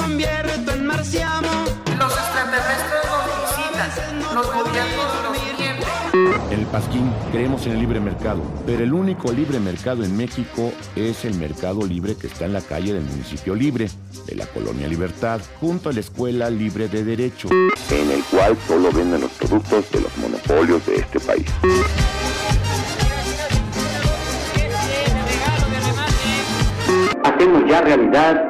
Convierto en marciano. Los extraterrestres nos visitan, gobiernos mienten. En el Pasquín creemos en el libre mercado, pero el único libre mercado en México es el mercado libre que está en la calle del municipio libre, de la colonia Libertad, junto a la Escuela Libre de Derecho. En el cual solo venden los productos de los monopolios de este país. Hacemos ya realidad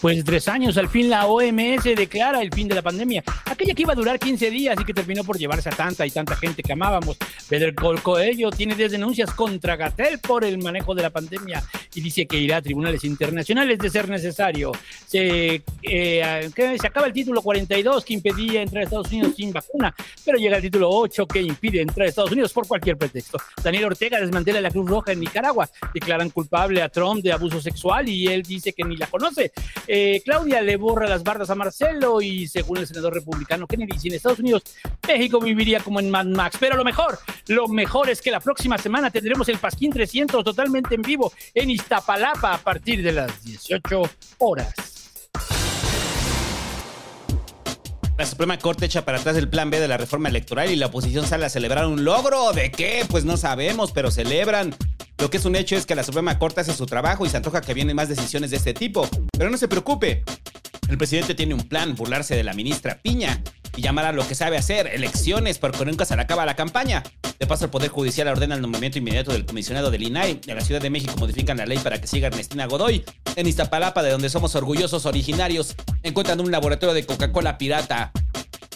Después de tres años, al fin la OMS declara el fin de la pandemia, aquella que iba a durar 15 días y que terminó por llevarse a tanta y tanta gente que amábamos. Pedro Coelho tiene 10 denuncias contra Gatel por el manejo de la pandemia y dice que irá a tribunales internacionales de ser necesario. Se, eh, se acaba el título 42 que impedía entrar a Estados Unidos sin vacuna, pero llega el título 8 que impide entrar a Estados Unidos por cualquier pretexto. Daniel Ortega desmantela la Cruz Roja en Nicaragua, declaran culpable a Trump de abuso sexual y él dice que ni la conoce. Eh, Claudia le borra las bardas a Marcelo y según el senador republicano Kennedy, si en Estados Unidos México viviría como en Mad Max. Pero lo mejor, lo mejor es que la próxima semana tendremos el Pasquín 300 totalmente en vivo en Iztapalapa a partir de las 18 horas. La Suprema Corte echa para atrás el plan B de la reforma electoral y la oposición sale a celebrar un logro. ¿De qué? Pues no sabemos, pero celebran. Lo que es un hecho es que la Suprema Corte hace su trabajo y se antoja que vienen más decisiones de este tipo. Pero no se preocupe. El presidente tiene un plan, burlarse de la ministra Piña y llamar a lo que sabe hacer, elecciones, porque nunca se le acaba la campaña. De paso, el Poder Judicial ordena el nombramiento inmediato del comisionado del INAI. En la Ciudad de México modifican la ley para que siga Ernestina Godoy. En Iztapalapa, de donde somos orgullosos originarios, encuentran un laboratorio de Coca-Cola pirata.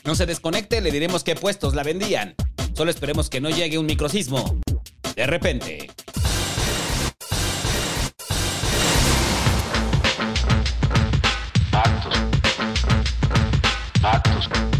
No se desconecte, le diremos qué puestos la vendían. Solo esperemos que no llegue un microcismo. De repente. Patos.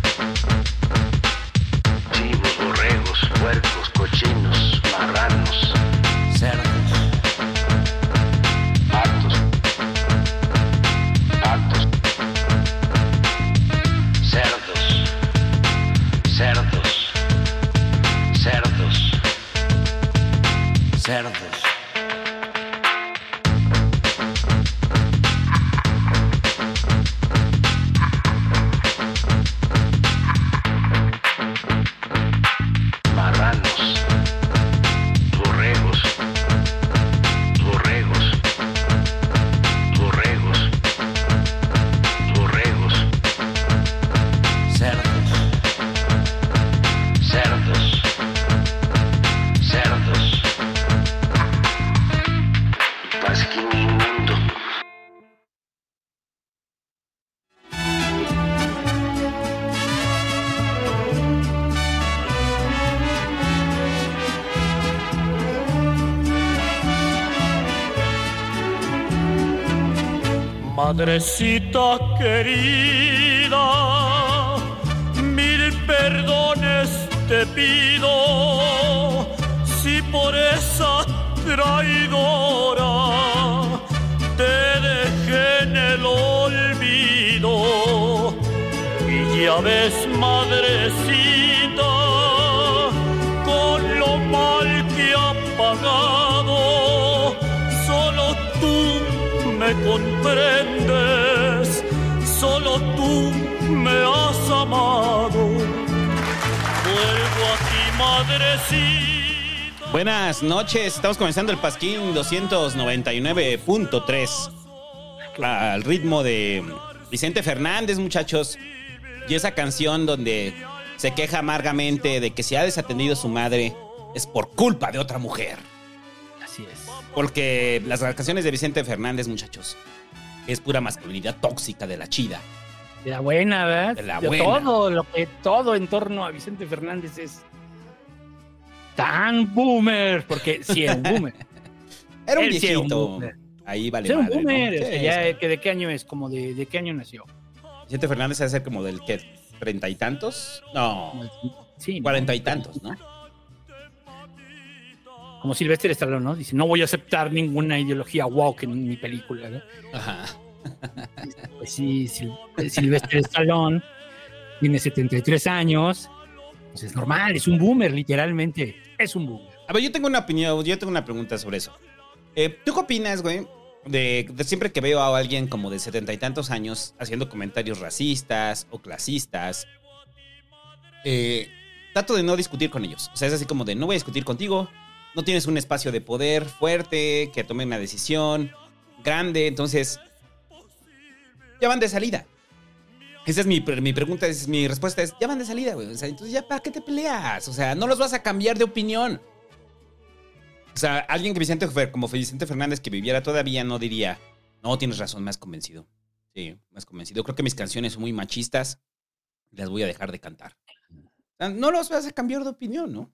Madrecita querida, mil perdones te pido si por esa traidora te dejé en el olvido. Y ya ves, madrecita, con lo mal que ha pagado, solo tú me comprendes, Buenas noches, estamos comenzando el Pasquín 299.3 al ritmo de Vicente Fernández, muchachos. Y esa canción donde se queja amargamente de que se ha desatendido su madre es por culpa de otra mujer. Así es. Porque las canciones de Vicente Fernández, muchachos, es pura masculinidad tóxica de la chida. De la buena, ¿verdad? De la De buena. Todo, lo que, todo en torno a Vicente Fernández es tan boomer, porque sí era un boomer. Era un Él sí era un viejito. boomer. Ahí vale Era un madre, ¿no? boomer. Sí, o sea, ya, sí. que ¿De qué año es? Como de, ¿De qué año nació? Vicente Fernández debe ser como del que treinta y tantos. No, Sí, ¿no? cuarenta y tantos, ¿no? Como Silvestre Stallone, ¿no? Dice, no voy a aceptar ninguna ideología woke en mi película, ¿no? Ajá. Pues sí, Sil- Silvestre Stallone tiene 73 años. Pues es normal, es un boomer, literalmente. Es un boomer. A ver, yo tengo una opinión, yo tengo una pregunta sobre eso. Eh, ¿Tú qué opinas, güey? De, siempre que veo a alguien como de setenta y tantos años haciendo comentarios racistas o clasistas, eh, trato de no discutir con ellos. O sea, es así como de no voy a discutir contigo, no tienes un espacio de poder fuerte, que tome una decisión grande, entonces ya van de salida. Esa es mi, mi pregunta, es, mi respuesta es, ya van de salida, güey. O sea, entonces ya para qué te peleas. O sea, no los vas a cambiar de opinión. O sea, alguien que Vicente, como Vicente Fernández que viviera todavía no diría, no, tienes razón, me has convencido. Sí, me has convencido. Creo que mis canciones son muy machistas, las voy a dejar de cantar. O sea, no los vas a cambiar de opinión, ¿no?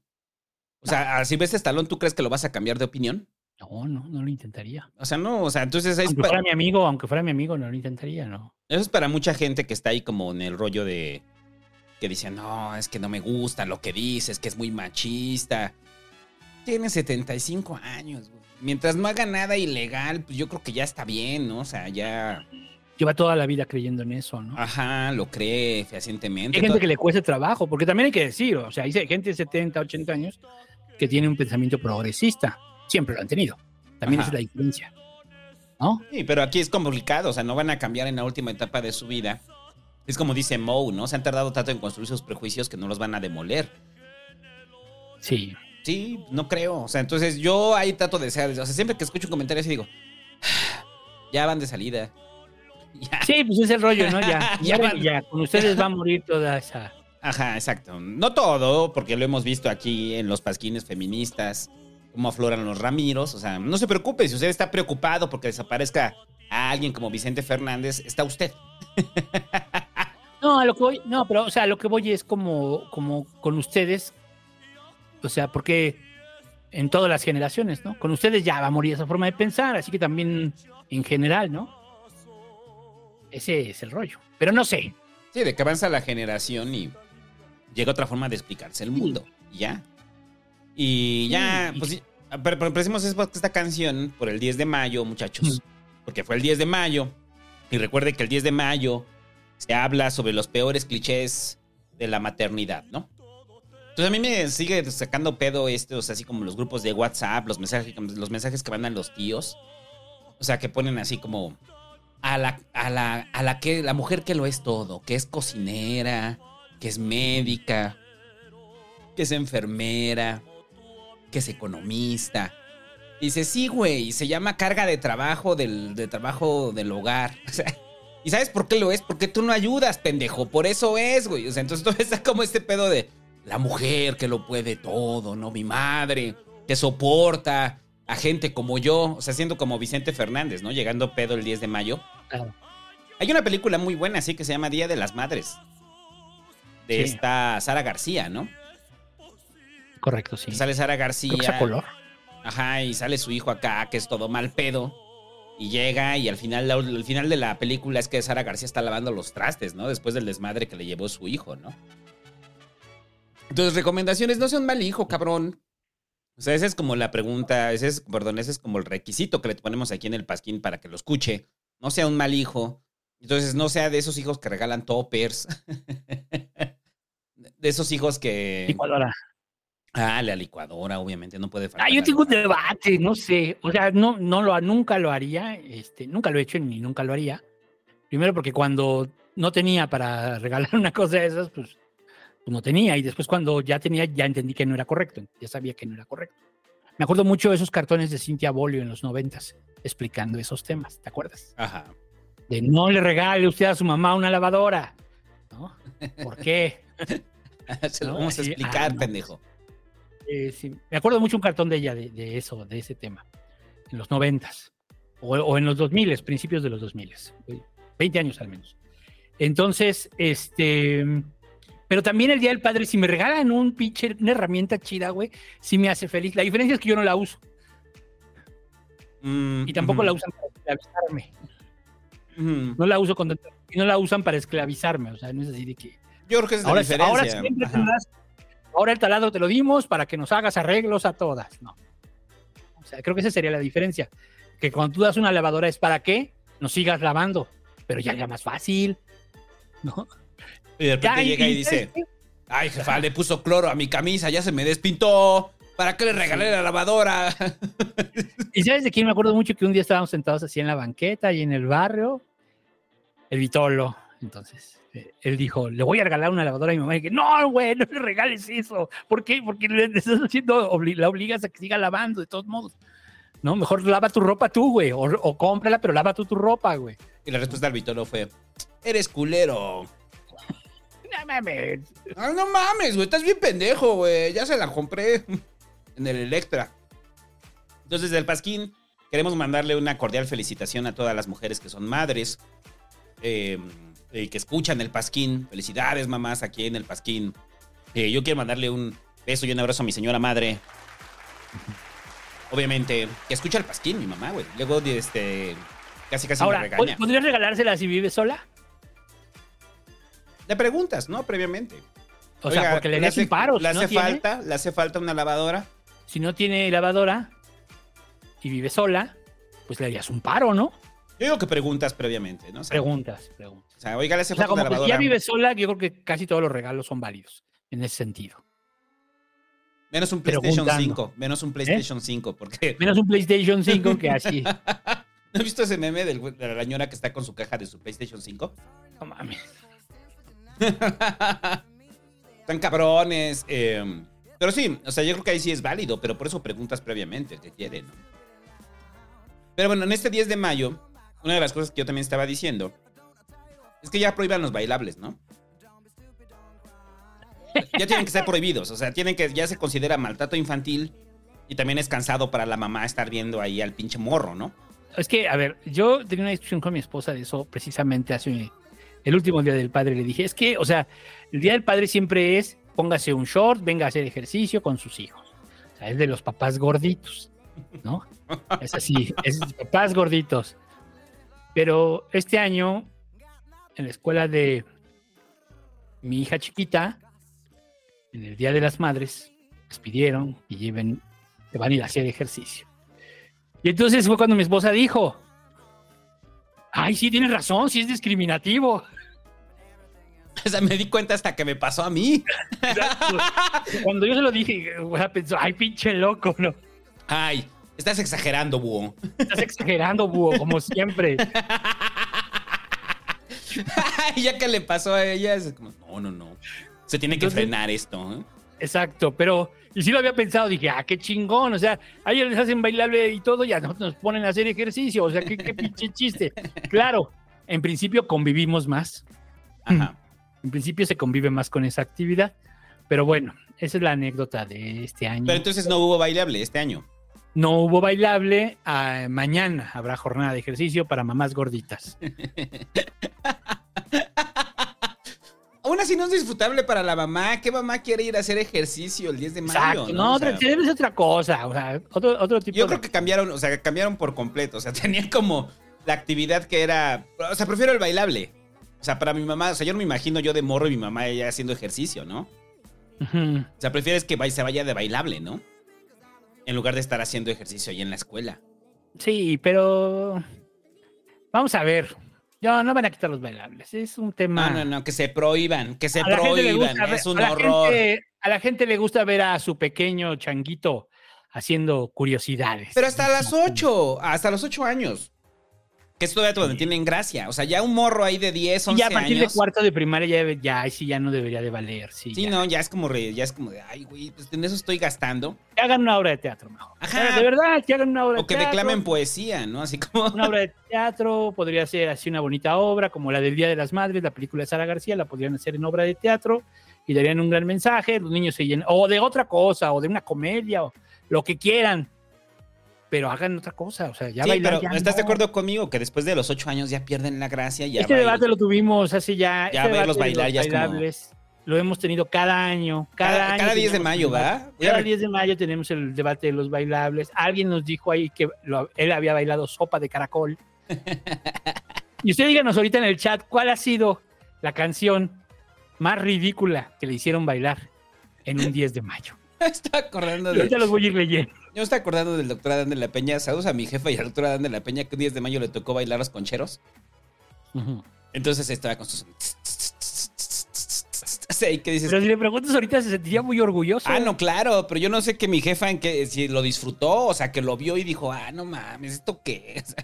O sea, a Silvestre Stallone, ¿tú crees que lo vas a cambiar de opinión? No, no, no lo intentaría. O sea, no, o sea, entonces es Aunque fuera mi amigo, aunque fuera mi amigo, no lo intentaría, ¿no? Eso es para mucha gente que está ahí como en el rollo de que dice, no, es que no me gusta lo que dices, que es muy machista. Tiene 75 años, güey. Mientras no haga nada ilegal, pues yo creo que ya está bien, ¿no? O sea, ya, Lleva toda la vida creyendo en eso, ¿no? ajá, lo cree fehacientemente. Hay gente que le cuesta trabajo, porque también hay que decir, o sea, hay gente de 70, 80 años que tiene un pensamiento progresista. Siempre lo han tenido. También Ajá. es la diferencia. ¿No? Sí, pero aquí es complicado, o sea, no van a cambiar en la última etapa de su vida. Es como dice Moe, ¿no? Se han tardado tanto en construir sus prejuicios que no los van a demoler. Sí. Sí, no creo. O sea, entonces yo ahí trato de ser. O sea, siempre que escucho un comentario así digo, ya van de salida. Ya. Sí, pues es el rollo, ¿no? Ya, Ya ya, van. ya, con ustedes va a morir toda esa. Ajá, exacto. No todo, porque lo hemos visto aquí en los pasquines feministas, cómo afloran los Ramiros. O sea, no se preocupe, si usted está preocupado porque desaparezca a alguien como Vicente Fernández, está usted. No, a lo que voy, no, pero, o sea, a lo que voy es como, como con ustedes, o sea, porque en todas las generaciones, ¿no? Con ustedes ya va a morir esa forma de pensar, así que también en general, ¿no? Ese es el rollo. Pero no sé. Sí, de que avanza la generación y llega otra forma de explicarse el mundo. Ya. Y ya, pues pero, precisamos esta canción por el 10 de mayo, muchachos. Mm. Porque fue el 10 de mayo. Y recuerde que el 10 de mayo se habla sobre los peores clichés de la maternidad, ¿no? Entonces a mí me sigue sacando pedo estos, así como los grupos de WhatsApp, los mensajes, los mensajes que mandan los tíos. O sea, que ponen así como a la, a la, a la que, la mujer que lo es todo, que es cocinera, que es médica, que es enfermera, que es economista. Dice, sí, güey, se llama carga de trabajo del, de trabajo del hogar. O sea, ¿y sabes por qué lo es? Porque tú no ayudas, pendejo. Por eso es, güey. O sea, entonces todo está como este pedo de la mujer que lo puede todo, ¿no? Mi madre, que soporta a gente como yo. O sea, siendo como Vicente Fernández, ¿no? Llegando pedo el 10 de mayo. Claro. Hay una película muy buena, así que se llama Día de las Madres. De Sí. esta Sara García, ¿no? Correcto, sí. Sale Sara García. Creo que color. Ajá, y sale su hijo acá, que es todo mal pedo. Y llega y al final, al final de la película es que Sara García está lavando los trastes, ¿no? Después del desmadre que le llevó su hijo, ¿no? Entonces, recomendaciones, no sea un mal hijo, cabrón. O sea, esa es como la pregunta, ese es, perdón, ese es como el requisito que le ponemos aquí en el pasquín para que lo escuche. No sea un mal hijo. Entonces, no sea de esos hijos que regalan toppers. de esos hijos que... Licuadora. Ah, la licuadora, obviamente, no puede faltar. Ah, yo tengo un debate, no sé. O sea, no, no lo, nunca lo haría, este, nunca lo he hecho ni nunca lo haría. Primero porque cuando no tenía para regalar una cosa de esas, pues, pues no tenía. Y después cuando ya tenía, ya entendí que no era correcto. Ya sabía que no era correcto. Me acuerdo mucho de esos cartones de Cintia Bolio en los noventas, explicando esos temas, ¿te acuerdas? Ajá. De no le regale usted a su mamá una lavadora. ¿No? ¿Por qué? Se lo No, vamos a sí, explicar, ah, no. pendejo. Eh, sí, me acuerdo mucho un cartón de ella de, de eso, de ese tema, en los noventas, o, o en los 2000, principios de los 2000, 20 años al menos. Entonces, este, pero también el Día del Padre, si me regalan un pinche, una herramienta chida, güey, sí me hace feliz. La diferencia es que yo no la uso. Mm, Y tampoco la usan para esclavizarme. No la uso con y no la usan para esclavizarme. O sea, no es así de que. Yo creo que esa es Ahora, la diferencia. ahora siempre Ajá. tendrás- ahora el taladro te lo dimos para que nos hagas arreglos a todas. No. O sea, creo que esa sería la diferencia. Que cuando tú das una lavadora es para que nos sigas lavando, pero ya ya más fácil. ¿No? Y de repente Ya, llega y dice, ay, jefa, le puso cloro a mi camisa, ya se me despintó. ¿Para qué le regalé la lavadora? Y sabes de quién me acuerdo mucho que un día estábamos sentados así en la banqueta y en el barrio, el Vitolo. Entonces, él dijo, le voy a regalar una lavadora a mi mamá. Y que, no, güey, no le regales eso. ¿Por qué? Porque le estás haciendo, la obligas a que siga lavando de todos modos. No, mejor lava tu ropa tú, güey. O, o cómprala, pero lava tú tu ropa, güey. Y la respuesta del Vitolo fue, eres culero. No mames. No mames, güey, estás bien pendejo, güey. Ya se la compré en el Electra. Entonces, del Pasquín, queremos mandarle una cordial felicitación a todas las mujeres que son madres eh, y que escuchan el Pasquín. Felicidades, mamás, aquí en el Pasquín. Eh, yo quiero mandarle un beso y un abrazo a mi señora madre. Obviamente, que escucha el Pasquín, mi mamá, güey. Luego, este, casi casi Ahora, me regaña. ¿podrías regalársela si vive sola? Le preguntas, ¿no? Previamente. O sea, porque le ¿le das hace- un paro. ¿Le si no hace tiene- falta? ¿Le hace falta una lavadora? si no tiene lavadora y vive sola, pues le harías un paro, ¿no? Yo digo que preguntas previamente, ¿no? O sea, Preguntas, preguntas. O sea, oiga, le hace O sea, como que lavadora. ya vive sola, yo creo que casi todos los regalos son válidos en ese sentido. Menos un PlayStation preguntando. 5. Menos un PlayStation 5. Porque Menos un PlayStation 5 que así. ¿no has visto ese meme del de la señora que está con su caja de su PlayStation 5? No mames. Están cabrones. eh, pero sí, o sea, yo creo que ahí sí es válido, pero por eso preguntas previamente qué quieren. ¿no? Pero bueno, en este 10 de mayo, una de las cosas que yo también estaba diciendo es que ya prohíban los bailables, ¿no? Ya tienen que ser prohibidos, o sea, tienen que, ya se considera maltrato infantil y también es cansado para la mamá estar viendo ahí al pinche morro, ¿no? Es que, a ver, yo tenía una discusión con mi esposa de eso precisamente hace el último día del padre. Le dije, es que, o sea, el día del padre siempre es póngase un short, venga a hacer ejercicio con sus hijos. O sea, es de los papás gorditos, ¿no? Es así, es papás gorditos. Pero este año, en la escuela de mi hija chiquita, en el Día de las Madres, les pidieron que lleven, que van a ir a hacer ejercicio. Y entonces fue cuando mi esposa dijo, ay, sí, tienes razón, sí es discriminativo. O sea, me di cuenta hasta que me pasó a mí. Cuando yo se lo dije, pensó, ay, pinche loco, ¿no? Ay, estás exagerando, búho. Estás exagerando, búho, como siempre. ya que le pasó a ella, es como, no, no, no. Se tiene que Entonces- frenar esto. ¿eh? Exacto, pero y sí lo había pensado, dije, ah, qué chingón, o sea, a ellos les hacen bailable y todo, ya nos, nos ponen a hacer ejercicio, o sea, qué, qué pinche chiste. Claro, en principio convivimos más, Ajá. en principio se convive más con esa actividad, pero bueno, esa es la anécdota de este año. Pero entonces no hubo bailable este año. No hubo bailable, ah, mañana habrá jornada de ejercicio para mamás gorditas. Aún así no es disfrutable para la mamá. ¿Qué mamá quiere ir a hacer ejercicio el 10 de mayo? Exacto, no, O otra, sea, debe ser otra cosa, o sea, otro, otro tipo yo de... creo que cambiaron, o sea, cambiaron por completo. O sea, tenían como la actividad que era. O sea, prefiero el bailable. O sea, para mi mamá, o sea, yo no me imagino yo de morro y mi mamá ella haciendo ejercicio, ¿no? O sea, prefieres que se vaya de bailable, ¿no? En lugar de estar haciendo ejercicio ahí en la escuela. Sí, pero vamos a ver. No, no van a quitar los bailables. Es un tema. No, no, no, que se prohíban, que se a prohíban. gusta Es un a horror. gente- a la gente le gusta ver a su pequeño changuito haciendo curiosidades. Pero hasta las 8, hasta los 8 años. Que es todavía donde tienen gracia. O sea, ya un morro ahí de 10, Y 11 ya a partir años. de cuarto de primaria ya, ya, ahí sí ya no debería de valer. Sí, Sí, ya. no, ya es como re- ya es como de, ay, güey, pues en eso estoy gastando. Que hagan una obra de teatro mejor. Ajá. De verdad, que hagan una obra O que de teatro. declamen poesía, ¿no? Así como. Una obra de teatro podría ser así una bonita obra, como la del Día de las Madres, la película de Sara García, la podrían hacer en obra de teatro y darían un gran mensaje, los niños se llenan, o de otra cosa, o de una comedia, o lo que quieran, pero hagan otra cosa, o sea, ya sí, bailar pero ya ¿estás de acuerdo conmigo que después de los 8 años ya pierden la gracia? Ya Este debate lo tuvimos hace ya. Ya este verlos bailar los ya es como- Lo hemos tenido cada año. Cada, Cada- año cada 10 de mayo. ¿va? Cada re- 10 de mayo tenemos el debate de los bailables. Alguien nos dijo ahí que lo- él había bailado sopa de caracol. y usted díganos ahorita en el chat cuál ha sido la canción más ridícula que le hicieron bailar en un 10 de mayo. Estaba acordando de. ahorita los voy a ir leyendo. Yo me estaba acordando del doctor Adán de la Peña. Saludos a mi jefa y al doctor Adán de la Peña que un 10 de mayo le tocó bailar los concheros. Entonces estaba con sus. Sí, ¿qué dices? Pero si le preguntas ahorita se sentiría muy orgulloso. Ah, no, claro, pero yo no sé que mi jefa en que si lo disfrutó, o sea, que lo vio y dijo, ah, no mames, ¿esto qué es?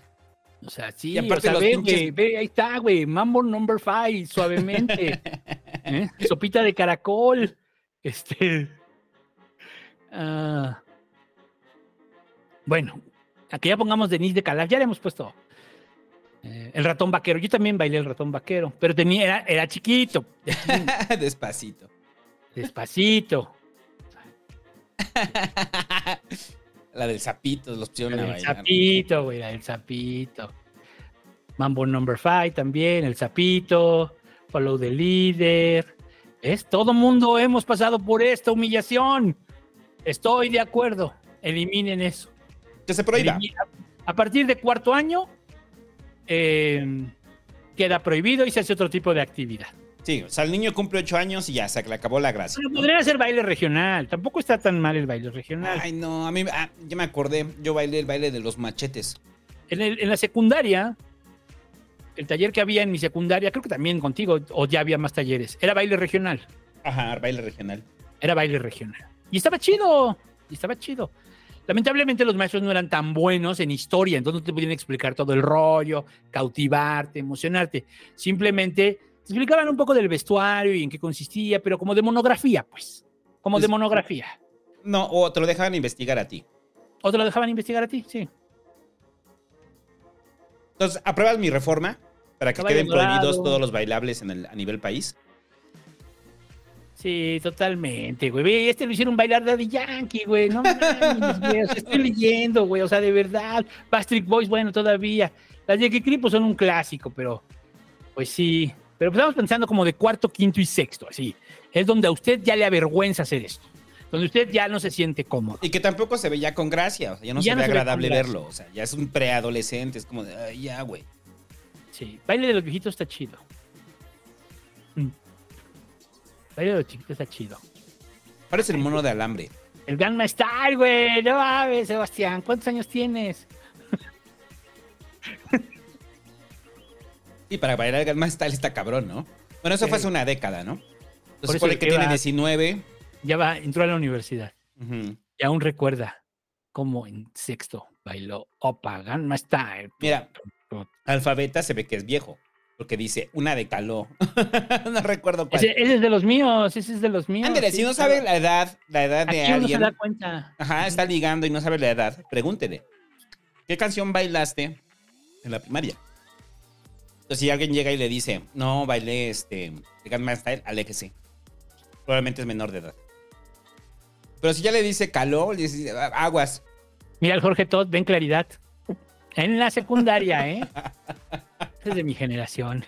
O sea, sí, Y aparte o sea, los ve, pinches- ve, ahí está, güey, Mambo number five, suavemente. ¿Eh? Sopita de caracol. Este. ah, bueno, aquí ya pongamos Denise de Calaf, ya le hemos puesto. eh, el ratón vaquero, yo también bailé el ratón vaquero, pero tenía, era, era chiquito, Despacito. despacito. La del sapito, los pusieron a El bailar. sapito, güey, el sapito. Mambo number five también, el sapito, follow the leader. Es todo mundo hemos pasado por esta humillación. Estoy de acuerdo. Eliminen eso. Que se prohíba. A partir de cuarto año eh, queda prohibido y se hace otro tipo de actividad. Sí, o sea, el niño cumple ocho años y ya se le acabó la gracia. Pero podrían hacer baile regional. Tampoco está tan mal el baile regional. Ay, no, a mí, ah, ya me acordé, yo bailé el baile de los machetes. En, el- en la secundaria, el taller que había en mi secundaria, creo que también contigo, o ya había más talleres, era baile regional. Ajá, baile regional. Era baile regional. Y estaba chido. Y estaba chido. Lamentablemente los maestros no eran tan buenos en historia, entonces no te podían explicar todo el rollo, cautivarte, emocionarte. Simplemente te explicaban un poco del vestuario y en qué consistía, pero como de monografía, pues. Como de monografía. No, o te lo dejaban investigar a ti. ¿O te lo dejaban investigar a ti? Sí. Entonces, ¿apruebas mi reforma para que Caballo queden prohibidos todos los bailables en el, a nivel país? Sí, totalmente, güey. Ve, Este lo hicieron bailar Daddy Yankee, güey. No mames, güey. O sea, estoy leyendo, güey. O sea, de verdad. Backstreet Boys, bueno, todavía. Las de Creep pues, son un clásico, pero pues sí. Pero pues, estamos pensando como de cuarto, quinto y sexto, así. Es donde a usted ya le avergüenza hacer esto. Donde usted ya no se siente cómodo. Y que tampoco se veía con gracia, o sea, ya no Ya se no ve se ve agradable verlo, o sea, ya es un preadolescente, es como de, ay, ya, güey. Sí. Baile de los viejitos está chido. Mm. Baile de los chiquitos está chido. Parece el mono de alambre. El Gangnam Style, güey. No mames, Sebastián. ¿Cuántos años tienes? Y para bailar el Gangnam Style está cabrón, ¿no? Bueno, eso Sí. fue hace una década, ¿no? Por Entonces eso supone que lleva- tiene 19. Ya va, entró a la universidad. Ujú. Y aún recuerda cómo en sexto bailó Opa Gangnam Style. Mira, Alfabeta se ve que es viejo, porque dice una de caló. no recuerdo cuál. Ese, ese es de los míos, ese es de los míos. Ándale, sí, si no sabe la edad, la edad de Aquí uno se alguien. da cuenta. Ajá, está ligando y no sabe la edad. Pregúntele. ¿Qué canción bailaste en la primaria? Entonces, si alguien llega y le dice, no, bailé este, Gangnam Style, aléjese. Probablemente es menor de edad. Pero si ya le dice caló, le dice, aguas. Mira el Jorge Todd, ven claridad. En la secundaria, ¿eh? Es de mi generación.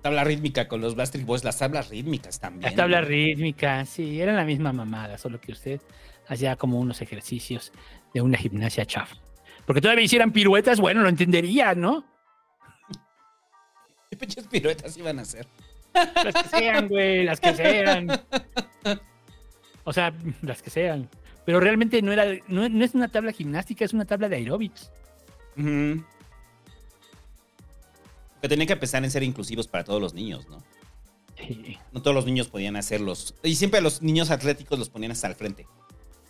Tabla rítmica con los Backstreet Boys, las tablas rítmicas también. Las tablas rítmicas, sí, eran la misma mamada, solo que usted hacía como unos ejercicios de una gimnasia chafa. Porque todavía hicieran piruetas, bueno, lo entendería, ¿no? ¿Qué pinches piruetas iban a hacer? Las que sean, güey, las que sean. O sea, las que sean. Pero realmente no era, no, no es una tabla gimnástica, es una tabla de aeróbics. Ujú. Que tenían que pensar en ser inclusivos para todos los niños, ¿no? Sí. No todos los niños podían hacerlos. Y siempre a los niños atléticos los ponían hasta el frente.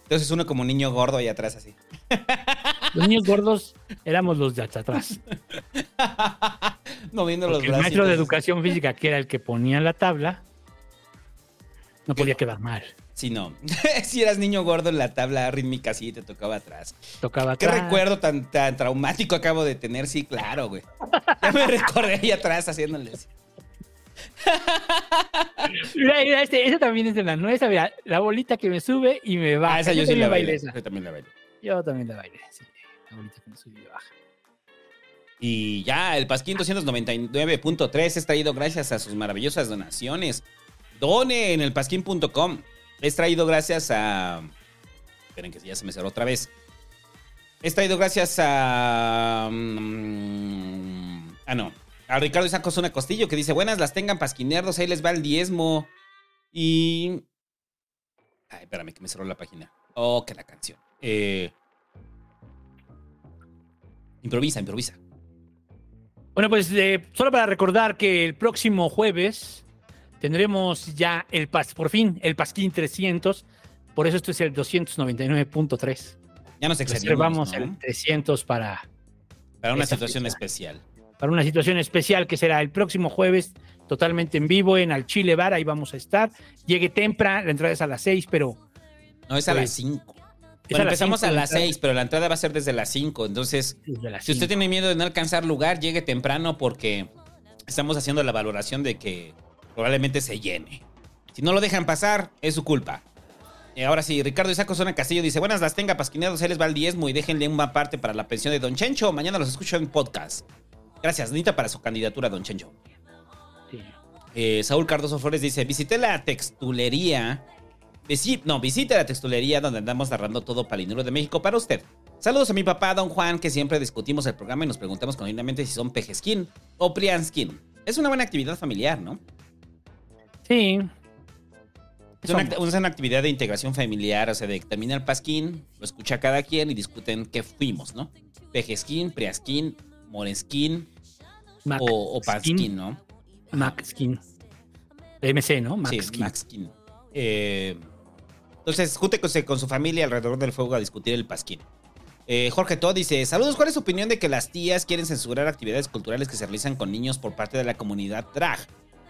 Entonces uno como niño gordo ahí atrás así. Los niños gordos éramos los de hasta atrás. Moviendo los Porque el brazos. maestro de educación física, que era el que ponía la tabla, no podía quedar mal. Sí, no. si eras niño gordo en la tabla rítmica, sí, te tocaba atrás. Tocaba ¿Qué atrás. recuerdo tan, tan traumático acabo de tener? Sí, claro, güey. Ya me recordé ahí atrás haciéndoles. Mira, mira, este, ese también es de la nuestra, mira, la bolita que me sube y me baja. Ah, esa yo sí la bailé bailé. esa. Yo también la bailé. Yo también la bailé, sí. La bolita que me sube y me baja. Y ya, el Pasquín 299.3 es traído gracias a sus maravillosas donaciones. Done en el pasquín.com. Es traído gracias a. Esperen que ya se me cerró otra vez. Es traído gracias a. mm, Ah, no. A Ricardo Isaac Osuna Costillo que dice: Buenas las tengan, pasquinerdos. Ahí les va el diezmo. Y. Ay, espérame, que me cerró la página. Oh, que la canción. Eh. Improvisa, improvisa. Bueno, pues eh, solo para recordar que el próximo jueves tendremos ya el pas, por fin el Pasquín 300. Por eso esto es el 299.3. Ya nos excedimos. Reservamos ¿no? el 300 para, Para una situación fecha. especial. para una situación especial que será el próximo jueves, totalmente en vivo en Al Chile Bar. Ahí vamos a estar. Llegue temprano, la entrada es a las 6, pero No, es a Pues, las 5. es Bueno, a las empezamos cinco a la las entrada. 6, pero la entrada va a ser desde las 5. Entonces, las si usted tiene miedo de no alcanzar lugar, llegue temprano porque estamos haciendo la valoración de que probablemente se llene. Si no lo dejan pasar, es su culpa. Y ahora sí, Ricardo Isaco Zona Castillo dice: Buenas las tenga, pasquineros, ahí les va el diezmo y déjenle una parte para la pensión de Don Chencho. Mañana los escucho en podcast. Gracias, Nita, para su candidatura, Don Chencho. Sí. Eh, Saúl Cardoso Flores dice: Visité la textulería. Visi- no, visite la textulería donde andamos narrando todo Palinuro de México para usted. Saludos a mi papá, don Juan, que siempre discutimos el programa y nos preguntamos continuamente si son pejesquín o prianskin. Es una buena actividad familiar, ¿no? Sí. Es una, Somos. es una actividad de integración familiar, o sea, de que termina el pasquín, lo escucha cada quien y discuten qué fuimos, ¿no? Pejesquín, priasquín, morensquín Mac o, o pansquín, Skin. ¿no? Skin. MC, ¿no? Sí. Max Skin. Eh, entonces, júntese con su familia alrededor del fuego a discutir el pasquín. Eh, Jorge Todd dice: Saludos, ¿cuál es su opinión de que las tías quieren censurar actividades culturales que se realizan con niños por parte de la comunidad drag?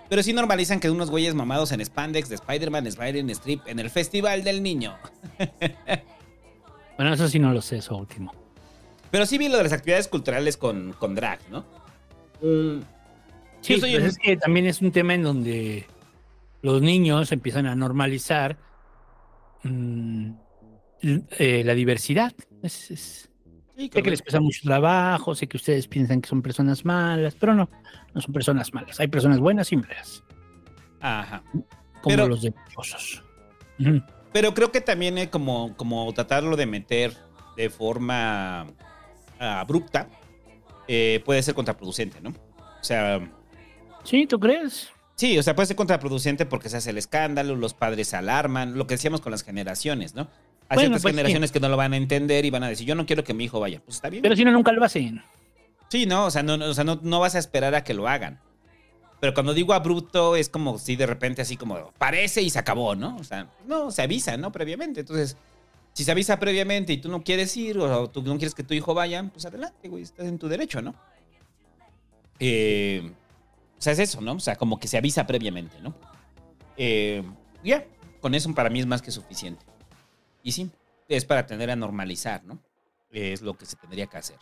Pero sí normalizan que unos güeyes mamados en spandex de Spider-Man, Spider-Man Strip en el Festival del Niño. Bueno, eso sí no lo sé, eso último. Pero sí vi lo de las actividades culturales con, con drag, ¿no? Mm, Sí, Yo soy pues un- es que también es un tema en donde los niños empiezan a normalizar mm, eh, la diversidad. Es, es- sí, sé que les cuesta mucho trabajo, sé que ustedes piensan que son personas malas, pero no, no son personas malas. Hay personas buenas y malas, Ajá. como Pero- los deliciosos. Ujú. Pero creo que también es como, como tratarlo de meter de forma ah, abrupta eh, puede ser contraproducente, ¿no? O sea, Sí, ¿tú crees? sí, o sea, puede ser contraproducente porque se hace el escándalo, los padres se alarman, lo que decíamos con las generaciones, ¿no? Hay Bueno, ciertas pues sí. generaciones que no lo van a entender y van a decir, yo no quiero que mi hijo vaya. Pues está bien. Pero si no, nunca lo hacen. Sí, no, o sea, no, o sea, no, no vas a esperar a que lo hagan. Pero cuando digo abrupto es como si de repente así como parece y se acabó, ¿no? O sea, no, se avisa, ¿no? Previamente. Entonces, si se avisa previamente y tú no quieres ir o tú no quieres que tu hijo vaya, pues adelante, güey, estás en tu derecho, ¿no? Eh, o sea, es eso, ¿no? O sea, como que se avisa previamente, ¿no? Eh, ya, con eso para mí es más que suficiente. Y sí, es para tender a normalizar, ¿no? Es lo que se tendría que hacer.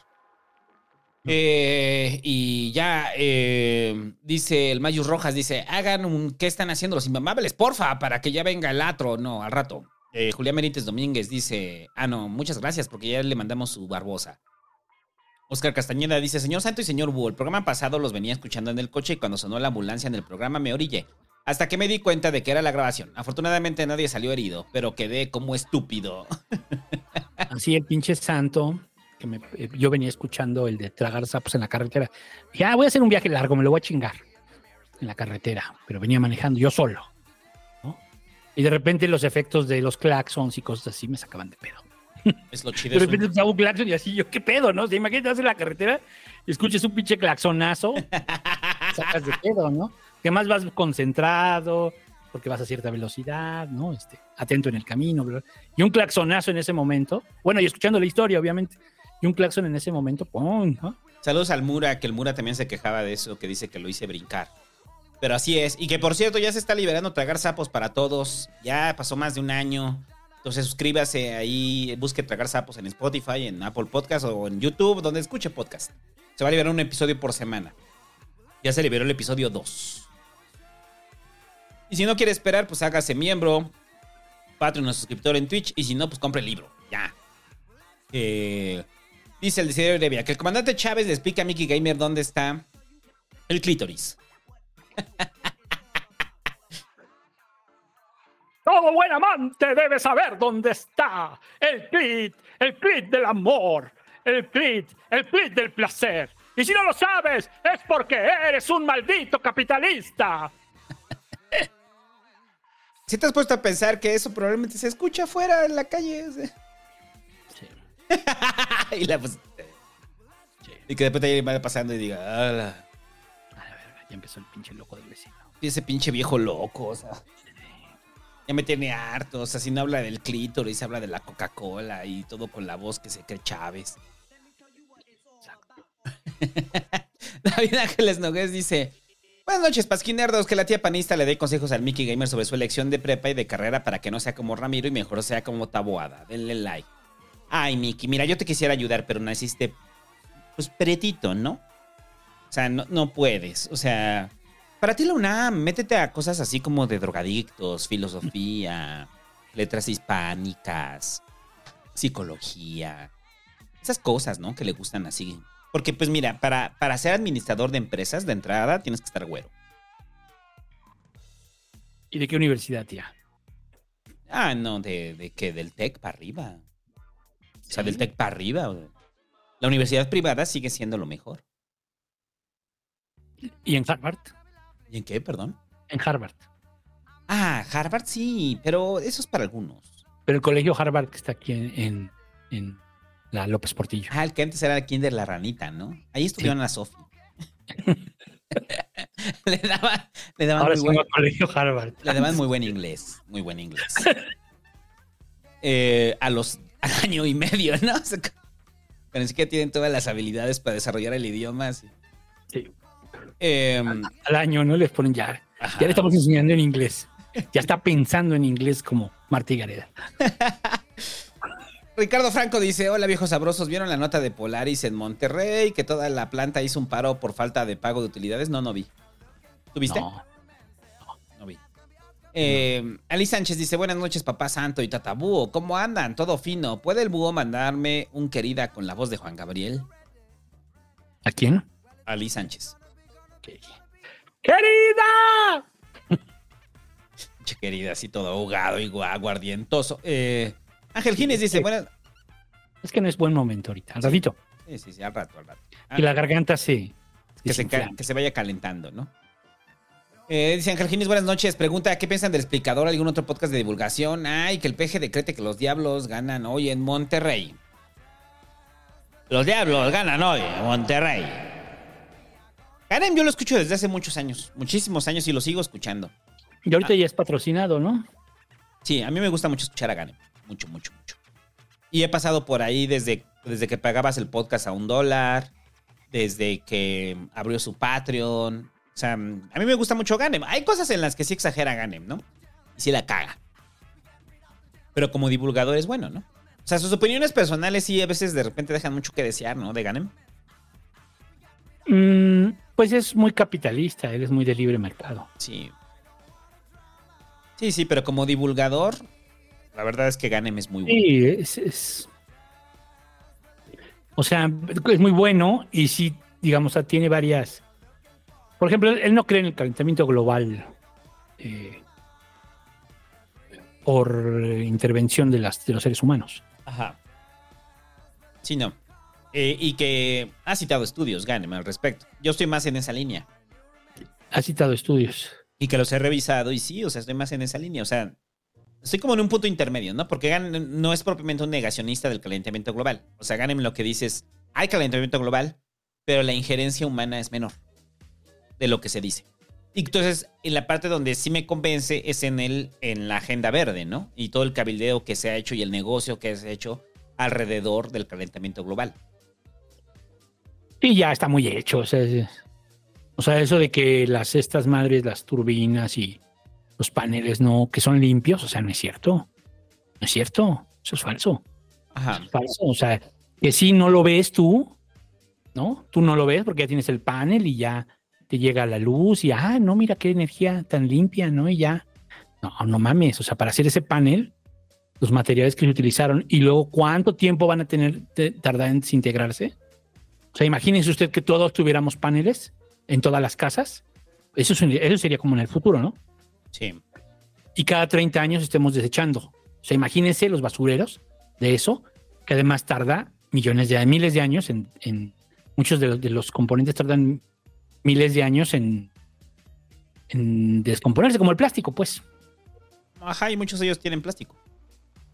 Eh, y ya eh, dice el Mayus Rojas, dice, hagan un, ¿qué están haciendo los inmamables? Porfa, para que ya venga el atro, no, al rato. Eh, Julián Merites Domínguez dice, ah, no, muchas gracias porque ya le mandamos su barbosa. Oscar Castañeda dice, señor Santo y señor Búho, el programa pasado los venía escuchando en el coche y cuando sonó la ambulancia en el programa me orillé. Hasta que me di cuenta de que era la grabación. Afortunadamente nadie salió herido, pero quedé como estúpido. Así el pinche santo, que me- eh, yo venía escuchando el de tragar sapos en la carretera. Dije, ah, voy a hacer un viaje largo, me lo voy a chingar en la carretera, pero venía manejando yo solo. ¿no? Y de repente los efectos de los claxons y cosas así me sacaban de pedo. Es lo chido. De repente escuchaba un claxon y así, yo, ¿qué pedo, no? O sea, imagínate, vas en la carretera y escuches un pinche claxonazo, sacas de pedo, ¿no? Que más vas concentrado, porque vas a cierta velocidad, ¿no? Este, atento en el camino, bla, bla. y un claxonazo en ese momento. Bueno, y escuchando la historia, obviamente. Un claxon en ese momento, ¡pum! ¿no? Saludos al Mura, que el Mura también se quejaba de eso, que dice que lo hice brincar. Pero así es. Y que por cierto, ya se está liberando tragar sapos para todos. Ya pasó más de un año. Entonces suscríbase ahí, busque tragar sapos en Spotify, en Apple Podcast o en YouTube, donde escuche podcast. Se va a liberar un episodio por semana. Ya se liberó el episodio 2. Y si no quiere esperar, pues hágase miembro, Patreon o suscriptor en Twitch. Y si no, pues compre el libro. Ya. Eh, dice el diseñador de Vía que el comandante Chávez le explica a Mickey Gamer dónde está el clítoris. Todo buen amante debe saber dónde está el clit, el clit del amor, el clit, el clit del placer. Y si no lo sabes, es porque eres un maldito capitalista. Si te has puesto a pensar que eso probablemente se escucha afuera en la calle. y, la, pues, y que después te vaya pasando y diga, "Ala". A la verga, ya empezó el pinche loco del vecino. Y ese pinche viejo loco, o sea. Ya me tiene harto, o sea, si no habla del clítoris, habla de la Coca-Cola y todo con la voz que se cree Chávez. David Ángeles Nogués dice: Buenas noches, pasquinerdos. Que la tía panista le dé consejos al Mickey Gamer sobre su elección de prepa y de carrera para que no sea como Ramiro y mejor sea como Taboada. Denle like. Ay, Mickey, mira, yo te quisiera ayudar, pero naciste, pues, pretito, ¿no? O sea, no, no puedes. O sea, para ti la UNAM, métete a cosas así como de drogadictos, filosofía, letras hispánicas, psicología. Esas cosas, ¿no? Que le gustan así. Porque, pues mira, para, para ser administrador de empresas de entrada tienes que estar güero. ¿Y de qué universidad, tía? Ah, no, de, de que del TEC para arriba. O sea, del TEC para arriba. La universidad privada sigue siendo lo mejor. ¿Y en Harvard? ¿Y en qué, perdón? En Harvard. Ah, Harvard sí, pero eso es para algunos. Pero el colegio Harvard que está aquí en, en, en la López Portillo. Ah, el que antes era el Kinder La Ranita, ¿no? Ahí estuvieron a Sofi. le daban, le daban Ahora muy buen, colegio Harvard. le daban muy buen inglés. Muy buen inglés. Eh, a los al año y medio, ¿no? O sea, pero ni siquiera tienen todas las habilidades para desarrollar el idioma. así. Sí. Em, Al año, ¿no? Les ponen ya. Ajá. Ya le estamos enseñando en inglés. Ya está pensando en inglés como Martí Gareda. Ricardo Franco dice: Hola viejos sabrosos, ¿vieron la nota de Polaris en Monterrey? Que toda la planta hizo un paro por falta de pago de utilidades. No, no vi. ¿Tú viste? No. Eh, Ali Sánchez dice: Buenas noches, papá santo y tatabúo. ¿Cómo andan? Todo fino. ¿Puede el búho mandarme un querida con la voz de Juan Gabriel? ¿A quién? Ali Sánchez. ¡Querida! Che, querida, así todo ahogado y gua- aguardientoso. Eh, Ángel Gines dice: Buenas. Es que no es buen momento ahorita. Al ratito. Sí, sí, sí, al rato, al rato. Y la garganta se. que se, que se vaya calentando, ¿no? Eh, dice Ángel Ginis, buenas noches. Pregunta, ¿qué piensan del explicador? ¿Algún otro podcast de divulgación? Ay, que el peje decrete que los diablos ganan hoy en Monterrey. Los diablos ganan hoy en Monterrey. Ganem, yo lo escucho desde hace muchos años, muchísimos años y lo sigo escuchando. Y ahorita ya es patrocinado, ¿no? Sí, a mí me gusta mucho escuchar a Ganem. Mucho, mucho, mucho. Y he pasado por ahí desde, desde que pagabas el podcast a un dólar, desde que abrió su Patreon. O sea, a mí me gusta mucho Ganem. Hay cosas en las que sí exagera Ganem, ¿no? Y sí la caga. Pero como divulgador es bueno, ¿no? O sea, sus opiniones personales sí a veces de repente dejan mucho que desear, ¿no? De Ganem. Mm, pues es muy capitalista, él es muy de libre mercado. Sí. Sí, sí, pero como divulgador, la verdad es que Ganem es muy bueno. Sí, es, es- O sea, es muy bueno y sí, digamos, tiene varias. Por ejemplo, él, no cree en el calentamiento global eh, por intervención de, las, de los seres humanos. Ajá. Sí, no. Eh, y que ha citado estudios, Ganem, al respecto. Yo estoy más en esa línea. Ha citado estudios. Y que los he revisado y sí, o sea, estoy más en esa línea. O sea, estoy como en un punto intermedio, ¿no? Porque Ganem no es propiamente un negacionista del calentamiento global. O sea, Ganem lo que dice es, hay calentamiento global, pero la injerencia humana es menor de lo que se dice. Y entonces, en la parte donde sí me convence es en el, en la agenda verde, ¿no? Y todo el cabildeo que se ha hecho y el negocio que se ha hecho alrededor del calentamiento global. Sí, ya está muy hecho. O sea, es- o sea, eso de que las estas madres, las turbinas y los paneles no, que son limpios, o sea, no es cierto. No es cierto. Eso es falso. Ajá. Es falso. O sea, que si no lo ves tú, ¿no? Tú no lo ves porque ya tienes el panel y ya te llega la luz y, ah, no, mira qué energía tan limpia, ¿no? Y ya. No, no mames. O sea, para hacer ese panel, los materiales que se utilizaron y luego cuánto tiempo van a tener de tardar en desintegrarse. O sea, imagínense usted que todos tuviéramos paneles en todas las casas. Eso, es un- eso sería como en el futuro, ¿no? Sí. Y cada 30 años estemos desechando. O sea, imagínense los basureros de eso, que además tarda millones de miles de años en, en- muchos de los, de los componentes tardan miles de años en, en descomponerse, como el plástico, pues. Ajá, y muchos de ellos tienen plástico.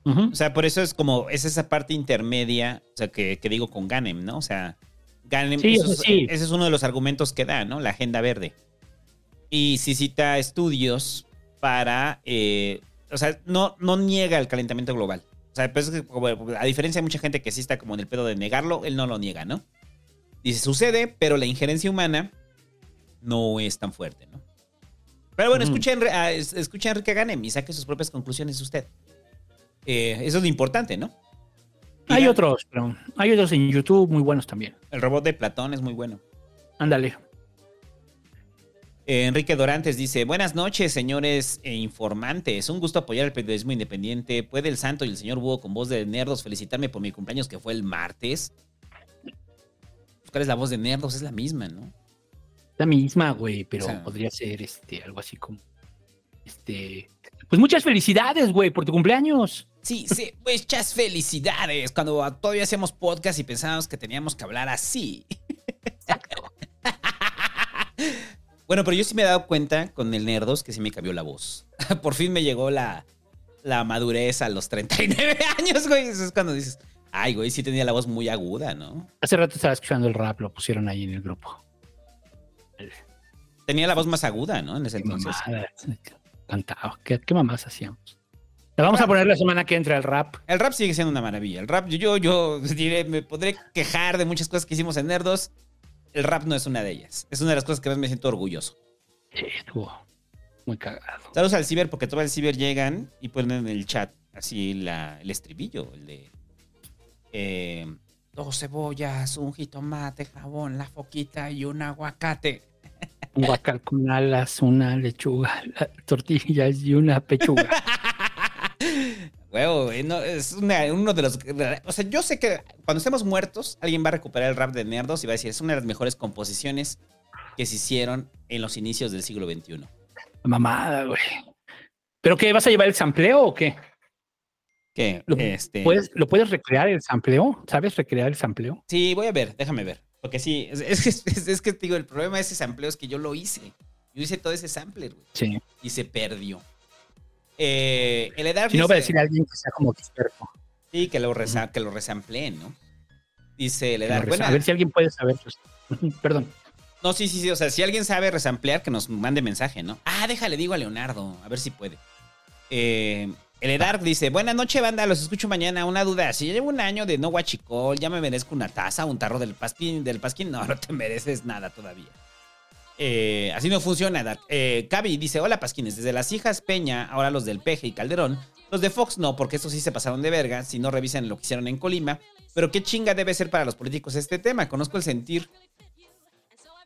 O sea, por eso es como, es esa parte intermedia, o sea, que, que digo con Ganem, ¿no? O sea, Ganem, Sí, eso sí. ese es uno de los argumentos que da, ¿no? La agenda verde. Y sí cita estudios para, eh, o sea, no, no niega el calentamiento global. O sea, pues, a diferencia de mucha gente que sí está como en el pedo de negarlo, él no lo niega, ¿no? Dice, sucede, pero la injerencia humana no es tan fuerte, ¿no? Pero bueno, escucha, a Enri- a- Enrique Ganem y saque sus propias conclusiones usted. Eh, eso es lo importante, ¿no? Y Hay otros, pero hay otros en YouTube muy buenos también. El robot de Platón es muy bueno. Ándale. Eh, Enrique Dorantes dice, buenas noches, señores e informantes. Un gusto apoyar el periodismo independiente. ¿Puede el santo y el señor Búho con voz de nerdos felicitarme por mi cumpleaños que fue el martes? Pues, ¿Cuál es la voz de nerdos? Es la misma, ¿no? La misma, güey, pero O sea- podría ser este, algo así como. Este. Pues muchas felicidades, güey, por tu cumpleaños. Sí, sí, muchas felicidades. Cuando todavía hacíamos podcast y pensábamos que teníamos que hablar así. bueno, pero yo sí me he dado cuenta con el Nerdos que sí me cambió la voz. Por fin me llegó la, la madurez a los 39 años, güey. Eso es cuando dices, ay, güey, sí tenía la voz muy aguda, ¿no? Hace rato estaba escuchando el rap, lo pusieron ahí en el grupo. Tenía la voz más aguda, ¿no? En ese Qué entonces. Cantaba. ¿Qué, qué mamás hacíamos? Le vamos a poner la semana que entra el rap. El rap sigue siendo una maravilla. El rap, yo, yo, yo diré, me podré quejar de muchas cosas que hicimos en Nerdos. El rap no es una de ellas. Es una de las cosas que más me siento orgulloso. Sí, estuvo muy cagado. Saludos al ciber, porque todo el ciber llegan y ponen en el chat así la, el estribillo, el de eh, dos cebollas, un jitomate, jabón, la foquita y un aguacate. Un guacal con alas, una lechuga, la- tortillas y una pechuga. Huevo, no, es una- uno de los... O sea, yo sé que cuando estemos muertos, alguien va a recuperar el rap de Nerdos y va a decir, es una de las mejores composiciones que se hicieron en los inicios del siglo XXI. Mamada, güey. ¿Pero qué? ¿Vas a llevar el sampleo o qué? Que, ¿Lo, este... puedes, ¿Lo puedes recrear el sampleo? ¿Sabes recrear el sampleo? Sí, voy a ver, déjame ver. Porque sí, es, es, que- es- es que te digo, el problema de ese sampleo es que yo lo hice. Yo hice todo ese sampler, güey. Sí. Y se perdió. Eh, el Edar Si no, va a decir alguien que sea como experto. Sí, que lo, resa- que lo resampleen, ¿no? Dice el Edar. buena- A ver si alguien puede saber. pues. Perdón. No, sí, sí, sí. O sea, si alguien sabe resamplear, que nos mande mensaje, ¿no? Ah, déjale, digo a Leonardo. A ver si puede. Eh, el Edar dice: Buenas noches, banda. Los escucho mañana. Una duda. Si llevo un año de no guachicol, ¿ya me merezco una taza, un tarro del pasquín? Del pasquín? No, no te mereces nada todavía. Eh, así no funciona, Edar. Eh, dice: Hola, pasquines. Desde las hijas Peña, ahora los del Peje y Calderón. Los de Fox no, porque estos sí se pasaron de verga. Si no revisan lo que hicieron en Colima. Pero qué chinga debe ser para los políticos este tema. Conozco el sentir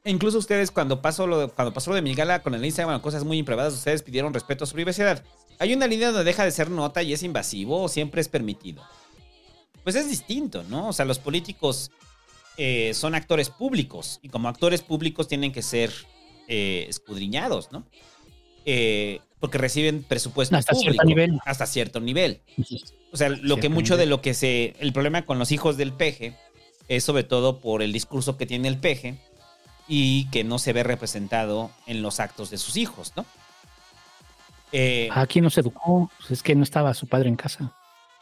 e Incluso ustedes cuando pasó lo de, cuando de mi gala con el Instagram, cosas muy improbadas, ustedes pidieron respeto a su privacidad. Hay una línea donde deja de ser nota y es invasivo o siempre es permitido. Pues es distinto, ¿no? O sea, los políticos eh, son actores públicos y como actores públicos tienen que ser eh, escudriñados, ¿no? Eh, porque reciben presupuesto Hasta público. cierto nivel. Hasta cierto nivel. O sea, lo que mucho nivel. de lo que se. El problema con los hijos del peje es sobre todo por el discurso que tiene el peje y que no se ve representado en los actos de sus hijos, ¿no? Eh, ¿A quién nos educó? Pues es que no estaba su padre en casa.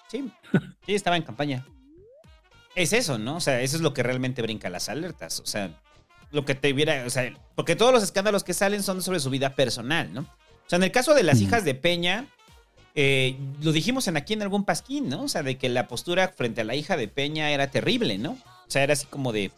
sí, sí, estaba en campaña. Es eso, ¿no? O sea, eso es lo que realmente brinca las alertas. O sea, lo que te hubiera. O sea, porque todos los escándalos que salen son sobre su vida personal, ¿no? O sea, en el caso de las hijas de Peña, eh, lo dijimos en aquí en algún pasquín, ¿no? O sea, de que la postura frente a la hija de Peña era terrible, ¿no? O sea, era así como de.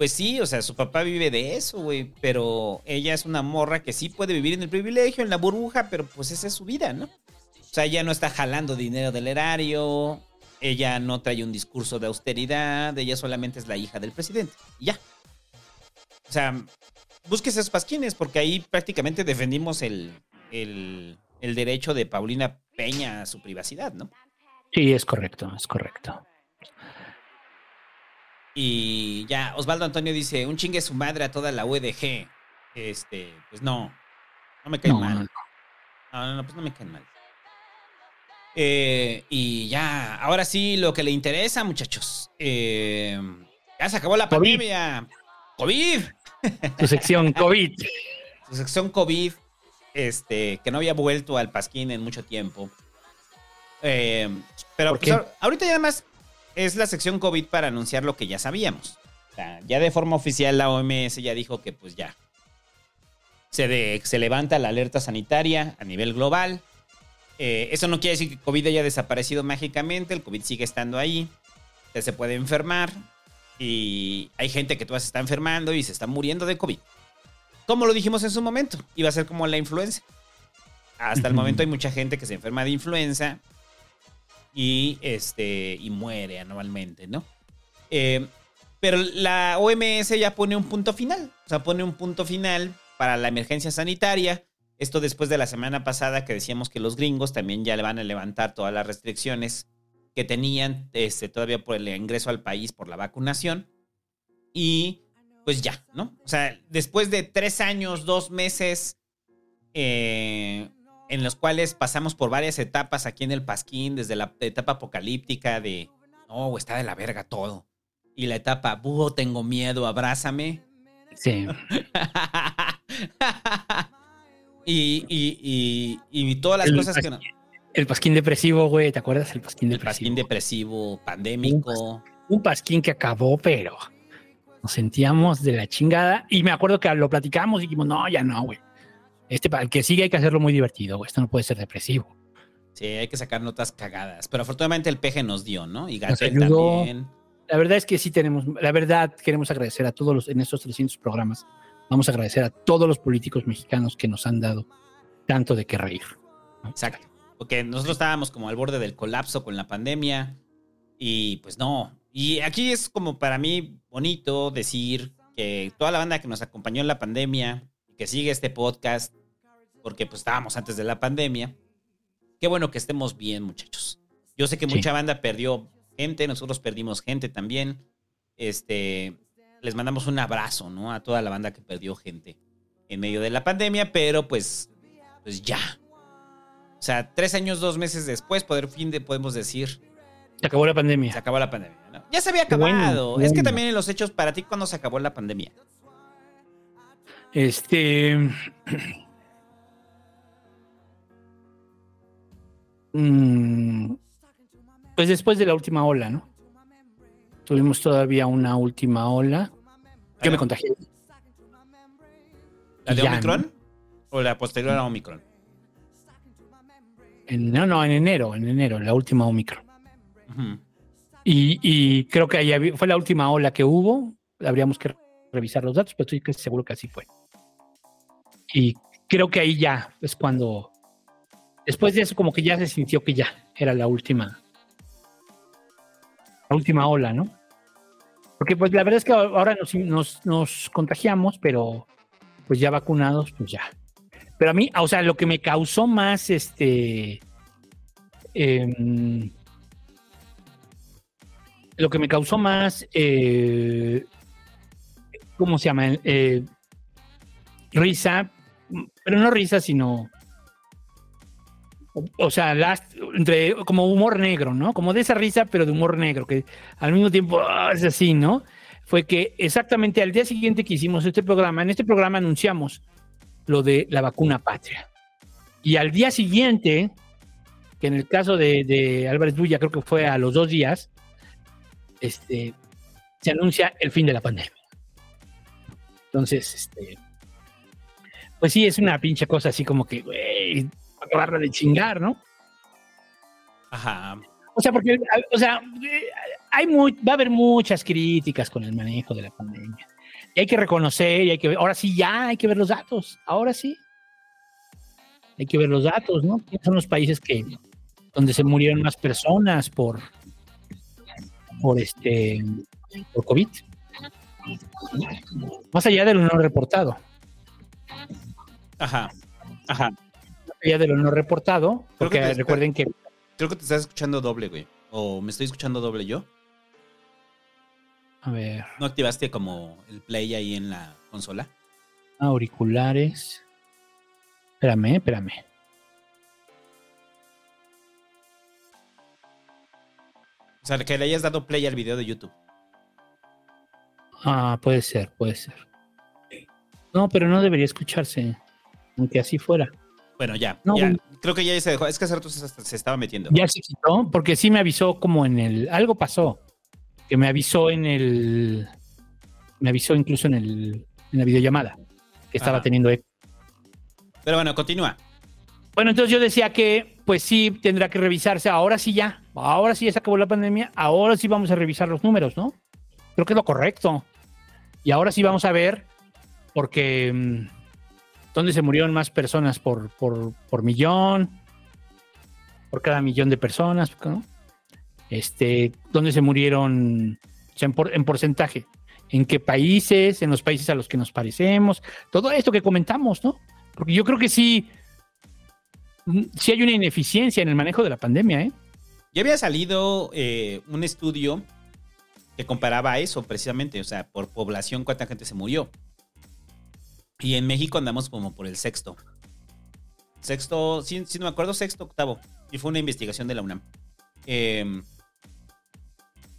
Pues sí, o sea, su papá vive de eso, güey. Pero ella es una morra que sí puede vivir en el privilegio, en la burbuja, pero pues esa es su vida, ¿no? O sea, ella no está jalando dinero del erario, ella no trae un discurso de austeridad, ella solamente es la hija del presidente. Y ya. O sea, búsquese esos pasquines, porque ahí prácticamente defendimos el, el, el derecho de Paulina Peña a su privacidad, ¿no? Sí, es correcto, es correcto. Y ya, Osvaldo Antonio dice, un chingue su madre a toda la UDG. Este, pues no, no me caen No, mal. no, No, no, pues no me caen mal. Eh, y ya, ahora sí, lo que le interesa, muchachos. Eh, ya se acabó la COVID. pandemia. COVID. Tu sección COVID. Su sección COVID, este, que no había vuelto al Pasquín en mucho tiempo. Eh, pero ¿Por pues, ahorita ya además es la sección COVID para anunciar lo que ya sabíamos. O sea, ya de forma oficial la OMS ya dijo que pues ya se, de- se levanta la alerta sanitaria a nivel global. Eh, eso no quiere decir que COVID haya desaparecido mágicamente, el COVID sigue estando ahí, usted se puede enfermar y hay gente que todavía se está enfermando y se está muriendo de COVID. Como lo dijimos en su momento, iba a ser como la influenza. Hasta el momento hay mucha gente que se enferma de influenza y, este, y muere anualmente, ¿no? Eh, pero la OMS ya pone un punto final, o sea, pone un punto final para la emergencia sanitaria. Esto después de la semana pasada que decíamos que los gringos también ya le van a levantar todas las restricciones que tenían este, todavía por el ingreso al país por la vacunación. Y pues ya, ¿no? O sea, después de tres años, dos meses, eh, en los cuales pasamos por varias etapas aquí en el Pasquín, desde la etapa apocalíptica de, no, está de la verga todo. Y la etapa, búho, tengo miedo, abrázame. Sí. y, y, y, y todas las El cosas que no. El pasquín depresivo, güey, ¿te acuerdas? El pasquín El depresivo. pasquín depresivo, pandémico. Un pasquín que acabó, pero nos sentíamos de la chingada. Y me acuerdo que lo platicamos y dijimos, no, ya no, güey. Este, para el que sigue hay que hacerlo muy divertido. Esto no puede ser depresivo. Sí, hay que sacar notas cagadas. Pero afortunadamente el peje nos dio, ¿no? Y Gatel también. La verdad es que sí tenemos, la verdad queremos agradecer a todos los, en estos 300 programas, vamos a agradecer a todos los políticos mexicanos que nos han dado tanto de qué reír. ¿no? Exacto. Porque nosotros estábamos como al borde del colapso con la pandemia. Y pues no. Y aquí es como para mí bonito decir que toda la banda que nos acompañó en la pandemia y que sigue este podcast, porque pues estábamos antes de la pandemia. Qué bueno que estemos bien, muchachos. Yo sé que Sí. mucha banda perdió gente, nosotros perdimos gente también. Este, les mandamos un abrazo, ¿no? A toda la banda que perdió gente en medio de la pandemia, pero pues, pues ya. O sea, tres años, dos meses después, poder fin de podemos decir, Se acabó la se pandemia. acabó la pandemia. ¿no? Ya se había bueno, acabado. Es que también en los hechos, para ti, ¿cuándo se acabó la pandemia? Este. mm, Pues después de la última ola, ¿no? Tuvimos todavía una última ola. Yo me contagié. ¿La de Ya, Omicron? ¿O la posterior a Omicron? En, no, no, en enero, en enero, la última Omicron. Ujú. Y, y creo que ahí fue la última ola que hubo. Habríamos que revisar los datos, pero estoy seguro que así fue. Y creo que ahí ya es cuando, después de eso, como que ya se sintió que ya era la última, la última ola, ¿no? Porque pues la verdad es que ahora nos, nos, nos contagiamos, pero pues ya vacunados, pues ya. Pero a mí, o sea, lo que me causó más este. em, lo que me causó más. eh, ¿Cómo se llama? Eh, risa, pero no risa, sino. O, sea, last- entre, como humor negro, ¿no? Como de esa risa, pero de humor negro, que al mismo tiempo ah, es así, ¿no? Fue que exactamente al día siguiente que hicimos este programa, en este programa anunciamos lo de la vacuna patria. Y al día siguiente, que en el caso de, de Álvarez Bulla creo que fue a los dos días, este, se anuncia el fin de la pandemia. Entonces, este, pues sí, es una pinche cosa así como que, güey, acabarla de chingar, ¿no? Ajá. O sea, porque, o sea, hay muy, va a haber muchas críticas con el manejo de la pandemia. Y hay que reconocer, y hay que ver, ahora sí ya hay que ver los datos, ahora sí. Hay que ver los datos, ¿no? ¿Quiénes son los países que donde se murieron más personas por por este por COVID? Más allá de lo no reportado. Ajá. Ajá. Allá de lo no reportado, porque que te- recuerden que Creo que te estás escuchando doble, güey. O me estoy escuchando doble yo. a ver, ¿No activaste como el play ahí en la consola? auriculares. Espérame, espérame. O sea, que le hayas dado play al video de YouTube. Ah, puede ser, puede ser. No, pero no debería escucharse, aunque así fuera. Bueno, ya. No, ya. bueno. Creo que ya se dejó. Es que rato se, se estaba metiendo. Ya se quitó, porque sí me avisó como en el. Algo pasó. Que me avisó en el. Me avisó incluso en el. En la videollamada. Que estaba Ajá. teniendo eco. Pero bueno, continúa. Bueno, entonces yo decía que, pues sí, tendrá que revisarse. Ahora sí ya. Ahora sí ya se acabó la pandemia. Ahora sí vamos a revisar los números, ¿no? Creo que es lo correcto. Y ahora sí vamos a ver, porque. ¿Dónde se murieron más personas por, por, por millón? Por cada millón de personas, ¿no? Este, ¿dónde se murieron o sea, en, por- en porcentaje? ¿En qué países? ¿En los países a los que nos parecemos? Todo esto que comentamos, ¿no? Porque yo creo que sí, sí hay una ineficiencia en el manejo de la pandemia, ¿eh? Ya había salido eh, un estudio que comparaba eso precisamente, o sea, por población cuánta gente se murió. Y en México andamos como por el sexto. Sexto, sí no me acuerdo, sexto, octavo. Y fue una investigación de la UNAM. Eh,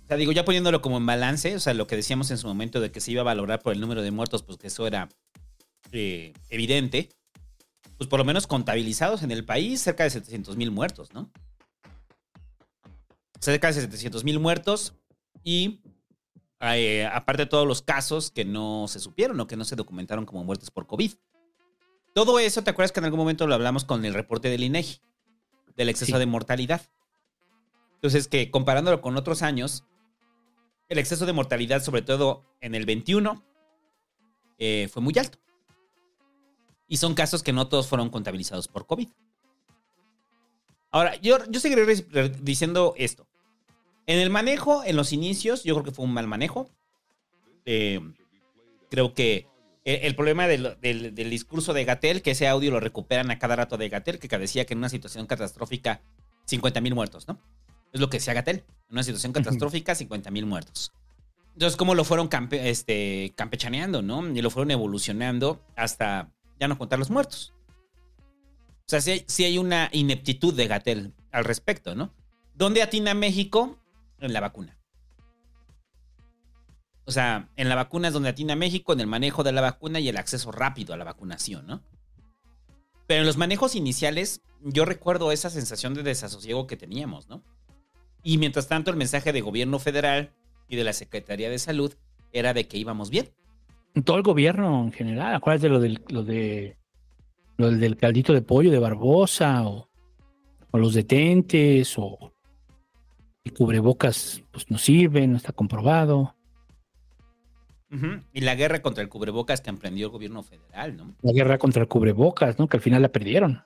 o sea, digo, ya poniéndolo como en balance, o sea, lo que decíamos en su momento de que se iba a valorar por el número de muertos, pues que eso era eh, evidente. Pues por lo menos contabilizados en el país, cerca de 700 mil muertos, ¿no? cerca de 700 mil muertos y eh, aparte todos los casos que no se supieron o que no se documentaron como muertes por COVID. Todo eso, ¿te acuerdas que en algún momento lo hablamos con el reporte del INEGI? Del exceso Sí. de mortalidad. Entonces, que comparándolo con otros años, el exceso de mortalidad, sobre todo en el 21, eh, fue muy alto. Y son casos que no todos fueron contabilizados por COVID. Ahora, yo, yo seguiré diciendo esto. En el manejo, en los inicios, yo creo que fue un mal manejo. Eh, creo que el, el problema del, del- del discurso de Gatel, que ese audio lo recuperan a cada rato de Gatel, que decía que en una situación catastrófica, 50 mil muertos, ¿no? Es lo que decía Gatel. En una situación catastrófica, 50 mil muertos. Entonces, ¿cómo lo fueron campe- este, campechaneando, no? Y lo fueron evolucionando hasta ya no contar los muertos. O sea, sí hay, sí hay una ineptitud de Gatel al respecto, ¿no? ¿Dónde atina México? En la vacuna. O sea, en la vacuna es donde atina México, en el manejo de la vacuna y el acceso rápido a la vacunación, ¿no? Pero en los manejos iniciales, yo recuerdo esa sensación de desasosiego que teníamos, ¿no? Y mientras tanto, el mensaje de gobierno federal y de la Secretaría de Salud era de que íbamos bien. Todo el gobierno en general. Acuérdate lo del, lo de lo del, caldito de pollo de Barbosa o, o los detentes o el cubrebocas pues no sirve, no está comprobado. Y la guerra contra el cubrebocas que emprendió el gobierno federal, ¿no? La guerra contra el cubrebocas, ¿no? Que al final la perdieron.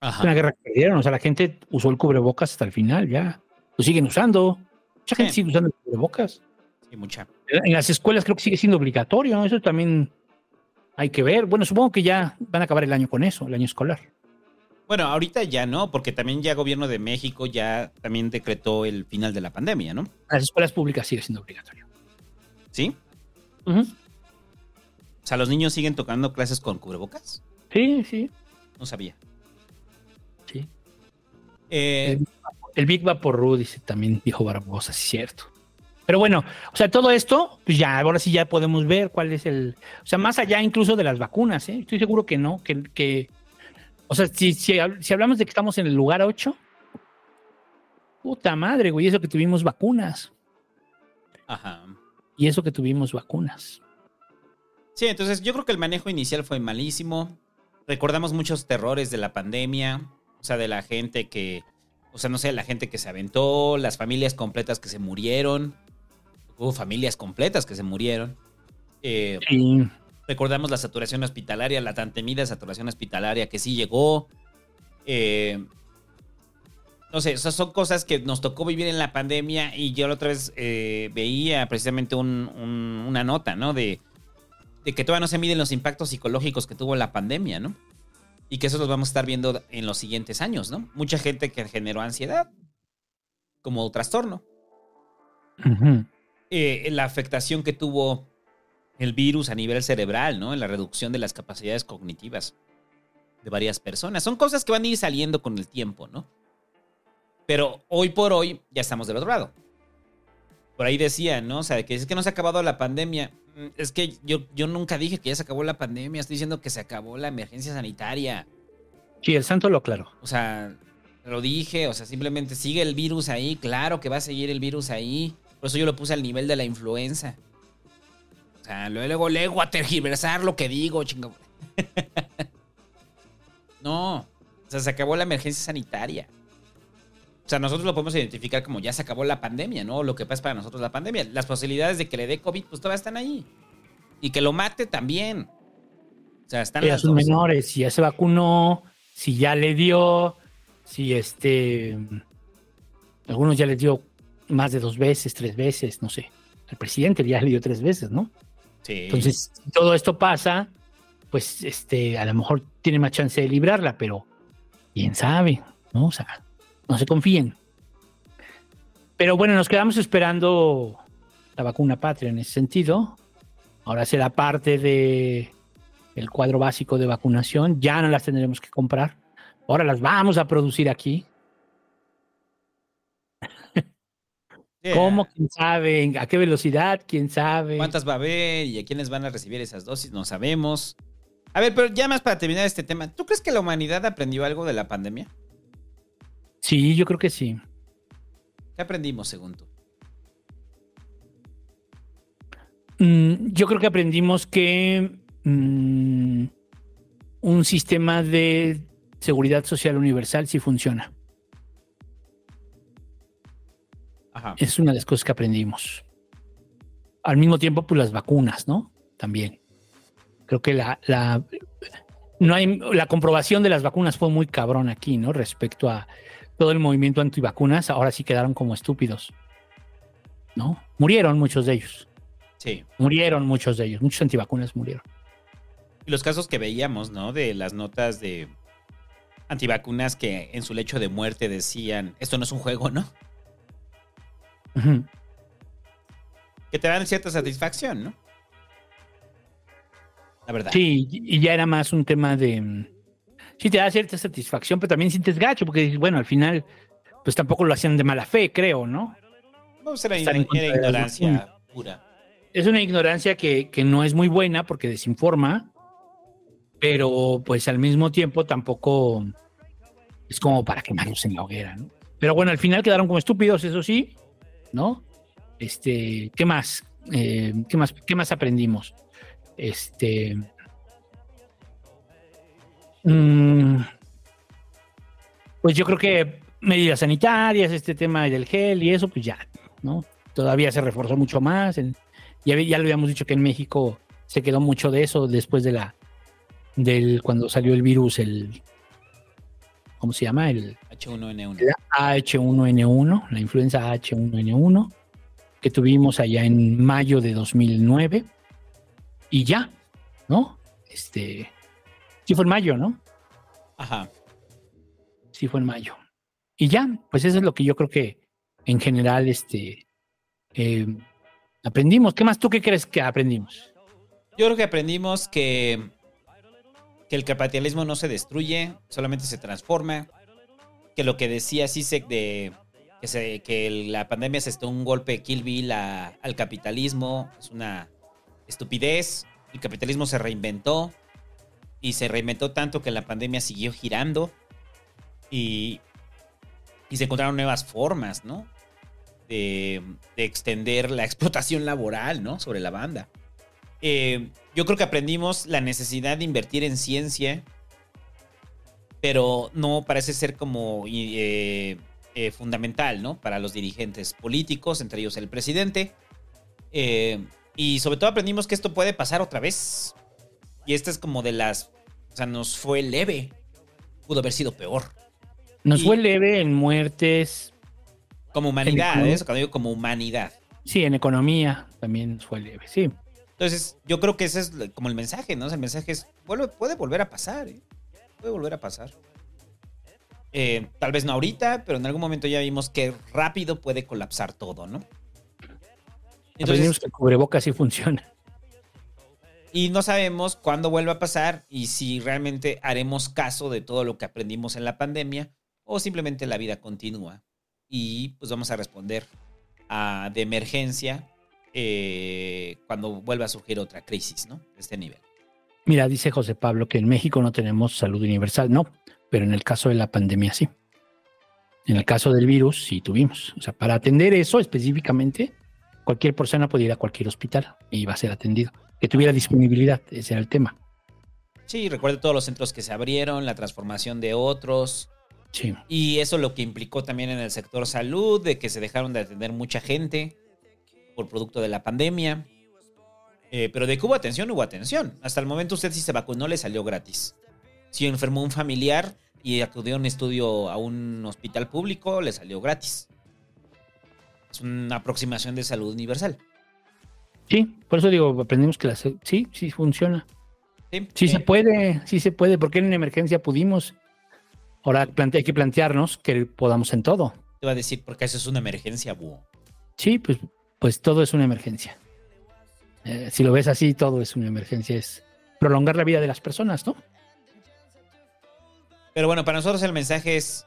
Es una guerra que perdieron. O sea, la gente usó el cubrebocas hasta el final, ya. Lo siguen usando. Mucha gente sigue usando el cubrebocas. Sí, mucha. En las escuelas creo que sigue siendo obligatorio. ¿no? Eso también hay que ver. Bueno, supongo que ya van a acabar el año con eso, el año escolar. Bueno, ahorita ya no, porque también ya el gobierno de México ya también decretó el final de la pandemia, ¿no? Las escuelas públicas sigue siendo obligatorio. ¿Sí? O sea, ¿los niños siguen tocando clases con cubrebocas? Sí, sí. No sabía. Sí. Eh, El Big Vaporru dice también, dijo Barbosa, sí, cierto. Pero bueno, o sea, todo esto, pues ya, ahora sí ya podemos ver cuál es el. O sea, más allá incluso de las vacunas, ¿eh? Estoy seguro que no, que. que o sea, si, si, si hablamos de que estamos en el lugar 8, puta madre, güey, eso que tuvimos vacunas. ajá. Y eso que tuvimos vacunas. Sí, entonces yo creo que el manejo inicial fue malísimo. Recordamos muchos terrores de la pandemia, o sea, de la gente que, o sea, no sé, la gente que se aventó, las familias completas que se murieron. Hubo familias completas que se murieron. Eh, Sí. Recordamos la saturación hospitalaria, la tan temida saturación hospitalaria que sí llegó. Eh, no sé, esas son cosas que nos tocó vivir en la pandemia y yo la otra vez eh, veía precisamente un- un- una nota, ¿no? De, de que todavía no se miden los impactos psicológicos que tuvo la pandemia, ¿no? Y que eso los vamos a estar viendo en los siguientes años, ¿no? Mucha gente que generó ansiedad como trastorno. Eh, la afectación que tuvo el virus a nivel cerebral, ¿no? En la reducción de las capacidades cognitivas de varias personas. Son cosas que van a ir saliendo con el tiempo, ¿no? Pero hoy por hoy ya estamos del otro lado. Por ahí decían, ¿no? O sea, que es que no se ha acabado la pandemia. Mm, Es que yo, yo nunca dije que ya se acabó la pandemia. Estoy diciendo que se acabó la emergencia sanitaria. Sí, el santo lo aclaró. O sea, lo dije, o sea, simplemente sigue el virus ahí. Claro que va a seguir el virus ahí. Por eso yo lo puse al nivel de la influenza. O sea, luego, luego a tergiversar lo que digo, chingo. no. O sea, se acabó la emergencia sanitaria. O sea, nosotros lo podemos identificar como ya se acabó la pandemia, ¿no? Lo que pasa para nosotros la pandemia. Las posibilidades de que le dé COVID, pues todavía están ahí. Y que lo mate también. O sea, están Ya las son dos. menores, si ya se vacunó, si ya le dio, si este. Algunos ya les dio más de dos veces, tres veces, no sé. El presidente ya le dio tres veces, ¿no? Entonces, si todo esto pasa, pues este, a lo mejor tiene más chance de librarla, pero quién sabe, ¿no? O sea, no se confíen. Pero bueno, nos quedamos esperando la vacuna patria en ese sentido. Ahora será parte de el cuadro básico de vacunación. Ya no las tendremos que comprar. Ahora las vamos a producir aquí. Yeah. ¿Cómo? ¿Quién sabe? ¿A qué velocidad? ¿Quién sabe? ¿Cuántas va a haber y a quiénes van a recibir esas dosis? No sabemos. A ver, pero ya más para terminar este tema, ¿tú crees que la humanidad aprendió algo de la pandemia? Sí, yo creo que sí. ¿Qué aprendimos según tú? Mm, yo creo que aprendimos que mm, un sistema de seguridad social universal sí funciona. Ajá. Es una de las cosas que aprendimos. Al mismo tiempo, pues las vacunas, ¿no? También. Creo que la, la, no hay, la comprobación de las vacunas fue muy cabrón aquí, ¿no? Respecto a todo el movimiento antivacunas, ahora sí quedaron como estúpidos, ¿no? Murieron muchos de ellos. Sí. Murieron muchos de ellos. Muchos antivacunas murieron. Y los casos que veíamos, ¿no? De las notas de antivacunas que en su lecho de muerte decían, esto no es un juego, ¿no? Que te dan cierta satisfacción, ¿no? La verdad. Sí, y ya era más un tema de. mm, Sí, te da cierta satisfacción, pero también sientes gacho, porque dices, bueno, al final, pues tampoco lo hacían de mala fe, creo, ¿no? Era contra de las ignorancia pura. Es una ignorancia que, que no es muy buena porque desinforma, pero pues al mismo tiempo tampoco es como para quemarlos en la hoguera, ¿no? Pero bueno, al final quedaron como estúpidos, eso sí, ¿no? Este, ¿qué más? Eh, ¿qué más? ¿Qué más aprendimos? Este. mm, pues yo creo que medidas sanitarias, este tema del gel y eso, pues ya, ¿no? Todavía se reforzó mucho más. ya, ya lo habíamos dicho que en México se quedó mucho de eso después de la del cuando salió el virus, el ¿cómo se llama? El H1N1. la H1N1, la influenza H1N1, que tuvimos allá en mayo de 2009. Y ya, ¿no? Este, sí fue en mayo, ¿no? Ajá. Sí fue en mayo. Y ya, pues eso es lo que yo creo que en general este, eh, aprendimos. ¿Qué más tú qué crees que aprendimos? Yo creo que aprendimos que, que el capitalismo no se destruye, solamente se transforma. Que lo que decía Sisek de que, la pandemia se está un golpe kill bill al capitalismo es una estupidez. El capitalismo se reinventó y se reinventó tanto que la pandemia siguió girando y, se encontraron nuevas formas, ¿no? De, de extender la explotación laboral, ¿no? Sobre la banda. Eh, yo creo que aprendimos la necesidad de invertir en ciencia, pero no parece ser como eh, eh, fundamental, ¿no? Para los dirigentes políticos, entre ellos el presidente. Eh, Y sobre todo aprendimos que esto puede pasar otra vez. Y esta es como de las... O sea, nos fue leve. Pudo haber sido peor. Nos Y- fue leve en muertes, Como humanidad, ¿eh? cuando digo como humanidad. sí, en economía también nos fue leve, sí. Entonces, yo creo que ese es como el mensaje, ¿no? O sea, el mensaje es, vuelve, puede volver a pasar, ¿eh? Puede volver a pasar. Eh, tal vez no ahorita, pero en algún momento ya vimos que rápido puede colapsar todo, ¿no? Entonces, que el cubrebocas sí funciona. y no sabemos cuándo vuelva a pasar y si realmente haremos caso de todo lo que aprendimos en la pandemia o simplemente la vida continúa y pues vamos a responder a, de emergencia eh, cuando vuelva a surgir otra crisis, ¿no? De este nivel. Mira, dice José Pablo que en México no tenemos salud universal, no, pero en el caso de la pandemia sí. En el caso del virus sí tuvimos. O sea, para atender eso específicamente, cualquier persona podía ir a cualquier hospital y iba a ser atendido. Que tuviera disponibilidad, ese era el tema. Sí, recuerde todos los centros que se abrieron, la transformación de otros. Sí. Y eso lo que implicó también en el sector salud, de que se dejaron de atender mucha gente por producto de la pandemia. Eh, pero de que hubo atención, hubo atención. Hasta el momento usted si se vacunó le salió gratis. Si enfermó un familiar y acudió a un estudio a un hospital público, le salió gratis. Es una aproximación de salud universal. Sí, por eso digo, aprendimos que la, se- sí, sí funciona. Sí, Sí Eh, se puede, sí se puede, porque en una emergencia pudimos. Ahora hay que plantearnos que podamos en todo. Te va a decir, porque eso es una emergencia, búho. Sí, pues, pues todo es una emergencia. Eh, si lo ves así, todo es una emergencia, es prolongar la vida de las personas, ¿no? Pero bueno, para nosotros el mensaje es,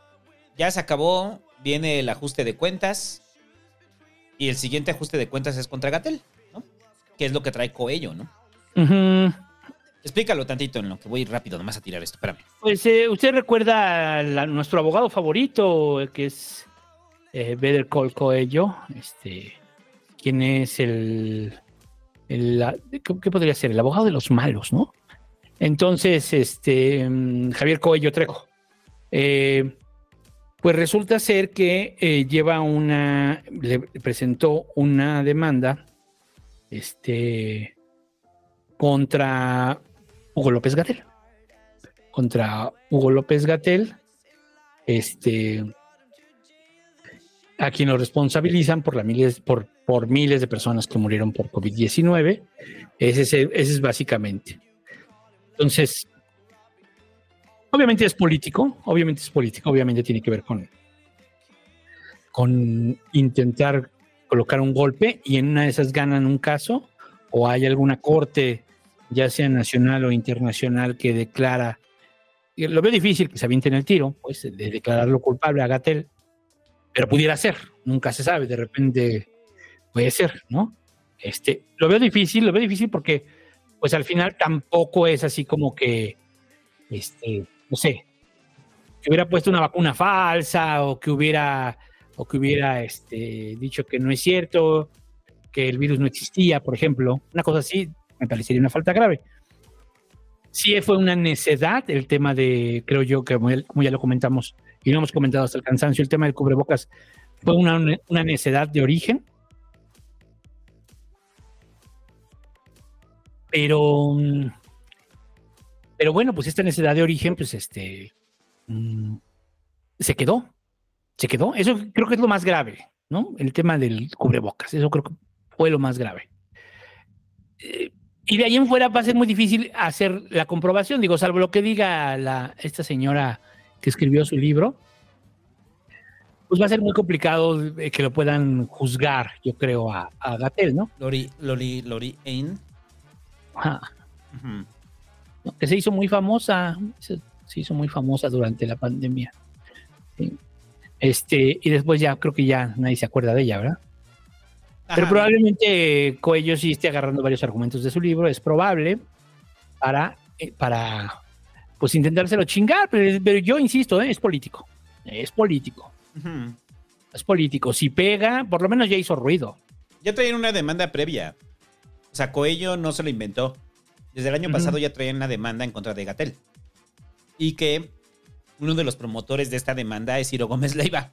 ya se acabó, viene el ajuste de cuentas y el siguiente ajuste de cuentas es contra Gatel, ¿no? Que es lo que trae Coello, ¿no? Explícalo tantito en lo que voy rápido nomás a tirar esto, espérame. Pues eh, usted recuerda a la- nuestro abogado favorito, eh, que es eh, Better Call Coello, este, quien es el, el- la- ¿qué, qué podría ser? El abogado de los malos, ¿no? Entonces, este, mm, Javier Coello Trejo. Eh, pues resulta ser que eh, lleva una, le presentó una demanda, este, contra Hugo López Gatel contra Hugo López Gatel, este, a quien lo responsabilizan por, la miles, por, por miles de personas que murieron por COVID-19. Ese, es- ese es básicamente. Entonces, obviamente es político, obviamente es político, obviamente tiene que ver con, con intentar colocar un golpe y en una de esas ganan un caso o hay alguna corte, ya sea nacional o internacional, que declara lo veo difícil que se avienten el tiro, pues, de declararlo culpable a Gatel, pero pudiera ser, nunca se sabe, de repente puede ser, ¿no? Este, lo veo difícil, lo veo difícil porque, pues al final tampoco es así como que, este, no sé, que hubiera puesto una vacuna falsa o que hubiera, o que hubiera, este, dicho que no es cierto, que el virus no existía, por ejemplo, una cosa así, me parecería una falta grave sí fue una necedad el tema de, creo yo, que como ya, como ya lo comentamos y lo hemos comentado hasta el cansancio, el tema del cubrebocas fue una, una necedad de origen. Pero, mm, pero bueno, pues esta necedad de origen, pues este, mm, se quedó, se quedó. Eso creo que es lo más grave, ¿no? El tema del cubrebocas, eso creo que fue lo más grave. Eh, y de ahí en fuera va a ser muy difícil hacer la comprobación, digo, salvo lo que diga la, esta señora que escribió su libro, pues va a ser muy complicado eh, que lo puedan juzgar, yo creo, a, a Gatel, ¿no? Lori, Lori, Lori Ain. Ajá. Que se hizo muy famosa, se, se hizo muy famosa durante la pandemia. Sí. Este, y después ya creo que ya nadie se acuerda de ella, ¿verdad? Pero probablemente Coello sí esté agarrando varios argumentos de su libro, es probable, para, eh, para pues intentárselo chingar, pero, pero yo insisto, eh, es político, es político, es político. Si pega, por lo menos ya hizo ruido. Ya traían una demanda previa. O sea, Coello no se lo inventó. Desde el año pasado ya traían una demanda en contra de Gatel. Y que uno de los promotores de esta demanda es Ciro Gómez Leiva.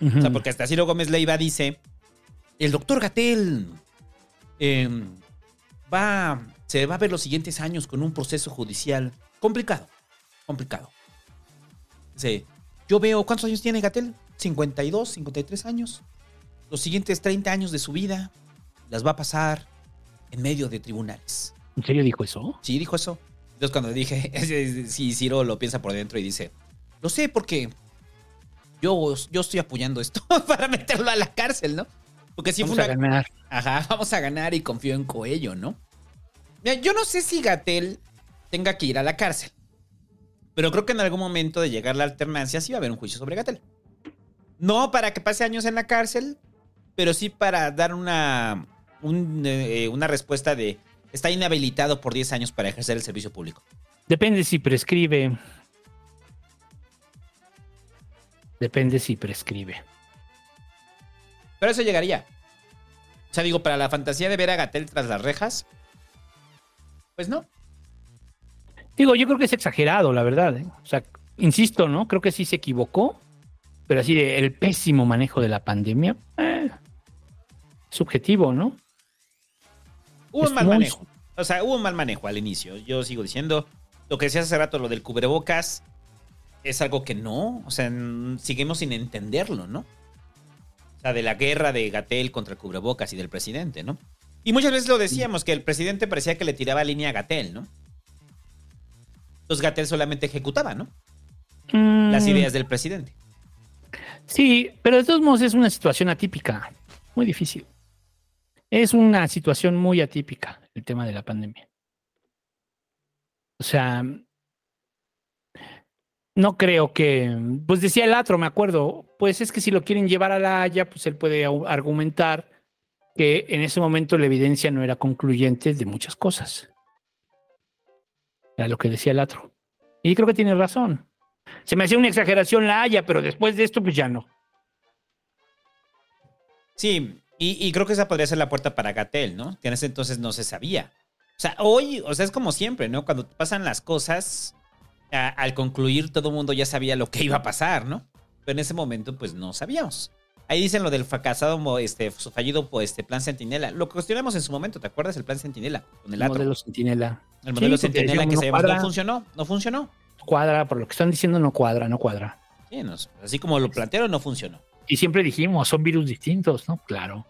O sea, porque hasta Ciro Gómez Leiva dice, el doctor Gatel eh, va, se va a ver los siguientes años con un proceso judicial complicado. Complicado. Dice, yo veo, ¿cuántos años tiene Gatel? 52, 53 años. Los siguientes 30 años de su vida las va a pasar en medio de tribunales. ¿En serio dijo eso? Sí, dijo eso. Entonces cuando dije, sí, Ciro lo piensa por dentro y dice, lo sé porque yo, yo estoy apoyando esto para meterlo a la cárcel, ¿no? Porque si Vamos fue a ganar. Ajá, vamos a ganar y confío en Coello, ¿no? Mira, yo no sé si Gatel tenga que ir a la cárcel. Pero creo que en algún momento de llegar la alternancia sí va a haber un juicio sobre Gatel. No para que pase años en la cárcel, pero sí para dar una, un, eh, una respuesta de está inhabilitado por 10 años para ejercer el servicio público. Depende si prescribe. Depende si prescribe. Pero eso llegaría. O sea, digo, para la fantasía de ver a Gatel tras las rejas, pues no. Digo, yo creo que es exagerado, la verdad. ¿eh? O sea, insisto, ¿no? Creo que sí se equivocó, pero así de el pésimo manejo de la pandemia, eh, subjetivo, ¿no? Hubo Es un mal muy- manejo. O sea, hubo un mal manejo al inicio. Yo sigo diciendo, lo que decías hace rato, lo del cubrebocas, es algo que no, o sea, seguimos sin entenderlo, ¿no? O sea, de la guerra de Gatel contra el cubrebocas y del presidente, ¿no? Y muchas veces lo decíamos, que el presidente parecía que le tiraba línea a Gatel, ¿no? Entonces Gatel solamente ejecutaba, ¿no? Las Mm, ideas del presidente. Sí, pero de todos modos es una situación atípica, muy difícil. Es una situación muy atípica el tema de la pandemia. O sea, no creo que, pues decía el otro, me acuerdo, pues es que si lo quieren llevar a la Haya, pues él puede argumentar que en ese momento la evidencia no era concluyente de muchas cosas. Era lo que decía el otro. Y creo que tiene razón. Se me hacía una exageración la Haya, pero después de esto, pues ya no. Sí, y, creo que esa podría ser la puerta para Gatel, ¿no? Que en ese entonces no se sabía. O sea, hoy, o sea, es como siempre, ¿no? Cuando pasan las cosas, a- al concluir todo el mundo ya sabía lo que iba a pasar, ¿no? Pero en ese momento, pues no sabíamos. Ahí dicen lo del fracasado, este, su fallido pues, este, plan Centinela. Lo cuestionamos en su momento, ¿te acuerdas? El plan Centinela, con el El modelo Centinela. El modelo Sí, Centinela que decíamos, se no no cuadra. funcionó, no funcionó. Cuadra, por lo que están diciendo, no cuadra, no cuadra. Sí, no, así como lo plantearon, no funcionó. Y siempre dijimos, son virus distintos, ¿no? Claro.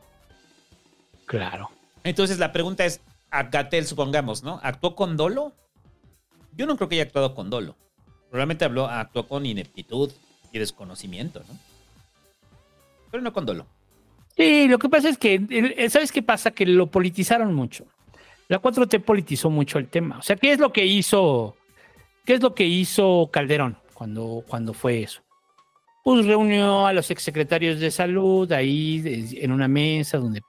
Claro. Entonces la pregunta es, a Gatel, supongamos, ¿no? ¿Actuó con dolo? Yo no creo que haya actuado con dolo. Probablemente habló, actuó con ineptitud y desconocimiento, ¿no? Pero no con dolo. Sí, lo que pasa es que, ¿sabes qué pasa? Que lo politizaron mucho. La 4T politizó mucho el tema. O sea, ¿qué es lo que hizo? ¿Qué es lo que hizo Calderón cuando, cuando fue eso? Pues reunió a los exsecretarios de salud ahí en una mesa donde,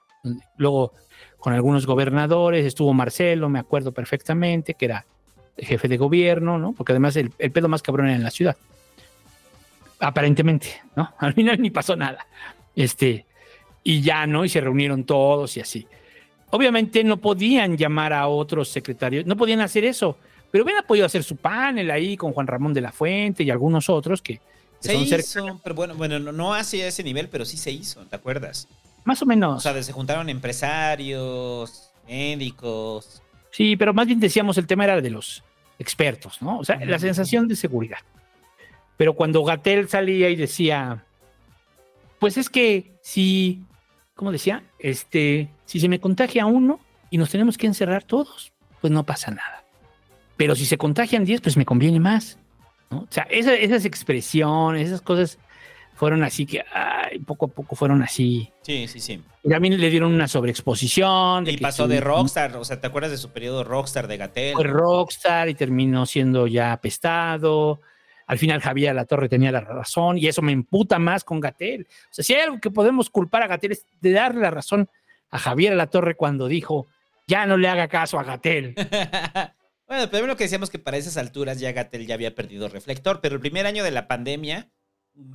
luego con algunos gobernadores, estuvo Marcelo, me acuerdo perfectamente, que era jefe de gobierno, ¿no? Porque además el, el pedo más cabrón era en la ciudad. Aparentemente, ¿no? Al final ni pasó nada. Este, y ya, ¿no? Y se reunieron todos y así. Obviamente no podían llamar a otros secretarios, no podían hacer eso, pero hubieran podido hacer su panel ahí con Juan Ramón de la Fuente y algunos otros que, que Se son hizo, cercanos. pero bueno, bueno, no, no hacia ese nivel, pero sí se hizo, ¿te acuerdas? Más o menos. O sea, se juntaron empresarios, médicos. Sí, pero más bien decíamos el tema era de los expertos, ¿no? O sea, la sensación de seguridad. Pero cuando Gatel salía y decía, pues es que si, ¿cómo decía? Este, si se me contagia uno y nos tenemos que encerrar todos, pues no pasa nada. Pero si se contagian 10, pues me conviene más. ¿no? O sea, esa- esas expresiones, esas cosas fueron así que ay, poco a poco fueron así. Sí, sí, sí. Y también le dieron una sobreexposición. de Y pasó de Rockstar, o sea, ¿te acuerdas de su periodo Rockstar de Gatel? fue rockstar y terminó siendo ya apestado. Al final Javier La Torre tenía la razón y eso me emputa más con Gatel. O sea, si hay algo que podemos culpar a Gatel es de darle la razón a Javier La Torre cuando dijo, ya no le haga caso a Gatel. Bueno, primero que decíamos que para esas alturas ya Gatel ya había perdido reflector, pero el primer año de la pandemia,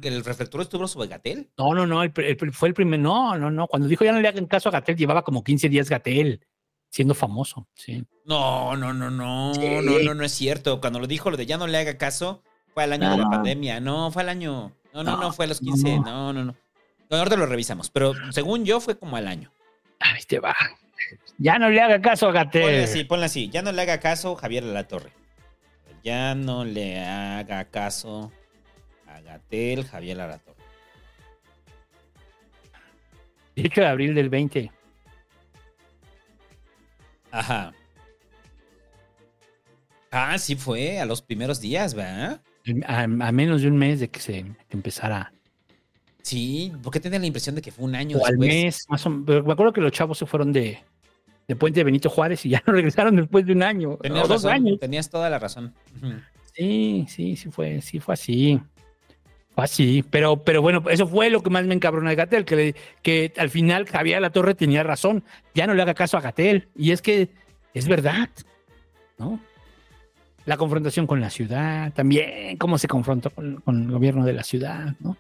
el reflector estuvo sobre Gatel. No, no, no, el el fue el primer, no, no, no. Cuando dijo ya no le hagan caso a Gatel, llevaba como 15 días Gatel siendo famoso. Sí. No, no, no, no, Sí. no, no, no es cierto. Cuando lo dijo lo de ya no le haga caso, fue al año de la pandemia. No, fue al año. No, no, no, No, fue a los 15. no. No, no, no. Ahorita lo revisamos, pero según yo fue como al año. Ahí te va. Ya no le haga caso a Gatel. Ponle así, ponle así. Ya no le haga caso Javier La Torre. Ya no le haga caso a Gatel Javier La Torre. 18 de abril del 20. Ajá. Ah, sí fue a los primeros días, ¿verdad? A, a menos de un mes de que se empezara. Sí, porque tenía la impresión de que fue un año O al mes, más o menos. Me acuerdo que los chavos se fueron de, de Puente Benito Juárez y ya no regresaron después de un año. Tenías o dos razón, años. Tenías toda la razón. Sí, sí, sí fue, sí fue así. Fue así. Pero, pero bueno, eso fue lo que más me encabronó de Gatel, que, le- que al final Javier La Torre tenía razón. Ya no le haga caso a Gatel. Y es que es verdad, ¿no? La confrontación con la ciudad, también cómo se confrontó con, con el gobierno de la ciudad, ¿no?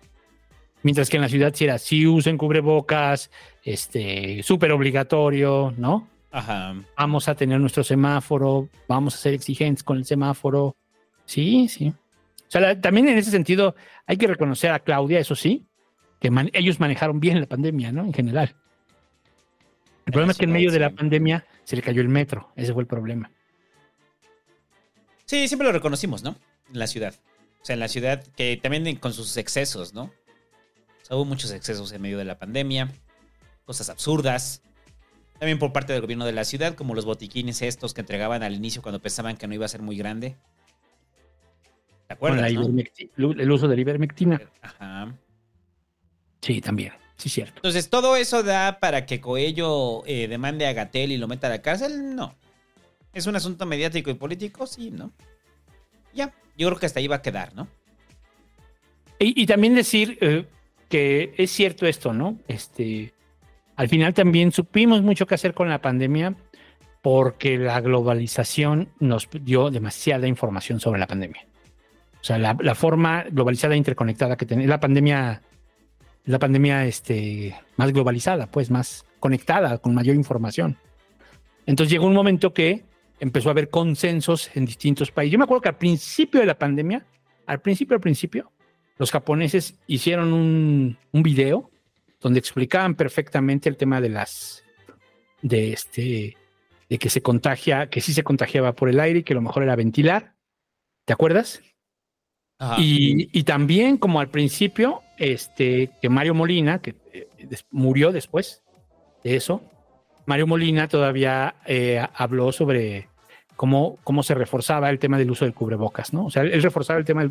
Mientras que en la ciudad sí era, sí usen cubrebocas, este, súper obligatorio, ¿no? Ajá. vamos a tener nuestro semáforo, vamos a ser exigentes con el semáforo. Sí, sí. O sea, la- también en ese sentido hay que reconocer a Claudia, eso sí, que man- ellos manejaron bien la pandemia, ¿no? En general. El problema es que en medio de la pandemia se le cayó el metro, ese fue el problema. Sí, siempre lo reconocimos, ¿no? En la ciudad. O sea, en la ciudad que también con sus excesos, ¿no? O sea, hubo muchos excesos en medio de la pandemia, cosas absurdas. También por parte del gobierno de la ciudad, como los botiquines estos que entregaban al inicio cuando pensaban que no iba a ser muy grande. ¿Te Con acuerdas? no? ivermecti- el uso de la ivermectina. Ajá. Sí, también. Sí, cierto. Entonces, ¿todo eso da para que Coello eh, demande a Gatel y lo meta a la cárcel? No. ¿Es un asunto mediático y político? Sí, ¿no? Ya, yo creo que hasta ahí va a quedar, ¿no? Y, y también decir eh, que es cierto esto, ¿no? Este, al final también supimos mucho qué hacer con la pandemia porque la globalización nos dio demasiada información sobre la pandemia. O sea, la, la forma globalizada e interconectada que tenía la pandemia, la pandemia este, más globalizada, pues más conectada, con mayor información. Entonces llegó un momento que empezó a haber consensos en distintos países. Yo me acuerdo que al principio de la pandemia, al principio, al principio, los japoneses hicieron un, un video donde explicaban perfectamente el tema de las, de este, de que se contagia, que sí se contagiaba por el aire y que lo mejor era ventilar. ¿Te acuerdas? Y, y también, como al principio, este, que Mario Molina, que eh, murió después de eso, Mario Molina todavía eh, habló sobre cómo, cómo se reforzaba el tema del uso del cubrebocas, ¿no? O sea, él reforzaba el tema del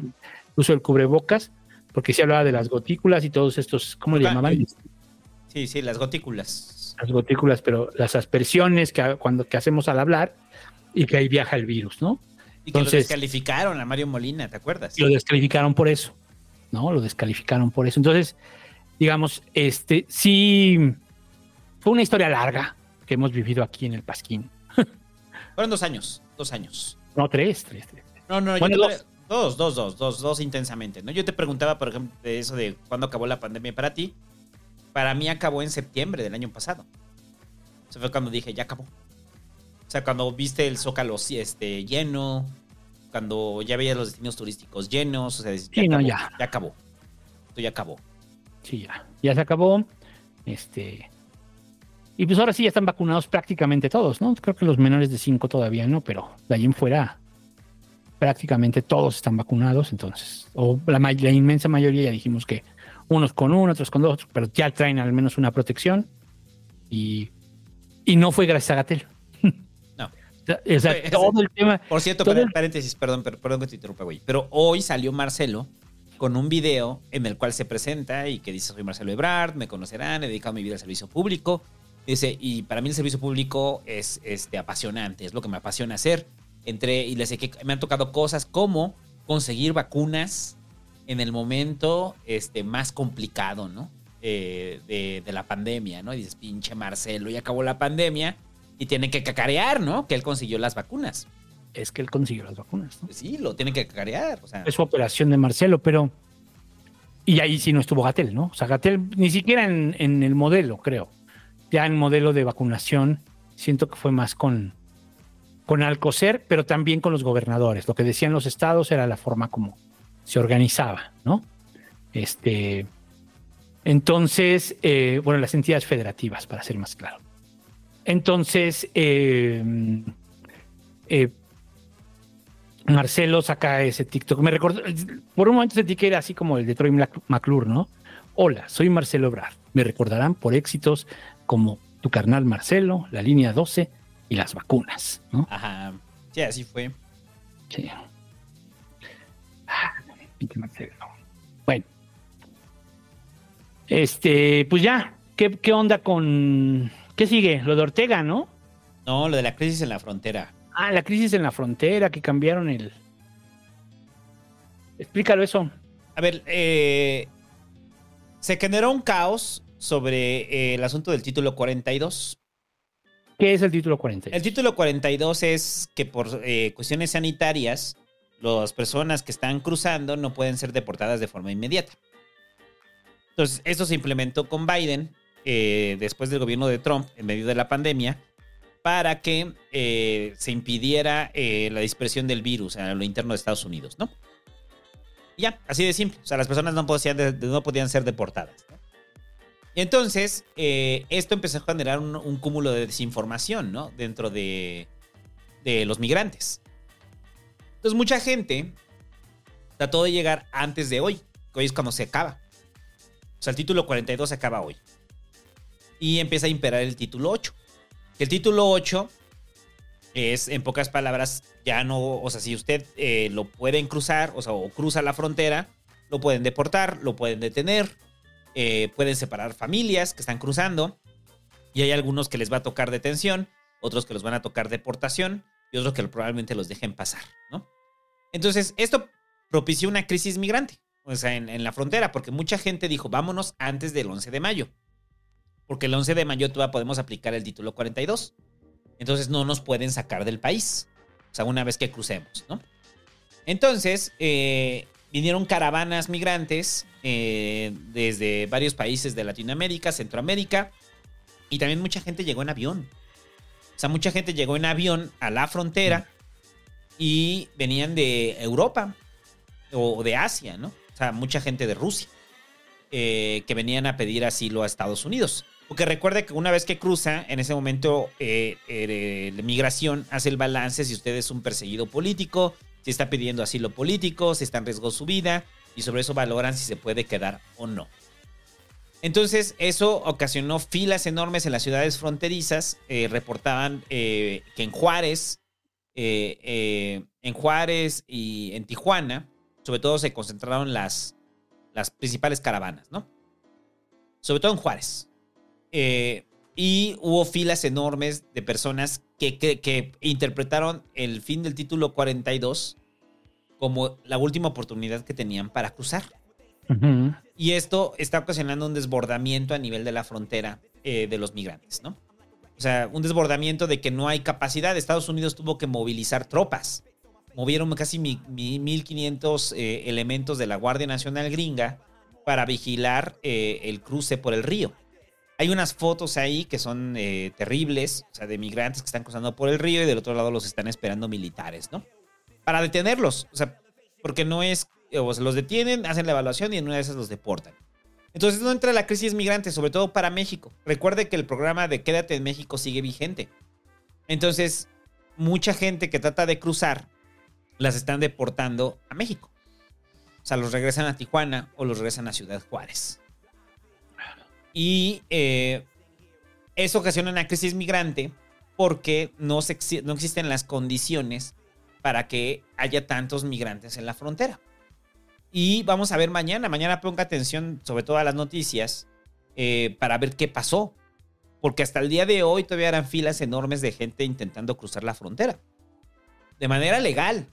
uso del cubrebocas porque sí hablaba de las gotículas y todos estos, ¿cómo le Ah, llamaban? Sí, sí, las gotículas. Las gotículas, pero las aspersiones que, cuando, que hacemos al hablar y que ahí viaja el virus, ¿no? Y que lo descalificaron a Mario Molina, ¿te acuerdas? Y lo descalificaron por eso, ¿no? Lo descalificaron por eso. Entonces, digamos, este sí fue una historia larga que hemos vivido aquí en el Pasquín. Fueron dos años, dos años. No, tres, tres, tres. No, no, Bueno, yo dos. te- dos, dos, dos, dos, dos intensamente, ¿no? Yo te preguntaba, por ejemplo, de eso de cuándo acabó la pandemia para ti. Para mí acabó en septiembre del año pasado. Eso fue cuando dije, ya acabó. O sea, cuando viste el Zócalo este, lleno, cuando ya veías los destinos turísticos llenos, o sea, ya, Sí, no, acabó, ya. ya acabó. Esto ya acabó. Sí, ya. Ya se acabó. Este. Y pues ahora sí ya están vacunados prácticamente todos, ¿no? Creo que los menores de 5 todavía no, pero de ahí en fuera prácticamente todos están vacunados, entonces, o la, la inmensa mayoría ya dijimos que unos con uno, otros con dos, pero ya traen al menos una protección y, y no fue gracias a Gatel. No. O sea, todo el tema, Por cierto, el- paréntesis, perdón, per- perdón que te interrumpa, güey. Pero hoy salió Marcelo con un video en el cual se presenta y que dice, soy Marcelo Ebrard, me conocerán, he dedicado mi vida al servicio público. Dice, y para mí el servicio público es este, apasionante, es lo que me apasiona hacer. Entre, y les sé que me han tocado cosas como conseguir vacunas en el momento este, más complicado, ¿no? Eh, de, de la pandemia, ¿no? Y dices, pinche Marcelo, ya acabó la pandemia y tienen que cacarear, ¿no? Que él consiguió las vacunas. es que él consiguió las vacunas. ¿no? Sí, lo tienen que cacarear. O sea, es su operación de Marcelo, pero. Y ahí sí no estuvo Gatel, ¿no? O sea, Gatel ni siquiera en, en el modelo, creo. Ya en modelo de vacunación, siento que fue más con, con Alcocer, pero también con los gobernadores. Lo que decían los estados era la forma como se organizaba, ¿no? Este. Entonces, eh, bueno, las entidades federativas, para ser más claro. Entonces, eh, eh, Marcelo saca ese TikTok. Me recordó, por un momento sentí que era así como el de Troy McClure, ¿no? Hola, soy Marcelo Ebrard. Me recordarán por éxitos como Tu carnal Marcelo, La Línea 12 y las vacunas, ¿no? Ajá. Sí, así fue. Sí. Ah, pinche Marcelo. Bueno. Este, pues ya. ¿Qué, qué onda con. ¿Qué sigue? Lo de Ortega, ¿no? No, lo de la crisis en la frontera. Ah, la crisis en la frontera, que cambiaron el. Explícalo eso. A ver, eh, se generó un caos sobre eh, el asunto del título 42. ¿Qué es el título 40? El título 42 es que por eh, cuestiones sanitarias, las personas que están cruzando no pueden ser deportadas de forma inmediata. Entonces, esto se implementó con Biden eh, después del gobierno de Trump en medio de la pandemia para que eh, se impidiera eh, la dispersión del virus a lo interno de Estados Unidos, ¿no? Y ya, así de simple. O sea, las personas no podían, no podían ser deportadas. ¿no? Y entonces, eh, esto empezó a generar un, cúmulo de desinformación, ¿no? Dentro de, de los migrantes. Entonces, mucha gente trató de llegar antes de hoy, que hoy es cuando se acaba. O sea, el título 42 se acaba hoy. Y empieza a imperar el título 8. Que el título 8 es, en pocas palabras, ya no, o sea, si usted eh, lo pueden cruzar, o sea, o cruza la frontera, lo pueden deportar, lo pueden detener, eh, pueden separar familias que están cruzando, y hay algunos que les va a tocar detención, otros que los van a tocar deportación, y otros que probablemente los dejen pasar, ¿no? Entonces, esto propició una crisis migrante, o sea, en, la frontera, porque mucha gente dijo, vámonos antes del 11 de mayo, porque el 11 de mayo todavía podemos aplicar el título 42. Entonces no nos pueden sacar del país. O sea, una vez que crucemos, ¿no? Entonces, eh, vinieron caravanas migrantes eh, desde varios países de Latinoamérica, Centroamérica, y también mucha gente llegó en avión. O sea, mucha gente llegó en avión a la frontera y venían de Europa o de Asia, ¿no? O sea, mucha gente de Rusia eh, que venían a pedir asilo a Estados Unidos. Porque recuerde que una vez que cruza, en ese momento eh, eh, la migración hace el balance si usted es un perseguido político, si está pidiendo asilo político, si está en riesgo su vida, y sobre eso valoran si se puede quedar o no. Entonces, eso ocasionó filas enormes en las ciudades fronterizas. Eh, reportaban eh, que en Juárez, eh, en Juárez y en Tijuana, sobre todo se concentraron las, las principales caravanas, ¿no? Sobre todo en Juárez. Eh, y hubo filas enormes de personas que, que- que interpretaron el fin del título 42 como la última oportunidad que tenían para cruzar. Y esto está ocasionando un desbordamiento a nivel de la frontera eh, de los migrantes, ¿no? O sea, un desbordamiento de que no hay capacidad. Estados Unidos tuvo que movilizar tropas. Movieron casi mi- mi- 1.500 eh, elementos de la Guardia Nacional gringa para vigilar eh, el cruce por el río. Hay unas fotos ahí que son eh, terribles, o sea, de migrantes que están cruzando por el río y del otro lado los están esperando militares, ¿no? Para detenerlos, o sea, porque no es, o sea, los detienen, hacen la evaluación y en una de esas los deportan. Entonces no entra la crisis migrante, sobre todo para México. Recuerde que el programa de Quédate en México sigue vigente. Entonces, mucha gente que trata de cruzar las están deportando a México. O sea, los regresan a Tijuana o los regresan a Ciudad Juárez. Y eh, eso ocasiona una crisis migrante porque no, no existen las condiciones para que haya tantos migrantes en la frontera. Y vamos a ver mañana. Mañana ponga atención sobre todo a las noticias eh, para ver qué pasó. Porque hasta el día de hoy todavía eran filas enormes de gente intentando cruzar la frontera. De manera legal.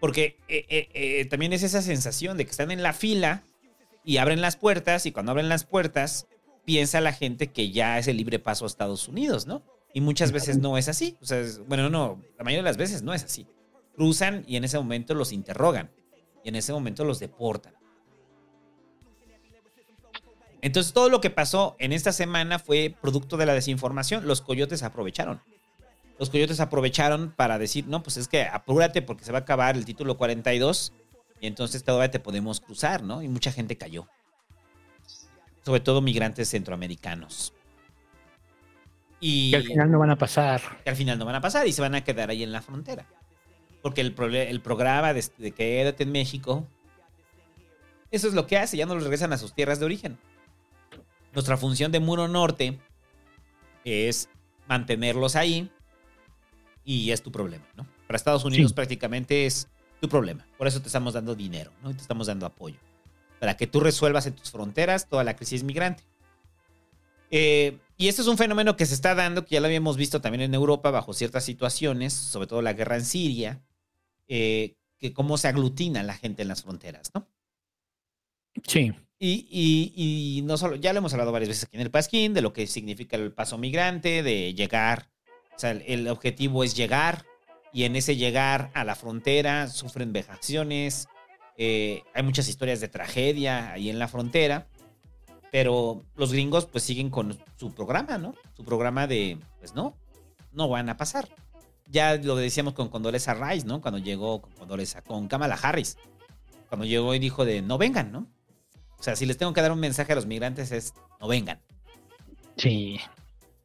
Porque eh, también es esa sensación de que están en la fila y abren las puertas y cuando abren las puertas piensa la gente que ya es el libre paso a Estados Unidos, ¿no? Y muchas veces no es así. O sea, es- bueno, no, la mayoría de las veces no es así. Cruzan y en ese momento los interrogan y en ese momento los deportan. Entonces todo lo que pasó en esta semana fue producto de la desinformación. Los coyotes aprovecharon. Los coyotes aprovecharon para decir, no, pues es que apúrate porque se va a acabar el título 42 y entonces todavía te podemos cruzar, ¿no? Y mucha gente cayó. Sobre todo migrantes centroamericanos. Y Que al final no van a pasar. que al final no van a pasar y se van a quedar ahí en la frontera. Porque el, el programa de, de Quédate en México, eso es lo que hace, ya no los regresan a sus tierras de origen. Nuestra función de Muro Norte es mantenerlos ahí y es tu problema, ¿no? Para Estados Unidos Sí. prácticamente es tu problema. Por eso te estamos dando dinero, ¿no? Y te estamos dando apoyo. Para que tú resuelvas en tus fronteras toda la crisis migrante. Eh, y esto es un fenómeno que se está dando, que ya lo habíamos visto también en Europa bajo ciertas situaciones, sobre todo la guerra en Siria, eh, que cómo se aglutina la gente en las fronteras, ¿no? Sí. Y, y- y no solo, ya lo hemos hablado varias veces aquí en el Pasquín, de lo que significa el paso migrante, de llegar, o sea, el, el objetivo es llegar, y en ese llegar a la frontera sufren vejaciones, eh, hay muchas historias de tragedia ahí en la frontera, pero los gringos pues siguen con su programa, ¿no? Su programa de, pues no, no van a pasar. Ya lo decíamos con Condoleezza Rice, ¿no? Cuando llegó con Condoleezza, con Kamala Harris, cuando llegó y dijo de, no vengan, ¿no? O sea, si les tengo que dar un mensaje a los migrantes es, no vengan. Sí.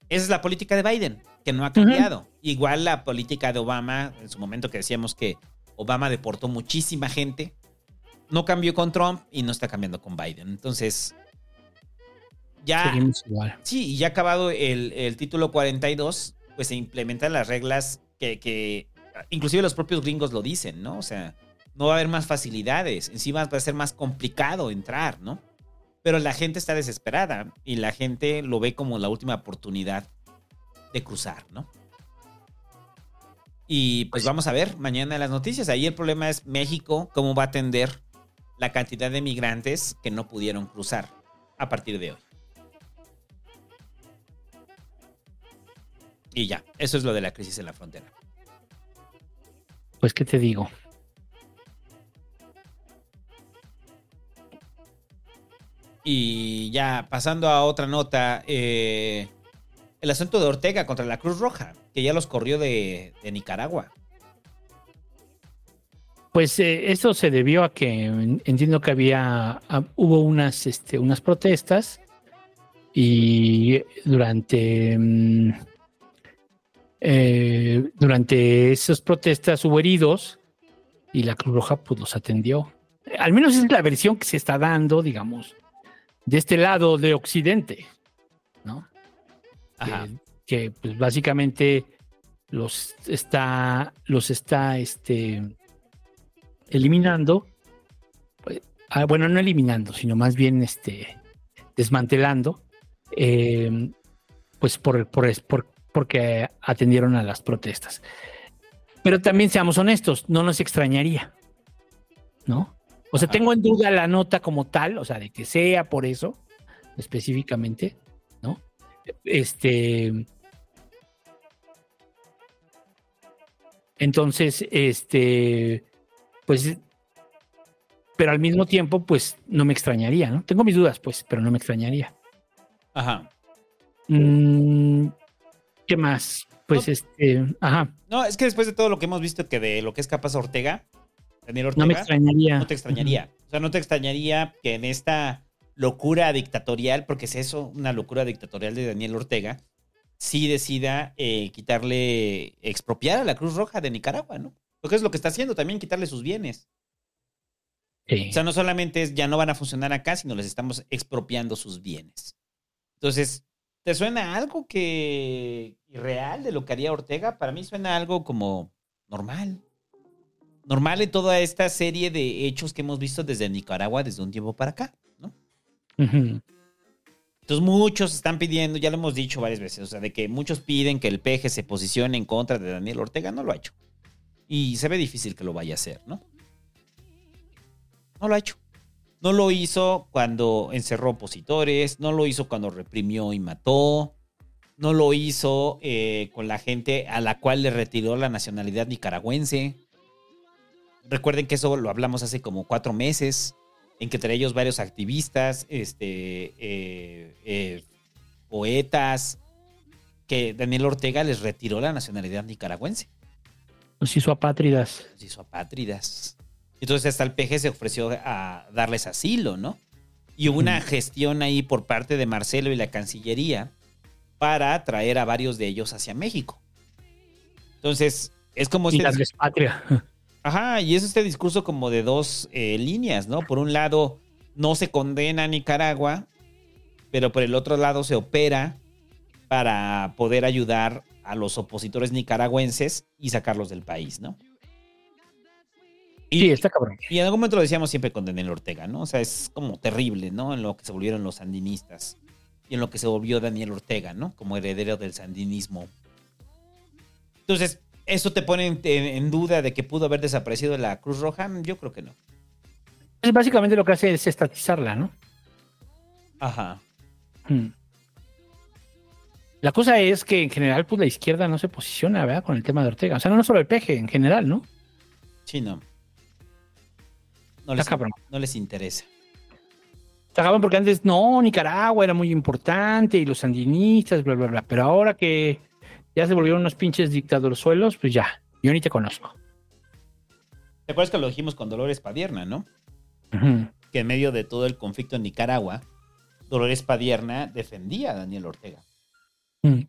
Esa es la política de Biden, que no ha cambiado. Igual la política de Obama, en su momento que decíamos que Obama deportó muchísima gente, no cambió con Trump y no está cambiando con Biden. Entonces, ya... Seguimos igual. Sí, y ya acabado el, el título 42, pues se implementan las reglas que, que inclusive los propios gringos lo dicen, ¿no? O sea, no va a haber más facilidades, encima va a ser más complicado entrar, ¿no? Pero la gente está desesperada y la gente lo ve como la última oportunidad de cruzar, ¿no? Y pues vamos a ver mañana las noticias. Ahí el problema es México, cómo va a atender la cantidad de migrantes que no pudieron cruzar a partir de hoy. Y ya, eso es lo de la crisis en la frontera. Pues, ¿qué te digo? Y ya pasando a otra nota, eh, el asunto de Ortega contra la Cruz Roja, que ya los corrió de, Nicaragua. Pues eh, eso se debió a que en- entiendo que había ah, hubo unas este, unas protestas y durante mm, eh, durante esas protestas hubo heridos y la Cruz Roja pues los atendió. Al menos es la versión que se está dando, digamos, de este lado de Occidente, ¿no? Ajá. Que, que, pues básicamente los está los está este eliminando, pues, ah, bueno, no eliminando, sino más bien este, desmantelando, eh, pues por, por, por- porque atendieron a las protestas. Pero también seamos honestos, no nos extrañaría, ¿no? O sea, Ajá. tengo en duda la nota como tal, o sea, de que sea por eso, específicamente. Este. Entonces, este, pues, pero al mismo tiempo, pues, no me extrañaría, ¿no? Tengo mis dudas, pues, pero no me extrañaría. Ajá. Mm, ¿Qué más? Pues, este, ajá, No, es que después de todo lo que hemos visto que de lo que es capaz Ortega, Daniel Ortega, no me extrañaría. no te extrañaría. O sea, no te extrañaría que en esta locura dictatorial, porque es eso, una locura dictatorial de Daniel Ortega, sí decida eh, quitarle, expropiar a la Cruz Roja de Nicaragua, ¿no? Porque es lo que está haciendo también, quitarle sus bienes. Sí. O sea, no solamente es ya no van a funcionar acá, sino les estamos expropiando sus bienes. Entonces, ¿te suena algo que irreal de lo que haría Ortega? Para mí suena algo como normal. Normal en toda esta serie de hechos que hemos visto desde Nicaragua desde un tiempo para acá, ¿no? Entonces muchos están pidiendo, ya lo hemos dicho varias veces, o sea, de que muchos piden que el peje se posicione en contra de Daniel Ortega, no lo ha hecho. Y se ve difícil que lo vaya a hacer, ¿no? No lo ha hecho. No lo hizo cuando encerró opositores, no lo hizo cuando reprimió y mató, no lo hizo eh, con la gente a la cual le retiró la nacionalidad nicaragüense. Recuerden que eso lo hablamos hace como cuatro meses, en que entre ellos varios activistas, este, eh, eh, poetas, que Daniel Ortega les retiró la nacionalidad nicaragüense, Los hizo apátridas. los hizo apátridas. Entonces hasta el PG se ofreció a darles asilo, ¿no? Y hubo una gestión ahí por parte de Marcelo y la Cancillería para traer a varios de ellos hacia México. Entonces, es como Y este las patria. Ajá, y es este discurso como de dos eh, líneas, ¿no? Por un lado, no se condena a Nicaragua, pero por el otro lado se opera para poder ayudar a los opositores nicaragüenses y sacarlos del país, ¿no? Y, Sí, está cabrón. y en algún momento lo decíamos siempre con Daniel Ortega, ¿no? O sea, es como terrible, ¿no? En lo que se volvieron los sandinistas y en lo que se volvió Daniel Ortega, ¿no? Como heredero del sandinismo. Entonces, ¿eso te pone en, en duda de que pudo haber desaparecido la Cruz Roja? Yo creo que no. Es básicamente lo que hace es estatizarla, ¿no? Ajá. Mm. La cosa es que en general, pues la izquierda no se posiciona, ¿verdad? Con el tema de Ortega. O sea, no, no solo el peje, en general, ¿no? Sí, no. No les, no les interesa. Está cabrón porque antes, no, Nicaragua era muy importante y los sandinistas, bla, bla, bla. Pero ahora que ya se volvieron unos pinches dictadorzuelos, pues ya, yo ni te conozco. ¿Te acuerdas que lo dijimos con Dolores Padierna, no? Que en medio de todo el conflicto en Nicaragua, Dolores Padierna defendía a Daniel Ortega. Mm.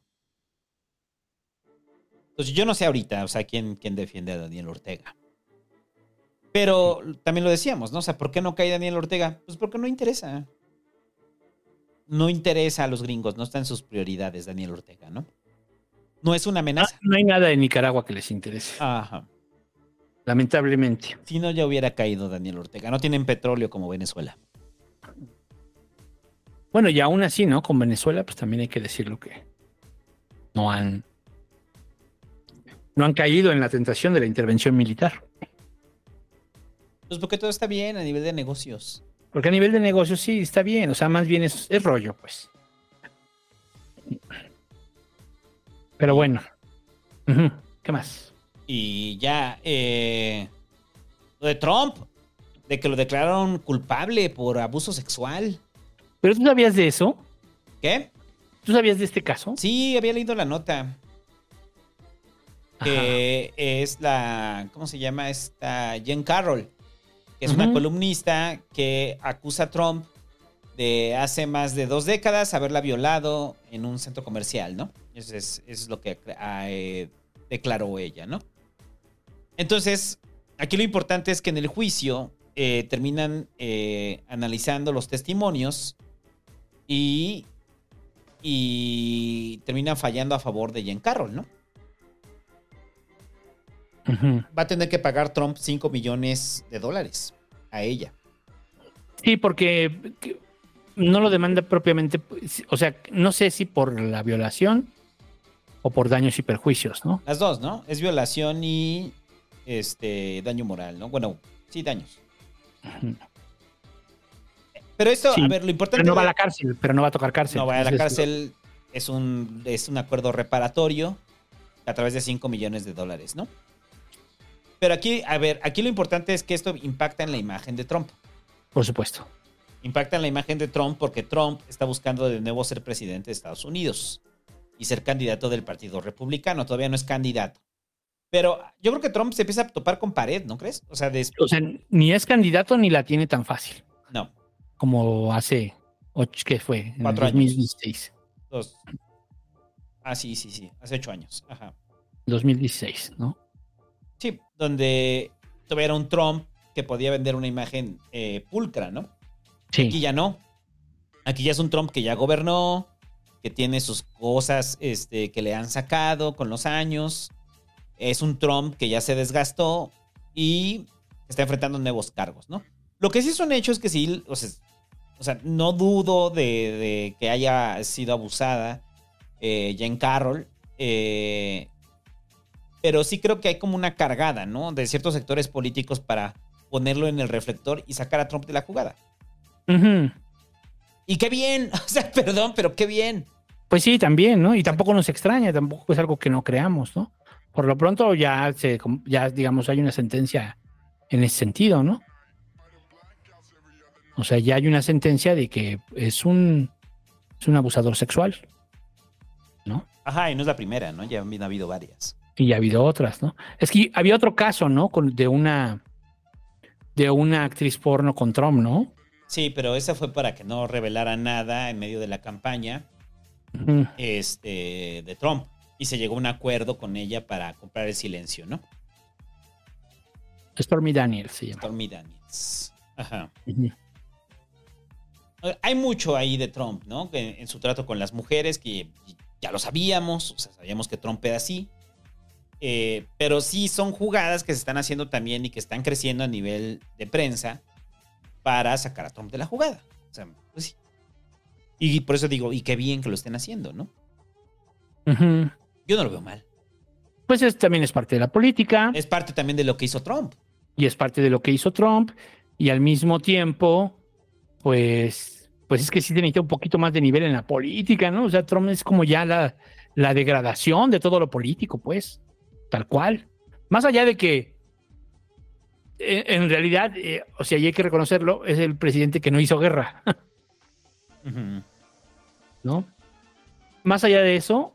Entonces yo no sé ahorita, o sea, quién, quién defiende a Daniel Ortega. Pero también lo decíamos, ¿no? O sea, ¿por qué no cae Daniel Ortega? Pues porque no interesa. No interesa a los gringos, no está en sus prioridades Daniel Ortega, ¿no? No es una amenaza. No hay nada de Nicaragua que les interese, Ajá. lamentablemente. Si no, ya hubiera caído Daniel Ortega. No tienen petróleo como Venezuela. Bueno, y aún así, ¿no? Con Venezuela, pues también hay que decirlo que no han no han caído en la tentación de la intervención militar. Pues porque todo está bien a nivel de negocios. Porque a nivel de negocio sí está bien, o sea, más bien es, es rollo, pues. Pero bueno. ¿Qué más? Y ya, eh, lo de Trump, de que lo declararon culpable por abuso sexual. ¿Pero tú sabías de eso? ¿Qué? ¿Tú sabías de este caso? Sí, había leído la nota. Que es la, ¿cómo se llama? Esta Jen Carroll, que es una columnista que acusa a Trump de hace más de dos décadas haberla violado en un centro comercial, ¿no? Eso es, eso es lo que ah, eh, declaró ella, ¿no? Entonces, aquí lo importante es que en el juicio eh, terminan eh, analizando los testimonios y, y terminan fallando a favor de Jen Carroll, ¿no? Va a tener que pagar Trump 5 millones de dólares a ella. Sí, porque que- no lo demanda propiamente, o sea, no sé si por la violación o por daños y perjuicios, ¿no? Las dos, ¿no? Es violación y este daño moral, ¿no? Bueno, sí, daños. Pero esto, Sí, a ver, lo importante Pero no va a la cárcel, pero no va a tocar cárcel. no va a la cárcel, es un, es un acuerdo reparatorio a través de 5 millones de dólares, ¿no? Pero aquí, a ver, aquí lo importante es que esto impacta en la imagen de Trump. Por supuesto. Impacta en la imagen de Trump porque Trump está buscando de nuevo ser presidente de Estados Unidos y ser candidato del Partido Republicano. Todavía no es candidato. Pero yo creo que Trump se empieza a topar con pared, ¿no crees? O sea, O sea, ni es candidato ni la tiene tan fácil no, como hace, ocho, ¿qué fue? En Cuatro años. 2016. dos. Ah, sí, sí, sí, hace ocho años. Ajá. 2016, ¿no? Sí, donde todavía era un Trump que podía vender una imagen eh, pulcra, ¿no? Aquí ya no. Aquí ya es un Trump que ya gobernó, que tiene sus cosas este, que le han sacado con los años. Es un Trump que ya se desgastó y está enfrentando nuevos cargos, ¿no? Lo que sí es un hecho es que sí, o sea, no dudo de, que haya sido abusada eh, Jen Carroll, eh, pero sí creo que hay como una cargada, ¿no? De ciertos sectores políticos para ponerlo en el reflector y sacar a Trump de la jugada. Ujú. Y qué bien, o sea, perdón, pero qué bien. Pues sí, también, ¿no? Y tampoco nos extraña, tampoco es algo que no creamos, ¿no? Por lo pronto ya se, ya digamos, hay una sentencia en ese sentido, ¿no? O sea, ya hay una sentencia de que es un, es un abusador sexual, ¿no? Ajá, y no es la primera, ¿no? Ya han habido varias. Y ya ha habido otras, ¿no? Es que había otro caso, ¿no? Con, de una de una actriz porno con Trump, ¿no? Sí, pero esa fue para que no revelara nada en medio de la campaña. Este, de Trump. Y se llegó a un acuerdo con ella para comprar el silencio, ¿no? Stormy Daniels se llama. Stormy Daniels. Ajá. Eh, Hay mucho ahí de Trump, ¿no? En su trato con las mujeres, que ya lo sabíamos, o sea, sabíamos que Trump era así. Eh, pero sí son jugadas que se están haciendo también y que están creciendo a nivel de prensa para sacar a Trump de la jugada. O sea, pues sí. Y por eso digo, y qué bien que lo estén haciendo, ¿no? Yo no lo veo mal. Pues es, también es parte de la política Es parte también de lo que hizo Trump. y es parte de lo que hizo Trump y al mismo tiempo, pues, pues es que sí necesita un poquito más de nivel en la política, ¿no? O sea, Trump es como ya la, la degradación de todo lo político, pues, tal cual. Más allá de que, en realidad, eh, o sea, y hay que reconocerlo, es el presidente que no hizo guerra. ¿no? Más allá de eso,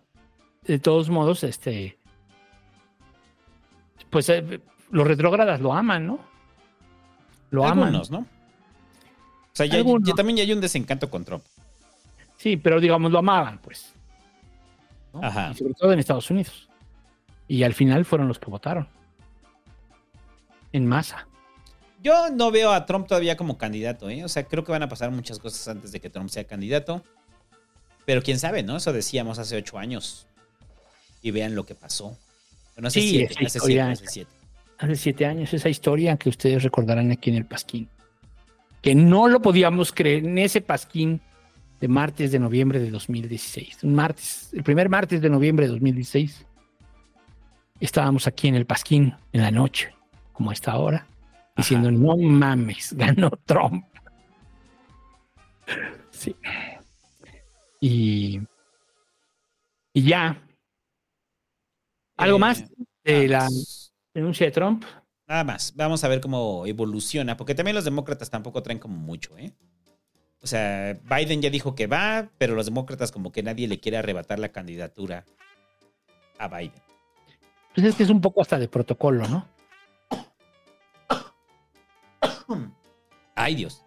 de todos modos, este, pues eh, los retrógradas lo aman, ¿no? Lo aman. Algunos, ¿no? O sea, ya, Algunos. ya también ya hay un desencanto con Trump. Sí, pero digamos lo amaban, pues. ¿no? Ajá. Y sobre todo en Estados Unidos. Y al final fueron los que votaron. En masa. Yo no veo a Trump todavía como candidato, ¿eh? O sea, creo que van a pasar muchas cosas antes de que Trump sea candidato. Pero quién sabe, ¿no? Eso decíamos hace ocho años. Y vean lo que pasó. Bueno, hace Sí, siete, hace historia siete, hace siete. Hace siete años, esa historia que ustedes recordarán aquí en el Pasquín. Que no lo podíamos creer en ese Pasquín de martes de noviembre de 2016. Un martes, el primer martes de noviembre de 2016. Estábamos aquí en el Pasquín en la noche, como a esta hora, diciendo, no mames, ganó Trump. Sí. Y, y ya. ¿Algo Eh, más de la denuncia de Trump? Nada más. Vamos a ver cómo evoluciona. Porque también los demócratas tampoco traen como mucho, ¿eh? O sea, Biden ya dijo que va, pero los demócratas como que nadie le quiere arrebatar la candidatura a Biden. Pues es que es un poco hasta de protocolo, ¿no? Ay, Dios.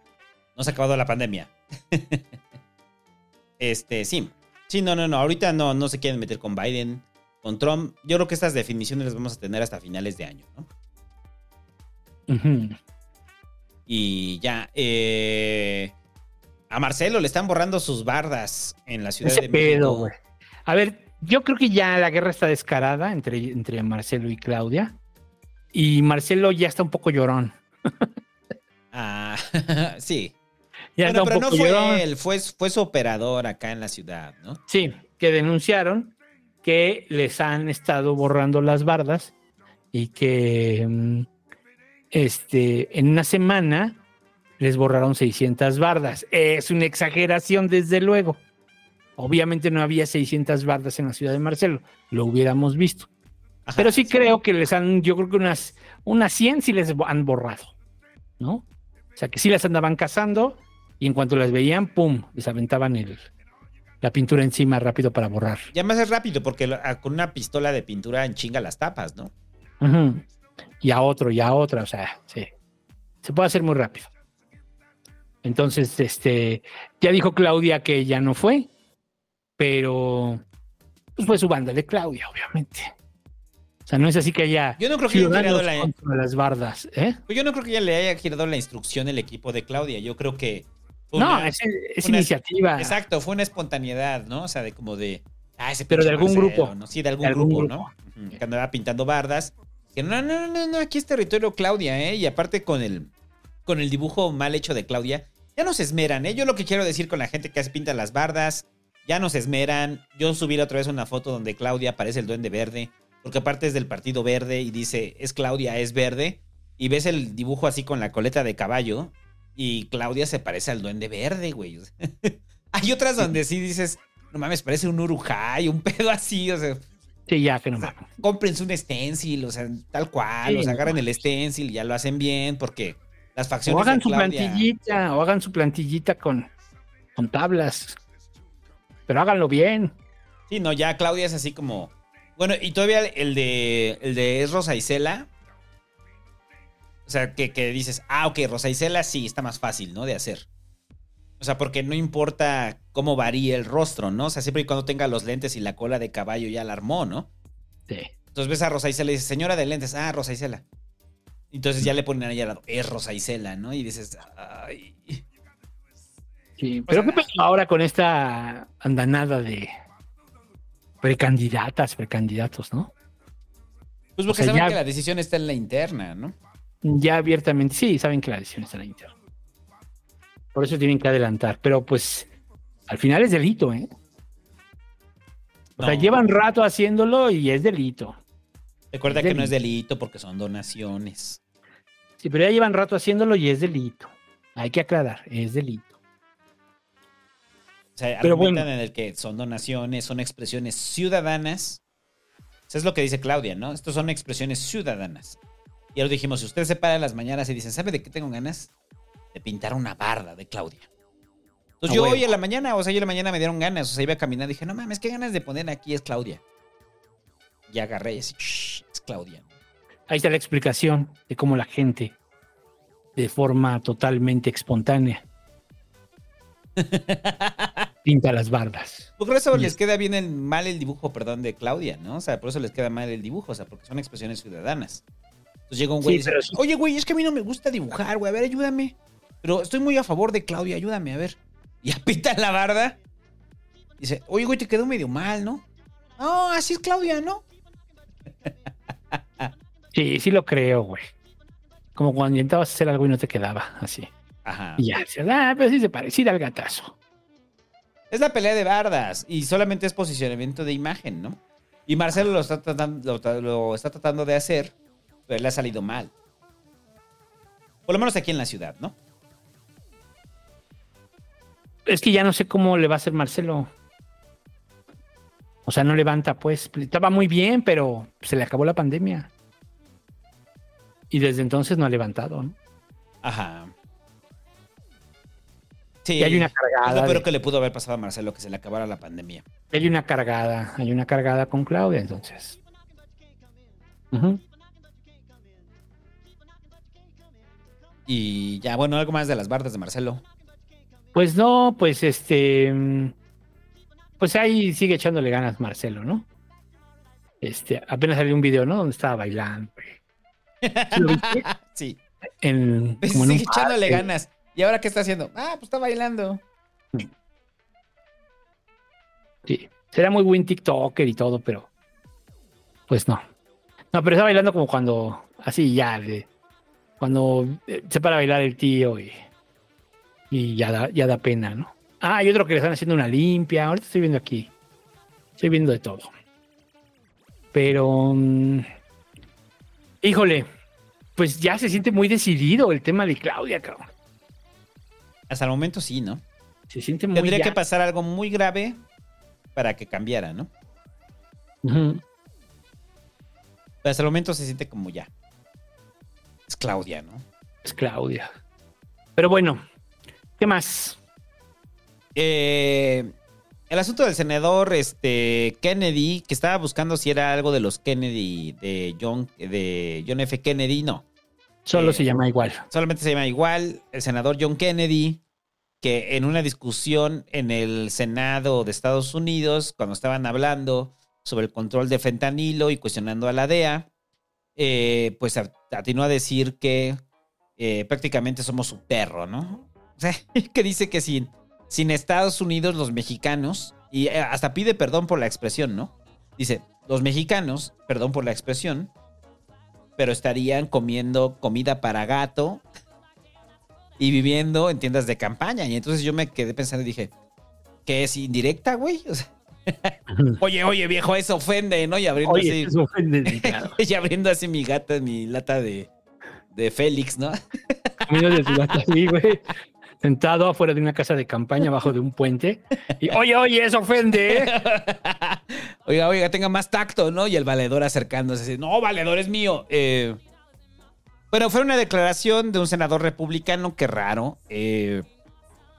No se ha acabado la pandemia. este, sí. Sí, no, no, no. Ahorita no, no se quieren meter con Biden, con Trump. Yo creo que estas definiciones las vamos a tener hasta finales de año, ¿no? Y ya, eh, a Marcelo le están borrando sus bardas en la Ciudad Ese de pedo, México. güey. A ver, yo creo que ya la guerra está descarada entre, entre Marcelo y Claudia. Y Marcelo ya está un poco llorón. Ah, sí. Ya Bueno, pero no fue llorón. él, fue, fue su operador acá en la ciudad, ¿no? Sí, que denunciaron que les han estado borrando las bardas y que mm, este, en una semana les borraron 600 bardas. Es una exageración, desde luego. Obviamente no había 600 bardas en la ciudad de Marcelo, lo hubiéramos visto. Ajá, Pero sí creo que les han, yo creo que unas, unas 100 sí les han borrado, ¿no? O sea, que sí las andaban cazando y en cuanto las veían, ¡pum!, les aventaban el, la pintura encima rápido para borrar. Ya más es rápido porque con una pistola de pintura en chinga las tapas, ¿no? Y a otro, y a otra, o sea, sí. Se puede hacer muy rápido. Entonces, este, ya dijo Claudia que ya no fue, pero pues fue su banda de Claudia, obviamente. O sea, no es así que haya Yo no creo que haya la- contra las bardas, ¿eh? Pues yo no creo que ya le haya girado la instrucción el equipo de Claudia. Yo creo que. fue No, una- es, es una- iniciativa. Exacto, fue una espontaneidad, ¿no? O sea, de como de. Ah, ese Pero de algún Marcelo, grupo. ¿no? Sí, de algún, De algún grupo, grupo. ¿no? Que andaba pintando bardas. Que no, no, no, no, aquí es territorio Claudia, ¿eh? Y aparte con el, con el dibujo mal hecho de Claudia, ya no se esmeran, ¿eh? Yo lo que quiero decir con la gente que hace pinta las bardas, ya no se esmeran. Yo subí otra vez una foto donde Claudia parece el duende verde, porque aparte es del Partido Verde y dice, es Claudia, es verde. Y ves el dibujo así con la coleta de caballo y Claudia se parece al duende verde, güey. O Hay otras donde sí dices, no mames, parece un urujay, un pedo así, o sea, Sí, ya que no mames. cómprense un stencil, o sea, tal cual, Sí, o sea, no agarren el stencil y ya lo hacen bien, porque las O facciones hagan de su plantillita, o hagan su plantillita con, con tablas. Pero háganlo bien. Sí, no, ya Claudia es así como. Bueno, y todavía el de. El de es Rosa Isela. O sea, que, que dices, ah, ok, Rosa Isela sí está más fácil, ¿no? De hacer. O sea, porque no importa cómo varíe el rostro, ¿no? O sea, siempre y cuando tenga los lentes y la cola de caballo ya la armó, ¿no? Sí. Entonces ves a Rosa Isela y dices, señora de lentes, ah, Rosa Isela. Entonces ya le ponen ahí al lado, es Rosa Isela, ¿no? Y dices, ay. Sí, pero ¿qué pasa ahora con esta andanada de precandidatas, precandidatos, no? Pues O porque sea, saben ya- que la decisión está en la interna, ¿no? Ya abiertamente, sí, saben que la decisión está en la interna. Por eso tienen que adelantar, pero pues al final es delito, ¿eh? O sea, No. llevan rato haciéndolo y es delito. Recuerda Es que no es delito porque son donaciones. Sí, pero ya llevan rato haciéndolo y es delito. Hay que aclarar, es delito. O sea, Pero bueno. en el que son donaciones, son expresiones ciudadanas. Eso es lo que dice Claudia, ¿no? Estos son expresiones ciudadanas. Y ya lo dijimos, si usted se para en las mañanas y dicen, ¿sabe de qué tengo ganas? De pintar una barda de Claudia. Entonces yo hoy en la mañana, o sea, yo en la mañana me dieron ganas, o sea, iba a caminar, dije, no mames, qué ganas de poner aquí es Claudia. Y agarré y así, "Shh, es Claudia. Ahí está la explicación de cómo la gente, de forma totalmente espontánea, pinta las bardas. Por eso Y les es- queda bien el, mal el dibujo, perdón, de Claudia, ¿no? O sea, por eso les queda mal el dibujo, o sea, porque son expresiones ciudadanas. Entonces llega un güey Sí, y dice, sí. oye, güey, es que a mí no me gusta dibujar, güey, a ver, ayúdame. Pero estoy muy a favor de Claudia, ayúdame, a ver. Y apita la barda. Dice, oye, güey, te quedó medio mal, ¿no? No, así es Claudia, ¿no? Sí, sí lo creo, güey. Como cuando intentabas hacer algo y no te quedaba así. Ajá. Y ya, ah, pero sí se parecía al gatazo. Es la pelea de bardas y solamente es posicionamiento de imagen, ¿no? Y Marcelo lo está tratando, lo, lo está tratando de hacer, pero le ha salido mal. Por lo menos aquí en la ciudad, ¿no? Es que ya no sé cómo le va a hacer Marcelo. O sea, no levanta, pues. Estaba muy bien, pero se le acabó la pandemia. Y desde entonces no ha levantado, ¿no? Ajá. Sí. Y hay una Es cargada. lo peor de- que le pudo haber pasado a Marcelo, que se le acabara la pandemia. hay una cargada, hay una cargada con Claudia, entonces. Ujú. Y ya, bueno, algo más de las bardas de Marcelo. Pues no, pues este. mm, Pues ahí sigue echándole ganas Marcelo, ¿no? Este, apenas salió un video, ¿no? Donde estaba bailando. ¿Sí lo viste? sí. En, como en sigue echándole ganas. ¿Y ahora qué está haciendo? Ah, pues está bailando. Sí. Será muy buen TikToker y todo, pero. Pues no. No, pero está bailando como cuando. Así ya. cuando eh, se para a bailar el tío y. Y ya da, ya da pena, ¿no? Ah, hay otro que le están haciendo una limpia. Ahorita estoy viendo aquí. Estoy viendo de todo. Pero. mm, híjole. Pues ya se siente muy decidido el tema de Claudia, cabrón. Hasta el momento sí, ¿no? Se siente muy Tendría ya. que pasar algo muy grave para que cambiara, ¿no? Pero hasta el momento se siente como ya. Es Claudia, ¿no? Es Claudia. Pero bueno, ¿qué más? Eh, el asunto del senador este, Kennedy, que estaba buscando si era algo de los Kennedy, de John, de John F. Kennedy, no. Solo Eh, se llama igual. Solamente se llama igual el senador John Kennedy, que en una discusión en el Senado de Estados Unidos, cuando estaban hablando sobre el control de fentanilo y cuestionando a la DEA, eh, pues at- atinó a decir que eh, prácticamente somos su perro, ¿no? O sea, que dice que sin, sin Estados Unidos los mexicanos, y eh, hasta pide perdón por la expresión, ¿no? Dice, los mexicanos, perdón por la expresión, pero estarían comiendo comida para gato y viviendo en tiendas de campaña. Y entonces yo me quedé pensando y dije, ¿qué es indirecta, güey? O sea, oye, oye, viejo, eso ofende, ¿no? Y abriendo Oye, así. eso ofende, claro. y abriendo así mi gata, mi lata de, de Félix, ¿no? Camino de su gata así, güey. Sentado afuera de una casa de campaña, abajo de un puente. Y, oye, oye, eso ofende. ¿eh? Oiga, oiga, tenga más tacto, ¿no? Y el valedor acercándose así, no, valedor es mío. Eh, bueno, fue una declaración de un senador republicano, qué raro, eh,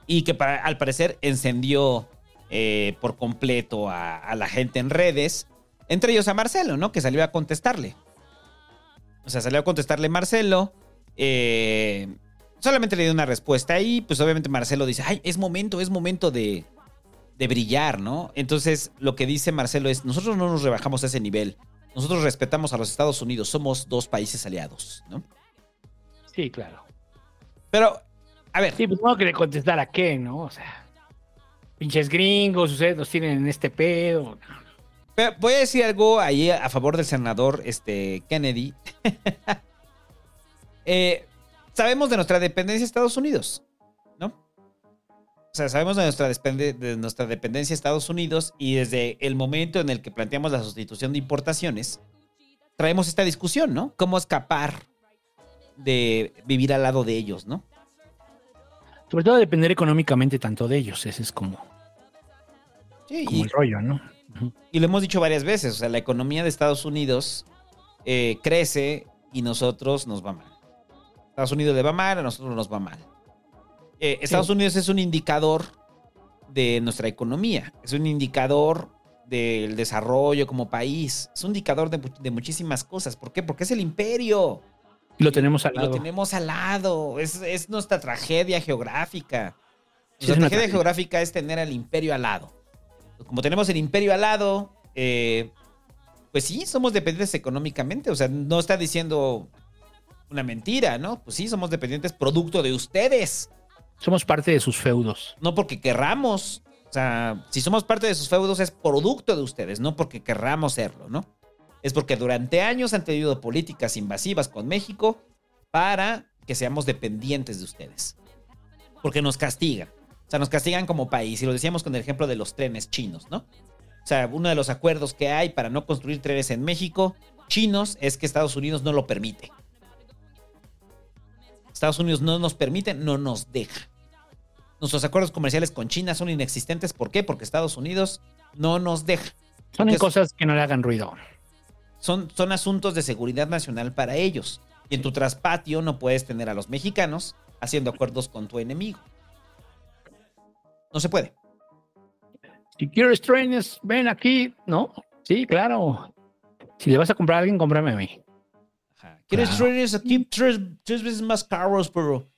y que para- al parecer encendió eh, por completo a, la gente en redes, entre ellos a Marcelo, ¿no? Que salió a contestarle. O sea, salió a contestarle Marcelo, eh, solamente le dio una respuesta y pues obviamente Marcelo dice, ay, es momento, es momento de, de brillar, ¿no? Entonces lo que dice Marcelo es, nosotros no nos rebajamos a ese nivel, nosotros respetamos a los Estados Unidos, somos dos países aliados, ¿no? Sí, claro. Pero, a ver. Sí, pues no que le contestar a qué, ¿no? O sea, pinches gringos, ustedes nos tienen en este pedo. Pero voy a decir algo ahí a favor del senador este, Kennedy. Eh, sabemos de nuestra dependencia de Estados Unidos, ¿no? O sea, sabemos de nuestra, de nuestra dependencia de Estados Unidos y desde el momento en el que planteamos la sustitución de importaciones, traemos esta discusión, ¿no? ¿Cómo escapar de vivir al lado de ellos, ¿no? Sobre todo depender económicamente tanto de ellos, ese es como, Sí, como y- el rollo, ¿no? Y lo hemos dicho varias veces, o sea, la economía de Estados Unidos eh, crece y nosotros nos va mal. Estados Unidos le va mal, a nosotros nos va mal. Eh, Estados Unidos es un indicador de nuestra economía, es un indicador del desarrollo como país, es un indicador de, de muchísimas cosas. ¿Por qué? Porque es el imperio. Lo tenemos al Lo lado. tenemos al lado, es, es nuestra tragedia geográfica. Sí, Nuestra tragedia. geográfica es tener al imperio al lado. Como tenemos el imperio al lado, eh, pues sí, somos dependientes económicamente. O sea, no está diciendo una mentira, ¿no? Pues sí, somos dependientes producto de ustedes. Somos parte de sus feudos. No porque querramos. O sea, si somos parte de sus feudos es producto de ustedes, no porque querramos serlo, ¿no? Es porque durante años han tenido políticas invasivas con México para que seamos dependientes de ustedes. Porque nos castigan. O sea, nos castigan como país. Y lo decíamos con el ejemplo de los trenes chinos, ¿no? O sea, uno de los acuerdos que hay para no construir trenes en México chinos es que Estados Unidos no lo permite. Estados Unidos no nos permite, no nos deja. Nuestros acuerdos comerciales con China son inexistentes. ¿Por qué? Porque Estados Unidos no nos deja. Son en cosas que no le hagan ruido. Son, son asuntos de seguridad nacional para ellos. Y en tu traspatio no puedes tener a los mexicanos haciendo acuerdos con tu enemigo. No se puede. Si quieres trenes, ven aquí. No, sí, claro. Si le vas a comprar a alguien, cómprame a mí. ¿Quieres Claro. trenes aquí tres, tres veces más caros, pero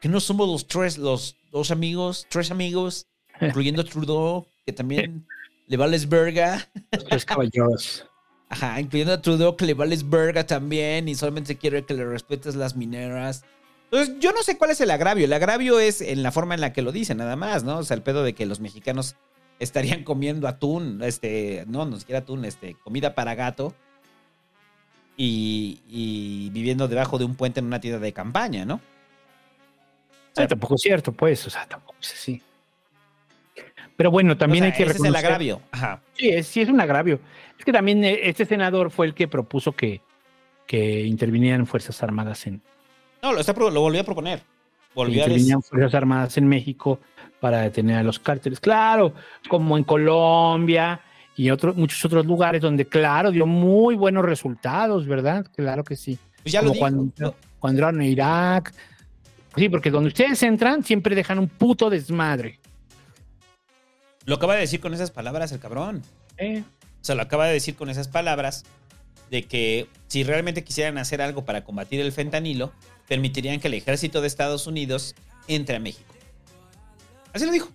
que no somos los tres, los dos amigos, tres amigos, incluyendo Trudeau, que también le vales verga. Tres caballeros. Ajá, incluyendo a Trudeau, que le vales verga también y solamente quiere que le respetes las mineras. Entonces, yo no sé cuál es el agravio. El agravio es en la forma en la que lo dicen, nada más, ¿no? O sea, el pedo de que los mexicanos estarían comiendo atún, este, no, no siquiera atún, este, comida para gato. Y, y viviendo debajo de un puente en una tienda de campaña, ¿no? Sí, tampoco es cierto, pues, o sea, tampoco es así. Pero bueno, también O sea, hay que ese es el agravio. Ajá. Sí, es, sí es un agravio. Es que también eh, este senador fue el que propuso que, que intervinieran Fuerzas Armadas en, No, lo, está, lo volvió a proponer. Volvió intervinieran Fuerzas Armadas en México para detener a los cárteles. Claro, como en Colombia y otros muchos otros lugares donde, claro, dio muy buenos resultados, ¿verdad? Claro que sí. Pues ya lo como dijo. cuando, cuando entraron a Irak. Sí, porque donde ustedes entran siempre dejan un puto desmadre. Lo acaba de decir con esas palabras el cabrón. Eh, O sea, lo acaba de decir con esas palabras de que si realmente quisieran hacer algo para combatir el fentanilo, permitirían que el ejército de Estados Unidos entre a México. Así lo dijo.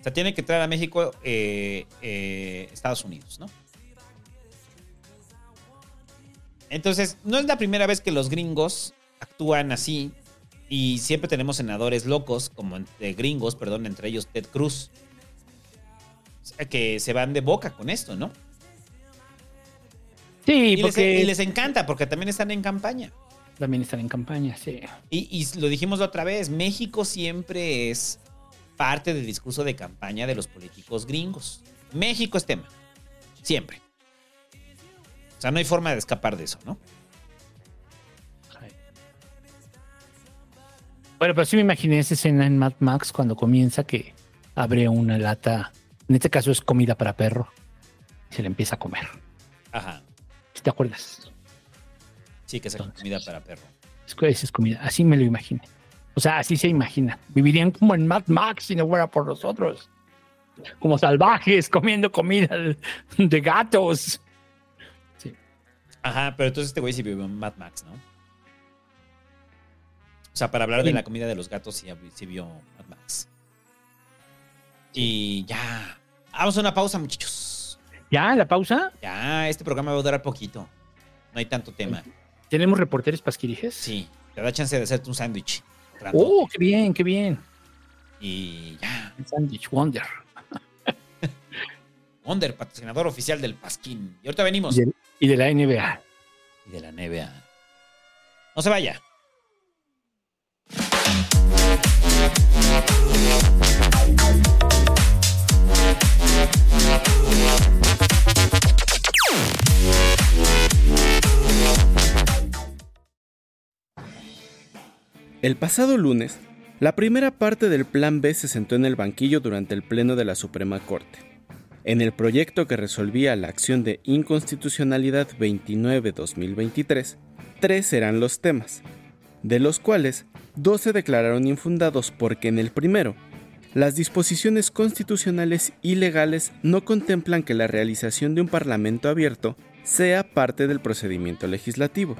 O sea, tiene que entrar a México eh, eh, Estados Unidos, ¿no? Entonces, no es la primera vez que los gringos actúan así y siempre tenemos senadores locos, como entre gringos, perdón, entre ellos Ted Cruz, que se van de boca con esto, ¿no? Sí, Y les, porque y les encanta, porque también están en campaña. también están en campaña, sí. Y, y lo dijimos la otra vez, México siempre es parte del discurso de campaña de los políticos gringos. México es tema. Siempre. O sea, no hay forma de escapar de eso, ¿no? Bueno, pero sí me imaginé esa escena en Mad Max cuando comienza que abre una lata. En este caso es comida para perro. Y se le empieza a comer. Ajá. ¿Sí ¿Te acuerdas? Sí, que es comida para perro. Es que esa es comida. Así me lo imaginé. O sea, así se imagina. Vivirían como en Mad Max si no fuera por nosotros. Como salvajes comiendo comida de- gatos. Ajá, pero entonces este güey sí vive en Mad Max, ¿no? Sea, para hablar de la comida de los gatos, sí, sí vio Mad Max. Y ya. Vamos a una pausa, muchachos. ¿Ya? ¿La pausa? Ya, este programa va a durar poquito. No hay tanto tema. ¿Tenemos reporteros pasquirijes? Sí, te da chance de hacerte un sándwich. Oh, qué bien, qué bien. Y ya. El Sandwich Wonder. Wonder, patrocinador oficial del Pasquín. Y ahorita venimos. Y de, y de la NBA. Y de la NBA. No se vaya. El pasado lunes, la primera parte del Plan B se sentó en el banquillo durante el Pleno de la Suprema Corte. En el proyecto que resolvía la acción de inconstitucionalidad 29-2023, tres eran los temas, de los cuales dos se declararon infundados porque en el primero, las disposiciones constitucionales y legales no contemplan que la realización de un parlamento abierto sea parte del procedimiento legislativo,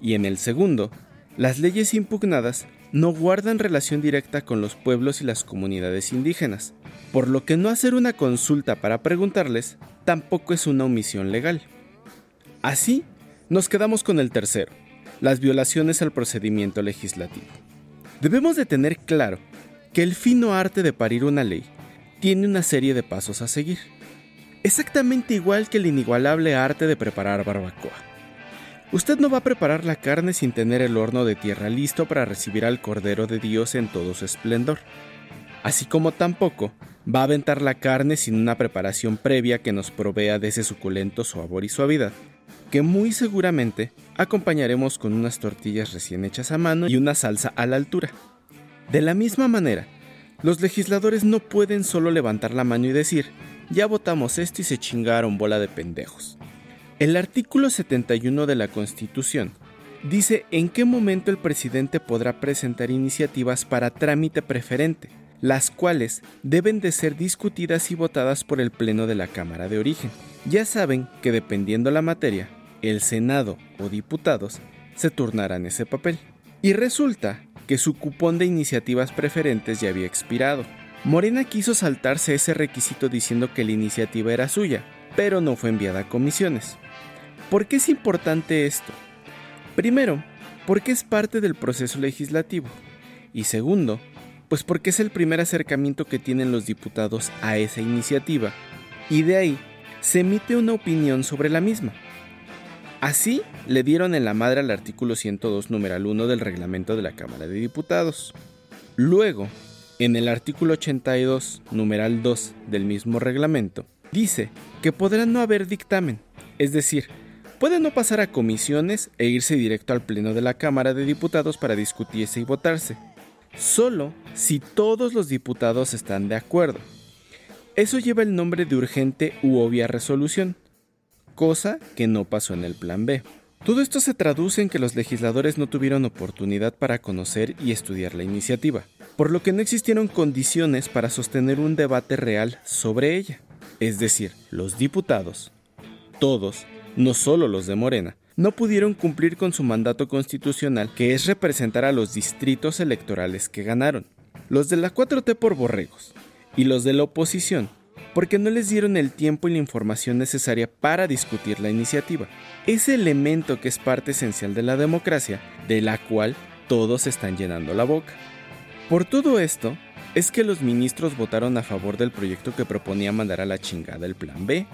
y en el segundo, las leyes impugnadas no guardan relación directa con los pueblos y las comunidades indígenas, por lo que no hacer una consulta para preguntarles tampoco es una omisión legal. Así, nos quedamos con el tercero, las violaciones al procedimiento legislativo. Debemos de tener claro que el fino arte de parir una ley tiene una serie de pasos a seguir, exactamente igual que el inigualable arte de preparar barbacoa. Usted no va a preparar la carne sin tener el horno de tierra listo para recibir al Cordero de Dios en todo su esplendor. Así como tampoco va a aventar la carne sin una preparación previa que nos provea de ese suculento sabor y suavidad, que muy seguramente acompañaremos con unas tortillas recién hechas a mano y una salsa a la altura. De la misma manera, los legisladores no pueden solo levantar la mano y decir, ya votamos esto y se chingaron bola de pendejos. El artículo 71 de la Constitución dice en qué momento el presidente podrá presentar iniciativas para trámite preferente, las cuales deben de ser discutidas y votadas por el Pleno de la Cámara de Origen. Ya saben que dependiendo la materia, el Senado o diputados se turnarán ese papel. Y resulta que su cupón de iniciativas preferentes ya había expirado. Morena quiso saltarse ese requisito diciendo que la iniciativa era suya, pero no fue enviada a comisiones. ¿Por qué es importante esto? Primero, porque es parte del proceso legislativo. Y segundo, pues porque es el primer acercamiento que tienen los diputados a esa iniciativa. Y de ahí se emite una opinión sobre la misma. Así le dieron en la madre al artículo 102 numeral 1 del reglamento de la Cámara de Diputados. Luego, en el artículo 82 numeral 2 del mismo reglamento, dice que podrá no haber dictamen, es decir, puede no pasar a comisiones e irse directo al Pleno de la Cámara de Diputados para discutirse y votarse, solo si todos los diputados están de acuerdo. Eso lleva el nombre de urgente u obvia resolución, cosa que no pasó en el Plan B. Todo esto se traduce en que los legisladores no tuvieron oportunidad para conocer y estudiar la iniciativa, por lo que no existieron condiciones para sostener un debate real sobre ella. Es decir, los diputados, todos, no solo los de Morena, no pudieron cumplir con su mandato constitucional que es representar a los distritos electorales que ganaron, los de la 4T por borregos y los de la oposición, porque no les dieron el tiempo y la información necesaria para discutir la iniciativa, ese elemento que es parte esencial de la democracia, de la cual todos están llenando la boca. Por todo esto, es que los ministros votaron a favor del proyecto que proponía mandar a la chingada el Plan B.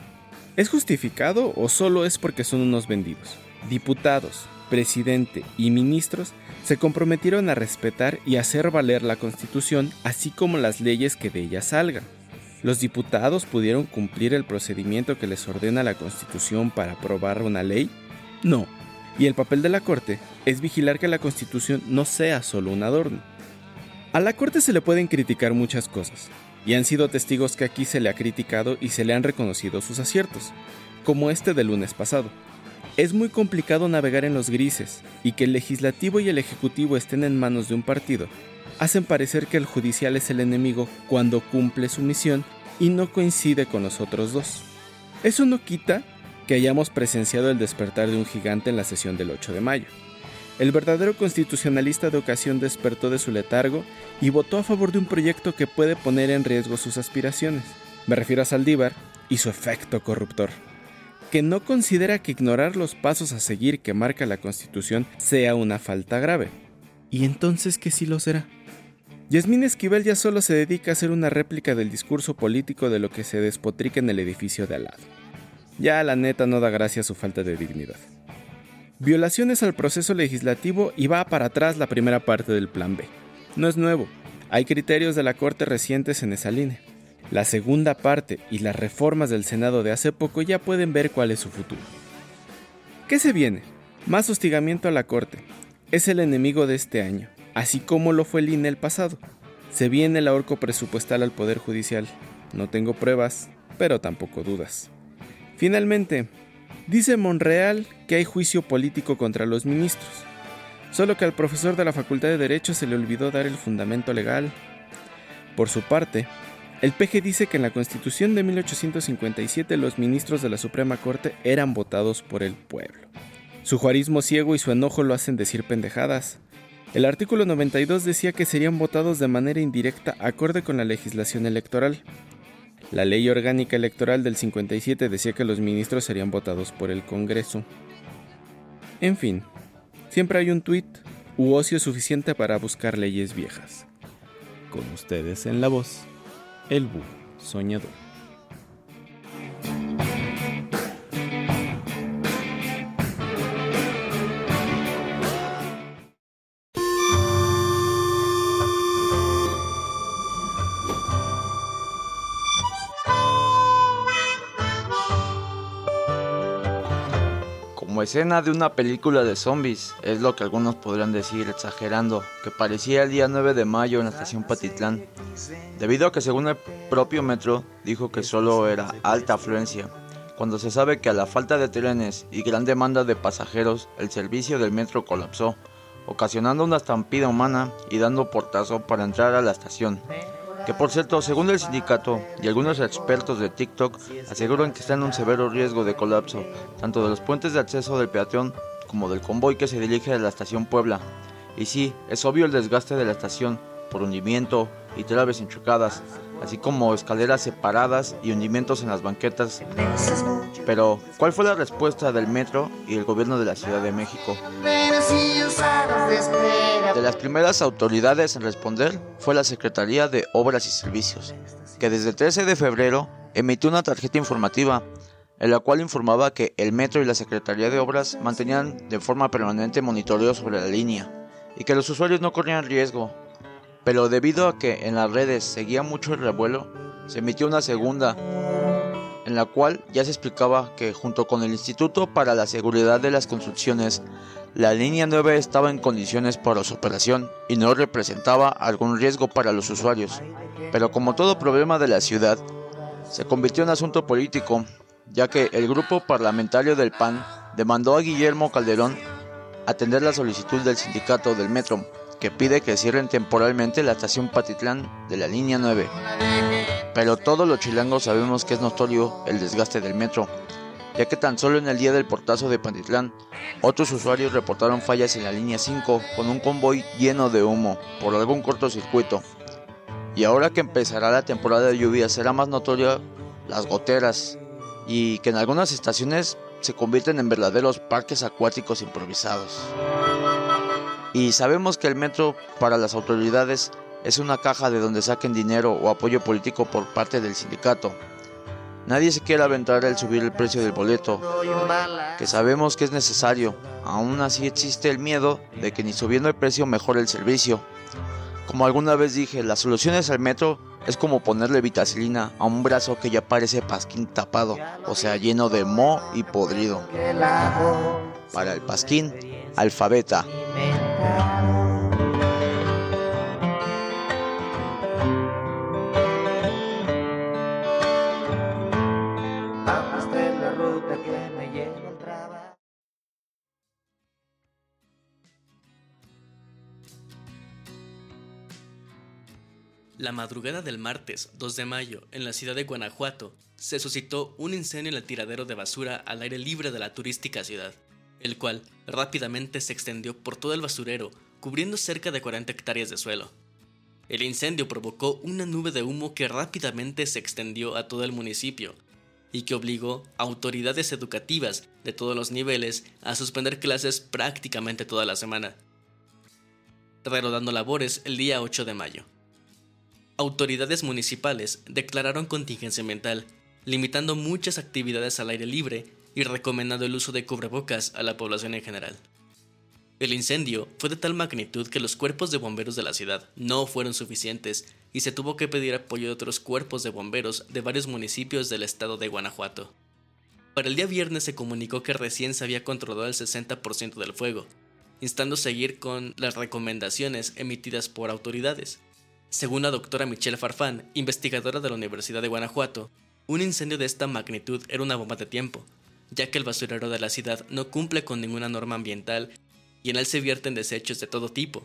¿Es justificado o solo es porque son unos vendidos? Diputados, presidente y ministros se comprometieron a respetar y hacer valer la Constitución, así como las leyes que de ella salgan. ¿Los diputados pudieron cumplir el procedimiento que les ordena la Constitución para aprobar una ley? No. Y el papel de la Corte es vigilar que la Constitución no sea solo un adorno. A la Corte se le pueden criticar muchas cosas, y han sido testigos que aquí se le ha criticado y se le han reconocido sus aciertos, como este del lunes pasado. Es muy complicado navegar en los grises, y que el legislativo y el ejecutivo estén en manos de un partido, hacen parecer que el judicial es el enemigo cuando cumple su misión y no coincide con los otros dos. Eso no quita que hayamos presenciado el despertar de un gigante en la sesión del 8 de mayo. el verdadero constitucionalista de ocasión despertó de su letargo y votó a favor de un proyecto que puede poner en riesgo sus aspiraciones. Me refiero a Saldívar y su efecto corruptor, que no considera que ignorar los pasos a seguir que marca la Constitución sea una falta grave. ¿Y entonces qué sí lo será? Yasmín Esquivel ya solo se dedica a hacer una réplica del discurso político de lo que se despotrica en el edificio de al lado. Ya la neta no da gracia su falta de dignidad. Violaciones al proceso legislativo y va para atrás la primera parte del Plan B. No es nuevo, hay criterios de la Corte recientes en esa línea. La segunda parte y las reformas del Senado de hace poco ya pueden ver cuál es su futuro. ¿Qué se viene? Más hostigamiento a la Corte. Es el enemigo de este año, así como lo fue el INE el pasado. Se viene el ahorco presupuestal al Poder Judicial. No tengo pruebas, pero tampoco dudas. Finalmente, Dice Monreal que hay juicio político contra los ministros, solo que al profesor de la Facultad de Derecho se le olvidó dar el fundamento legal. Por su parte, el PG dice que en la Constitución de 1857 los ministros de la Suprema Corte eran votados por el pueblo. Su juarismo ciego y su enojo lo hacen decir pendejadas. El artículo 92 decía que serían votados de manera indirecta acorde con la legislación electoral, la ley orgánica electoral del 57 decía que los ministros serían votados por el Congreso. En fin, siempre hay un tuit u ocio suficiente para buscar leyes viejas. Con ustedes en la voz, el Bu Soñador. Escena de una película de zombies, es lo que algunos podrían decir exagerando, que parecía el día 9 de mayo en la estación Patitlán, debido a que según el propio metro dijo que solo era alta afluencia, cuando se sabe que a la falta de trenes y gran demanda de pasajeros, el servicio del metro colapsó, ocasionando una estampida humana y dando portazo para entrar a la estación que por cierto, según el sindicato y algunos expertos de TikTok, aseguran que está en un severo riesgo de colapso, tanto de los puentes de acceso del peatón como del convoy que se dirige a la estación Puebla. Y sí, es obvio el desgaste de la estación por hundimiento y traves enchucadas, así como escaleras separadas y hundimientos en las banquetas. Pero, ¿cuál fue la respuesta del metro y el gobierno de la Ciudad de México? De las primeras autoridades en responder fue la Secretaría de Obras y Servicios, que desde el 13 de febrero emitió una tarjeta informativa en la cual informaba que el metro y la Secretaría de Obras mantenían de forma permanente monitoreo sobre la línea y que los usuarios no corrían riesgo pero debido a que en las redes seguía mucho el revuelo, se emitió una segunda, en la cual ya se explicaba que junto con el Instituto para la Seguridad de las Construcciones, la línea 9 estaba en condiciones para su operación y no representaba algún riesgo para los usuarios. Pero como todo problema de la ciudad, se convirtió en asunto político, ya que el grupo parlamentario del PAN demandó a Guillermo Calderón atender la solicitud del sindicato del metro que pide que cierren temporalmente la estación Patitlán de la línea 9. Pero todos los chilangos sabemos que es notorio el desgaste del metro, ya que tan solo en el día del portazo de Patitlán, otros usuarios reportaron fallas en la línea 5 con un convoy lleno de humo por algún cortocircuito. Y ahora que empezará la temporada de lluvia será más notorio las goteras y que en algunas estaciones se convierten en verdaderos parques acuáticos improvisados. Y sabemos que el metro para las autoridades es una caja de donde saquen dinero o apoyo político por parte del sindicato. Nadie se quiere aventar el subir el precio del boleto, que sabemos que es necesario. Aún así existe el miedo de que ni subiendo el precio mejore el servicio. Como alguna vez dije, las soluciones al metro es como ponerle vitacilina a un brazo que ya parece pasquín tapado, o sea, lleno de mo y podrido. Para el pasquín, alfabeta. La madrugada del martes 2 de mayo, en la ciudad de Guanajuato, se suscitó un incendio en el tiradero de basura al aire libre de la turística ciudad. el cual rápidamente se extendió por todo el basurero, cubriendo cerca de 40 hectáreas de suelo. El incendio provocó una nube de humo que rápidamente se extendió a todo el municipio y que obligó a autoridades educativas de todos los niveles a suspender clases prácticamente toda la semana, reanudando labores el día 8 de mayo. Autoridades municipales declararon contingencia ambiental, limitando muchas actividades al aire libre y recomendando el uso de cubrebocas a la población en general. El incendio fue de tal magnitud que los cuerpos de bomberos de la ciudad no fueron suficientes y se tuvo que pedir apoyo de otros cuerpos de bomberos de varios municipios del estado de Guanajuato. Para el día viernes se comunicó que recién se había controlado el 60% del fuego, instando seguir con las recomendaciones emitidas por autoridades. Según la doctora Michelle Farfán, investigadora de la Universidad de Guanajuato, un incendio de esta magnitud era una bomba de tiempo, ya que el basurero de la ciudad no cumple con ninguna norma ambiental y en él se vierten desechos de todo tipo.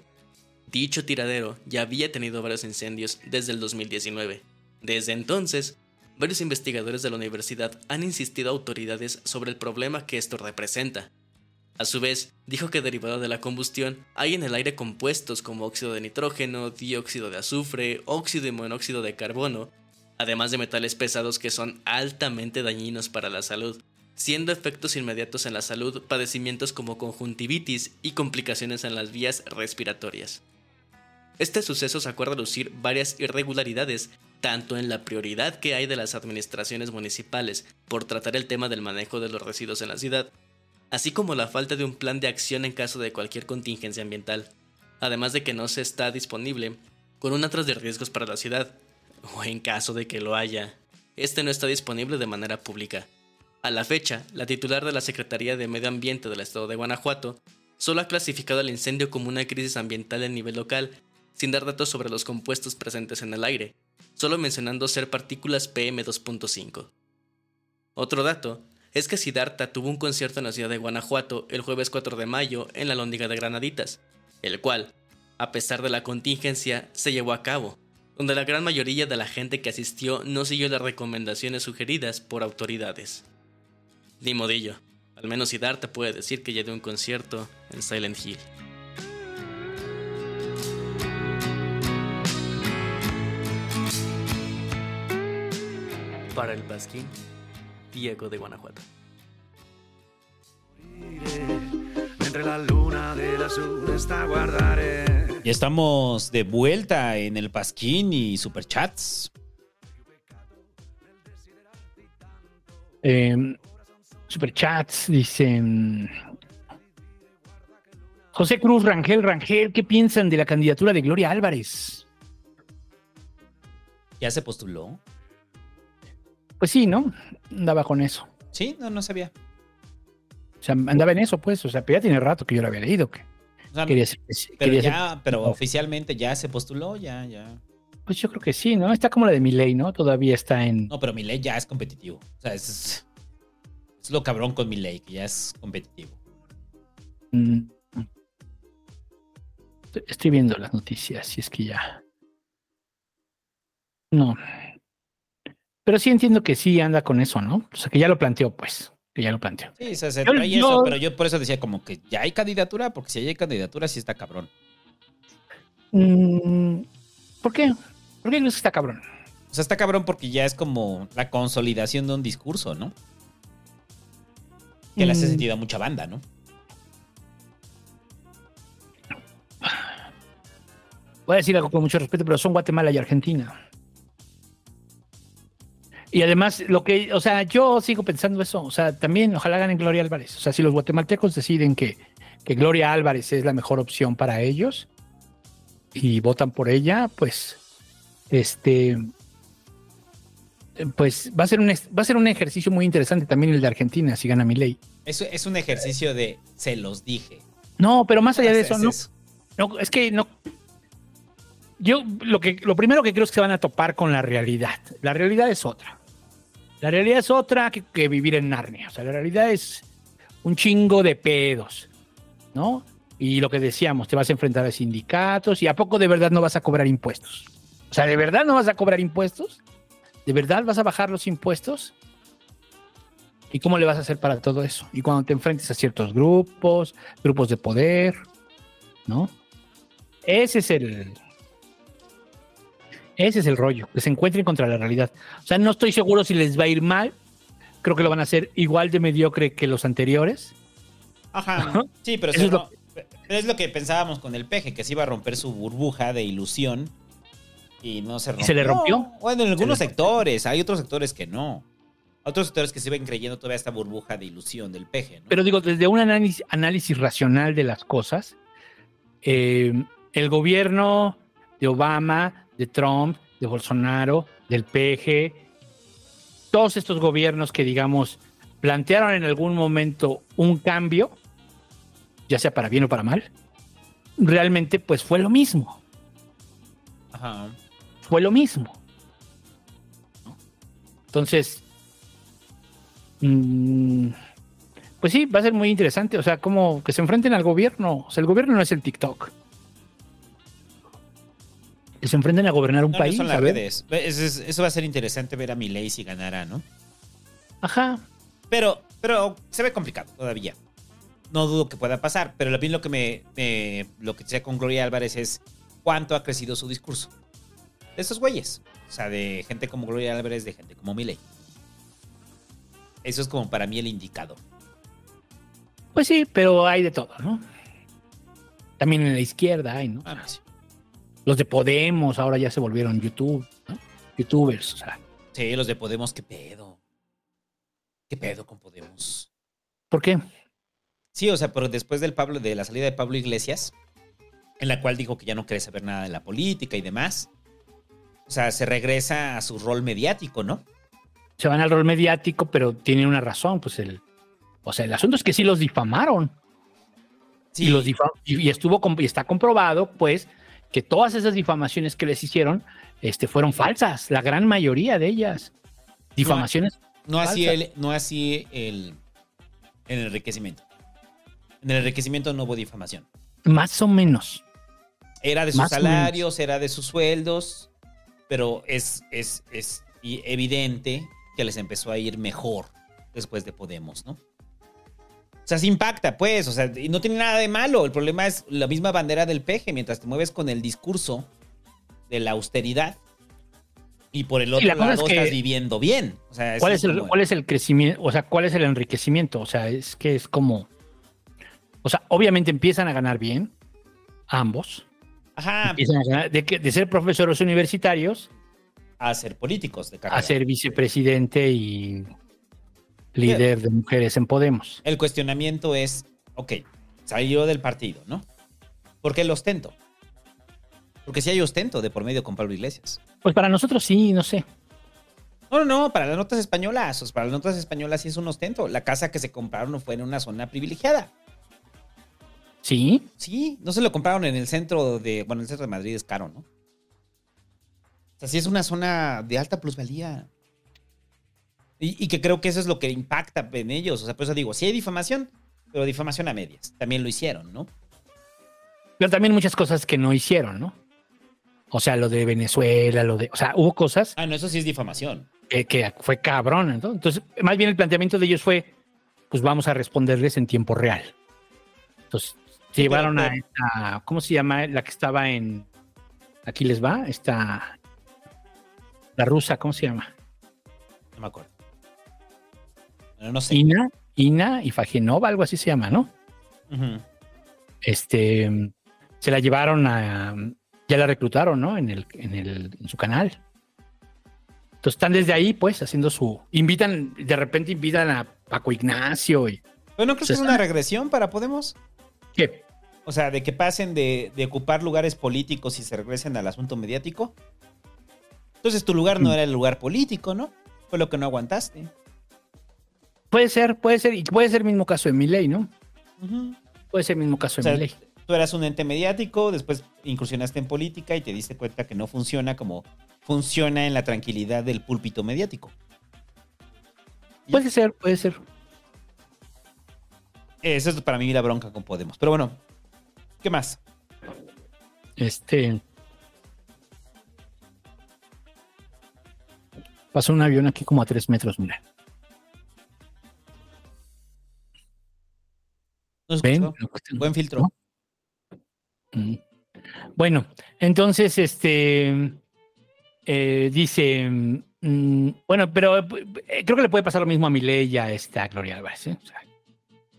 Dicho tiradero ya había tenido varios incendios desde el 2019. Desde entonces, varios investigadores de la universidad han insistido a autoridades sobre el problema que esto representa. A su vez, dijo que derivado de la combustión hay en el aire compuestos como óxido de nitrógeno, dióxido de azufre, óxido y monóxido de carbono, además de metales pesados que son altamente dañinos para la salud siendo efectos inmediatos en la salud padecimientos como conjuntivitis y complicaciones en las vías respiratorias. Este suceso sacó a reducir varias irregularidades, tanto en la prioridad que hay de las administraciones municipales por tratar el tema del manejo de los residuos en la ciudad, así como la falta de un plan de acción en caso de cualquier contingencia ambiental, además de que no se está disponible con un atrás de riesgos para la ciudad, o en caso de que lo haya, este no está disponible de manera pública. A la fecha, la titular de la Secretaría de Medio Ambiente del Estado de Guanajuato solo ha clasificado el incendio como una crisis ambiental en nivel local, sin dar datos sobre los compuestos presentes en el aire, solo mencionando ser partículas PM2.5. Otro dato es que Siddhartha tuvo un concierto en la ciudad de Guanajuato el jueves 4 de mayo en la Lóndiga de Granaditas, el cual, a pesar de la contingencia, se llevó a cabo, donde la gran mayoría de la gente que asistió no siguió las recomendaciones sugeridas por autoridades. Ni modillo. Al menos te puede decir que ya dio un concierto en Silent Hill. Para el Pasquín, Diego de Guanajuato. Entre la luna de la está guardaré. Ya estamos de vuelta en el Pasquín y Superchats. Eh, Superchats, dicen. José Cruz Rangel, Rangel, ¿qué piensan de la candidatura de Gloria Álvarez? ¿Ya se postuló? Pues sí, ¿no? Andaba con eso. Sí, no, no sabía. O sea, andaba en eso, pues. O sea, pero ya tiene rato que yo lo había leído. Que quería pero ya, pero oficialmente ya se postuló, ya, ya. Pues yo creo que sí, ¿no? Está como la de Miley, ¿no? Todavía está en. No, pero Miley ya es competitivo. O sea, es, es lo cabrón con mi ley, que ya es competitivo. Mm. Estoy viendo las noticias, si es que ya. No. Pero sí entiendo que sí anda con eso, ¿no? O sea, que ya lo planteó, pues. Que ya lo planteó. Sí, se, trae eso, pero yo por eso decía como que ya hay candidatura, porque si hay candidatura sí está cabrón. Mm, ¿Por qué? ¿Por qué crees que está cabrón? O sea, está cabrón porque ya es como la consolidación de un discurso, ¿no? que le hace mm. sentido a mucha banda, ¿no? Voy a decir algo con mucho respeto, pero son Guatemala y Argentina. Y además, lo que, o sea, yo sigo pensando eso, o sea, también ojalá ganen Gloria Álvarez. O sea, si los guatemaltecos deciden que, que Gloria Álvarez es la mejor opción para ellos y votan por ella, pues, este, pues va a ser un, va a ser un ejercicio muy interesante también el de Argentina, si gana mi ley. Es, es un ejercicio de se los dije. No, pero más allá de eso, no, no, es que no. Yo lo que lo primero que creo es que se van a topar con la realidad. La realidad es otra. La realidad es otra que, vivir en Narnia. O sea, la realidad es un chingo de pedos, ¿no? Y lo que decíamos, te vas a enfrentar a sindicatos y a poco de verdad no vas a cobrar impuestos. O sea, ¿de verdad no vas a cobrar impuestos? ¿De verdad vas a bajar los impuestos? ¿Y cómo le vas a hacer para todo eso? Y cuando te enfrentes a ciertos grupos, grupos de poder, ¿no? Ese es el. Ese es el rollo, que se encuentren contra la realidad. O sea, no estoy seguro si les va a ir mal. Creo que lo van a hacer igual de mediocre que los anteriores. Ajá. Sí, pero, Eso es lo- no- pero es lo que pensábamos con el peje, que se iba a romper su burbuja de ilusión y no se ¿Y rompió. se le rompió? Bueno, en algunos sectores, hay otros sectores que no. Otros sectores que siguen creyendo todavía esta burbuja de ilusión del peje, ¿no? Pero digo, desde un análisis, análisis racional de las cosas, eh, el gobierno de Obama, de Trump, de Bolsonaro, del PG, todos estos gobiernos que, digamos, plantearon en algún momento un cambio, ya sea para bien o para mal, realmente pues fue lo mismo, Ajá. fue lo mismo. Entonces, mm, pues sí, va a ser muy interesante, o sea, como que se enfrenten al gobierno, o sea, el gobierno no es el TikTok. Que se enfrenten a gobernar un No, no país. son las redes. Eso va a ser interesante ver a Milei si ganará, ¿no? Ajá. Pero, pero se ve complicado todavía. No dudo que pueda pasar, pero a mí lo que me, me- lo que sea con Gloria Álvarez es cuánto ha crecido su discurso. De esos güeyes. O sea, de gente como Gloria Álvarez, de gente como Milei. Eso es como para mí el indicador. Pues sí, pero hay de todo, ¿no? También en la izquierda hay, ¿no? Ah, sí. Los de Podemos ahora ya se volvieron YouTube, ¿no? YouTubers, o sea. Sí, los de Podemos, qué pedo. ¿Qué pedo con Podemos? ¿Por qué? Sí, o sea, pero después del Pablo, de la salida de Pablo Iglesias, en la cual dijo que ya no quiere saber nada de la política y demás. O sea, se regresa a su rol mediático, ¿no? Se van al rol mediático, pero tienen una razón, pues el. O sea, el asunto es que sí los difamaron. Sí. Y, los difa- y, y estuvo y está comprobado, pues, que todas esas difamaciones que les hicieron este, fueron falsas, la gran mayoría de ellas. Difamaciones. No así, falsas. el, no así el, el enriquecimiento. En el enriquecimiento no hubo difamación. Más o menos. Era de sus Más salarios, era de sus sueldos, pero es, es, es evidente que les empezó a ir mejor después de Podemos, ¿no? O sea, se impacta, pues, o sea, y no tiene nada de malo. El problema es la misma bandera del peje, mientras te mueves con el discurso de la austeridad y por el Sí, otro la lado es que- estás viviendo bien. O sea, ¿Cuál es, el, como- ¿Cuál es el crecimiento? O sea, ¿cuál es el enriquecimiento? O sea, es que es como. O sea, obviamente empiezan a ganar bien, ambos. Ajá, Empiezan a ganar, de, de ser profesores universitarios a ser políticos de carrera. a ser vicepresidente y líder de mujeres en Podemos. El cuestionamiento es, ok, salió del partido, ¿no? ¿Por qué el ostento? Porque si hay ostento de por medio con Pablo Iglesias. Pues para nosotros sí, no sé. No, no, no, para las notas españolas, o sea, para las notas españolas sí es un ostento. La casa que se compraron no fue en una zona privilegiada. Sí. Sí, no se lo compraron en el centro de, bueno, el centro de Madrid es caro, ¿no? O sea, sí es una zona de alta plusvalía. Y, y que creo que eso es lo que impacta en ellos. O sea, por eso digo, sí hay difamación, pero difamación a medias. También lo hicieron, ¿no? Pero también muchas cosas que no hicieron, ¿no? O sea, lo de Venezuela, lo de. O sea, hubo cosas Ah, no, eso sí es difamación. que, que fue cabrón. ¿no? Entonces, más bien el planteamiento de ellos fue: pues vamos a responderles en tiempo real. Entonces, Sí, llevaron a esta. ¿Cómo se llama? La que estaba en. Aquí les va. Esta. La rusa, ¿cómo se llama? No me acuerdo. Bueno, no sé. Ina, Ina y Fagenova, algo así se llama, ¿no? Este. Se la llevaron a. Ya la reclutaron, ¿no? En, el, en, el, en su canal. Entonces están desde ahí, pues, haciendo su. Invitan, de repente invitan a Paco Ignacio y. ¿Pero no crees Se que es una regresión para Podemos? ¿Qué? O sea, de que pasen de, de ocupar lugares políticos y se regresen al asunto mediático. Entonces tu lugar Mm. no era el lugar político, ¿no? Fue lo que no aguantaste. Puede ser, puede ser, y puede ser el mismo caso de Milei, ¿no? Puede ser el mismo caso O de sea, Milei. tú eras un ente mediático, después incursionaste en política y te diste cuenta que no funciona como funciona en la tranquilidad del púlpito mediático. Puede ser, puede ser. Esa es para mí la bronca con Podemos. Pero bueno, ¿qué más? Este. Pasó un avión aquí como a tres metros, mira. ¿No. Buen filtro. Mm. Bueno, entonces, este, eh, dice, mm, bueno, pero eh, creo que le puede pasar lo mismo a Milei y a esta Gloria Álvarez, ¿eh? O sea,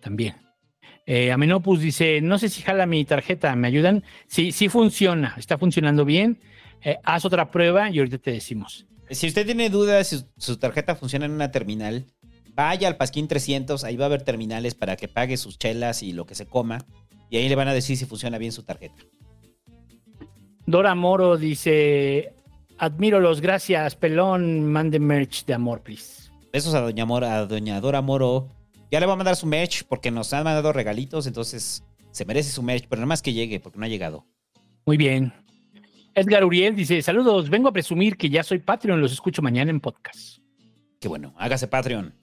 también. Eh, Amenopus dice, no sé si jala mi tarjeta, ¿me ayudan? Sí, sí funciona, está funcionando bien. Eh, haz otra prueba y ahorita te decimos. Si usted tiene dudas si su tarjeta funciona en una terminal, vaya al Pasquín 300, ahí va a haber terminales para que pague sus chelas y lo que se coma. Y ahí le van a decir si funciona bien su tarjeta. Dora Moro dice, admiro los gracias, pelón, mande merch de amor, please. Besos a Doña Mora, a Doña Dora Moro. Ya le va a mandar su merch porque nos han mandado regalitos, entonces se merece su merch, pero nada más que llegue porque no ha llegado. Muy bien. Edgar Uriel dice, saludos, vengo a presumir que ya soy Patreon, los escucho mañana en podcast. Qué bueno, hágase Patreon.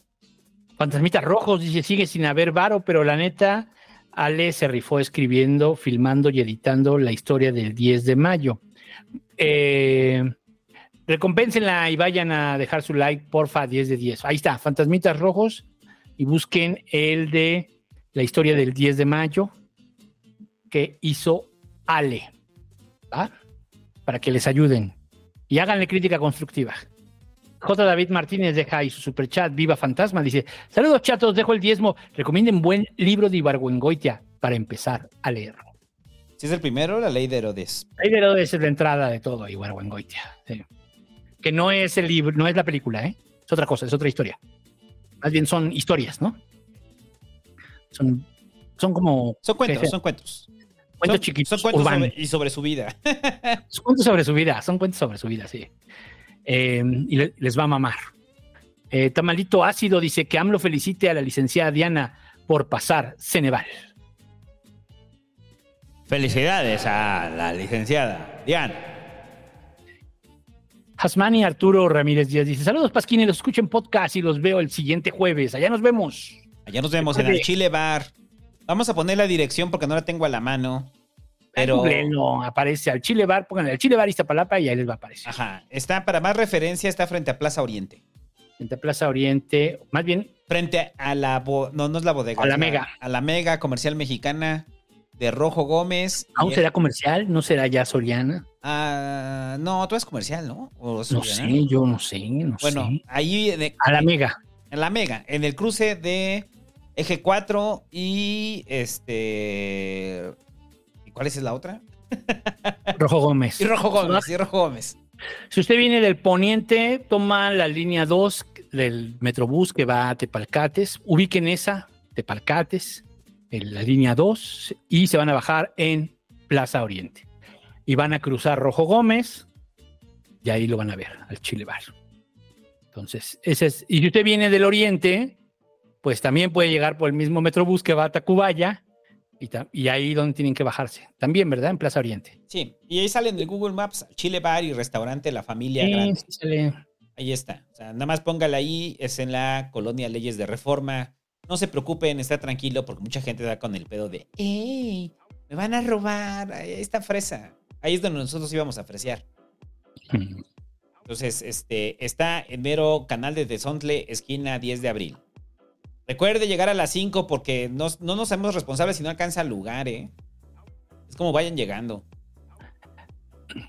Fantasmitas Rojos dice, sigue sin haber varo, pero la neta, Ale se rifó escribiendo, filmando y editando la historia del 10 de mayo. Eh, recompénsenla y vayan a dejar su like, porfa, 10 de 10. Ahí está, Fantasmitas Rojos, y busquen el de la historia del 10 de mayo que hizo Ale, ¿va? Para que les ayuden y háganle crítica constructiva. J. David Martínez deja ahí su superchat, Viva Fantasma, dice, saludos chatos, dejo el diezmo, recomienden buen libro de Ibargüengoitia para empezar a leerlo. Si es el primero, la ley de Herodes. Ahí de lo es la entrada de todo Ibargüengoitia. sí. Que no es el libro, no es la película, ¿eh? Es otra cosa, es otra historia. Más bien son historias, ¿no? Son, son como... Son cuentos, son cuentos. Cuentos Son- chiquitos, Son cuentos sobre- y sobre su vida. Son cuentos sobre su vida, son cuentos sobre su vida, sí. Eh, y le- les va a mamar. Eh, Tamalito Ácido dice que AMLO felicite a la licenciada Diana por pasar Ceneval. Felicidades a la licenciada Diana. Hasmani Arturo Ramírez Díaz dice: Saludos, Pasquini, los escucho en podcast y los veo el siguiente jueves. Allá nos vemos. Allá nos vemos en el Chile Bar. Vamos a poner la dirección porque no la tengo a la mano. Pero. no aparece al Chile Bar, pónganle al Chile Bar Iztapalapa y ahí les va a aparecer. Ajá. Está, para más referencia, está frente a Plaza Oriente. Frente a Plaza Oriente, más bien. Frente a la. bo- No, no es la bodega. A la Mega. A la Mega Comercial Mexicana de Rojo Gómez. ¿Aún será comercial? ¿No será ya Soriana? Ah, no, tú es comercial, ¿no? ¿O No sé, yo no sé, no Bueno, sé. ahí. de- A la Mega. En la Mega, en el cruce de Eje 4 y este. ¿Y cuál es la otra? Rojo Gómez. Y Rojo Gómez, y Rojo Gómez. Si usted viene del poniente, toma la línea 2 del Metrobús que va a Tepalcates, ubiquen esa, Tepalcates, en la línea 2, y se van a bajar en Plaza Oriente. Y van a cruzar Rojo Gómez, y ahí lo van a ver, al Chile Bar. Entonces, ese es. Y si usted viene del Oriente, pues también puede llegar por el mismo Metrobús que va a Tacubaya, y, y ahí donde tienen que bajarse. También, ¿verdad? En Plaza Oriente. Sí, y ahí sale en el Google Maps Chile Bar y Restaurante La Familia Sí, Grande. sí sale. Ahí está. O sea, nada más póngala ahí, es en la colonia Leyes de Reforma. No se preocupen, está tranquilo porque mucha gente da con el pedo de, ¡Ey! Me van a robar, ahí está fresa. Ahí es donde nosotros íbamos a freciar. Entonces, este, está en mero canal de Tezontle, esquina 10 de abril. Recuerde llegar a las 5 porque no, no nos hacemos responsables si no alcanza el lugar, ¿eh? Es como vayan llegando.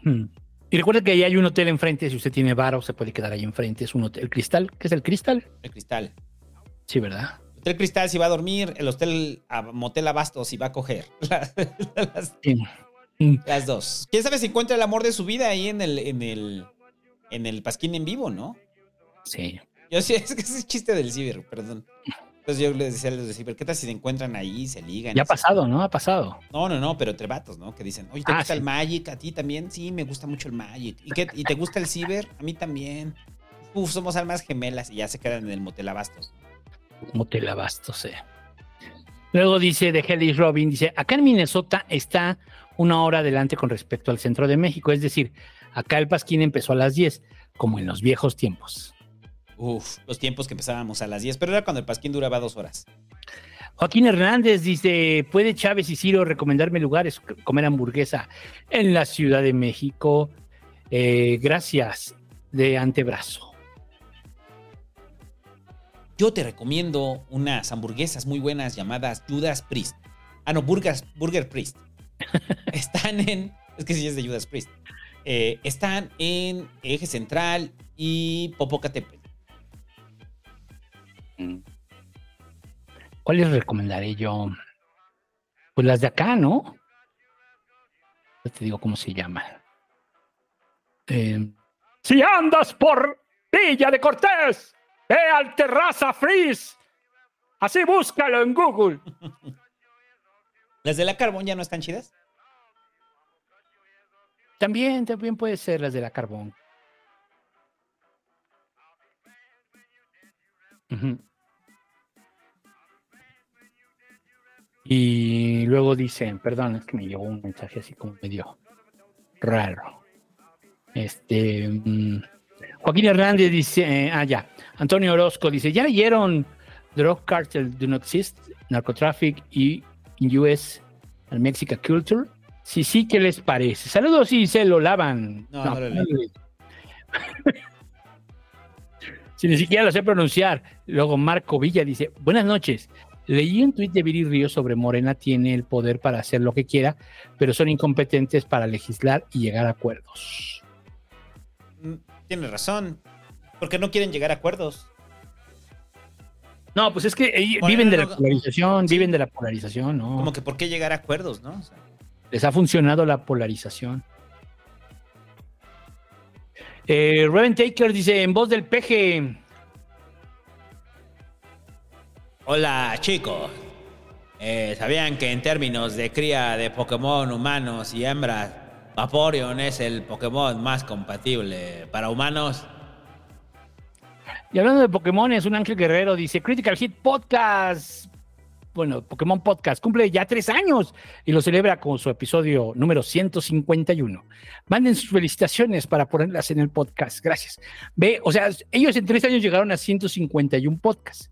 Y recuerda que ahí hay un hotel enfrente, si usted tiene varo, se puede quedar ahí enfrente. Es un hotel, el Cristal, ¿qué es el Cristal? El cristal. Sí, ¿verdad? Hotel Cristal si va a dormir, el hotel a- Motel Abasto si va a coger. Las, las- Sí. Mm. las dos. ¿Quién sabe si encuentra el amor de su vida ahí en el, en el, en el Pasquín en vivo, no? Sí. Yo sí, es que ese es chiste del ciber, perdón. Entonces yo les decía a los de ciber, ¿qué tal si se encuentran ahí, se ligan? Ya ha pasado, ¿no? Ha pasado. No, no, no, pero entre vatos, ¿no? Que dicen, oye, ¿te Ah, gusta sí. el Magic? ¿A ti también? Sí, me gusta mucho el Magic. ¿Y, qué, ¿Y te gusta el ciber? A mí también. Uf, somos almas gemelas y ya se quedan en el motel Abastos. Motel Abasto, sí. Luego dice de Helly Robin, dice, acá en Minnesota está una hora adelante con respecto al centro de México. Es decir, acá el Pasquín empezó a las 10, como en los viejos tiempos. Uf, los tiempos que empezábamos a las 10, pero era cuando el Pasquín duraba dos horas. Joaquín Hernández dice, ¿puede Chávez y Ciro recomendarme lugares comer hamburguesa en la Ciudad de México? Eh, gracias, de antebrazo. yo te recomiendo unas hamburguesas muy buenas llamadas Judas Priest. Ah, no, Burgers, Burger Priest. Están en. Es que sí es de Judas Priest. Eh, están en Eje Central y Popocatépetl. ¿Cuáles recomendaré yo? Pues las de acá, ¿no? Ya te digo cómo se llaman. Eh, si andas por Villa de Cortés, ve al Terraza Freeze. Así búscalo en Google. ¿Las de la Carbón ya no están chidas? También, también puede ser las de la Carbón. Y luego dicen, perdón, es que me llegó un mensaje así como medio raro. Este mm, Joaquín Hernández dice, eh, ah, ya. Antonio Orozco dice, ¿ya leyeron Drug Cartel Do Not Exist, Narcotraffic y in US and Mexican Culture? Sí, sí, ¿qué les parece? Saludos y se lo lavan. No, no leí. leí. si ni siquiera lo sé pronunciar. Luego Marco Villa dice, buenas noches. Leí un tuit de Viri Ríos sobre Morena tiene el poder para hacer lo que quiera, pero son incompetentes para legislar y llegar a acuerdos. Mm, Tienes razón. Porque no quieren llegar a acuerdos. No, pues es que viven de la polarización, viven de la polarización, ¿no? Como que ¿por qué llegar a acuerdos, no? O sea, Les ha funcionado la polarización. Eh, Reven Taker dice, en voz del peje, Hola chicos. Eh, ¿Sabían que en términos de cría de Pokémon humanos y hembras, Vaporeon es el Pokémon más compatible para humanos? Y hablando de Pokémon, es un Ángel Guerrero, dice Critical Hit Podcast. Bueno, Pokémon Podcast cumple ya tres años y lo celebra con su episodio número 151. Manden sus felicitaciones para ponerlas en el podcast. Gracias. Ve, o sea, ellos en tres años llegaron a 151 podcasts.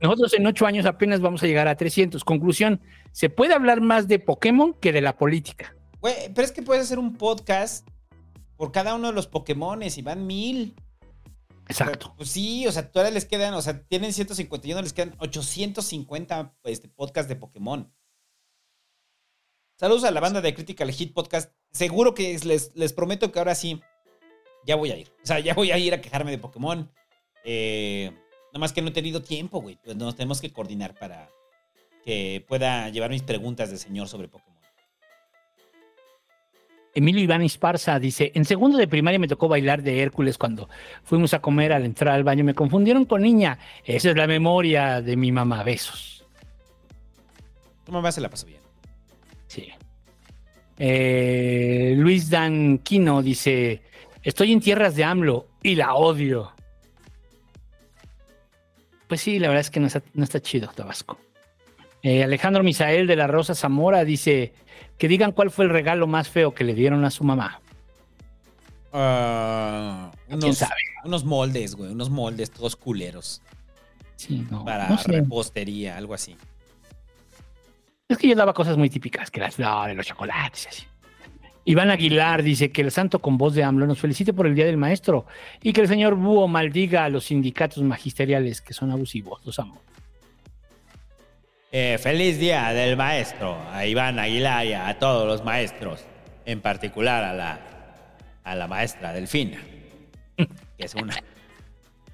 Nosotros en ocho años apenas vamos a llegar a 300. Conclusión, se puede hablar más de Pokémon que de la política. Güey, pero es que puedes hacer un podcast por cada uno de los Pokémones y van mil. Exacto. Pues sí, o sea, todavía les quedan, o sea, tienen 151, les quedan 850 este, podcasts de Pokémon. Saludos a la banda de Critical Hit Podcast. Seguro que les, les prometo que ahora sí, ya voy a ir. O sea, ya voy a ir a quejarme de Pokémon. Eh, nada más que no he tenido tiempo, güey. Pues nos tenemos que coordinar para que pueda llevar mis preguntas de señor sobre Pokémon. Emilio Iván Esparza dice, en segundo de primaria me tocó bailar de Hércules cuando fuimos a comer al entrar al baño. Me confundieron con niña. Esa es la memoria de mi mamá. Besos. Tu mamá se la pasó bien. Sí. Eh, Luis Danquino dice, estoy en tierras de AMLO y la odio. Pues sí, la verdad es que no está, no está chido Tabasco. Eh, Alejandro Misael de la Rosa Zamora dice que digan cuál fue el regalo más feo que le dieron a su mamá. Ah, ¿Quién unos, sabe? unos moldes, güey. Unos moldes todos culeros. Sí, no, Para no sé. repostería, algo así. Es que yo daba cosas muy típicas, que las flores, los chocolates, y así. Iván Aguilar dice que el santo con voz de AMLO nos felicite por el Día del Maestro y que el señor Búho maldiga a los sindicatos magisteriales que son abusivos. Los amo. Eh, feliz día del maestro a Iván Aguilar y a todos los maestros, en particular a la, a la maestra Delfina, que es una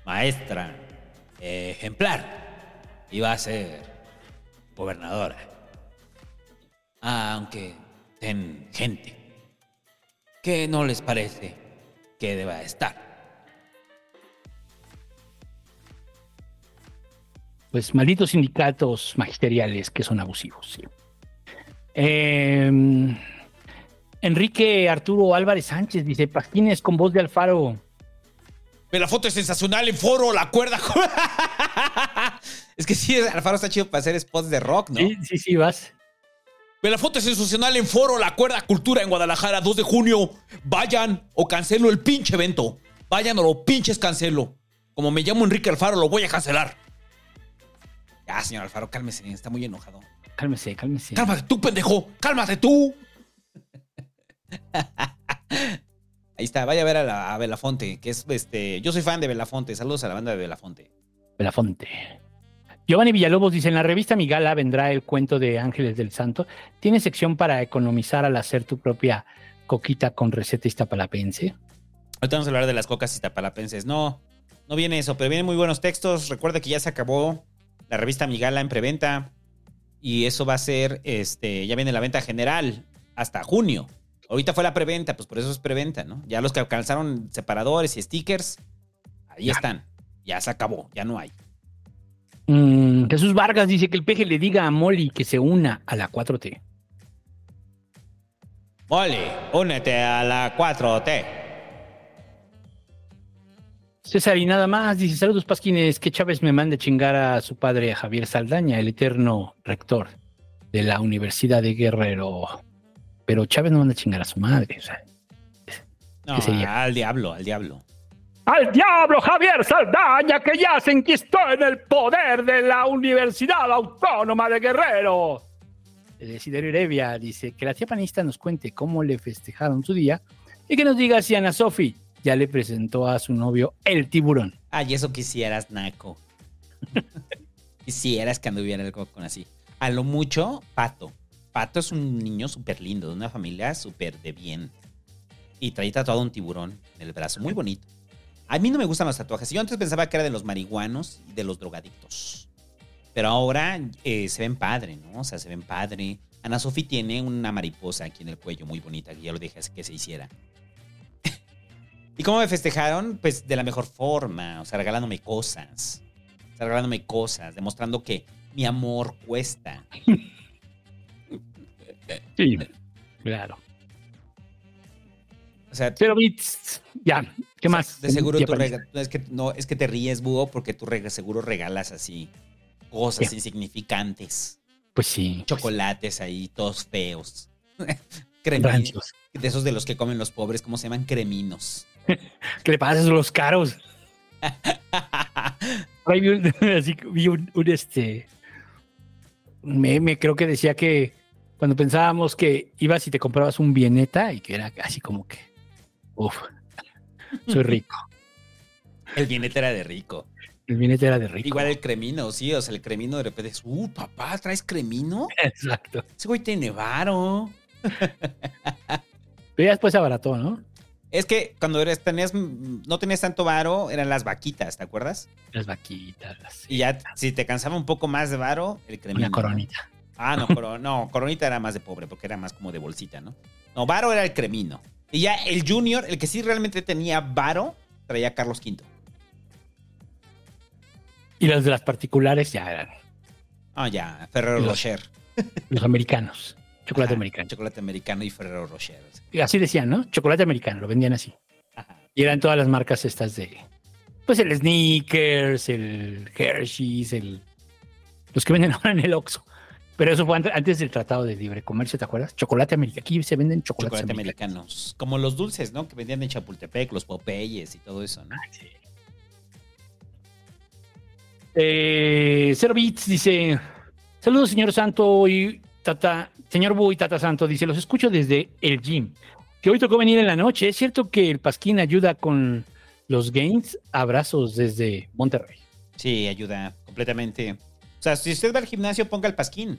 maestra eh, ejemplar y va a ser gobernadora. Aunque ten gente que no les parece que deba estar. Pues malditos sindicatos magisteriales que son abusivos. sí. Eh, Enrique Arturo Álvarez Sánchez dice: Pasquines con voz de Alfaro. Pero la foto es sensacional en foro, la cuerda. es que sí, Alfaro está chido para hacer spots de rock, ¿no? Sí, sí, sí, vas. Ve la foto es sensacional en foro, la cuerda cultura en Guadalajara, 2 de junio. Vayan o cancelo el pinche evento. Vayan o lo pinches cancelo. Como me llamo Enrique Alfaro, lo voy a cancelar. Ya, señor Alfaro, cálmese, está muy enojado. Cálmese, cálmese. Cálmate tú, pendejo. Cálmate tú. Ahí está, vaya a ver a, la, a Belafonte, que es este. Yo soy fan de Belafonte. Saludos a la banda de Belafonte. Belafonte. Giovanni Villalobos dice, en la revista Migala vendrá el cuento de Ángeles del Santo. ¿Tiene sección para economizar al hacer tu propia coquita con receta iztapalapense? Ahorita vamos a hablar de las cocas iztapalapenses. No, no viene eso, pero vienen muy buenos textos. Recuerda que ya se acabó la revista Migala en preventa. Y eso va a ser, este, ya viene la venta general hasta junio. Ahorita fue la preventa, pues por eso es preventa, ¿no? Ya los que alcanzaron separadores y stickers, ahí Ya. están. Ya se acabó, ya no hay. Mm, Jesús Vargas dice que el peje le diga a Molly que se una a la 4T. Molly, únete a la 4T. César y nada más dice, saludos Pasquines, que Chávez me mande chingar a su padre a Javier Saldaña, el eterno rector de la Universidad de Guerrero. Pero Chávez no manda a chingar a su madre. o sea, No, al diablo, al diablo. ¡Al diablo Javier Saldaña, que ya se enquistó en el poder de la Universidad Autónoma de Guerrero! El Desiderio Heredia dice que la tía panista nos cuente cómo le festejaron su día y que nos diga si Ana Sofi ya le presentó a su novio el tiburón. Ay, eso quisieras, Naco. quisieras que anduviera algo con así. A lo mucho, Pato. Pato es un niño súper lindo, de una familia súper de bien. Y trae tatuado un tiburón en el brazo, muy bonito. A mí no me gustan los tatuajes. Yo antes pensaba que era de los marihuanos y de los drogadictos. Pero ahora eh, se ven padre, ¿no? O sea, se ven padre. Ana Sofi tiene una mariposa aquí en el cuello muy bonita, que ya lo dije que se hiciera. ¿Y cómo me festejaron? Pues de la mejor forma, o sea, regalándome cosas. O sea, regalándome cosas, demostrando que mi amor cuesta. Sí, claro. O sea, Pero ya, ¿qué más? de seguro tú no, es que no es que te ríes, búho, porque tú seguro regalas así cosas insignificantes, Pues sí. chocolates ahí todos feos. Creminos. De esos de los que comen los pobres, ¿cómo se llaman? Creminos. ¿Qué le pasa a los caros? Ahí vi un, así vi un, un, este un meme, creo que decía que cuando pensábamos que ibas y te comprabas un bieneta y que era así como que, uff, soy rico. El bienete era de rico. El bieneta era de rico. Igual el cremino, sí, o sea, el cremino de repente es, uh, papá, ¿traes cremino? Exacto. Ese güey tiene varo. Pero ya después se abarató, ¿no? Es que cuando eres, tenías, no tenías tanto varo, eran las vaquitas, ¿te acuerdas? Las vaquitas, las- Y ya, si te cansaba un poco más de varo, el cremino. una coronita. Ah, no, coro- no, coronita era más de pobre, porque era más como de bolsita, ¿no? No, varo era el cremino. Y ya el junior, el que sí realmente tenía varo, traía Carlos V. Y las de las particulares ya eran Ah, ya, Ferrero Los- Rocher. los americanos. Chocolate Ajá, americano. Chocolate americano y Ferrero Rocher. Y así decían, ¿no? Chocolate americano, lo vendían así. Ajá. Y eran todas las marcas estas de. Pues el Snickers, el Hershey's, el. Los que venden ahora en el Oxxo. Pero eso fue ante- antes del Tratado de Libre Comercio, ¿te acuerdas? Chocolate americano. Aquí se venden chocolates Chocolate americanos. americanos. Como los dulces, ¿no? Que vendían en Chapultepec, los Popeyes y todo eso, ¿no? Eh, Cero Bits dice: Saludos, señor Santo y Tata. Señor Bu y Tata Santo dice: Los escucho desde el gym. Que hoy tocó venir en la noche. ¿Es cierto que el Pasquín ayuda con los gains? Abrazos desde Monterrey. Sí, ayuda completamente. O sea, si usted va al gimnasio, ponga el pasquín.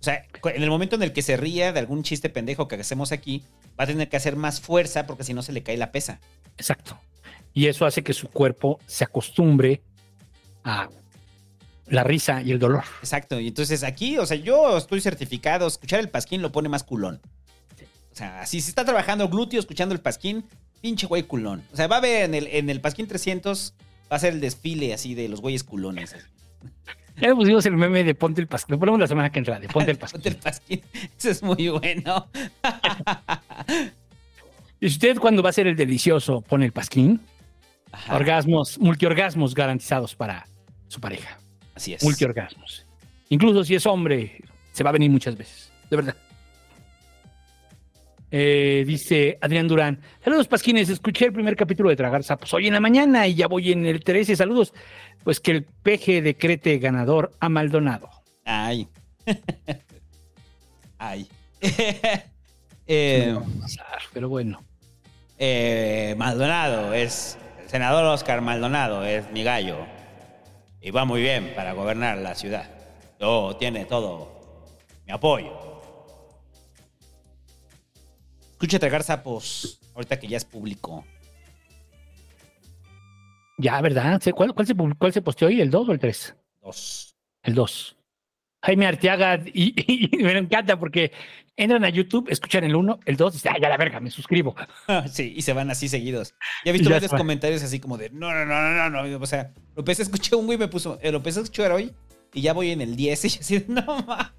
O sea, en el momento en el que se ría de algún chiste pendejo que hacemos aquí, va a tener que hacer más fuerza porque si no se le cae la pesa. Exacto. Y eso hace que su cuerpo se acostumbre a la risa y el dolor. Exacto. Y entonces aquí, o sea, yo estoy certificado. Escuchar el pasquín lo pone más culón. O sea, si se está trabajando glúteo escuchando el pasquín, pinche güey culón. O sea, va a ver en el, en el pasquín 300, va a ser el desfile así de los güeyes culones. Ya le pusimos el meme de Ponte el Pasquín. Lo ponemos la semana que entra, de Ponte el Pasquín. Ponte el pasquín. Eso es muy bueno. Y usted cuando va a ser el delicioso pone el Pasquín, Ajá, orgasmos, multiorgasmos garantizados para su pareja. así es. Multiorgasmos. Incluso si es hombre, se va a venir muchas veces. De verdad. Eh, dice Adrián Durán. Saludos, Pasquines. Escuché el primer capítulo de Tragar Sapos hoy en la mañana y ya voy en el 13. Saludos. Pues que el peje decrete ganador a Maldonado. Ay. Ay. eh, No va a pasar, pero bueno. eh, Maldonado es. El senador Oscar Maldonado es mi gallo. Y va muy bien para gobernar la ciudad. Yo tiene todo mi apoyo. Escucha tragar sapos, ahorita que ya es público. Ya, ¿verdad? ¿Se- ¿Cuál, cuál, se, cuál se posteó hoy? ¿El 2 o el 3? Dos. El 2. Jaime Arteaga, y, y- y me encanta porque entran a YouTube, escuchan el 1, el 2, y dicen, ay, ya la verga, me suscribo. Sí, y se van así seguidos. Ya he visto varios comentarios así como de, no, no, no, no, no, no. O sea, lo empecé a escuchar un güey me puso, eh, lo empecé a escuchar hoy y ya voy en el 10 y yo así, no, ma.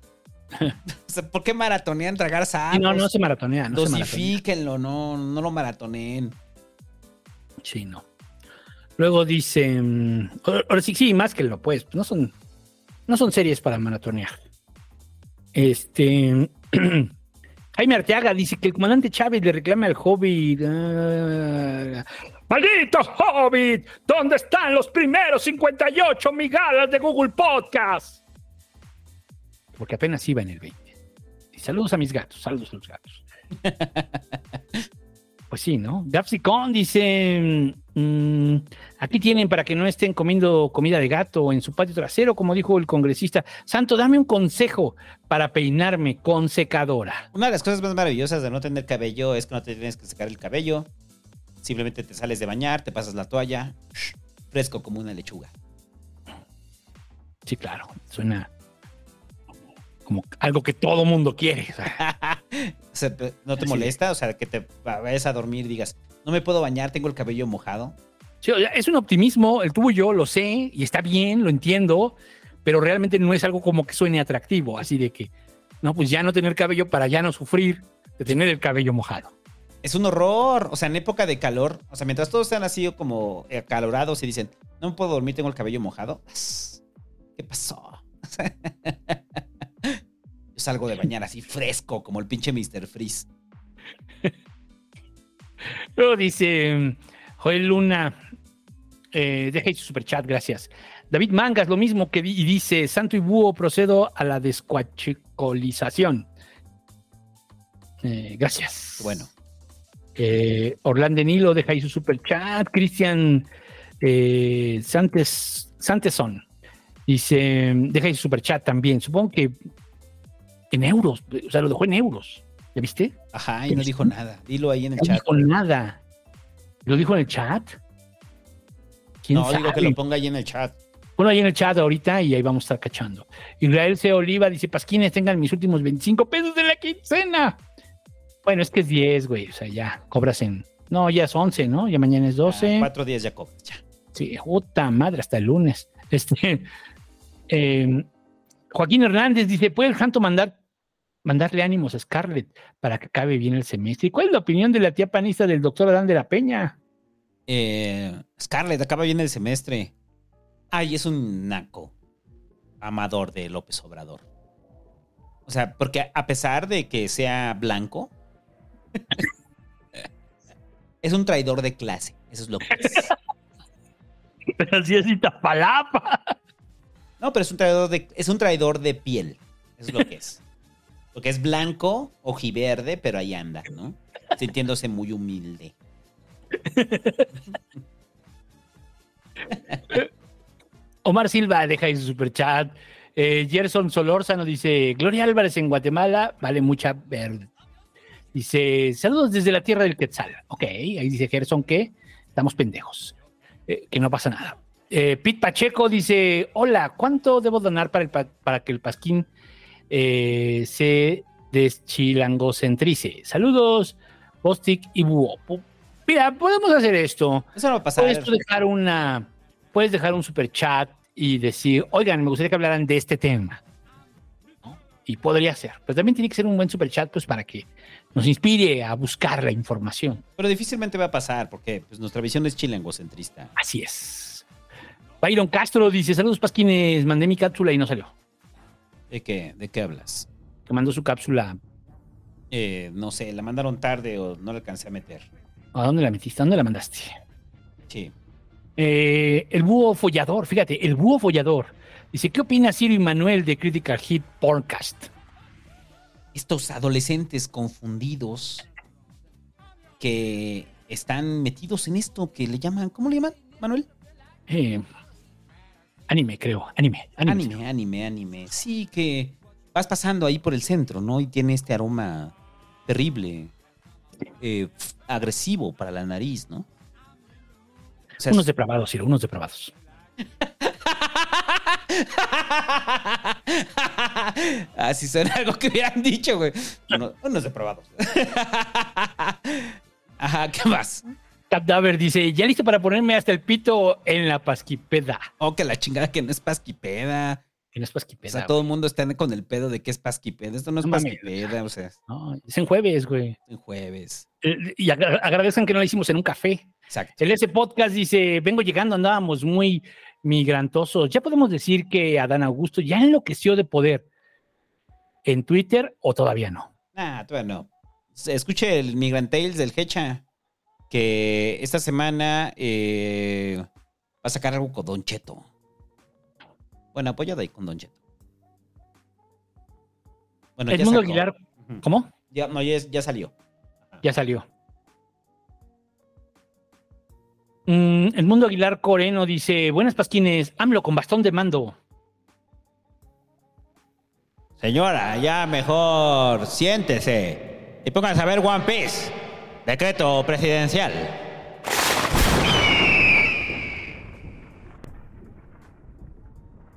O sea, ¿por qué maratonean tragar sapos? Y no, no se maratonea, no se. Dosifíquenlo, no, no lo maratoneen. Sí, no. Luego dice, mm, ahora sí, sí, más que lo pues, no son, no son series para maratonear. Este, Jaime Arteaga dice que el comandante Chávez le reclama al Hobbit. ah, ¡Maldito Hobbit! ¿Dónde están los primeros 58 migadas de Google Podcast? Porque apenas iba en el 20. Y saludos a mis gatos, saludos a los gatos. Pues sí, ¿no? Gapsicon dice: mm, aquí tienen para que no estén comiendo comida de gato en su patio trasero, como dijo el congresista. Santo, dame un consejo para peinarme con secadora. Una de las cosas más maravillosas de no tener cabello es que no te tienes que secar el cabello. Simplemente te sales de bañar, te pasas la toalla, fresco como una lechuga. Sí, claro, suena como algo que todo mundo quiere. o sea, ¿No te molesta? O sea, que te vayas a dormir y digas, no me puedo bañar, tengo el cabello mojado. sí, es un optimismo, el tuyo yo lo sé y está bien, lo entiendo, pero realmente no es algo como que suene atractivo, así de que, no, pues ya no tener cabello para ya no sufrir de tener el cabello mojado. Es un horror. O sea, en época de calor, o sea, mientras todos están así como acalorados y dicen, no me puedo dormir, tengo el cabello mojado. ¿Qué pasó? Salgo de bañar así fresco, como el pinche Mr. Freeze. Luego dice Joel Luna, eh, deja su superchat, gracias. David Mangas, lo mismo que y dice, Santo y Búho, procedo a la descuachicolización. Eh, gracias. Bueno. Eh, Orlando Nilo, deja ahí su superchat. Cristian eh, Santes, Santeson dice, deja ahí su superchat también. Supongo que en euros, o sea, lo dejó en euros. ¿Ya viste? Ajá, y no dijo nada. Dilo ahí en el No chat. dijo nada. ¿Lo dijo en el chat? ¿Quién No, digo que lo ponga ahí en el chat. Ponlo ahí en el chat ahorita y ahí vamos a estar cachando. Israel C. Oliva dice: Pasquines, tengan mis últimos 25 pesos de la quincena. Bueno, es que es 10, güey. O sea, ya cobras en. No, ya es 11, ¿no? Ya mañana es 12. Ah, cuatro días ya cobras, ya. Sí, puta madre, hasta el lunes. Este, eh, Joaquín Hernández dice: ¿Puede el Janto mandar, mandarle ánimos a Scarlett para que acabe bien el semestre? ¿Y cuál es la opinión de la tía panista del doctor Adán de la Peña? Eh, Scarlett, acaba bien el semestre. Ay, es un naco. Amador de López Obrador. O sea, porque a pesar de que sea blanco, es un traidor de clase. Eso es lo que es. Pero así es Iztapalapa. No, pero es un traidor de, es un traidor de piel. Eso es lo que es. Porque es blanco, ojiverde, pero ahí anda, ¿no? Sintiéndose muy humilde. Omar Silva deja ahí su superchat. Eh, Gerson Solórzano dice: Gloria Álvarez en Guatemala vale mucha verde. Dice: Saludos desde la tierra del Quetzal. Ok, ahí dice Gerson que estamos pendejos, eh, que no pasa nada. Eh, Pete Pacheco dice: Hola, ¿cuánto debo donar para, para que el Pasquín eh, se deschilangocentrice? Saludos, Bostic y Búho. Pu- Mira, podemos hacer esto. Eso no va a pasar. Puedes dejar una, puedes dejar un super chat y decir, oigan, me gustaría que hablaran de este tema. ¿no? Y podría ser. Pero también tiene que ser un buen super chat, pues, para que nos inspire a buscar la información. Pero difícilmente va a pasar porque pues, nuestra visión es chilangocentrista. Así es. Byron Castro dice, saludos Pasquines, mandé mi cápsula y no salió. ¿De qué, de qué hablas? Que mandó su cápsula. Eh, no sé, la mandaron tarde o no la alcancé a meter. ¿A dónde la metiste? ¿A dónde la mandaste? Sí. Eh, el búho follador, fíjate, el búho follador. Dice, ¿qué opina Ciro y Manuel de Critical Hit Podcast? Estos adolescentes confundidos que están metidos en esto que le llaman, ¿cómo le llaman, Manuel? Eh, Anime, creo. Anime. Anime. Anime, anime, anime. Sí, que vas pasando ahí por el centro, ¿no? Y tiene este aroma terrible, eh, agresivo para la nariz, ¿no? O sea, Unos depravados, Ciro, unos depravados. Así suena algo que hubieran dicho, güey. Uno- unos depravados. Ajá, ¿qué más? Cadaver dice, ya listo para ponerme hasta el pito en la pasquipeda. Oh, que la chingada que no es pasquipeda. Que no es O pasquipeda. sea, todo el mundo está con el pedo de que es pasquipeda. Esto no es No pasquipeda, o sea, No, es en jueves, güey. en jueves. Eh, Y agra- agradezcan que no lo hicimos en un café. Exacto. El S Podcast dice, vengo llegando, andábamos muy migrantosos. Ya podemos decir que Adán Augusto ya enloqueció de poder en Twitter o todavía no. Nah, todavía no. Escuche el Migrant Tales del Hecha, que esta semana eh, va a sacar algo con Don Cheto. Bueno, apoyado ahí con Don Cheto. Bueno, Edmundo. Aguilar. ¿cómo? Ya, no, ya, ya salió. Ya salió. Mm, el mundo Aguilar Coreno dice, buenas pasquines, AMLO con bastón de mando. Señora, ya mejor siéntese y pónganse a ver One Piece. Decreto presidencial.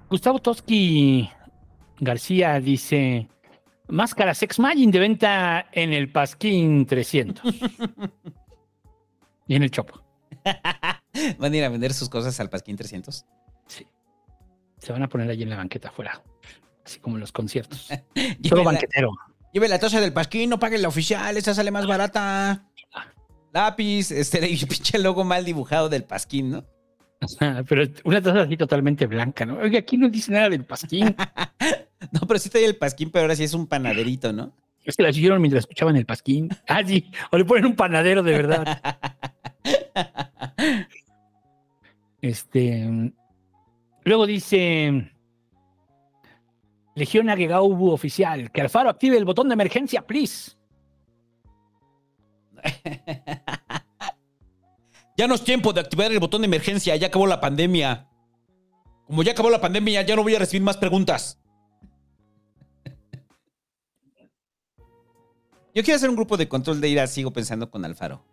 Gustavo Toski García dice, máscara Sex Magin de venta en el Pasquín 300. y en el Chopo. ¿Van a ir a vender sus cosas al Pasquín 300? Sí. Se van a poner allí en la banqueta afuera. Así como en los conciertos. La, banquetero. lleve la tocha del Pasquín, no pague la oficial, esa sale más barata. Lápiz, este pinche logo mal dibujado del Pasquín, ¿no? Pero una taza así totalmente blanca, ¿no? Oiga, aquí no dice nada del pasquín. No, pero sí trae el Pasquín, pero ahora sí es un panaderito, ¿no? Es que la siguieron mientras escuchaban el pasquín. Ah, sí. O le ponen un panadero de verdad. Este. Luego dice. Legión Agegaubu oficial. Que Alfaro active el botón de emergencia, please. Ya no es tiempo de activar el botón de emergencia, ya acabó la pandemia. Como ya acabó la pandemia, ya no voy a recibir más preguntas. Yo quiero hacer un grupo de control de ira, sigo pensando con Alfaro.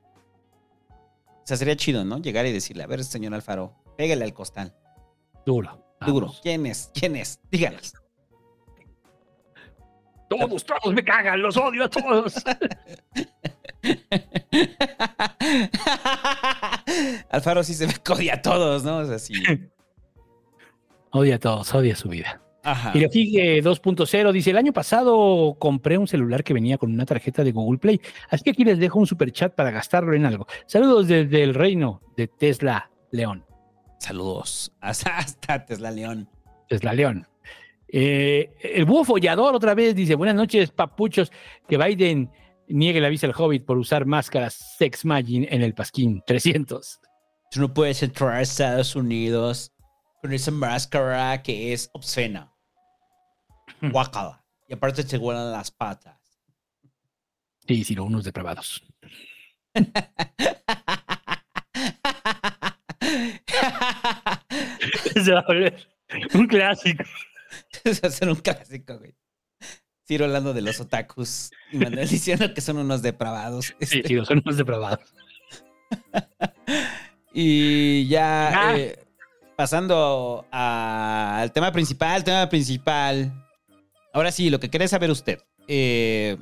O sea, sería chido, ¿no? Llegar y decirle, a ver, señor Alfaro, pégale al costal. Duro. Duro. ¿Quién es? ¿Quién es? Díganos. Todos, todos me cagan, los odio a todos. Alfaro sí se me codia a todos, ¿no? O sea, sí. odia a todos, odia su vida. Ajá. Y Hirohige 2.0 dice: El año pasado compré un celular que venía con una tarjeta de Google Play. Así que aquí les dejo un super chat para gastarlo en algo. Saludos desde el reino de Tesla León. Saludos. Hasta, hasta Tesla León. Tesla León. Eh, el búho follador otra vez dice: Buenas noches, papuchos. Que Biden niegue la visa al Hobbit por usar máscaras Sex Magin en el Pasquín 300. Tú no puedes entrar a Estados Unidos con esa máscara que es obscena. Guacala. Y aparte te huelen las patas. Sí, sí, unos depravados. Se va a volver un clásico. Es hacer un clásico, güey. Ciro hablando de los otakus y Manuel diciendo que son unos depravados. Sí, Este, sí, son unos depravados. Y ya Ah. eh, pasando a- al tema principal, tema principal. Ahora sí, lo que quiere saber usted. eh,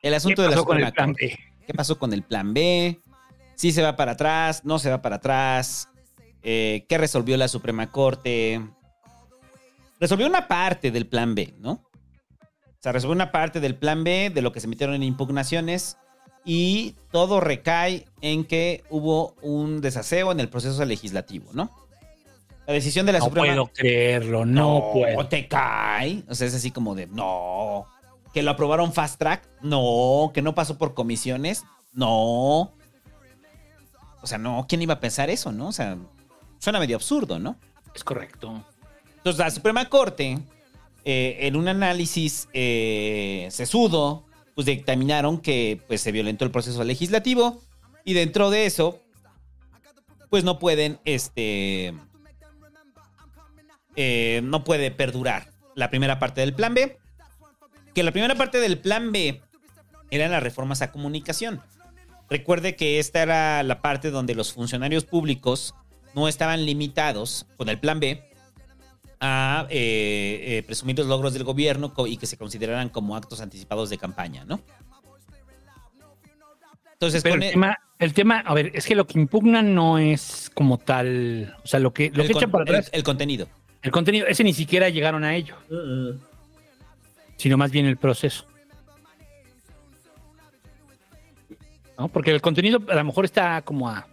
el asunto de la con Suprema el plan Corte. B? ¿Qué pasó con el plan B? ¿Sí se va para atrás? ¿No se va para atrás? Eh, ¿Qué resolvió la Suprema Corte? Resolvió una parte del plan B, ¿no? O sea, resolvió una parte del plan B de lo que se metieron en impugnaciones y todo recae en que hubo un desaseo en el proceso legislativo, ¿no? La decisión de la No Suprema puedo creerlo, no, puedo. te cae. O sea, es así como de, no. Que lo aprobaron fast track, no. Que no pasó por comisiones, no. O sea, no, ¿quién iba a pensar eso, no? O sea, suena medio absurdo, ¿no? Es correcto. Entonces, la Suprema Corte, eh, en un análisis eh, sesudo, pues dictaminaron que pues, se violentó el proceso legislativo y dentro de eso, pues no pueden, este, eh, no puede perdurar la primera parte del plan B. Que la primera parte del plan B eran las reformas a comunicación. Recuerde que esta era la parte donde los funcionarios públicos no estaban limitados con el plan B a eh, eh, presumir los logros del gobierno y que se consideraran como actos anticipados de campaña, ¿no? Entonces, Pero con el el- tema, el tema, a ver, es que lo que impugna no es como tal, o sea, lo que, lo el que con- echan para el- atrás, el contenido. el contenido, ese ni siquiera llegaron a ello, sino más bien el proceso. ¿No? Porque el contenido a lo mejor está como a...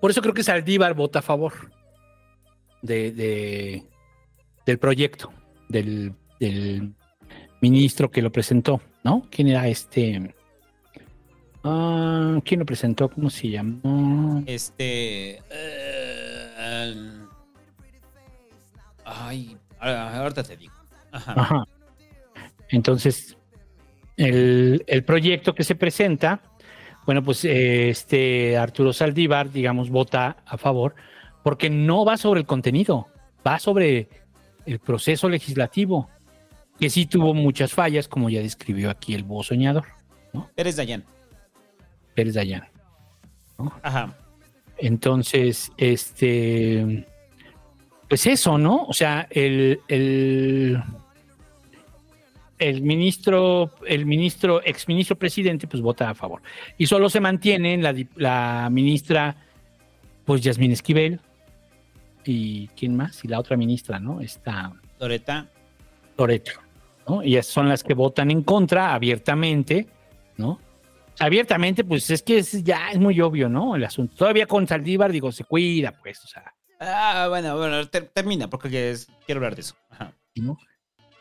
Por eso creo que Saldívar vota a favor de, de- del proyecto, del, del ministro que lo presentó, ¿no? ¿Quién era este? Ah, ¿Quién lo presentó? ¿Cómo se llamó? Este. el- ay, ah, ahorita te digo. Ajá. Ajá. Entonces, el, el proyecto que se presenta, bueno, pues eh, este Arturo Saldívar, digamos, vota a favor, porque no va sobre el contenido, va sobre el proceso legislativo, que sí tuvo muchas fallas, como ya describió aquí el búho soñador, Eres Dayan. Pérez Dayan. Ajá. Entonces, este, pues eso, ¿no? O sea, el, el, el ministro, el ministro, exministro presidente, pues vota a favor. Y solo se mantiene la ministra, pues Yasmín Esquivel. ¿Y quién más? Y la otra ministra, ¿no? Está Loreta. Loreto, ¿no? Y son las que votan en contra abiertamente, ¿no? Abiertamente, pues es que es- ya es muy obvio, ¿no? El asunto. Todavía con Saldívar, digo, se cuida, pues, o sea, Ah, bueno, bueno, ter- termina porque es- quiero hablar de eso. Ajá. ¿no?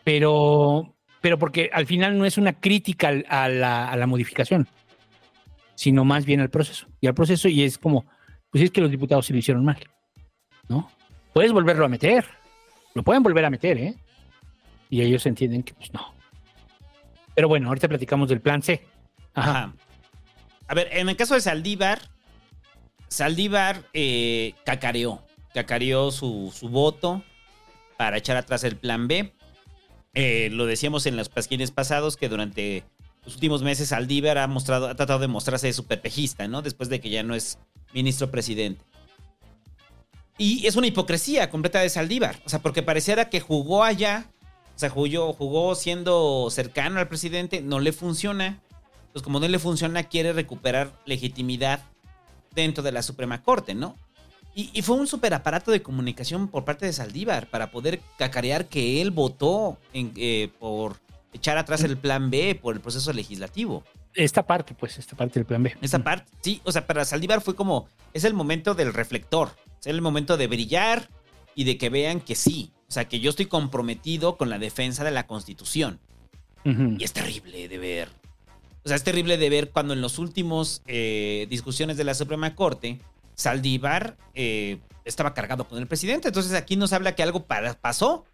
Pero, pero porque al final no es una crítica a la, a la modificación, sino más bien al proceso. Y al proceso, y es como, pues es que los diputados se lo hicieron mal, ¿no? Puedes volverlo a meter, lo pueden volver a meter, ¿eh? Y ellos entienden que, pues no. Pero bueno, ahorita platicamos del plan C. Ajá. A ver, en el caso de Saldívar, Saldívar eh, cacareó. Cacareó su, su voto para echar atrás el plan B. Eh, lo decíamos en los pasquines pasados que durante los últimos meses Saldívar ha mostrado, ha tratado de mostrarse súper pejista, ¿no? Después de que ya no es ministro presidente. Y es una hipocresía completa de Saldívar. O sea, porque pareciera que jugó allá. O sea, jugó, jugó siendo cercano al presidente. No le funciona. Pues como no le funciona, quiere recuperar legitimidad dentro de la Suprema Corte, ¿no? Y, fue un super aparato de comunicación por parte de Saldívar para poder cacarear que él votó eh, por echar atrás el plan B por el proceso legislativo. Esta parte, pues, esta parte del plan B. Esa parte, sí, o sea, para Saldívar fue como, es el momento del reflector, es el momento de brillar y de que vean que sí, o sea, que yo estoy comprometido con la defensa de la Constitución. Y es terrible de ver. O sea, es terrible de ver cuando en los últimos eh, discusiones de la Suprema Corte, Saldívar eh, estaba cargado con el presidente. Entonces aquí nos habla que algo para- pasó.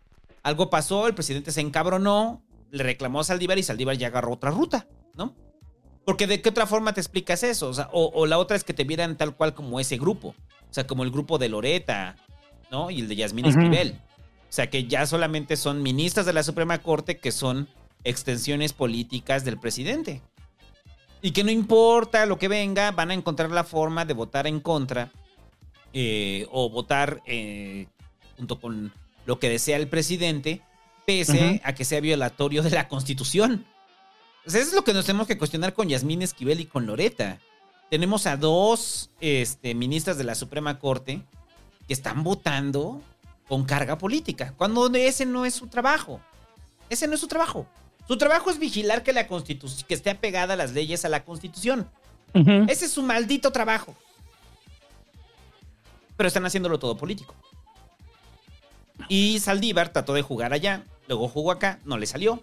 Algo pasó, el presidente se encabronó, le reclamó a Saldívar y Saldívar ya agarró otra ruta, ¿no? Porque de qué otra forma te explicas eso? O, sea, o, o la otra es que te vieran tal cual como ese grupo. O sea, como el grupo de Loreta, ¿no? Y el de Yasmín Ujú. Esquivel. O sea, que ya solamente son ministras de la Suprema Corte que son extensiones políticas del presidente. Y que no importa lo que venga, van a encontrar la forma de votar en contra eh, o votar eh, junto con lo que desea el presidente, pese a que sea violatorio de la Constitución. Eso es lo que nos tenemos que cuestionar con Yasmín Esquivel y con Loreta. Tenemos a dos este, ministras de la Suprema Corte que están votando con carga política, cuando ese no es su trabajo. Ese no es su trabajo. Su trabajo es vigilar que la constitución, que esté apegada a las leyes a la constitución. Ese es su maldito trabajo. Pero están haciéndolo todo político. Y Saldívar trató de jugar allá, luego jugó acá, no le salió.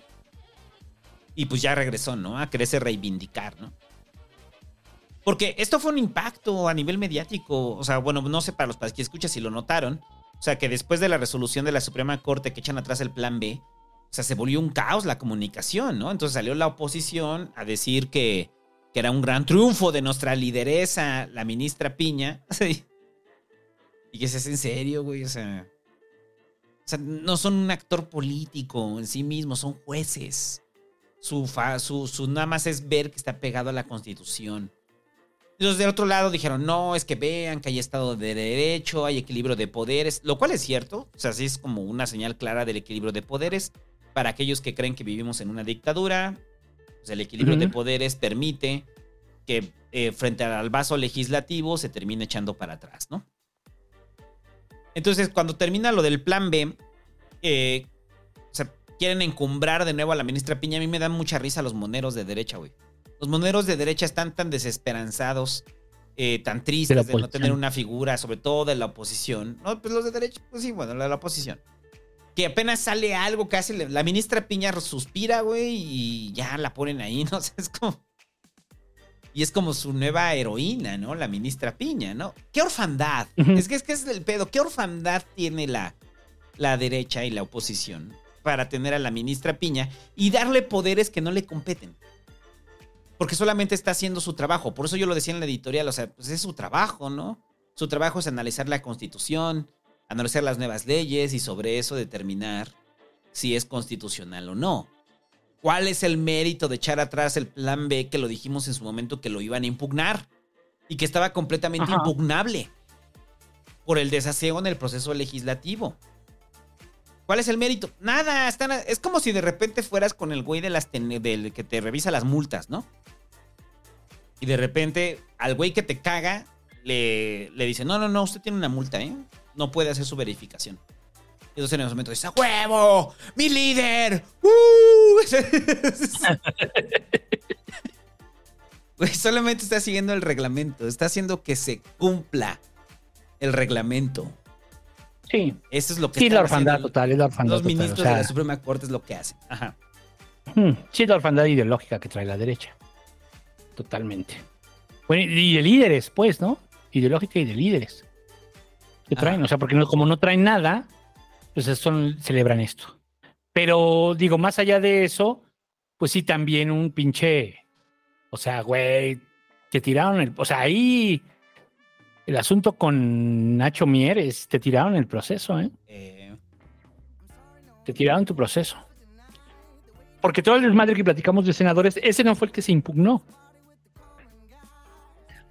Y pues ya regresó, ¿no? A quererse reivindicar, ¿no? Porque esto fue un impacto a nivel mediático. O sea, bueno, no sé para los que escuchas si lo notaron. O sea, que después de la resolución de la Suprema Corte que echan atrás el plan B, o sea, se volvió un caos la comunicación, ¿no? Entonces salió la oposición a decir que, que era un gran triunfo de nuestra lideresa, la ministra Piña. Y que es en serio, güey. O sea, O sea, no son un actor político en sí mismo, son jueces. Su, fa- su, su nada más es ver que está pegado a la constitución. Los del otro lado dijeron, no, es que vean que hay Estado de Derecho, hay equilibrio de poderes, lo cual es cierto. O sea, sí es como una señal clara del equilibrio de poderes. Para aquellos que creen que vivimos en una dictadura, pues el equilibrio de poderes permite que eh, frente al vaso legislativo se termine echando para atrás, ¿no? Entonces, cuando termina lo del plan B, eh, quieren encumbrar de nuevo a la ministra Piña. A mí me dan mucha risa los moneros de derecha, güey. Los moneros de derecha están tan desesperanzados, eh, tan tristes De no tener una figura, sobre todo de la oposición. No, pues los de derecha, pues sí, bueno, la de la oposición. Que apenas sale algo que hace la ministra Piña suspira, güey, y ya la ponen ahí, ¿no? O sea, es como. Y es como su nueva heroína, ¿no? La ministra Piña, ¿no? ¿Qué orfandad? Es que es que es el pedo. ¿Qué orfandad tiene la, la derecha y la oposición para tener a la ministra Piña y darle poderes que no le competen? Porque solamente está haciendo su trabajo. Por eso yo lo decía en la editorial, o sea, pues es su trabajo, ¿no? Su trabajo es analizar la constitución, analizar las nuevas leyes y sobre eso determinar si es constitucional o no. ¿Cuál es el mérito de echar atrás el plan B que lo dijimos en su momento que lo iban a impugnar y que estaba completamente Ajá. impugnable por el desaseo en el proceso legislativo? ¿Cuál es el mérito? Nada, están, es como si de repente fueras con el güey de las del que te revisa las multas, ¿no? Y de repente al güey que te caga le, le dice, no, no, no, usted tiene una multa, ¿eh? No puede hacer su verificación. Y entonces en ese momento dice, ¡a huevo! ¡Mi líder! ¡Uh! Güey, solamente está siguiendo el reglamento, está haciendo que se cumpla el reglamento. Sí. Eso es lo que Sí, la orfandad total, es la orfandad Los total, ministros o sea- de la Suprema Corte es lo que hacen. Ajá. Hmm, Sí, es la orfandad ideológica que trae la derecha. Totalmente. Bueno, y de líderes, pues, ¿no? Ideológica y de líderes. Que traen, o sea, porque no, como no traen nada, pues son, celebran esto. Pero digo, más allá de eso, pues sí, también un pinche. O sea, güey, te tiraron el. O sea, ahí. El asunto con Nacho Mieres, te tiraron el proceso, ¿eh? Eh, Te tiraron tu proceso. Porque todo el desmadre que platicamos de senadores, ese no fue el que se impugnó.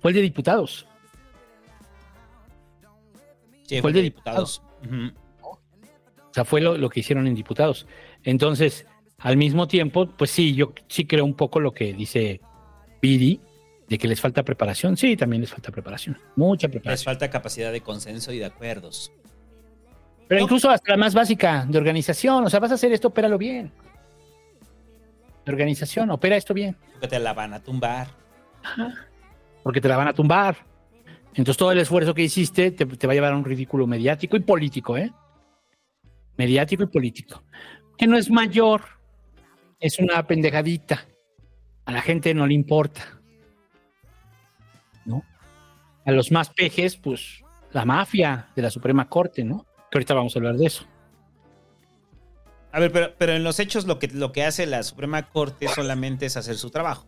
Fue el de diputados. sí, Fue el de diputados. O sea, fue lo, lo que hicieron en diputados. Entonces, al mismo tiempo, pues sí, yo sí creo un poco lo que dice Pidi, de que les falta preparación. Sí, también les falta preparación. Mucha Les preparación. falta capacidad de consenso y de acuerdos. Pero incluso hasta la más básica de organización. O sea, vas a hacer esto, opéralo bien. De organización, opera esto bien. Que te la van a tumbar. porque te la van a tumbar. Entonces todo el esfuerzo que hiciste te, te va a llevar a un ridículo mediático y político, ¿eh? Mediático y político. Que no es mayor, es una pendejadita. A la gente no le importa. A los más pejes, pues la mafia de la Suprema Corte, ¿no? Que ahorita vamos a hablar de eso. A ver, pero, pero en los hechos lo que, lo que hace la Suprema Corte solamente es hacer su trabajo.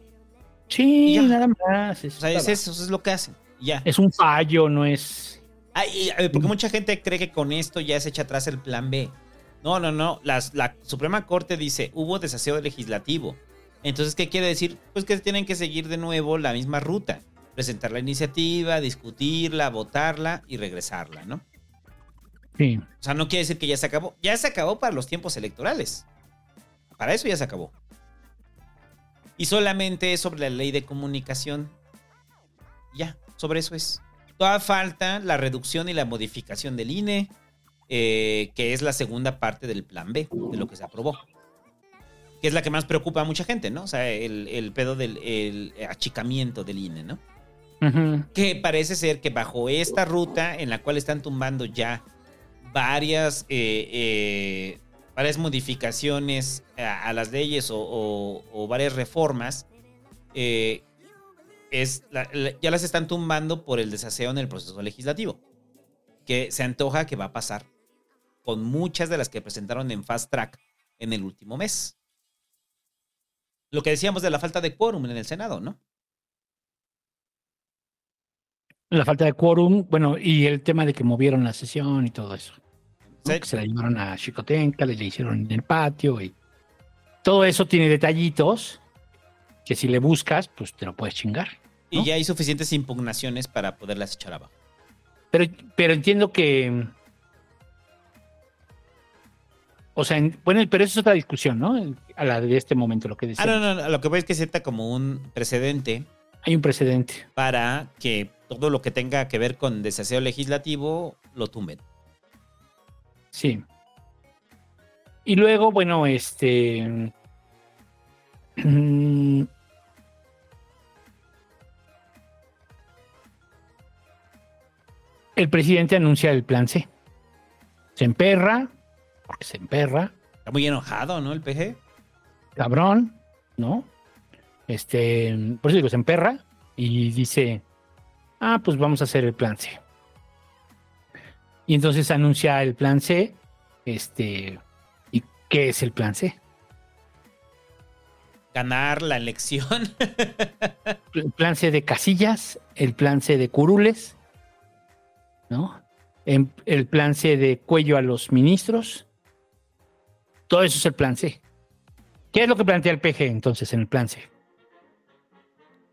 Sí, nada más. O sea, es eso, eso es lo que hacen. Ya. Es un fallo, no es. Ay, y, a ver, porque mucha gente cree que con esto ya se echa atrás el plan B. No, no, no. Las- la Suprema Corte dice, hubo desaseo legislativo. Entonces, ¿qué quiere decir? Pues que tienen que seguir de nuevo la misma ruta. Presentar la iniciativa, discutirla, votarla y regresarla, ¿no? Sí. O sea, no quiere decir que ya se acabó. Ya se acabó para los tiempos electorales. Para eso ya se acabó. Y solamente es sobre la ley de comunicación. Ya, sobre eso es. Toda falta la reducción y la modificación del INE, eh, que es la segunda parte del plan B, de lo que se aprobó. Que es la que más preocupa a mucha gente, ¿no? O sea, el, el pedo del el achicamiento del INE, ¿no? Que parece ser que bajo esta ruta en la cual están tumbando ya varias, eh, eh, varias modificaciones a, las leyes o, varias reformas, eh, es ya las están tumbando por el desaseo en el proceso legislativo, que se antoja que va a pasar con muchas de las que presentaron en Fast Track en el último mes. Lo que decíamos de la falta de quórum en el Senado, ¿no? La falta de quórum, bueno, y el tema de que movieron la sesión y todo eso. ¿no? Sí. Que se la llevaron a Chicotenca, le, le hicieron en el patio y todo eso tiene detallitos que si le buscas, pues te lo puedes chingar. Y ya hay suficientes impugnaciones para poderlas echar abajo. Pero, pero entiendo que. O sea, en- bueno, pero eso es otra discusión, ¿no? A la de este momento, lo que decía. Ah, no, no, no, lo que voy es que sienta como un precedente Hay un precedente. para que todo lo que tenga que ver con desaseo legislativo lo tumben. Sí. Y luego, bueno, este. mm, El presidente anuncia el plan C. Se emperra, porque se emperra, Está muy enojado, ¿no? El PG. cabrón, ¿no? Este, por eso digo, se emperra y dice, ah, pues vamos a hacer el plan C. Y entonces anuncia el plan C, este, ¿y qué es el plan C? Ganar la elección. El plan C de casillas, el plan C de curules, ¿no? En- El plan C de cuello a los ministros. Todo eso es el plan C. ¿Qué es lo que plantea el PG entonces en el plan C?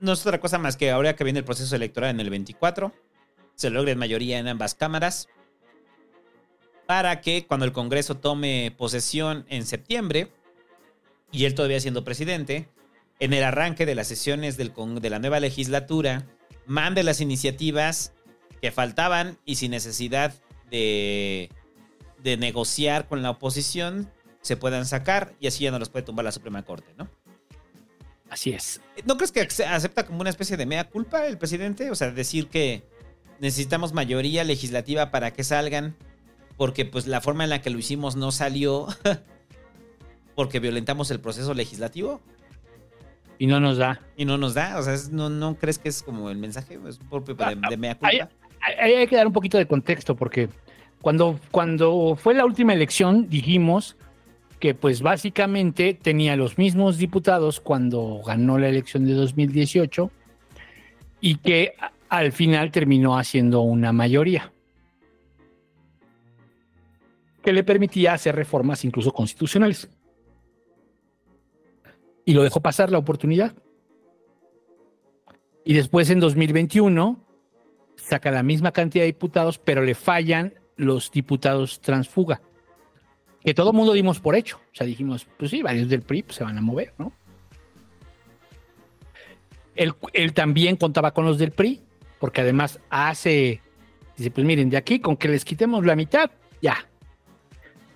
No es otra cosa más que ahora que viene el proceso electoral en el 24, se logre mayoría en ambas cámaras para que cuando el Congreso tome posesión en septiembre y él todavía siendo presidente, en el arranque de las sesiones del de la nueva legislatura, mande las iniciativas que faltaban y sin necesidad de, de negociar con la oposición se puedan sacar y así ya no los puede tumbar la Suprema Corte, ¿no? Así es. ¿No crees que ace- acepta como una especie de mea culpa el presidente? O sea, decir que necesitamos mayoría legislativa para que salgan, porque pues la forma en la que lo hicimos no salió porque violentamos el proceso legislativo Y no nos da. y no nos da. O sea, ¿no, no crees que es como el mensaje es propio de, de mea culpa? Ahí, ahí hay que dar un poquito de contexto porque cuando, cuando fue la última elección dijimos que pues básicamente tenía los mismos diputados cuando ganó la elección de 2018 y que al final terminó haciendo una mayoría que le permitía hacer reformas incluso constitucionales. Y lo dejó pasar la oportunidad. Y después en 2021 saca la misma cantidad de diputados, pero le fallan los diputados transfuga. Que todo el mundo dimos por hecho. O sea, dijimos, pues sí, varios del PRI se van a mover, ¿no? Él, él también contaba con los del PRI, porque además hace, dice, pues miren, de aquí con que les quitemos la mitad, ya,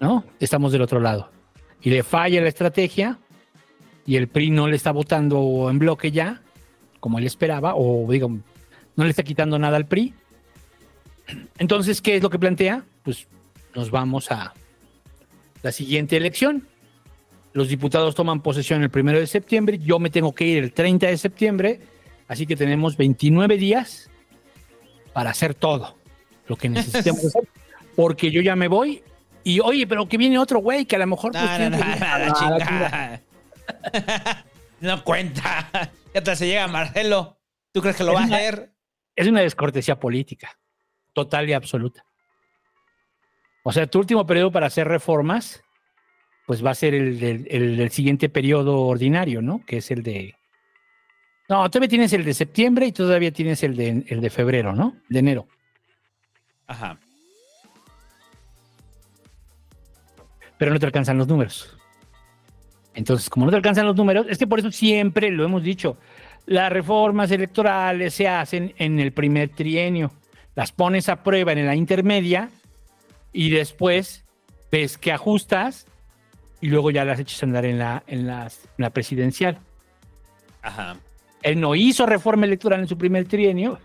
¿no? Estamos del otro lado. Y le falla la estrategia, y el PRI no le está votando en bloque ya, como él esperaba, o digo, no le está quitando nada al PRI. Entonces, ¿qué es lo que plantea? Pues nos vamos a la siguiente elección. Los diputados toman posesión el primero de septiembre, yo me tengo que ir el 30 de septiembre, así que tenemos 29 días para hacer todo lo que necesitamos hacer, porque yo ya me voy y oye, pero que viene otro güey que a lo mejor... pues, No, la. No cuenta. Ya tal se llega Marcelo. ¿Tú crees que lo va a Es hacer? es una descortesía política, total y absoluta. O sea, tu último periodo para hacer reformas, pues va a ser el del, el siguiente periodo ordinario, ¿no? Que es el de... No, todavía tienes el de septiembre y todavía tienes el de, el de febrero, ¿no? De enero. Ajá. Pero no te alcanzan los números. Entonces, como no te alcanzan los números, es que por eso siempre lo hemos dicho, las reformas electorales se hacen en el primer trienio, las pones a prueba en la intermedia y después ves que ajustas y luego ya las echas a andar en la, en las- en la presidencial. Ajá. Él no hizo reforma electoral en su primer trienio,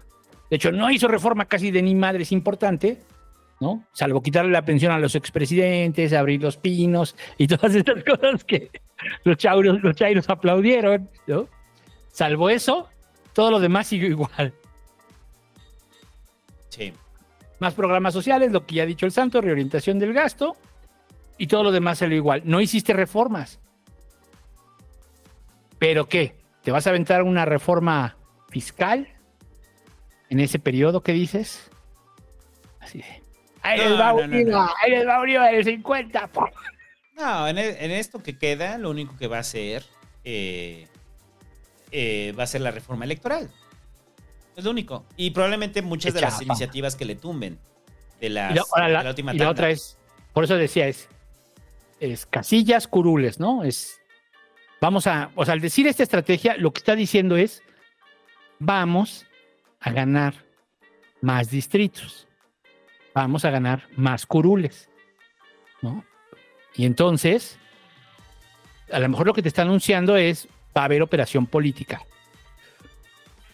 de hecho no hizo reforma casi de ni madre, es importante, ¿no? Salvo quitarle la pensión a los expresidentes, abrir los pinos y todas estas cosas que los chairos, los chairos aplaudieron, ¿no? Salvo eso, todo lo demás siguió igual. Sí. Más programas sociales, lo que ya ha dicho el santo, reorientación del gasto y todo lo demás salió igual. No hiciste reformas. ¿Pero qué? ¿Te vas a aventar una reforma fiscal en ese periodo que dices? Así de, Ahí les va no, no, Uribe, no. ahí les va Uribe el 50. ¡pum! No, en, e- en esto que queda, lo único que va a hacer eh, eh, va a ser la reforma electoral. Es lo único. Y probablemente muchas Qué de las iniciativas que le tumben de, las, Y la, ahora de la- la última y la otra es, por eso decía, es, es casillas curules, ¿no? Es, vamos a, o sea, al decir esta estrategia, lo que está diciendo es, vamos a ganar más distritos, vamos a ganar más curules, ¿no? Y entonces, a lo mejor lo que te está anunciando es, va a haber operación política.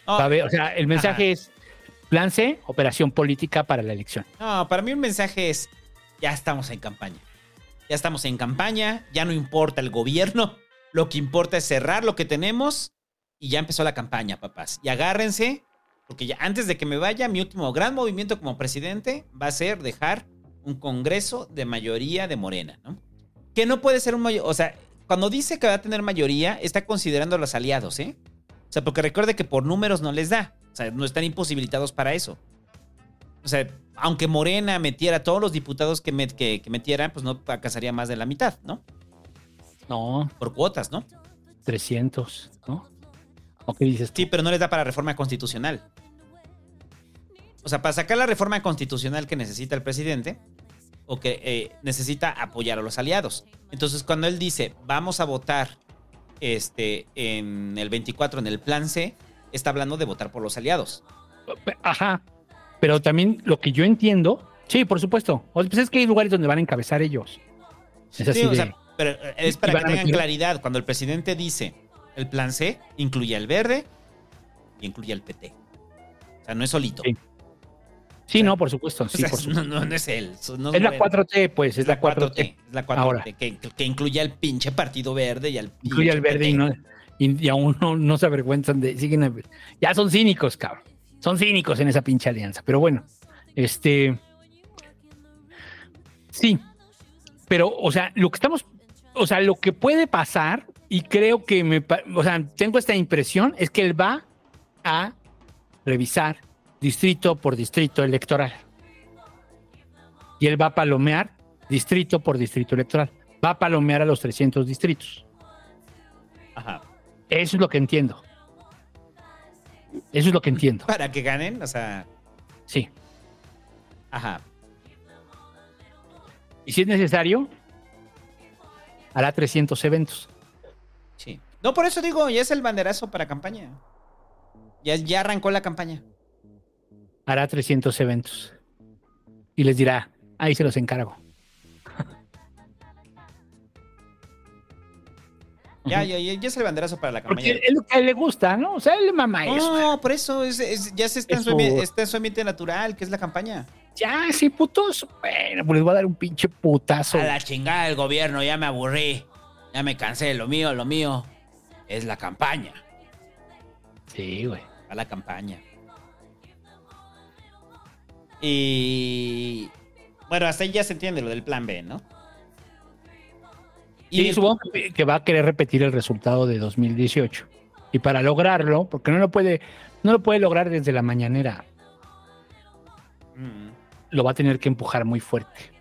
Va a haber, o sea, el mensaje es, plan C, operación política para la elección. No, para mí un mensaje es, ya estamos en campaña. Ya estamos en campaña, ya no importa el gobierno, lo que importa es cerrar lo que tenemos y ya empezó la campaña, papás. Y agárrense, porque ya antes de que me vaya, mi último gran movimiento como presidente va a ser dejar un congreso de mayoría de Morena, ¿no? Que no puede ser un mayor, o sea, cuando dice que va a tener mayoría, está considerando a los aliados, ¿eh? O sea, porque recuerde que por números no les da. O sea, no están imposibilitados para eso. O sea, aunque Morena metiera todos los diputados que, met- que, que metiera, pues no alcanzaría más de la mitad, ¿no? No, Por cuotas, ¿no? 300, ¿no? ¿O qué dices? Sí, pero no les da para reforma constitucional. O sea, para sacar la reforma constitucional que necesita el presidente, o que eh, necesita apoyar a los aliados. Entonces, cuando él dice, vamos a votar este, en el 24 en el plan C, está hablando de votar por los aliados. Ajá. Pero también lo que yo entiendo, sí, por supuesto. Pues es que hay lugares donde van a encabezar ellos. Es así Sí, o de- sea, pero eh, es para que tengan claridad. Cuando el presidente dice el plan C, incluye el verde y incluye el PT. O sea, no es solito. Sí. Sí, no, por supuesto. O Sí, sea, por no, supuesto. no, no es él. no es la Morena. 4T, pues, es la 4T. Es la 4T. Ahora. Que, que incluye al pinche Partido Verde y al Incluye al pinche verde y, no, y, y aún no, no se avergüenzan de. Siguen ya son cínicos, cabrón. Son cínicos en esa pinche alianza. Pero bueno, este. Sí. Pero, o sea, lo que estamos. O sea, lo que puede pasar, y creo que me. O sea, tengo esta impresión, es que él va a revisar distrito por distrito electoral. Y él va a palomear distrito por distrito electoral. Va a palomear a los 300 distritos. Ajá. Eso es lo que entiendo. Eso es lo que entiendo. Para que ganen, o sea. Sí. Ajá. Y si es necesario, hará 300 eventos. Sí. No, por eso digo, ya es el banderazo para campaña. Ya, ya arrancó la campaña. Hará 300 eventos. Y les dirá, ahí se los encargo. Ya, ya, ya, ya es el banderazo para la campaña. Porque es lo que a él le gusta, ¿no? O sea, él le mama eso. No, por eso es, es- ya se está en, su Eso- ambiente, está en su ambiente natural, que es la campaña. Ya, sí, putos. Bueno, pues les voy a dar un pinche putazo. A la chingada del gobierno, ya me aburrí. Ya me cansé, lo mío, lo mío. Es la campaña. Sí, güey. A la campaña. Y. Bueno, hasta ahí ya se entiende lo del plan B, ¿no? Y Y- supongo que- que va a querer repetir el resultado de 2018. Y para lograrlo, porque no lo puede, no lo puede lograr desde la mañanera, Mm. lo va a tener que empujar muy fuerte.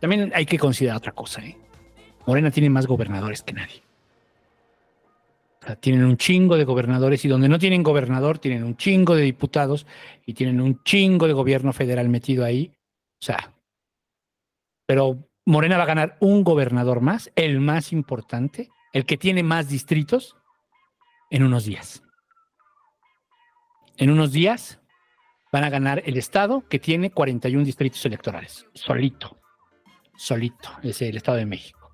También hay que considerar otra cosa, ¿eh? Morena tiene más gobernadores que nadie. Tienen un chingo de gobernadores y donde no tienen gobernador, tienen un chingo de diputados y tienen un chingo de gobierno federal metido ahí. O sea, pero Morena va a ganar un gobernador más, el más importante, el que tiene más distritos, en unos días. En unos días van a ganar el estado que tiene 41 distritos electorales, solito, solito, es el Estado de México.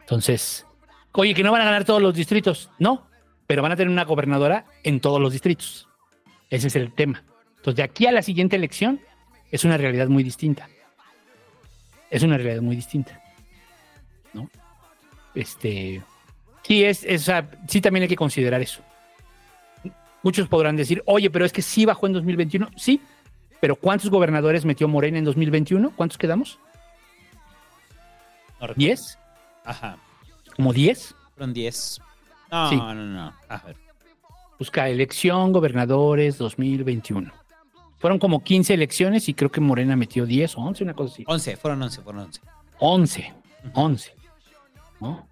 Entonces, oye, que no van a ganar todos los distritos, no, pero van a tener una gobernadora en todos los distritos. Ese es el tema. Entonces, de aquí a la siguiente elección es una realidad muy distinta. Es una realidad muy distinta. ¿No? Este. Sí, es, es- o sea, sí también hay que considerar eso. Muchos podrán decir, oye, pero es que sí bajó en 2021. Sí, pero ¿cuántos gobernadores metió Morena en 2021? ¿Cuántos quedamos? No recuerdo. ¿10? Ajá. ¿Como 10? Fueron 10. No, Sí. no, no. A ver. Busca elección, gobernadores 2021. Fueron como 15 elecciones y creo que Morena metió 10 o 11, una cosa así. 11, fueron 11, fueron 11. 11, 11. ¿no?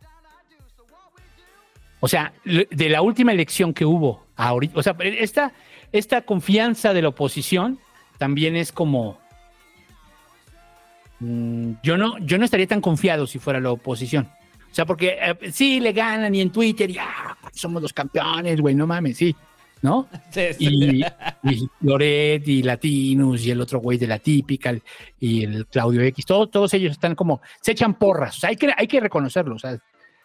O sea, de la última elección que hubo ahorita, o sea, esta, esta confianza de la oposición también es como. mm, Yo no, yo no estaría tan confiado si fuera la oposición. O sea, porque eh, sí le ganan y en Twitter ya somos los campeones, güey, no mames, sí, ¿no? Y, y Loret y Latinus y el otro güey de la típica y el Claudio X, todos, todos ellos están como, se echan porras, o sea, hay que, hay que reconocerlo, o sea,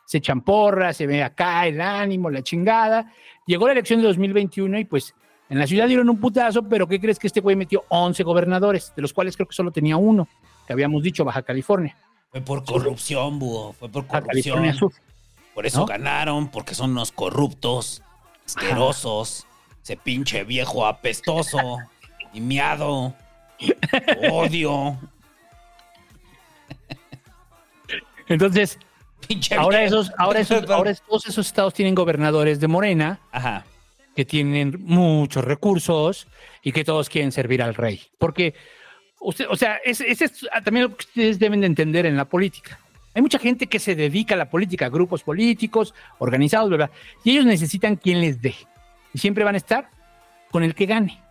se echan porras, se ve acá el ánimo, la chingada. Llegó la elección de 2021 y pues en la ciudad dieron un putazo, pero ¿qué crees que este güey metió 11 gobernadores, de los cuales creo que solo tenía uno, que habíamos dicho, Baja California. Fue por corrupción, búho. Fue por Baja corrupción. Sur. Por eso ¿no? ganaron, porque son unos corruptos, asquerosos, ese pinche viejo apestoso y miado. Odio. Entonces, Pinche ahora viejo. esos, ahora esos, ahora todos esos estados tienen gobernadores de Morena, Ajá. que tienen muchos recursos y que todos quieren servir al rey. Porque, o sea, ese es también lo que ustedes deben de entender en la política. Hay mucha gente que se dedica a la política, grupos políticos, organizados, ¿verdad? Y ellos necesitan quien les dé. Y siempre van a estar con el que gane.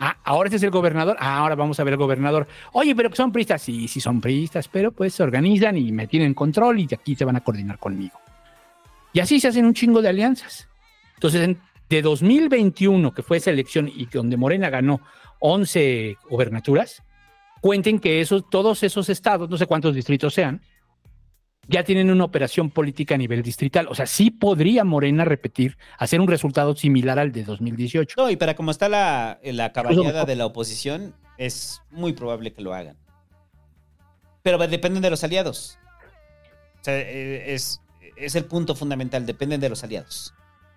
Ah, ahora este es el gobernador. Ah, ahora vamos a ver el gobernador. Oye, pero son priistas. Sí, sí son priistas, pero pues se organizan y me tienen control y aquí se van a coordinar conmigo. Y así se hacen un chingo de alianzas. Entonces, en- de 2021, que fue esa elección y donde Morena ganó 11 gobernaturas, cuenten que esos, todos esos estados, no sé cuántos distritos sean, ya tienen una operación política a nivel distrital. O sea, sí podría Morena repetir, hacer un resultado similar al de 2018. No, y para como está la, la caballada de la oposición, es muy probable que lo hagan. Pero dependen de los aliados. O sea, eh, es, es el punto fundamental, dependen de los aliados.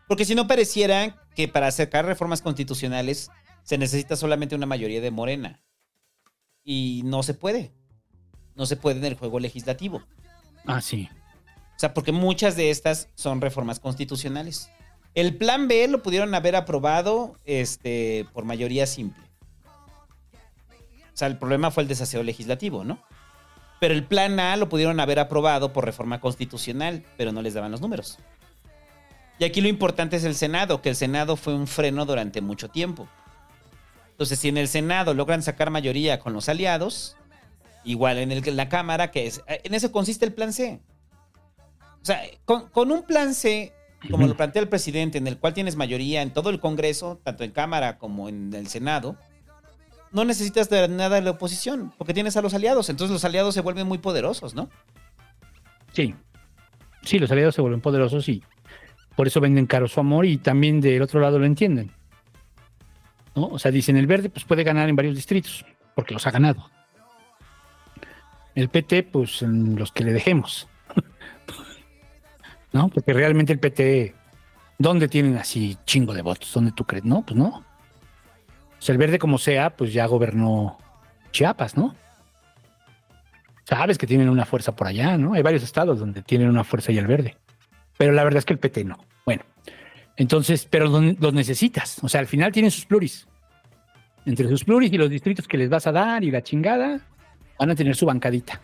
Porque si no pareciera que para sacar reformas constitucionales se necesita solamente una mayoría de Morena. Y no se puede. No se puede en el juego legislativo. Ah, sí. O sea, porque muchas de estas son reformas constitucionales. El plan B lo pudieron haber aprobado este, por mayoría simple. O sea, el problema fue el desaseo legislativo, ¿no? Pero el plan A lo pudieron haber aprobado por reforma constitucional, pero no les daban los números. Y aquí lo importante es el Senado, que el Senado fue un freno durante mucho tiempo. Entonces, si en el Senado logran sacar mayoría con los aliados, igual en, el, en la Cámara, que es, en eso consiste el plan C. O sea, con, con un plan C, como lo plantea el presidente, en el cual tienes mayoría en todo el Congreso, tanto en Cámara como en el Senado, no necesitas de nada de la oposición, porque tienes a los aliados. Entonces los aliados se vuelven muy poderosos, ¿no? Sí. Sí, los aliados se vuelven poderosos y por eso venden caro su amor y también del otro lado lo entienden. ¿No? O sea, dicen el verde pues puede ganar en varios distritos, porque los ha ganado. El PT, pues en los que le dejemos. ¿No? Porque realmente el PT, ¿dónde tienen así chingo de votos? ¿Dónde tú crees? No, pues no. O sea, el verde como sea, pues ya gobernó Chiapas, ¿no? Sabes que tienen una fuerza por allá, ¿no? Hay varios estados donde tienen una fuerza y el verde. Pero la verdad es que el PT no. Bueno, entonces, pero los necesitas. O sea, al final tienen sus pluris. Entre sus pluris y los distritos que les vas a dar y la chingada, van a tener su bancadita.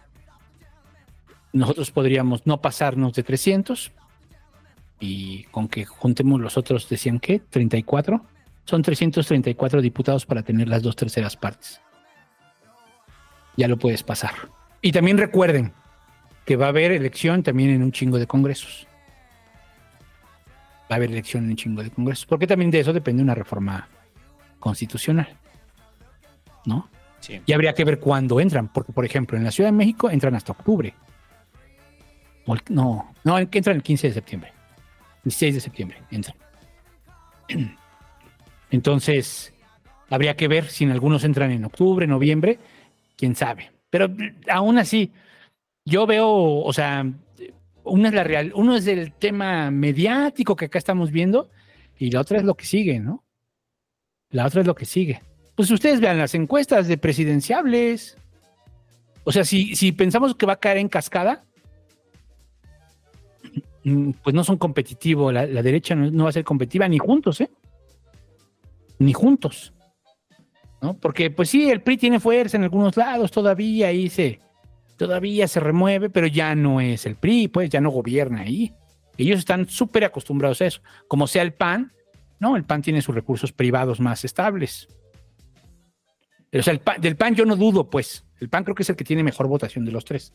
Nosotros podríamos no pasarnos de 300 y con que juntemos los otros, decían que 34. Son 334 diputados para tener las dos terceras partes. Ya lo puedes pasar. Y también recuerden que va a haber elección también en un chingo de congresos. Va a haber elección en un chingo de congresos. Porque también de eso depende una reforma constitucional. ¿No? Sí. Y habría que ver cuándo entran. Porque, por ejemplo, en la Ciudad de México entran hasta octubre. No, no, entran el 15 de septiembre. 16 de septiembre entran. Entonces, habría que ver si en algunos entran en octubre, noviembre, quién sabe. Pero mm, aún así, yo veo, o sea, una es la real, uno es el tema mediático que acá estamos viendo y la otra es lo que sigue, ¿no? La otra es lo que sigue. Pues ustedes vean las encuestas de presidenciables. O sea, si, si pensamos que va a caer en cascada, mm, pues no son competitivos, la, la derecha no, no va a ser competitiva ni juntos, ¿eh? Ni juntos. ¿No? Porque pues sí, el PRI tiene fuerza en algunos lados todavía, ahí se, todavía se remueve, pero ya no es el PRI, pues ya no gobierna ahí. Ellos están súper acostumbrados a eso. Como sea el PAN, no, el PAN tiene sus recursos privados más estables. O sea, el PAN- del PAN yo no dudo, pues. El PAN creo que es el que tiene mejor votación de los tres.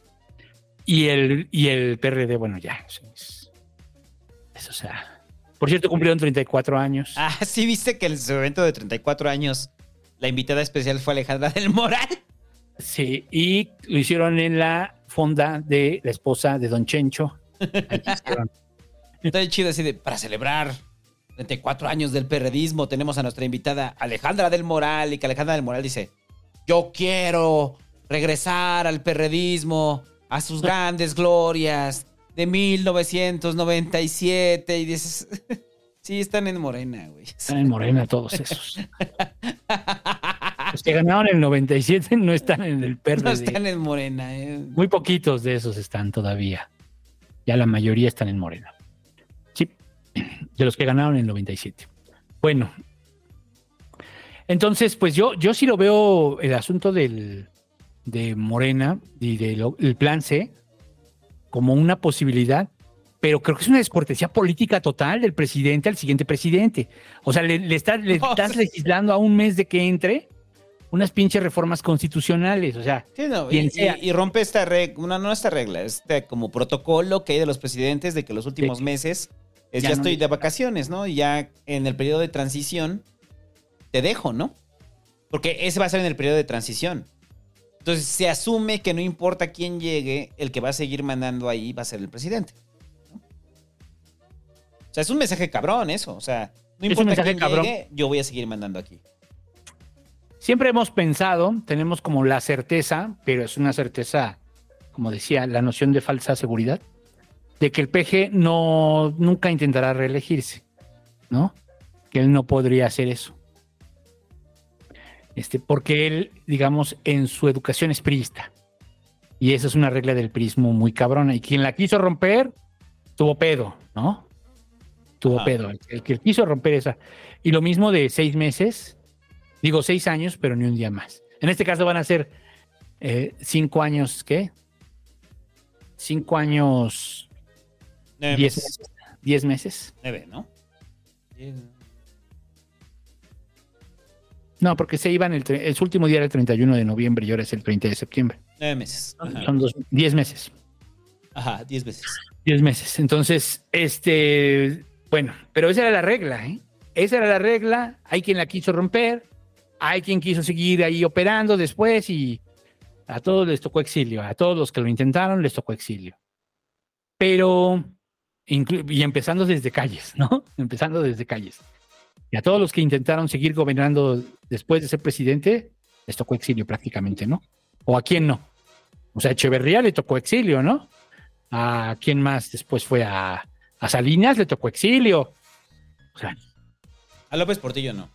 Y el, y el PRD, bueno, ya. Es, es- es, o sea. Por cierto, cumplieron 34 años. Ah, sí, viste que su evento de 34 años, la invitada especial fue Alejandra del Moral. Sí, y lo hicieron en la fonda de la esposa de Don Chencho. Está chido así de, para celebrar 34 años del perredismo, tenemos a nuestra invitada Alejandra del Moral y que Alejandra del Moral dice, yo quiero regresar al perredismo, a sus grandes glorias de 1997 y dices, sí, están en Morena, güey. Están en Morena todos esos. Los que ganaron el 97 no están en el PRD. No están en Morena, eh. Muy poquitos de esos están todavía. Ya la mayoría están en Morena. Sí, de los que ganaron el 97. Bueno, entonces, pues yo, yo sí lo veo el asunto del, de Morena y del plan C como una posibilidad, pero creo que es una descortesía política total del presidente al siguiente presidente. O sea, le, le estás, le estás legislando a un mes de que entre unas pinches reformas constitucionales. O sea, Sí, no, y, sea. y- y rompe esta regla, una, no esta regla, este como protocolo que hay de los presidentes de que los últimos meses es Ya ya, no estoy de vacaciones, ¿no? Y ya en el periodo de transición te dejo, ¿no? Porque ese va a ser en el periodo de transición. Entonces se asume que no importa quién llegue, el que va a seguir mandando ahí va a ser el presidente. ¿no? O sea, es un mensaje cabrón eso. O sea, no un importa mensaje quién cabrón. llegue, yo voy a seguir mandando aquí. Siempre hemos pensado, tenemos como la certeza, pero es una certeza, como decía, la noción de falsa seguridad, de que el PG no nunca intentará reelegirse, ¿no? Que él no podría hacer eso. Este, porque él, digamos, en su educación es priista. Y esa es una regla del prismo muy cabrona. Y quien la quiso romper, tuvo pedo, ¿no? Tuvo pedo. El, el que quiso romper esa. Y lo mismo de seis meses, Digo seis años, pero ni un día más. En este caso van a ser eh, cinco años, ¿qué? Cinco años, Nueve diez meses. meses. Diez meses. Nueve, ¿no? No, porque se iban el, el su último día era el 31 de noviembre y ahora es el 30 de septiembre. Nueve meses. Ajá. Son dos, diez meses. Ajá, diez meses. Diez meses. Entonces, este, bueno, pero esa era la regla, ¿eh? Esa era la regla. Hay quien la quiso romper, hay quien quiso seguir ahí operando después y a todos les tocó exilio. A todos los que lo intentaron les tocó exilio. Pero, y empezando desde calles, ¿no? Empezando desde calles. Y a todos los que intentaron seguir gobernando después de ser presidente, les tocó exilio prácticamente, ¿no? ¿O a quién no? O sea, a Echeverría le tocó exilio, ¿no? ¿A quién más después fue a, a Salinas? Le tocó exilio. O sea, A López Portillo no.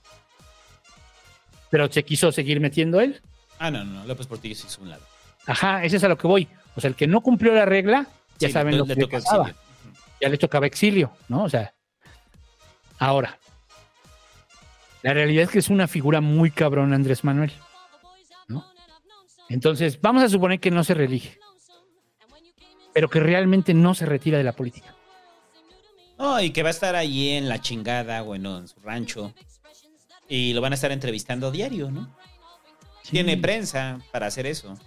Pero se quiso seguir metiendo él. Ah, no, no. López Portillo se hizo un lado. Ajá, ese es a lo que voy. O sea, el que no cumplió la regla, ya Sí, saben lo que le pasaba. exilio. Ya le tocaba exilio, ¿no? O sea, ahora, la realidad es que es una figura muy cabrón Andrés Manuel, ¿no? Entonces, vamos a suponer que no se reelige, pero que realmente no se retira de la política. No, y que va a estar ahí en la chingada, bueno, en su rancho. Y lo van a estar entrevistando diario, ¿no? Tiene prensa para hacer eso.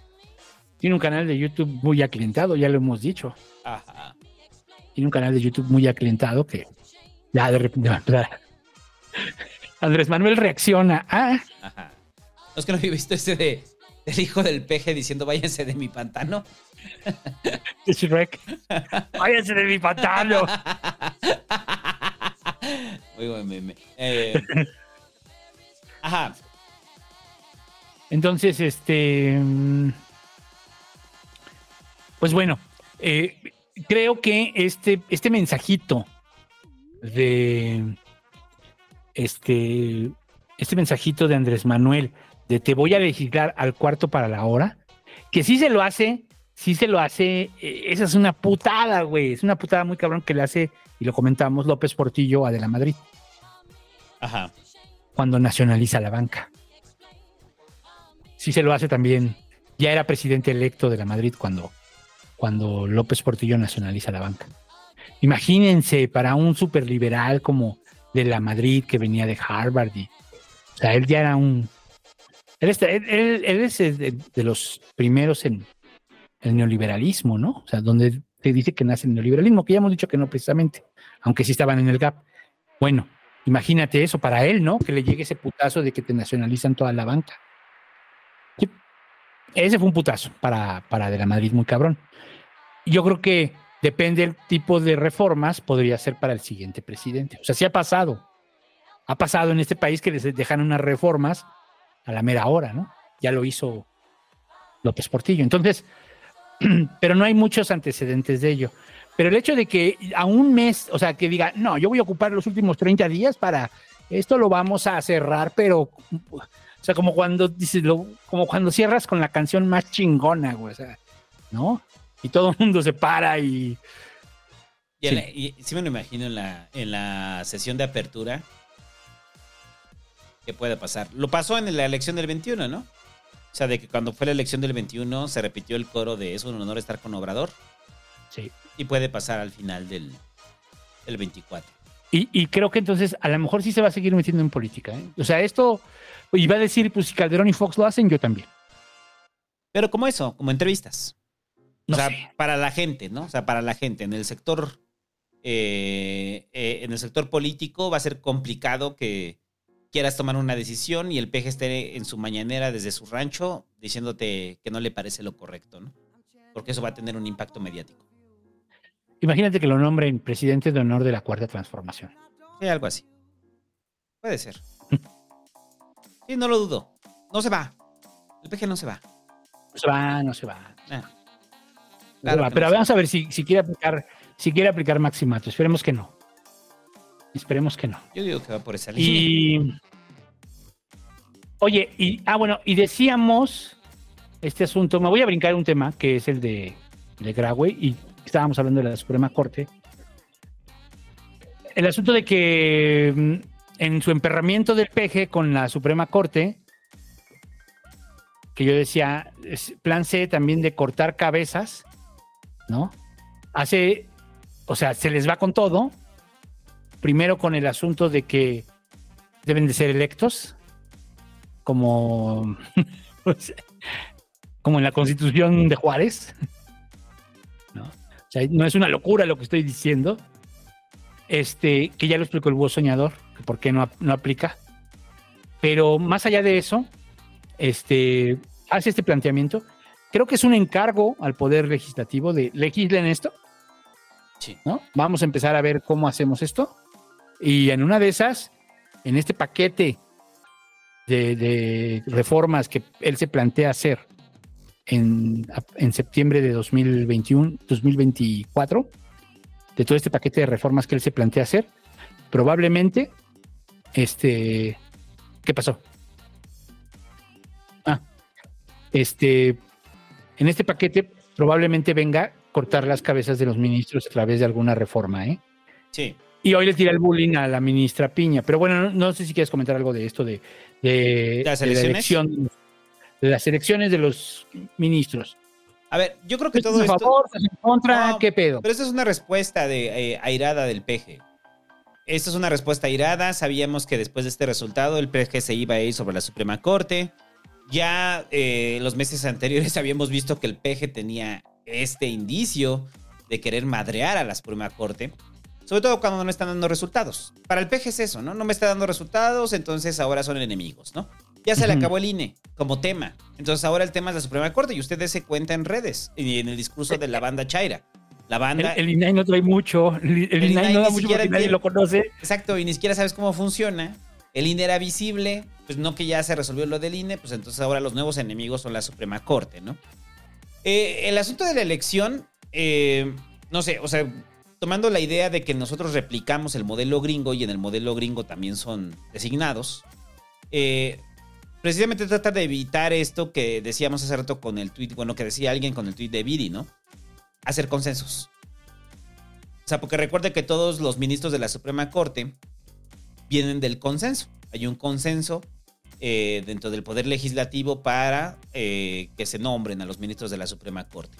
Tiene un canal de YouTube muy aclientado, ya lo hemos dicho. Ajá. Tiene un canal de YouTube muy aclientado que ya de repente va a empezar. Andrés Manuel reacciona. Ah, Ajá. ¿No es que no había visto ese de del hijo del peje diciendo váyanse de mi pantano? es Shrek. Váyanse de mi pantano. Muy buen meme. Eh, ajá. Entonces, este. Pues bueno, eh, creo que este, este mensajito de. Este. Este mensajito de Andrés Manuel de te voy a legislar al cuarto para la hora, que sí se lo hace sí se lo hace, eh, esa es una putada, güey, es una putada muy cabrón que le hace, y lo comentamos, López Portillo a De la Madrid. Ajá. Cuando nacionaliza la banca. Sí se lo hace también, ya era presidente electo de la Madrid cuando, cuando López Portillo nacionaliza la banca. Imagínense para un superliberal como de la Madrid que venía de Harvard. Y, o sea, él ya era un... Él, está- es de, de los primeros en el neoliberalismo, ¿no? O sea, donde se dice que nace el neoliberalismo, que ya hemos dicho que no precisamente, aunque sí estaban en el GAP. Bueno, imagínate eso para él, ¿no? Que le llegue ese putazo de que te nacionalizan toda la banca. Ese fue un putazo para, para de la Madrid muy cabrón. Yo creo que depende del tipo de reformas, podría ser para el siguiente presidente. O sea, sí ha pasado. Ha pasado en este país que les dejan unas reformas a la mera hora, ¿no? Ya lo hizo López Portillo. Entonces, pero no hay muchos antecedentes de ello. Pero el hecho de que a un mes, o sea, que diga, no, yo voy a ocupar los últimos 30 días para esto lo vamos a cerrar, pero, o sea, como cuando dices, lo- como cuando cierras con la canción más chingona, güey, o sea, ¿no? Y todo el mundo se para y Y, Sí. la- y sí me lo imagino en la, en la sesión de apertura. ¿Qué puede pasar? Lo pasó en la elección del 21, ¿no? O sea, de que cuando fue la elección del 21 se repitió el coro de es un honor estar con Obrador. Sí. Y puede pasar al final del, del 24. Y, y creo que entonces a lo mejor sí se va a seguir metiendo en política. ¿eh? O sea, esto iba a decir, pues si Calderón y Fox lo hacen, yo también. Pero como eso, como entrevistas. No o sea, sé. para la gente, ¿no? O sea, para la gente. En el sector. eh, eh, en el sector político va a ser complicado que quieras tomar una decisión y el peje esté en su mañanera desde su rancho diciéndote que no le parece lo correcto, ¿no? Porque eso va a tener un impacto mediático. Imagínate que lo nombren presidente de honor de la cuarta transformación. Sí, algo así. Puede ser. Sí, no lo dudo. No se va. El peje no se va. No se va, no se va. Ah. No se Claro va. Pero no vamos a ver si, si quiere aplicar, si quiere aplicar Maximato. Esperemos que no. Esperemos que no. Yo digo que va por esa línea. Y oye, y ah, bueno, y decíamos este asunto, me voy a brincar un tema que es el de, de Graue, y estábamos hablando de la Suprema Corte. El asunto de que mm, en su emperramiento del peje con la Suprema Corte, que yo decía, plan C también de cortar cabezas, ¿no? Hace, o sea, se les va con todo. Primero con el asunto de que deben de ser electos, como, pues, como en la constitución de Juárez. ¿No? O sea, no es una locura lo que estoy diciendo. Este, que ya lo explicó el búho soñador, que por qué no, no aplica. Pero más allá de eso, este, hace este planteamiento. Creo que es un encargo al Poder Legislativo de legislen esto. Sí. ¿no? Vamos a empezar a ver cómo hacemos esto. Y en una de esas, en este paquete de, de reformas que él se plantea hacer en, en septiembre de 2021, 2024, de todo este paquete de reformas que él se plantea hacer, probablemente, este, ¿qué pasó? Ah, este, en este paquete probablemente venga cortar las cabezas de los ministros a través de alguna reforma, ¿eh? Sí. Y hoy le tira el bullying a la ministra Piña. Pero bueno, no, no sé si quieres comentar algo de esto, de, de, ¿Las de la elección, las elecciones de los ministros. A ver, yo creo que ¿Estás todo a esto. favor? ¿Estás en contra? No, ¿Qué pedo? Pero esta es una respuesta de, eh, airada del peje. Esta es una respuesta airada. Sabíamos que después de este resultado el peje se iba a ir sobre la Suprema Corte. Ya eh, los meses anteriores habíamos visto que el peje tenía este indicio de querer madrear a la Suprema Corte. Sobre todo cuando no están dando resultados. Para el peje es eso, ¿no? No me está dando resultados, entonces ahora son enemigos, ¿no? Ya se le acabó el INE como tema. Entonces ahora el tema es la Suprema Corte y usted se cuenta en redes y en el discurso de la banda Chaira. La El, banda. el INAI no trae mucho. El, el El INAI INAI no da mucho porque nadie lo conoce. Exacto, y ni siquiera sabes cómo funciona. El INE era visible, pues no que ya se resolvió lo del INE, pues entonces ahora los nuevos enemigos son la Suprema Corte, ¿no? Eh, el asunto de la elección, eh, no sé, o sea, tomando la idea de que nosotros replicamos el modelo gringo y en el modelo gringo también son designados, eh, precisamente trata de evitar esto que decíamos hace rato con el tweet, bueno, que decía alguien con el tweet de Vidi, ¿no? Hacer consensos. O sea, porque recuerde que todos los ministros de la Suprema Corte vienen del consenso. Hay un consenso eh, dentro del Poder Legislativo para eh, que se nombren a los ministros de la Suprema Corte.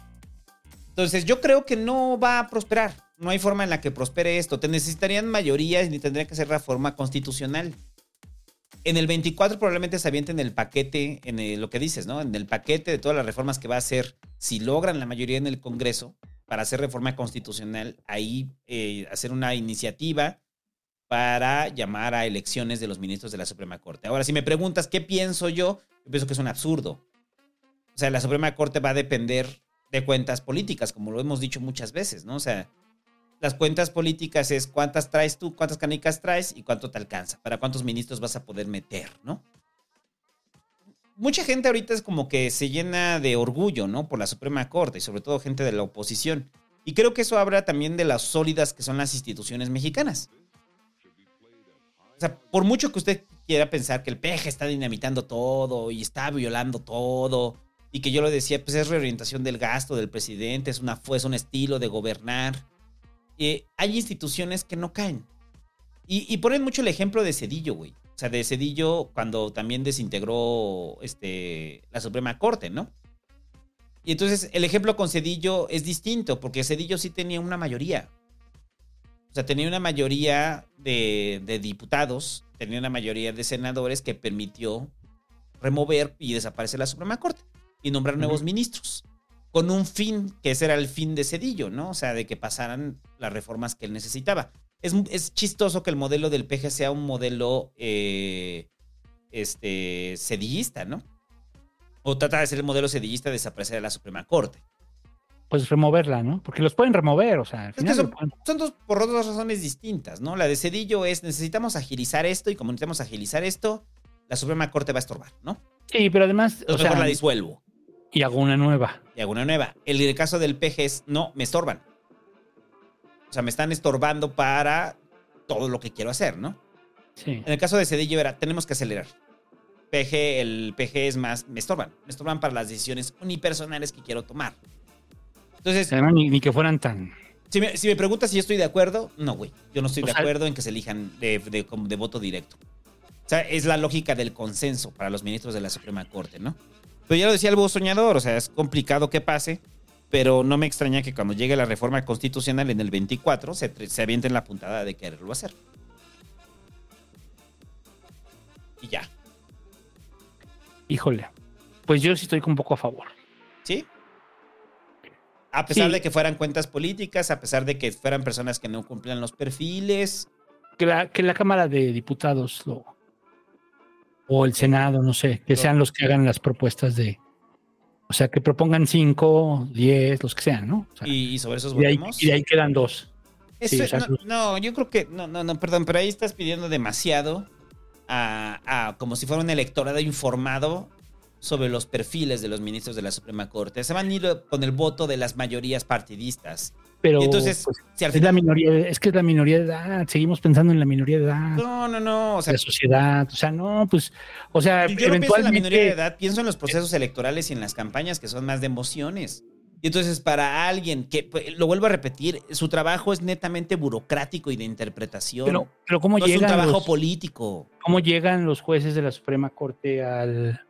Entonces, yo creo que no va a prosperar. No hay forma en la que prospere esto. Te necesitarían mayorías ni tendría que ser reforma constitucional. En el 24 probablemente se avienten el paquete, en lo que dices, ¿no? En el paquete de todas las reformas que va a hacer, si logran la mayoría en el Congreso para hacer reforma constitucional, ahí eh, hacer una iniciativa para llamar a elecciones de los ministros de la Suprema Corte. Ahora, si me preguntas qué pienso yo, yo pienso que es un absurdo. O sea, la Suprema Corte va a depender de cuentas políticas, como lo hemos dicho muchas veces, ¿no? O sea, las cuentas políticas es cuántas traes tú, cuántas canicas traes y cuánto te alcanza, para cuántos ministros vas a poder meter, ¿no? Mucha gente ahorita es como que se llena de orgullo, ¿no? Por la Suprema Corte y sobre todo gente de la oposición. Y creo que eso habla también de las sólidas que son las instituciones mexicanas. O sea, por mucho que usted quiera pensar que el peje está dinamitando todo y está violando todo, y que yo lo decía, pues es reorientación del gasto del presidente, es, una, es un estilo de gobernar. Eh, hay instituciones que no caen. Y, y ponen mucho el ejemplo de Cedillo, güey. O sea, de Cedillo cuando también desintegró este, la Suprema Corte, ¿no? Y entonces el ejemplo con Cedillo es distinto, porque Cedillo sí tenía una mayoría. O sea, tenía una mayoría de, de diputados, tenía una mayoría de senadores que permitió remover y desaparecer la Suprema Corte y nombrar nuevos ministros. Con un fin, que ese era el fin de Cedillo, ¿no? O sea, de que pasaran las reformas que él necesitaba. Es, es chistoso que el modelo del PG sea un modelo eh, este, cedillista, ¿no? O trata de ser el modelo cedillista de desaparecer a la Suprema Corte. Pues removerla, ¿no? Porque los pueden remover, o sea, al Es que final son, lo pueden- son dos, por dos razones distintas, ¿no? La de Cedillo es necesitamos agilizar esto y como necesitamos agilizar esto, la Suprema Corte va a estorbar, ¿no? Sí, pero además, o sea, mejor la disuelvo y hago una nueva. y hago una nueva. El, el caso del PG es, no, me estorban. O sea, me están estorbando para todo lo que quiero hacer, ¿no? Sí. En el caso de Cedillo era, tenemos que acelerar. PG, el PG es más, me estorban. Me estorban para las decisiones unipersonales que quiero tomar. Entonces, Además, ni, ni que fueran tan. si me, si me preguntas si yo estoy de acuerdo, no, güey. Yo no estoy O de sea- acuerdo en que se elijan de, de voto directo. O sea, es la lógica del consenso para los ministros de la Suprema Corte, ¿no? Pero ya lo decía el búho soñador, o sea, es complicado que pase, pero no me extraña que cuando llegue la reforma constitucional en el 24 se, se avienten la puntada de quererlo hacer. Y ya. Híjole. Pues yo sí estoy un poco a favor. ¿Sí? A pesar Sí. de que fueran cuentas políticas, a pesar de que fueran personas que no cumplían los perfiles. Que la, que la Cámara de Diputados lo. O el Senado, no sé, que sean los que hagan las propuestas de. O sea, que propongan cinco, diez, los que sean, ¿no? O sea, Y, y sobre esos votemos. y de ahí quedan dos. Eso- Sí, o sea, no, no, yo creo que. No, no, no, perdón, pero ahí estás pidiendo demasiado a, a- como si fuera un electorado informado sobre los perfiles de los ministros de la Suprema Corte. Se van a ir con el voto de las mayorías partidistas. Pero Y entonces, pues, si al es la minoría, es que es la minoría de edad. Seguimos pensando en la minoría de edad. No, no, no. O sea, la sociedad. O sea, no, pues. O sea, yo no pienso en la eventualmente. minoría de edad, pienso en los procesos electorales y en las campañas que son más de emociones. Y entonces, para alguien que, pues, lo vuelvo a repetir, su trabajo es netamente burocrático y de interpretación. Pero, pero ¿cómo no es un llegan trabajo los- político. ¿Cómo llegan los jueces de la Suprema Corte al...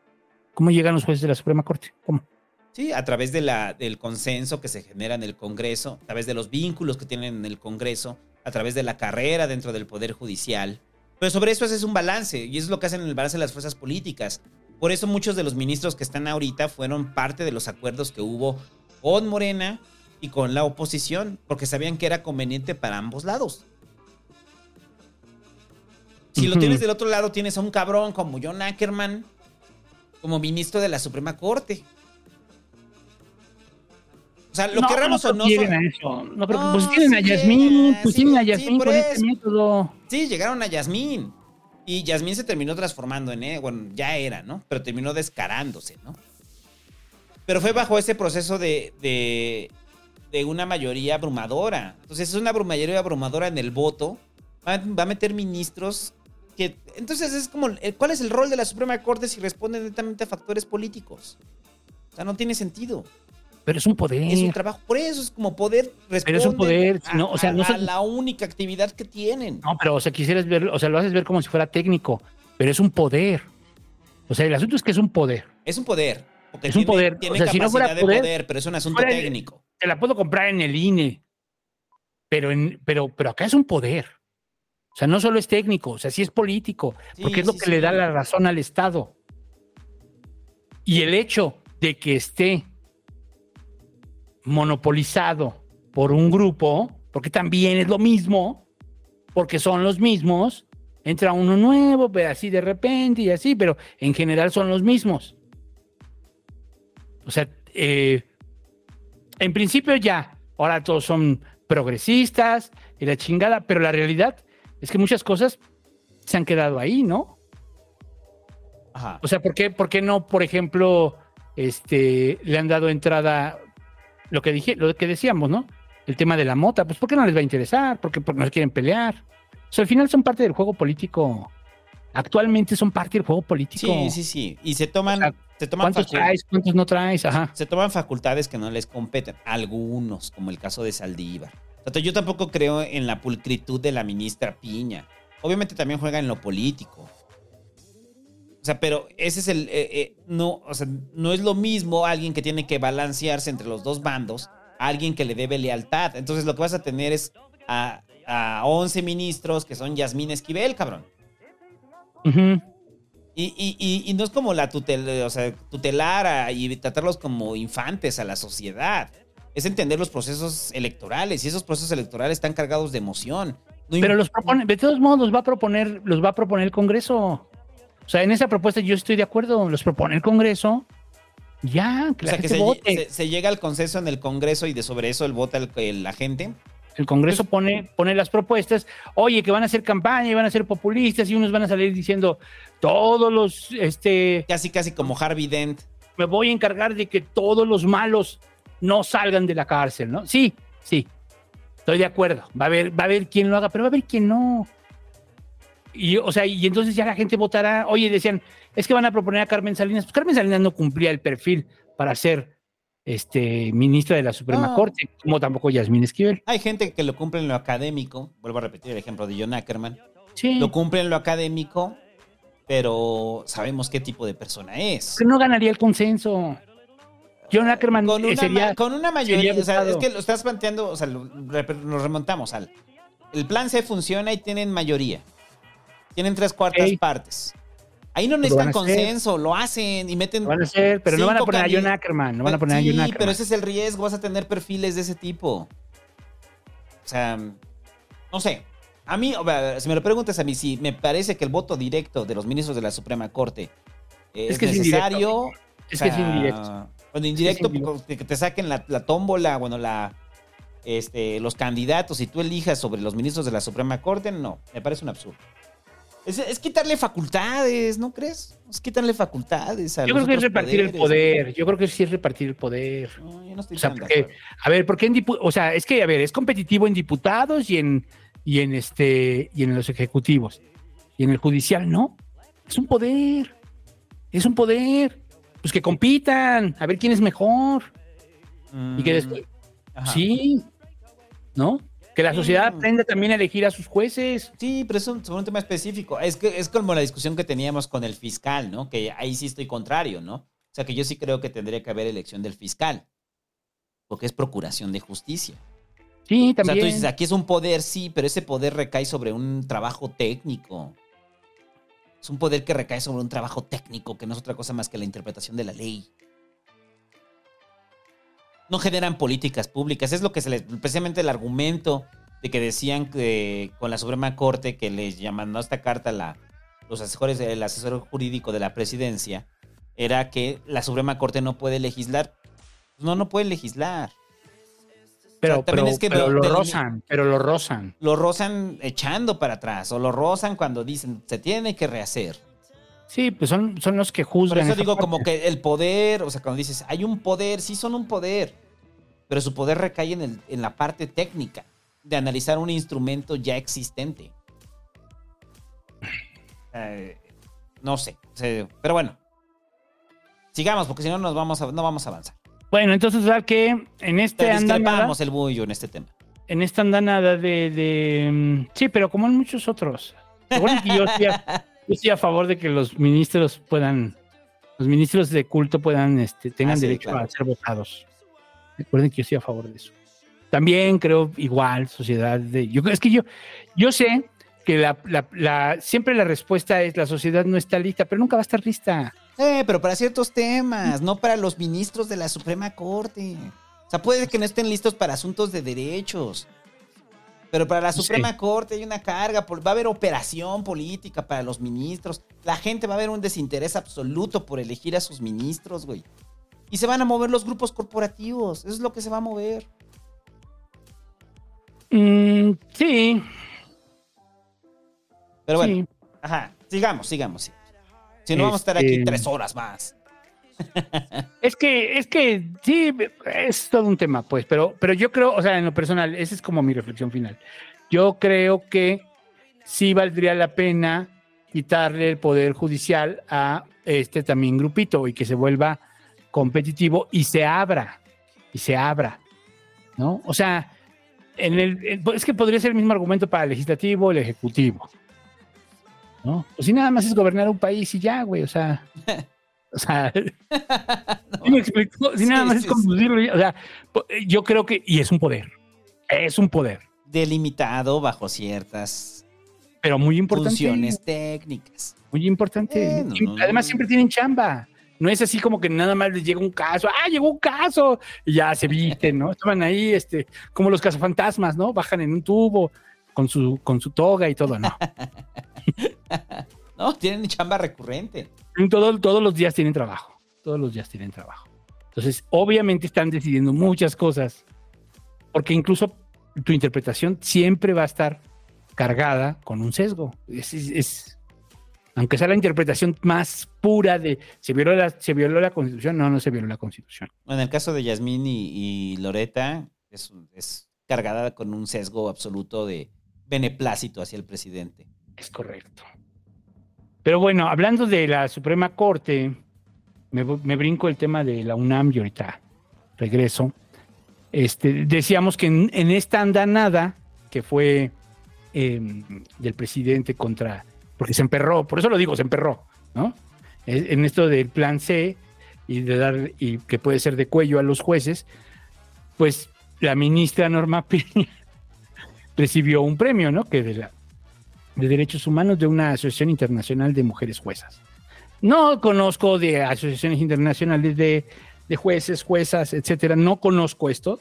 ¿Cómo llegan los jueces de la Suprema Corte? ¿Cómo? Sí, a través de la, del consenso que se genera en el Congreso, a través de los vínculos que tienen en el Congreso, a través de la carrera dentro del Poder Judicial. Pero sobre eso es un balance, y eso es lo que hacen en el balance de las fuerzas políticas. Por eso muchos de los ministros que están ahorita fueron parte de los acuerdos que hubo con Morena y con la oposición, porque sabían que era conveniente para ambos lados. Si lo tienes del otro lado, tienes a un cabrón como John Ackerman como ministro de la Suprema Corte. O sea, lo No, querramos no o no. son- a eso. No, pero No, pues tienen a sí Yasmín, pues sí, tienen a sí, Yasmín por con este método. Sí, llegaron a Yasmín. Y Yasmín se terminó transformando en, eh, bueno, ya era, ¿no? Pero terminó descarándose, ¿no? Pero fue bajo ese proceso de, de, de una mayoría abrumadora. Entonces, es una mayoría abrumadora en el voto. Va, va a meter ministros que entonces es como, eh, ¿cuál es el rol de la Suprema Corte si responde netamente a factores políticos? O sea, no tiene sentido. Pero es un poder. Es un trabajo, por eso es como poder responder Pero es un poder, a, no, o sea, no a- la única actividad que tienen. No, pero, o sea, quisieras ver, o sea, lo haces ver como si fuera técnico, pero es un poder. O sea, el asunto es que es un poder. Es un poder. Porque Es un tiene- poder. Tiene O sea, si no fuera de poder, poder, pero es un asunto el- técnico. Te la puedo comprar en el INE, pero, en, pero, pero acá es un poder. O sea, no solo es técnico, o sea, sí es político, porque es lo sí, que sí. le da la razón al Estado. Y el hecho de que esté monopolizado por un grupo, porque también es lo mismo, porque son los mismos, entra uno nuevo, pero así de repente y así, pero en general son los mismos. O sea, eh, en principio ya, ahora todos son progresistas y la chingada, pero la realidad es que muchas cosas se han quedado ahí, ¿no? Ajá. O sea, ¿por qué, por qué no, por ejemplo, este, le han dado entrada lo que dije, lo que decíamos, ¿no? El tema de la mota, pues ¿por qué no les va a interesar? Porque, porque no quieren pelear. O sea, al final son parte del juego político. Actualmente son parte del juego político. Sí, sí, sí. Y se toman, se toman ¿Cuántos traes? ¿Cuántos no traes? Ajá. se toman facultades que no les competen. Algunos, como el caso de Saldívar. Yo tampoco creo en la pulcritud de la ministra Piña. Obviamente también juega en lo político. O sea, pero ese es el. eh, eh, no, o sea, no es lo mismo alguien que tiene que balancearse entre los dos bandos a alguien que le debe lealtad. Entonces lo que vas a tener es a, a 11 ministros que son Yasmín Esquivel, cabrón. Y, y- y- y no es como la tutel, o sea, tutelar a- y tratarlos como infantes a la sociedad. Es entender los procesos electorales y esos procesos electorales están cargados de emoción. No Pero los propone, de todos modos los va a proponer, los va a proponer el Congreso. O sea, en esa propuesta yo estoy de acuerdo, los propone el Congreso. Ya, que o la sea, que se, vote. se- se llega al consenso en el Congreso y de sobre eso el vota el- el- la gente. El Congreso pone, pone las propuestas, oye, que van a hacer campaña y van a ser populistas y unos van a salir diciendo todos los, este, Casi, casi como Harvey Dent. me voy a encargar de que todos los malos no salgan de la cárcel, ¿no? Sí, sí, estoy de acuerdo. Va a haber, va a haber quien lo haga, pero va a haber quien no. Y, o sea, y entonces ya la gente votará. Oye, decían, es que van a proponer a Carmen Salinas. Pues Carmen Salinas no cumplía el perfil para ser este, ministra de la Suprema No. Corte, como tampoco Yasmín Esquivel. Hay gente que lo cumple en lo académico. Vuelvo a repetir el ejemplo de John Ackerman. Sí. Lo cumple en lo académico, pero sabemos qué tipo de persona es. que no ganaría el consenso. John Ackerman con eh, una, sería, con una mayoría, o sea, es que lo estás planteando, o sea, lo- nos remontamos al. El plan C funciona y tienen mayoría. Tienen tres cuartas partes. Ahí no necesitan a hacer. consenso, lo hacen y meten. Lo van a hacer, pero no van a poner a John Ackerman, no van a poner a sí, John Ackerman. pero ese es el riesgo, vas a tener perfiles de ese tipo. O sea, no sé. A mí, si me lo preguntas a mí, sí, me parece que el voto directo de los ministros de la Suprema Corte es, Es que es necesario. indirecto. Es que es indirecto. Bueno, indirecto, Es indirecto. porque que te saquen la, la tómbola, bueno, la, este, los candidatos y tú elijas sobre los ministros de la Suprema Corte, no, me parece un absurdo. Es, es quitarle facultades, ¿no crees? Es quitarle facultades a Yo los creo que es repartir el poder. Yo creo que sí es repartir el poder. No, yo no estoy O sea, porque, a ver, porque en o sea, es que, a ver, es competitivo en diputados y en, y en este, y en los ejecutivos. Y en el judicial, no. Es un poder. Es un poder. Pues que compitan, a ver quién es mejor. Y que después, Mm, Ajá. sí, ¿no? Que la sociedad aprenda también a elegir a sus jueces. Sí, pero es un, sobre un tema específico. Es que es como la discusión que teníamos con el fiscal, ¿no? Que ahí sí estoy contrario, ¿no? O sea, que yo sí creo que tendría que haber elección del fiscal. Porque es procuración de justicia. Sí, O sea, también. tú dices, aquí es un poder, sí, pero ese poder recae sobre un trabajo técnico. Es un poder que recae sobre un trabajo técnico, que no es otra cosa más que la interpretación de la ley. No generan políticas públicas. Es lo que se les. Precisamente el argumento de que decían que con la Suprema Corte que les mandó esta carta la, los asesores, el asesor jurídico de la presidencia, era que la Suprema Corte no puede legislar. No, no puede legislar. Pero, o sea, pero- es que pero lo rozan, pero lo rozan. lo rozan echando para atrás o lo rozan cuando dicen se tiene que rehacer. Sí, pues son, son los que juzgan. Por eso digo parte. como que el poder, o sea, cuando dices hay un poder, sí son un poder, pero su poder recae en, el- en la parte técnica de analizar un instrumento ya existente. Eh, no sé. pero bueno. Sigamos, porque si no nos vamos a, no vamos a avanzar. Bueno, entonces, ¿verdad que en este Te andanada, el bullo en este tema. en esta andanada de, de, mm, Sí, pero como en muchos otros. Recuerden que yo estoy, a, yo estoy a favor de que los ministros puedan... Los ministros de culto puedan, este, tengan Ah, sí, derecho claro. a ser votados. Recuerden que yo estoy a favor de eso. También creo igual, sociedad de... Yo, es que yo, yo sé que la, la- la- siempre la respuesta es la sociedad no está lista, pero nunca va a estar lista. Eh, pero para ciertos temas, no para los ministros de la Suprema Corte. O sea, puede que no estén listos para asuntos de derechos. Pero para la Sí. Suprema Corte hay una carga, va a haber operación política para los ministros. La gente va a ver un desinterés absoluto por elegir a sus ministros, güey. Y se van a mover los grupos corporativos. Eso es lo que se va a mover. Mm, sí, Pero bueno, Sí. ajá, sigamos, sigamos. sí. Si no, vamos a estar aquí Este- tres horas más. Es que, es que sí, es todo un tema, pues, pero, pero yo creo, o sea, en lo personal, esa es como mi reflexión final. Yo creo que sí valdría la pena quitarle el poder judicial a este también grupito y que se vuelva competitivo y se abra, y se abra, ¿no? O sea, en el, el- es que podría ser el mismo argumento para el legislativo, el ejecutivo, ¿no? Pues si nada más es gobernar un país y ya, güey, o sea, o sea, ¿sí me explico? Si nada más sí, es conducirlo, o sea, yo creo que, y es un poder, es un poder, Delimitado bajo ciertas pero muy importante. funciones técnicas. Muy importante. No, Además, siempre tienen chamba. No es así como que nada más les llega un caso. ¡Ah, llegó un caso! Y ya se visten, ¿no? Estaban ahí, este, como los cazafantasmas, ¿no? Bajan en un tubo con su, con su toga y todo, ¿no? No, tienen chamba recurrente. Todo- todos los días tienen trabajo. Todos los días tienen trabajo. Entonces, obviamente están decidiendo muchas cosas. Porque incluso tu interpretación siempre va a estar cargada con un sesgo. Es, es- es- aunque sea la interpretación más pura de se violó la, se violó la constitución, no, no se violó la constitución. En el caso de Yasmín y, y Loreta, es, es cargada con un sesgo absoluto de beneplácito hacia el presidente. Es correcto. Pero bueno, hablando de la Suprema Corte, me, me brinco el tema de la UNAM y ahorita regreso. Este, decíamos que en, en esta andanada que fue eh, del presidente contra, porque se emperró, por eso lo digo, se emperró, ¿no? Eh, En esto del plan C y de dar, y que puede ser de cuello a los jueces, pues la ministra Norma Piña recibió un premio, ¿no? Que de la, de Derechos Humanos de una Asociación Internacional de Mujeres Juezas. No conozco de asociaciones internacionales de, de jueces, juezas, etcétera. No conozco esto.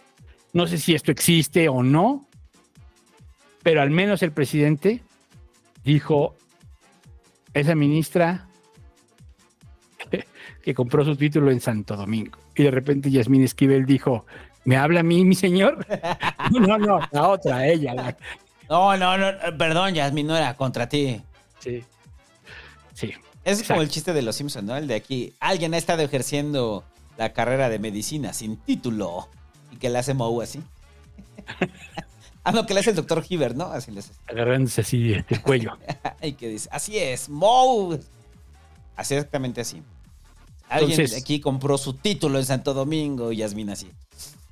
No sé si esto existe o no. Pero al menos el presidente dijo, esa ministra que compró su título en Santo Domingo. Y de repente Yasmín Esquivel dijo, ¿me habla a mí, mi señor? No, no, la otra, ella. la- No, no, no, eh, perdón, Yasmín, no era contra ti. Sí. Sí. Es Exacto. como el chiste de los Simpsons, ¿no? El de aquí. Alguien ha estado ejerciendo la carrera de medicina sin título y que le hace Moe así. ah, no, que le hace el doctor Hibbert, ¿no? Así le hace. agarrándose así del cuello. y que dice, así es, Moe. Así exactamente así. Alguien Entonces- de aquí compró su título en Santo Domingo y Yasmín así.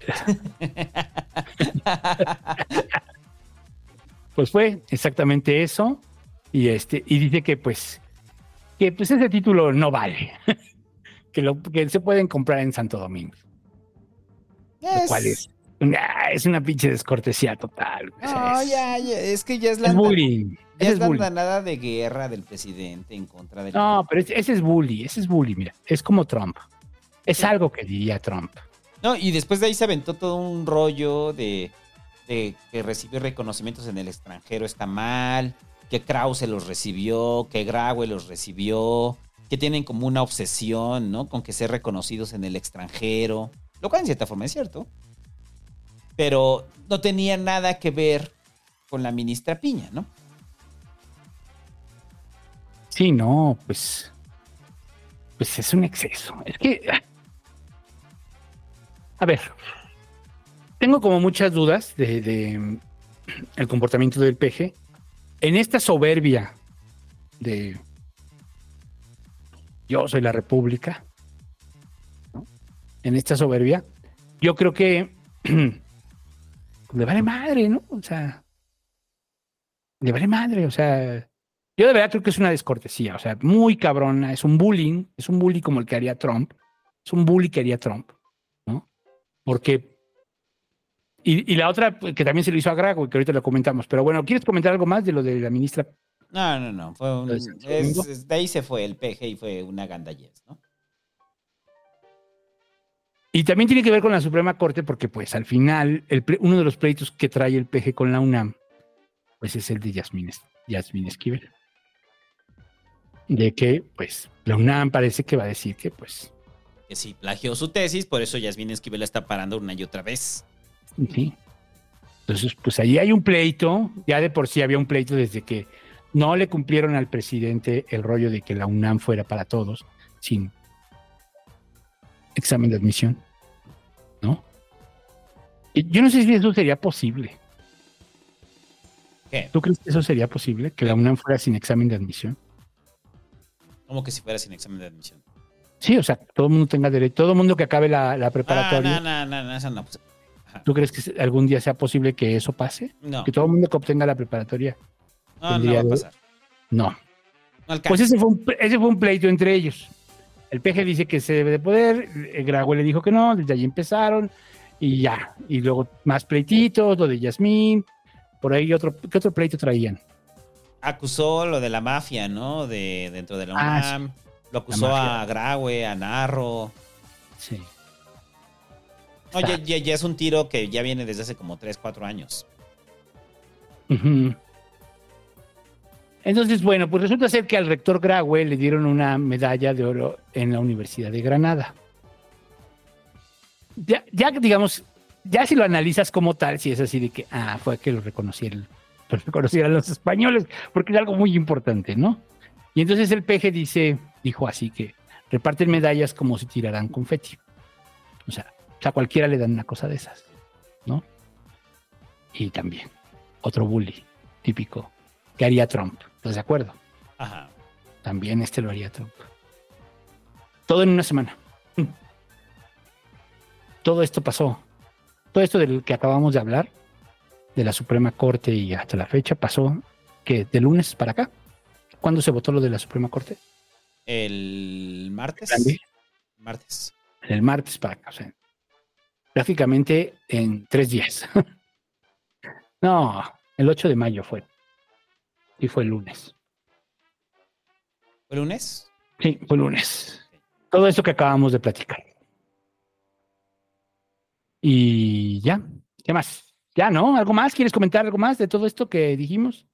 Pues fue exactamente eso. Y este, y dice que pues, que pues ese título no vale. que lo que se pueden comprar en Santo Domingo. Lo cual es, una- es una pinche descortesía total. No, es, ya, ya, es que ya es la, es bullying. ya es es la andanada de guerra del presidente en contra del... No, pero ese, ese es bully, ese es bully, mira, es como Trump. Es algo que diría Trump. No, y después de ahí se aventó todo un rollo de, de que recibir reconocimientos en el extranjero está mal, que Krause los recibió, que Graue los recibió, que tienen como una obsesión, ¿no? Con que ser reconocidos en el extranjero, lo cual en cierta forma es cierto. Pero no tenía nada que ver con la ministra Piña, ¿no? Sí, no, pues, pues es un exceso. Es que, a ver, tengo como muchas dudas de, el comportamiento del peje en esta soberbia de yo soy la república, en esta soberbia, yo creo que le vale madre, ¿no? O sea, le vale madre, o sea, yo de verdad creo que es una descortesía, o sea, muy cabrona, es un bullying, es un bully como el que haría Trump, es un bully que haría Trump, ¿no? Porque... Y, y la otra que también se lo hizo a Grago, que ahorita lo comentamos, pero bueno, ¿quieres comentar algo más de lo de la ministra? No, no, no. Fue un- Pues, es- domingo. es- de ahí se fue el peje y fue una gandallez, ¿no? Y también tiene que ver con la Suprema Corte, porque pues al final el uno de los pleitos que trae el PG con la UNAM, pues es el de Yasmín, Yasmín Esquivel. De que, pues, la UNAM parece que va a decir que, pues, Que sí, plagió su tesis, por eso Yasmín Esquivel la está parando una y otra vez. Sí. Entonces, pues ahí hay un pleito, ya de por sí había un pleito desde que no le cumplieron al presidente el rollo de que la UNAM fuera para todos, sin examen de admisión, ¿no? Y Yo no sé si eso sería posible. ¿Qué? ¿Tú crees que eso sería posible? Que la UNAM fuera sin examen de admisión. Como que si fuera sin examen de admisión. Sí, o sea, todo el mundo tenga derecho, todo el mundo que acabe la, la Ah, preparatoria. no, no, no, no, eso no. ¿Tú crees que algún día sea posible que eso pase? No. Que todo el mundo que obtenga la preparatoria. No, no va a pasar. No. Pues ese fue, un, ese fue un pleito entre ellos. El PG dice que se debe de poder, Graue le dijo que no, desde ahí empezaron y ya. Y luego más pleititos, lo de Yasmín, por ahí otro, ¿qué otro pleito traían? Acusó lo de la mafia, ¿no? De dentro de la Ah, UNAM. Lo acusó a Graue, a Narro. Sí. No, ya, ya- ya es un tiro que ya viene desde hace como 3, 4 años. Entonces, bueno, pues resulta ser que al rector Graue le dieron una medalla de oro en la Universidad de Granada. Ya, ya digamos, ya si lo analizas como tal, si es así de que, ah, fue que lo reconocieron, lo reconocieron los españoles, porque es algo muy importante, ¿no? Y entonces el peje dice, dijo así que reparten medallas como si tiraran confeti. O sea, a cualquiera le dan una cosa de esas, ¿no? Y también, otro bully típico que haría Trump. ¿Estás de acuerdo? Ajá. También este lo haría Trump. Todo en una semana. Todo esto pasó. Todo esto del que acabamos de hablar, de la Suprema Corte y hasta la fecha, pasó que de lunes para acá. ¿Cuándo se votó lo de la Suprema Corte? El martes. Grande. Martes. El martes para acá. O sea, prácticamente en tres días. no, el 8 de mayo fue. Y fue el lunes. ¿Fue lunes? Sí, fue lunes. Todo esto que acabamos de platicar. Y ya, ¿qué más? Ya, ¿no? ¿Algo más? ¿Quieres comentar algo más de todo esto que dijimos?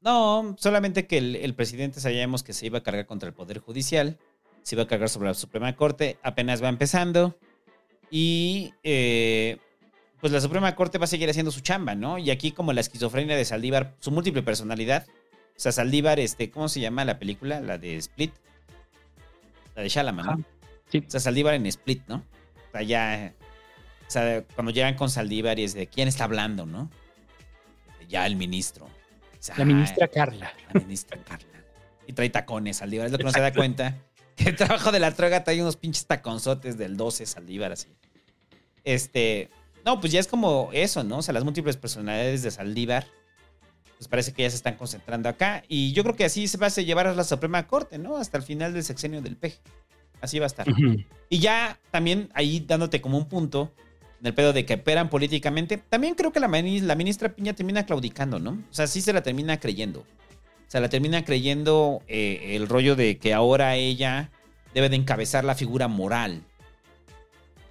No, solamente que el, el presidente sabíamos que se iba a cargar contra el Poder Judicial, se iba a cargar sobre la Suprema Corte, apenas va empezando. Y eh, pues la Suprema Corte va a seguir haciendo su chamba, ¿no? Y aquí como la esquizofrenia de Saldívar, su múltiple personalidad. O sea, Saldívar, este, ¿cómo se llama la película? La de Split. La de Shalaman, ¿no? Sí. O sea, Saldívar en Split, ¿no? O sea, ya... O sea, cuando llegan con Saldívar y es de quién está hablando, ¿no? Ya el ministro. O sea, La ministra Carla. la ministra Carla. Y trae tacones, Saldívar. Es lo que no se da cuenta. Que el trabajo de la droga trae unos pinches taconzotes del 12, Saldívar, así. Este. No, pues ya es como eso, ¿no? O sea, las múltiples personalidades de Saldívar. Pues parece que ya se están concentrando acá. Y yo creo que así se va a llevar a la Suprema Corte, ¿no? Hasta el final del sexenio del PEG. Así va a estar. Y ya también ahí dándote como un punto en el pedo de que operan políticamente, también creo que la, la ministra Piña termina claudicando, ¿no? O sea, sí se la termina creyendo. O sea, la termina creyendo eh, el rollo de que ahora ella debe de encabezar la figura moral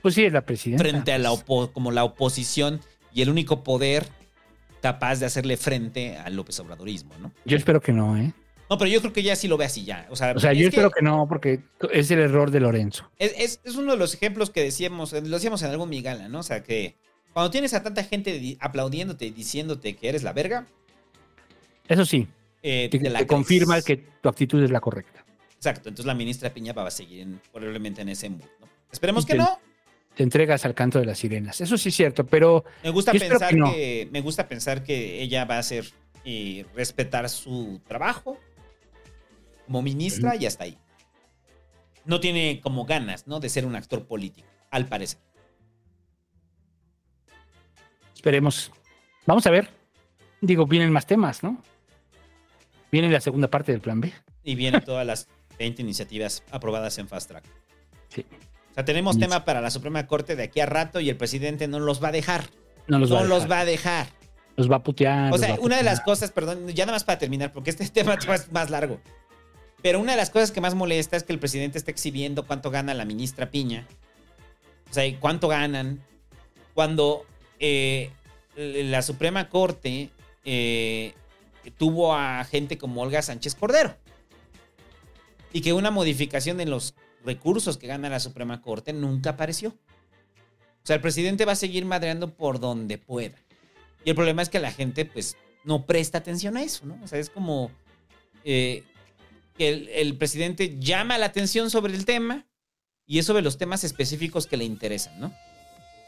Pues sí, es la presidenta. frente a la opo- como la oposición y el único poder capaz de hacerle frente al López Obradorismo, ¿no? Yo espero que no, ¿eh? No, pero yo creo que ya sí lo ve así ya. O sea, O sea, es yo espero que no, porque es el error de Lorenzo. Es, es- es uno de los ejemplos que decíamos, lo decíamos en algún Migala, ¿no? O sea, que cuando tienes a tanta gente di- aplaudiéndote y diciéndote que eres la verga, Eso sí, eh, te, confirma que tu actitud es la correcta. Exacto, entonces la ministra Piña va a seguir en- probablemente en ese mood, ¿no? Esperemos Y que te- no. Te entregas al canto de las sirenas. Eso sí es cierto, pero Me gusta pensar que no. que, me gusta pensar que ella va a hacer y respetar su trabajo como ministra y hasta ahí. no tiene como ganas, ¿no? De ser un actor político, al parecer. Esperemos. Vamos a ver. Digo, vienen más temas, ¿no? Viene la segunda parte del plan B. Y vienen todas las 20 iniciativas aprobadas en Fast Track. Sí. O sea, tenemos tema para la Suprema Corte de aquí a rato y el presidente no los va a dejar. No los va a los dejar. va a dejar. Los va a putear. O los sea, una de las cosas, perdón, ya nada más para terminar, porque este tema es más largo. Pero una de las cosas que más molesta es que el presidente está exhibiendo cuánto gana la ministra Piña. O sea, y cuánto ganan. Cuando eh, la Suprema Corte eh, tuvo a gente como Olga Sánchez Cordero. Y que una modificación en los recursos que gana la Suprema Corte nunca apareció. O sea, el presidente va a seguir madreando por donde pueda. Y el problema es que la gente, pues, no presta atención a eso, ¿no? O sea, es como eh, que el, el presidente llama la atención sobre el tema y es sobre los temas específicos que le interesan, ¿no?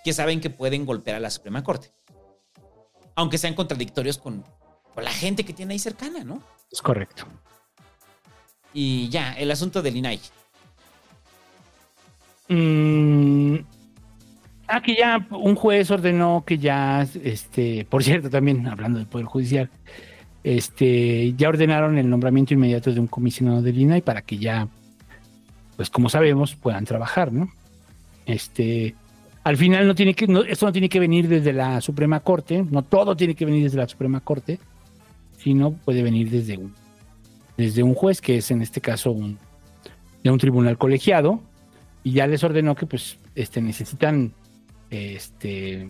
Que saben que pueden golpear a la Suprema Corte. Aunque sean contradictorios con, con la gente que tiene ahí cercana, ¿no? Es correcto. Y ya, el asunto del INAI. Mm, ah, que ya un juez ordenó que ya, este, por cierto, también hablando del Poder Judicial, este, ya ordenaron el nombramiento inmediato de un comisionado del INAI para que ya, pues como sabemos, puedan trabajar, ¿no? Este, al final no tiene que, no, esto no tiene que venir desde la Suprema Corte, no todo tiene que venir desde la Suprema Corte, sino puede venir desde un, desde un juez, que es en este caso un, de un tribunal colegiado, y ya les ordenó que pues este necesitan este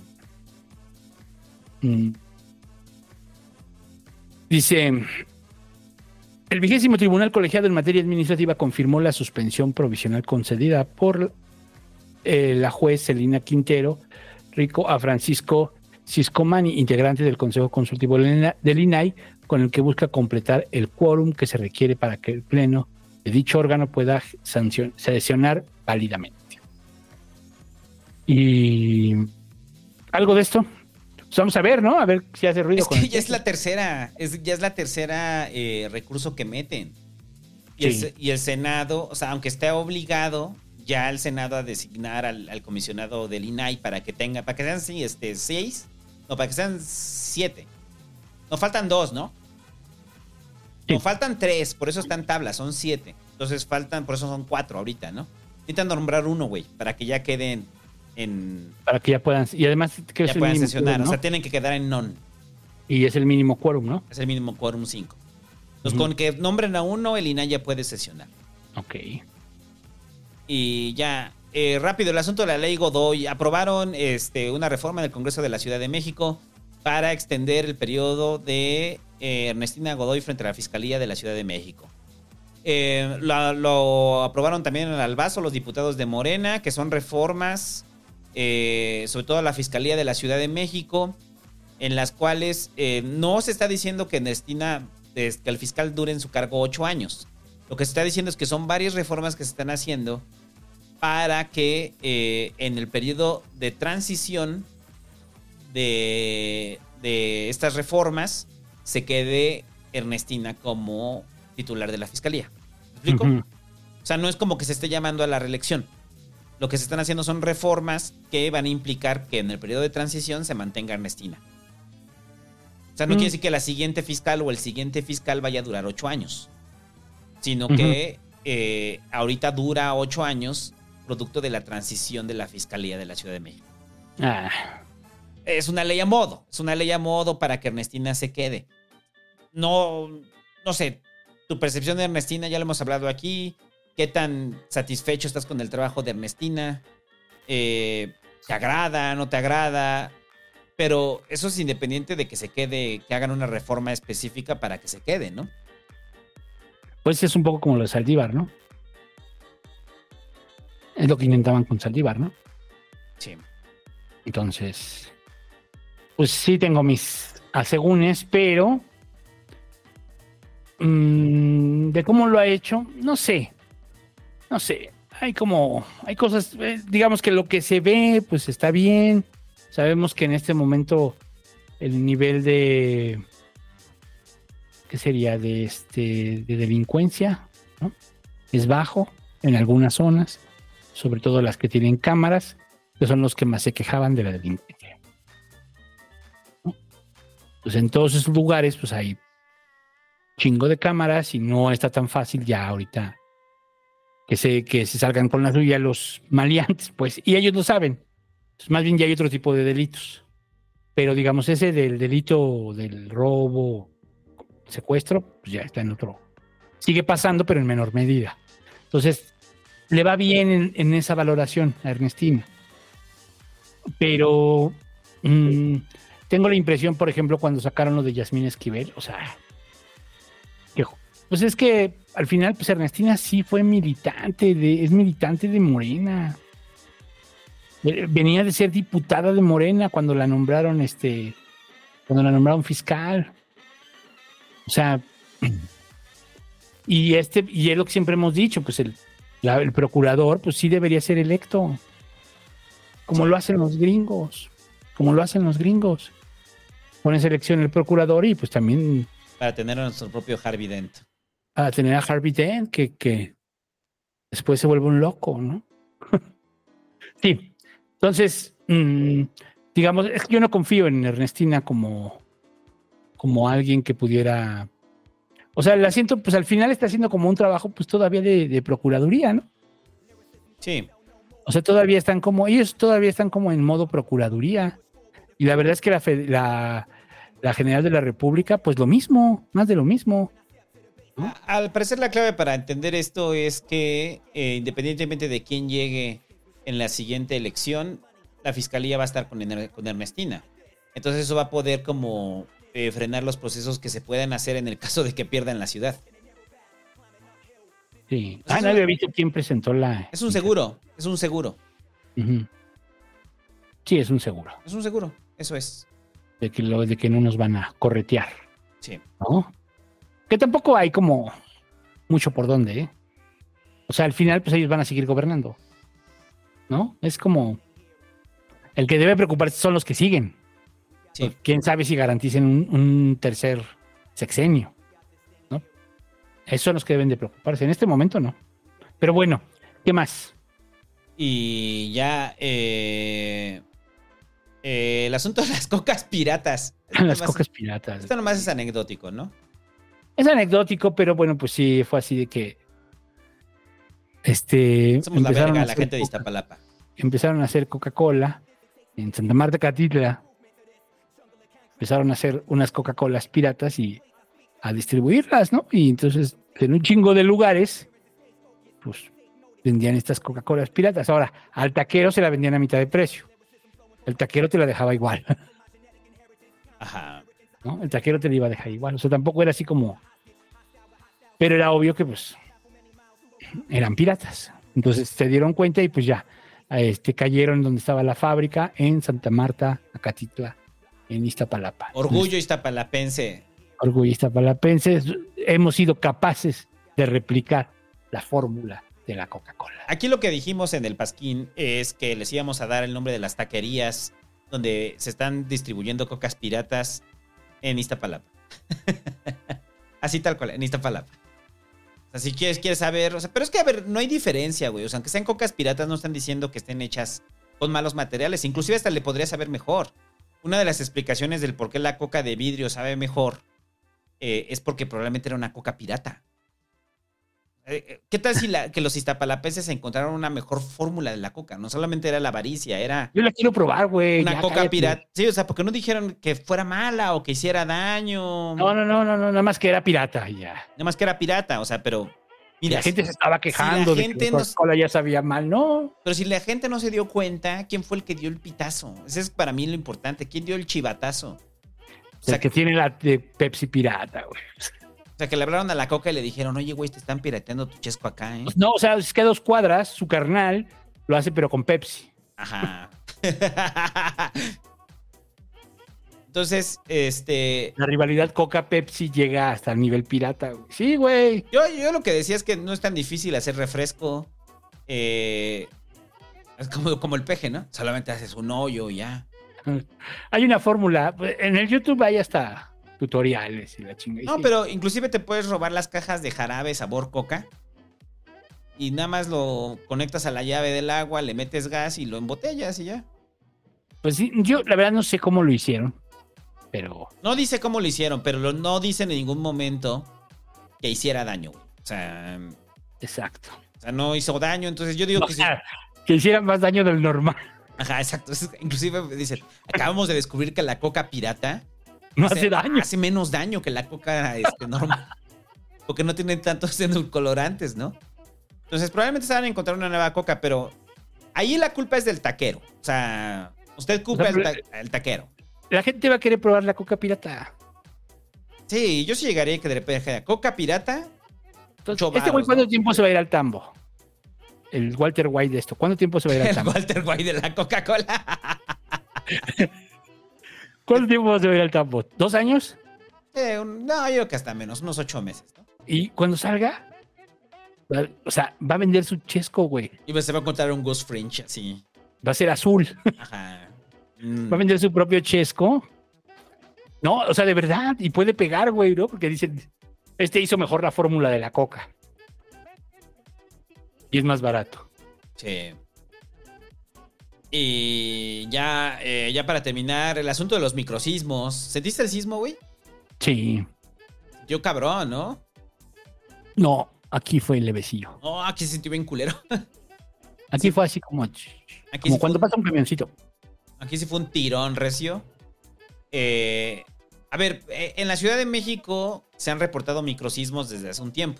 mm, dice el vigésimo tribunal colegiado en materia administrativa confirmó la suspensión provisional concedida por eh, la juez Celina Quintero Rico a Francisco Ciscomani, integrante del Consejo Consultivo del INAI, con el que busca completar el quórum que se requiere para que el Pleno de dicho órgano pueda sesionar válidamente. Y algo de esto. Pues vamos a ver, ¿no? A ver si hace ruido. Es con que ya es la tercera, es, ya es la tercera eh, recurso que meten. Y, el, Sí. se- y el Senado, o sea, aunque esté obligado ya el Senado a designar al, al comisionado del INAI para que tenga, para que sean sí, este, seis, no, para que sean siete. Nos faltan dos, ¿no? Nos faltan tres, por eso están tablas, son siete. Entonces faltan, por eso son cuatro ahorita, ¿no? Necesitan nombrar uno, güey, para que ya queden en. Para que ya puedan. Y además, que ya es el puedan sesionar. quórum, O sea, tienen que quedar en non. Y es el mínimo quórum, ¿no? Es el mínimo quórum 5. Entonces, con que nombren a uno, el INAI ya puede sesionar. Ok. Y ya, eh, rápido, el asunto de la ley Godoy. Aprobaron este, una reforma del Congreso de la Ciudad de México para extender el periodo de eh, Ernestina Godoy frente a la Fiscalía de la Ciudad de México. Eh, lo, aprobaron también en el Albazo los diputados de Morena, que son reformas, eh, sobre todo a la Fiscalía de la Ciudad de México, en las cuales no se está diciendo que Ernestina, es- que el fiscal dure en su cargo ocho años. Lo que se está diciendo es que son varias reformas que se están haciendo para que en el periodo de transición de, de estas reformas se quede Ernestina como titular de la fiscalía. ¿Me explico? O sea, no es como que se esté llamando a la reelección. Lo que se están haciendo son reformas que van a implicar que en el periodo de transición se mantenga Ernestina. O sea, no quiere decir que la siguiente fiscal o el siguiente fiscal vaya a durar ocho años, sino que eh, ahorita dura ocho años producto de la transición de la fiscalía de la Ciudad de México. Ah, Es una ley a modo, es una ley a modo para que Ernestina se quede. No, no sé, tu percepción de Ernestina, ya lo hemos hablado aquí. ¿Qué tan satisfecho estás con el trabajo de Ernestina? Eh, ¿Te agrada, no te agrada? Pero eso es independiente de que se quede, que hagan una reforma específica para que se quede, ¿no? pues es un poco como lo de Saldívar, ¿no? Es lo que intentaban con Saldívar, ¿no? Sí. Entonces, pues sí tengo mis asegúnes, pero mm, de cómo lo ha hecho, no sé. No sé. Hay como, hay cosas, eh, digamos que lo que se ve, pues está bien. Sabemos que en este momento el nivel de, ¿qué sería? De este, de delincuencia, ¿no? Es bajo. en algunas zonas, sobre todo las que tienen cámaras, que son los que más se quejaban de la delincuencia. Pues en todos esos lugares, pues hay chingo de cámaras y no está tan fácil ya ahorita que se, que se salgan con la suya los maleantes, pues, y ellos lo saben. Pues más bien ya hay otro tipo de delitos. Pero digamos, ese del delito del robo, secuestro, pues ya está en otro. Sigue pasando, pero en menor medida. Entonces, le va bien en, en esa valoración a Ernestina. Pero mm, tengo la impresión, por ejemplo, cuando sacaron lo de Yasmín Esquivel, o sea, que, pues es que al final, pues Ernestina sí fue militante, de, es militante de Morena. Eh, Venía de ser diputada de Morena cuando la nombraron, este, cuando la nombraron fiscal. O sea, y este, y es lo que siempre hemos dicho, pues el, la- el procurador, pues sí debería ser electo. Como lo hacen los gringos. Como lo hacen los gringos. Ponen selección el procurador y pues también Para tener a nuestro propio Harvey Dent. a tener a Harvey Dent, que, que después se vuelve un loco, ¿no? sí. Entonces, mm, digamos, es que yo no confío en Ernestina como, como alguien que pudiera. O sea, la siento, pues al final está haciendo como un trabajo, pues todavía de, de procuraduría, ¿no? Sí. O sea, todavía están como, ellos todavía están como en modo procuraduría. Y la verdad es que la, la, la General de la República, pues lo mismo, más de lo mismo. Al parecer la clave para entender esto es que eh, independientemente de quién llegue en la siguiente elección, la fiscalía va a estar con, con Ernestina. Entonces eso va a poder como eh, frenar los procesos que se puedan hacer en el caso de que pierdan la ciudad. Sí. Ah, no había visto quién presentó la. Es un seguro, es un seguro. Sí, es un seguro. es un seguro, eso es. De que, lo, de que no nos van a corretear, Sí. ¿no? Que tampoco hay como mucho por dónde, ¿eh? O sea, al final, pues ellos van a seguir gobernando. ¿No? Es como. El que debe preocuparse son los que siguen. Sí. Quién sabe si garanticen un, un tercer sexenio. ¿No? Esos son los que deben de preocuparse. En este momento no. Pero bueno, ¿qué más? Y ya eh, eh, el asunto de las cocas piratas. Esto Las nomás- cocas piratas. Esto nomás es anecdótico, ¿no? Es anecdótico, pero bueno, pues sí, fue así de que. Este. Somos la empezaron verga, a la hacer gente de Coca- Iztapalapa. Empezaron a hacer Coca-Cola en Santa Marta Catitla. Empezaron a hacer unas Coca-Colas piratas y a distribuirlas, ¿no? Y entonces, en un chingo de lugares, pues vendían estas Coca-Colas piratas. Ahora, al taquero se la vendían a mitad de precio. El taquero te la dejaba igual. Ajá. ¿no? El taquero te la iba a dejar igual. O sea, tampoco era así como. Pero era obvio que, pues, eran piratas. Entonces se dieron cuenta y, pues, ya este, cayeron donde estaba la fábrica, en Santa Marta, Acatitla, en Iztapalapa. Orgullo iztapalapense. Orgullo iztapalapenses. Hemos sido capaces de replicar la fórmula de la Coca-Cola. Aquí lo que dijimos en el Pasquín es que les íbamos a dar el nombre de las taquerías donde se están distribuyendo cocas piratas en Iztapalapa. Así tal cual, en Iztapalapa. O sea, si quieres, quieres saber, o sea, pero es que a ver, no hay diferencia, güey. O sea, aunque sean cocas piratas, no están diciendo que estén hechas con malos materiales. Inclusive hasta le podría saber mejor. Una de las explicaciones del por qué la coca de vidrio sabe mejor eh, es porque probablemente era una coca pirata. Eh, eh, ¿Qué tal si la- que los iztapalapenses encontraron una mejor fórmula de la coca? No solamente era la avaricia, era Yo la quiero probar, güey. una coca pirata. Sí, o sea, porque no dijeron que fuera mala o que hiciera daño. No, no, no, no, no, nada más que era pirata ya. Nada más que era pirata, o sea, pero. Mira, la gente se estaba si la quejando de gente que no- Coca-Cola ya sabía mal, ¿no? Pero si la gente no se dio cuenta, ¿quién fue el que dio el pitazo? Ese es para mí lo importante. ¿Quién dio el chivatazo? O sea, que tiene la de Pepsi pirata, güey. O sea, que le hablaron a la coca y le dijeron, oye, güey, te están pirateando tu chesco acá, ¿eh? Pues no, o sea, es que a dos cuadras, su carnal lo hace, pero con Pepsi. Ajá. Entonces, este. La rivalidad Coca-Pepsi llega hasta el nivel pirata, güey. Sí, güey. Yo, yo lo que decía es que no es tan difícil hacer refresco. eh, es como, como el peje, ¿no? Solamente haces un hoyo y ya. Hay una fórmula. En el YouTube hay hasta tutoriales y la chingada. No, pero inclusive te puedes robar las cajas de jarabe sabor coca. y nada más lo conectas a la llave del agua, le metes gas y lo embotellas y ya. Pues sí, yo la verdad no sé cómo lo hicieron, pero No dice cómo lo hicieron, pero no dice en ningún momento que hiciera daño. güey. O sea, exacto. o sea, no hizo daño, entonces yo digo O que sí. sea, que hiciera más daño del normal. Ajá, exacto. Inclusive dicen, acabamos de descubrir que la coca pirata No hace daño. Hace menos daño que la coca este, normal. Porque no tiene tantos edulcorantes, ¿no? Entonces probablemente se van a encontrar una nueva coca, pero ahí la culpa es del taquero. O sea, usted culpa al ta- taquero. La gente va a querer probar la coca pirata. Sí, yo sí llegaría que de repente coca pirata. Entonces, este güey, ¿cuánto ¿no? tiempo se va a ir al tambo? El Walter White de esto. ¿Cuánto tiempo se va a ir al El tambo? Walter White de la Coca-Cola. ¿Cuánto tiempo se va a ir al tambo? ¿Dos años? Eh, un- no, yo creo que hasta menos, unos ocho meses. ¿no? Y cuando salga, o sea, va a vender su chesco, güey. Y pues se va a encontrar un Ghost Fringe así. Va a ser azul. Ajá. Mm. Va a vender su propio chesco. No, o sea, de verdad. Y puede pegar, güey, ¿no? Porque dicen, este hizo mejor la fórmula de la coca. Y es más barato. Sí. Y ya, eh, ya para terminar, el asunto de los microsismos. ¿Sentiste el sismo, güey? Sí. Yo cabrón, ¿no? No, aquí fue levecillo. Oh, aquí se sintió bien culero. Aquí fue así como, Aquí como sí cuando fue, pasa un camioncito. aquí sí fue un tirón recio. Eh, a ver, eh, en la Ciudad de México se han reportado microsismos desde hace un tiempo.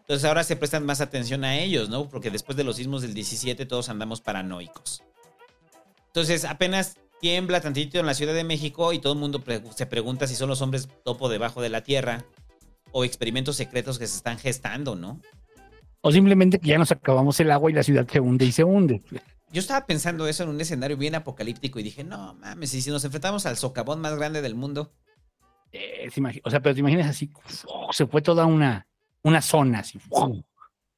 Entonces ahora se prestan más atención a ellos, ¿no? Porque después de los sismos del 17 todos andamos paranoicos. Entonces apenas tiembla tantito en la Ciudad de México y todo el mundo pre- se pregunta si son los hombres topo debajo de la tierra o experimentos secretos que se están gestando, ¿no? O simplemente que ya nos acabamos el agua y la ciudad se hunde y se hunde. Yo estaba pensando eso en un escenario bien apocalíptico y dije, no mames, y si nos enfrentamos al socavón más grande del mundo, Eh, o sea, pero te imaginas así, se fue toda una, una zona así.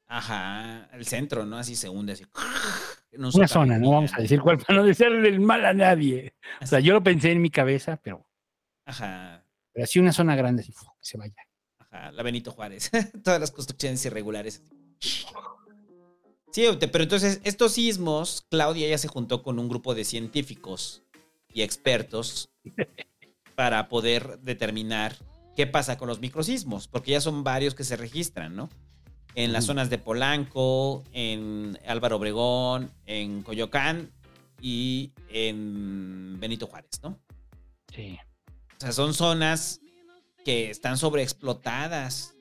ajá, el centro, ¿no? Así se hunde, así. Un Una zona, no vamos a decir cuál para no desearle el mal a nadie. O sea, yo lo pensé en mi cabeza, pero, Ajá, pero así una zona grande, así, que se vaya. ajá, la Benito Juárez. Todas las construcciones irregulares. Sí, pero entonces estos sismos, Claudia ya se juntó con un grupo de científicos y expertos para poder determinar qué pasa con los microsismos, porque ya son varios que se registran, ¿no? En las zonas de Polanco, en Álvaro Obregón, en Coyoacán y en Benito Juárez, ¿no? Sí. O sea, son zonas que están sobreexplotadas.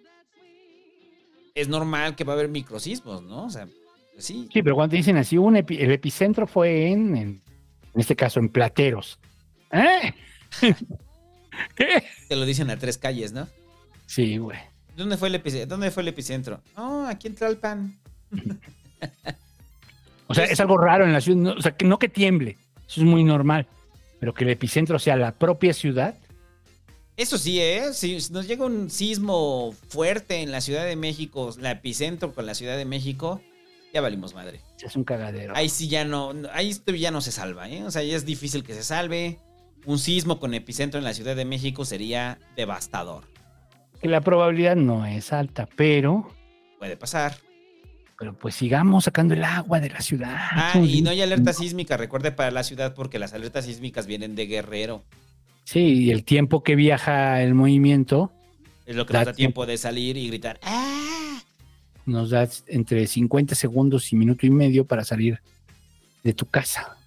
Es normal que va a haber microsismos, ¿no? O sea, pues sí. Sí, pero cuando dicen así, un epi- el epicentro fue en, en, en este caso, en Plateros. ¿Eh? ¿Qué? Te lo dicen a tres calles, ¿no? Sí, güey. ¿Dónde fue el epicentro? ¿Dónde fue el epicentro? Oh, aquí en Tlalpan. O sea, es algo raro en la ciudad. no- o sea, que no que tiemble, eso es muy normal. Pero que el epicentro sea la propia ciudad, Eso sí, ¿eh? Si nos llega un sismo fuerte en la Ciudad de México, la epicentro con la Ciudad de México, ya valimos madre. es un cagadero. Ahí sí ya no, ahí esto ya no se salva, ¿eh? O sea, ya es difícil que se salve. Un sismo con epicentro en la Ciudad de México sería devastador. Que la probabilidad no es alta, pero, Puede pasar. pero pues sigamos sacando el agua de la ciudad. Ah, y no hay alerta sísmica, recuerde para la ciudad, porque las alertas sísmicas vienen de Guerrero. Sí, y el tiempo que viaja el movimiento Es lo que Da nos da tiempo de salir y gritar. ¡Ah! nos da entre 50 segundos y minuto y medio para salir de tu casa.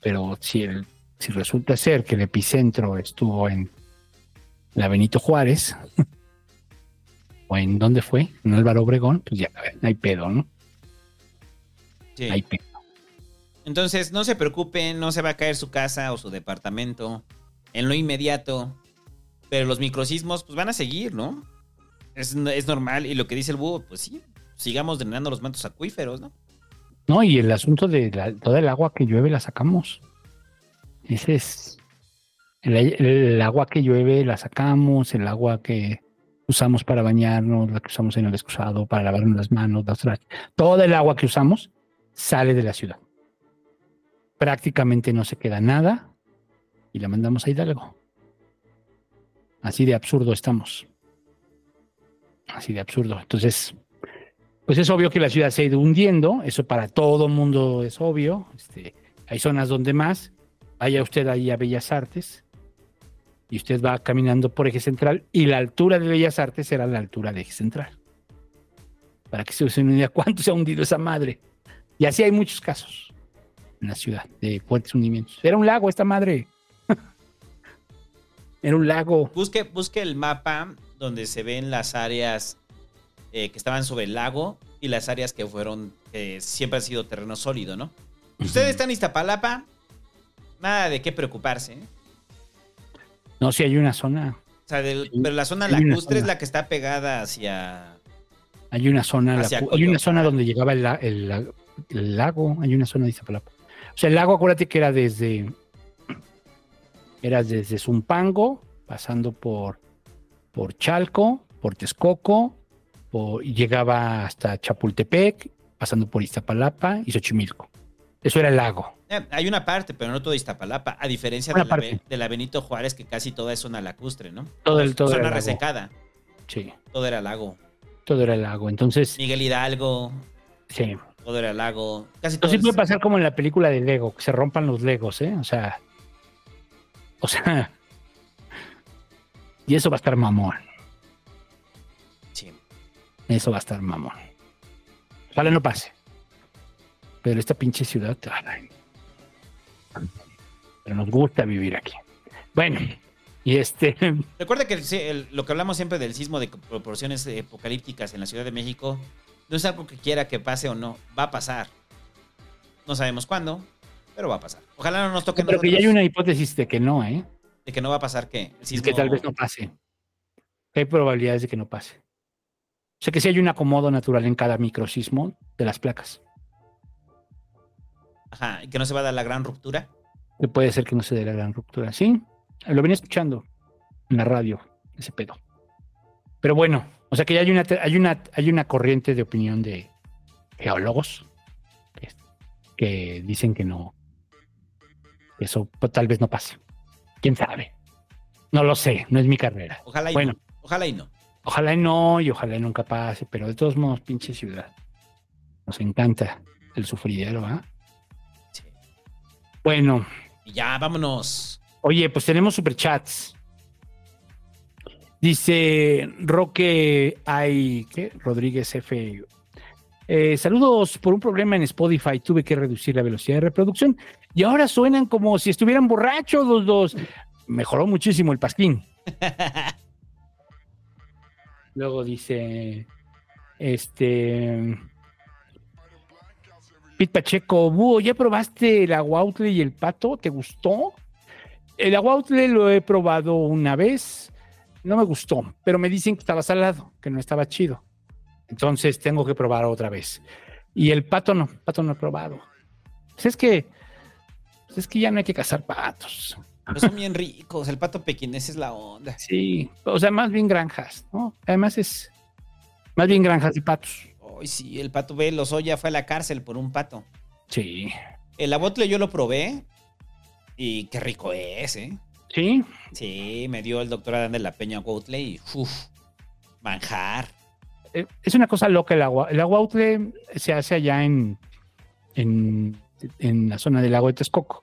Pero si, el, si resulta ser que el epicentro estuvo en la Benito Juárez, o en dónde fue, en Álvaro Obregón, pues ya, hay pedo, ¿no? Sí. Hay pedo. Entonces, no se preocupen, no se va a caer su casa o su departamento en lo inmediato. Pero los microsismos, pues van a seguir, ¿no? Es, es normal. Y lo que dice el búho, pues sí, sigamos drenando los mantos acuíferos, ¿no? No, y el asunto de la- toda el agua que llueve la sacamos. Ese es. El, agua que llueve la sacamos, el agua que usamos para bañarnos, la que usamos en el excusado, para lavarnos las manos, Toda el agua que usamos sale de la ciudad. Prácticamente no se queda nada y la mandamos a Hidalgo. Así de absurdo estamos. Así de absurdo. Entonces, pues es obvio que la ciudad se ha ido hundiendo, eso para todo mundo es obvio. Este, hay zonas donde más. Vaya usted ahí a Bellas Artes y usted va caminando por Eje Central y la altura de Bellas Artes será la altura de Eje Central. Para que se use una idea cuánto se ha hundido esa madre. Y así hay muchos casos en la ciudad de fuertes hundimientos. Era un lago esta madre. Era un lago. Busque, busque el mapa donde se ven las áreas eh, que estaban sobre el lago y las áreas que fueron, que siempre ha sido terreno sólido, ¿no? Ustedes están en Iztapalapa, nada de qué preocuparse. ¿eh? No, si hay una zona. O sea, del- pero la zona Hay lacustre es la que está pegada hacia... Hay una zona, Hacia hay una zona donde llegaba el, el el lago, hay una zona de Iztapalapa. O sea, el lago, acuérdate que era desde era desde Zumpango, pasando por, por Chalco, por Texcoco, por- y llegaba hasta Chapultepec, pasando por Iztapalapa y Xochimilco. Eso era el lago. Eh, hay una parte, pero no todo Iztapalapa, a diferencia de la, de Benito Juárez, que casi toda es zona lacustre, ¿no? Todo el- todo zona era lago. resecada, Sí, todo era lago. todo era el lago. Entonces, Miguel Hidalgo, sí. todo era lago. Casi todo sí puede pasar como en la película de Lego, que se rompan los Legos, ¿eh? O sea. O sea. Y eso va a estar mamón. Sí. Eso va a estar mamón. Ojalá no pase. Pero esta pinche ciudad. ay. Pero nos gusta vivir aquí. Bueno, y este. Recuerda que sí, el- lo que hablamos siempre del sismo de proporciones apocalípticas en la Ciudad de México no es algo que quiera que pase o no, va a pasar. No sabemos cuándo, pero va a pasar. Ojalá no nos toque Pero que ya hay una hipótesis de que no, ¿eh? de que no va a pasar que el Es sismo que tal vez no pase. Hay probabilidades de que no pase. O sea que si hay un acomodo natural en cada microsismo de las placas. Ajá, y que no se va a dar la gran ruptura. puede ser que no se dé la gran ruptura. Sí, lo venía escuchando en la radio, ese pedo. Pero bueno, o sea que ya hay una, hay una, hay una corriente de opinión de geólogos que, que dicen que no, que eso pues, tal vez no pase. ¿Quién sabe? No lo sé, no es mi carrera. Ojalá y Bueno. no. Ojalá y no. Ojalá y no, y ojalá y nunca pase, pero de todos modos, pinche ciudad. Nos encanta el sufridero, ¿ah? Bueno, ya, vámonos. Oye, pues tenemos superchats. Dice Roque Ay, ¿qué? Rodríguez F. Eh, saludos por un problema en Spotify. Tuve que reducir la velocidad de reproducción y ahora suenan como si estuvieran borrachos los dos. Mejoró muchísimo el pasquín. Luego dice, este, Pit Pacheco, Búho, ¿ya probaste el aguautle y el pato? ¿Te gustó? El aguautle lo he probado una vez, no me gustó, pero me dicen que estaba salado, que no estaba chido. Entonces tengo que probar otra vez. Y el pato no, pato no he probado. Pues es que, pues es que ya no hay que cazar patos. Pero son bien ricos. El pato pequinés es la onda. Sí, o sea, más bien granjas, ¿no? Además es más bien granjas y patos. Ay, sí, el pato ve, Lozoya fue a la cárcel por un pato. Sí. El abotle yo lo probé y qué rico es, ¿eh? Sí. Sí, me dio el doctor Adán de la Peña Woutley y uff, manjar. Eh, Es una cosa loca el agua. El aguautle se hace allá en, en, en la zona del lago de Texcoco.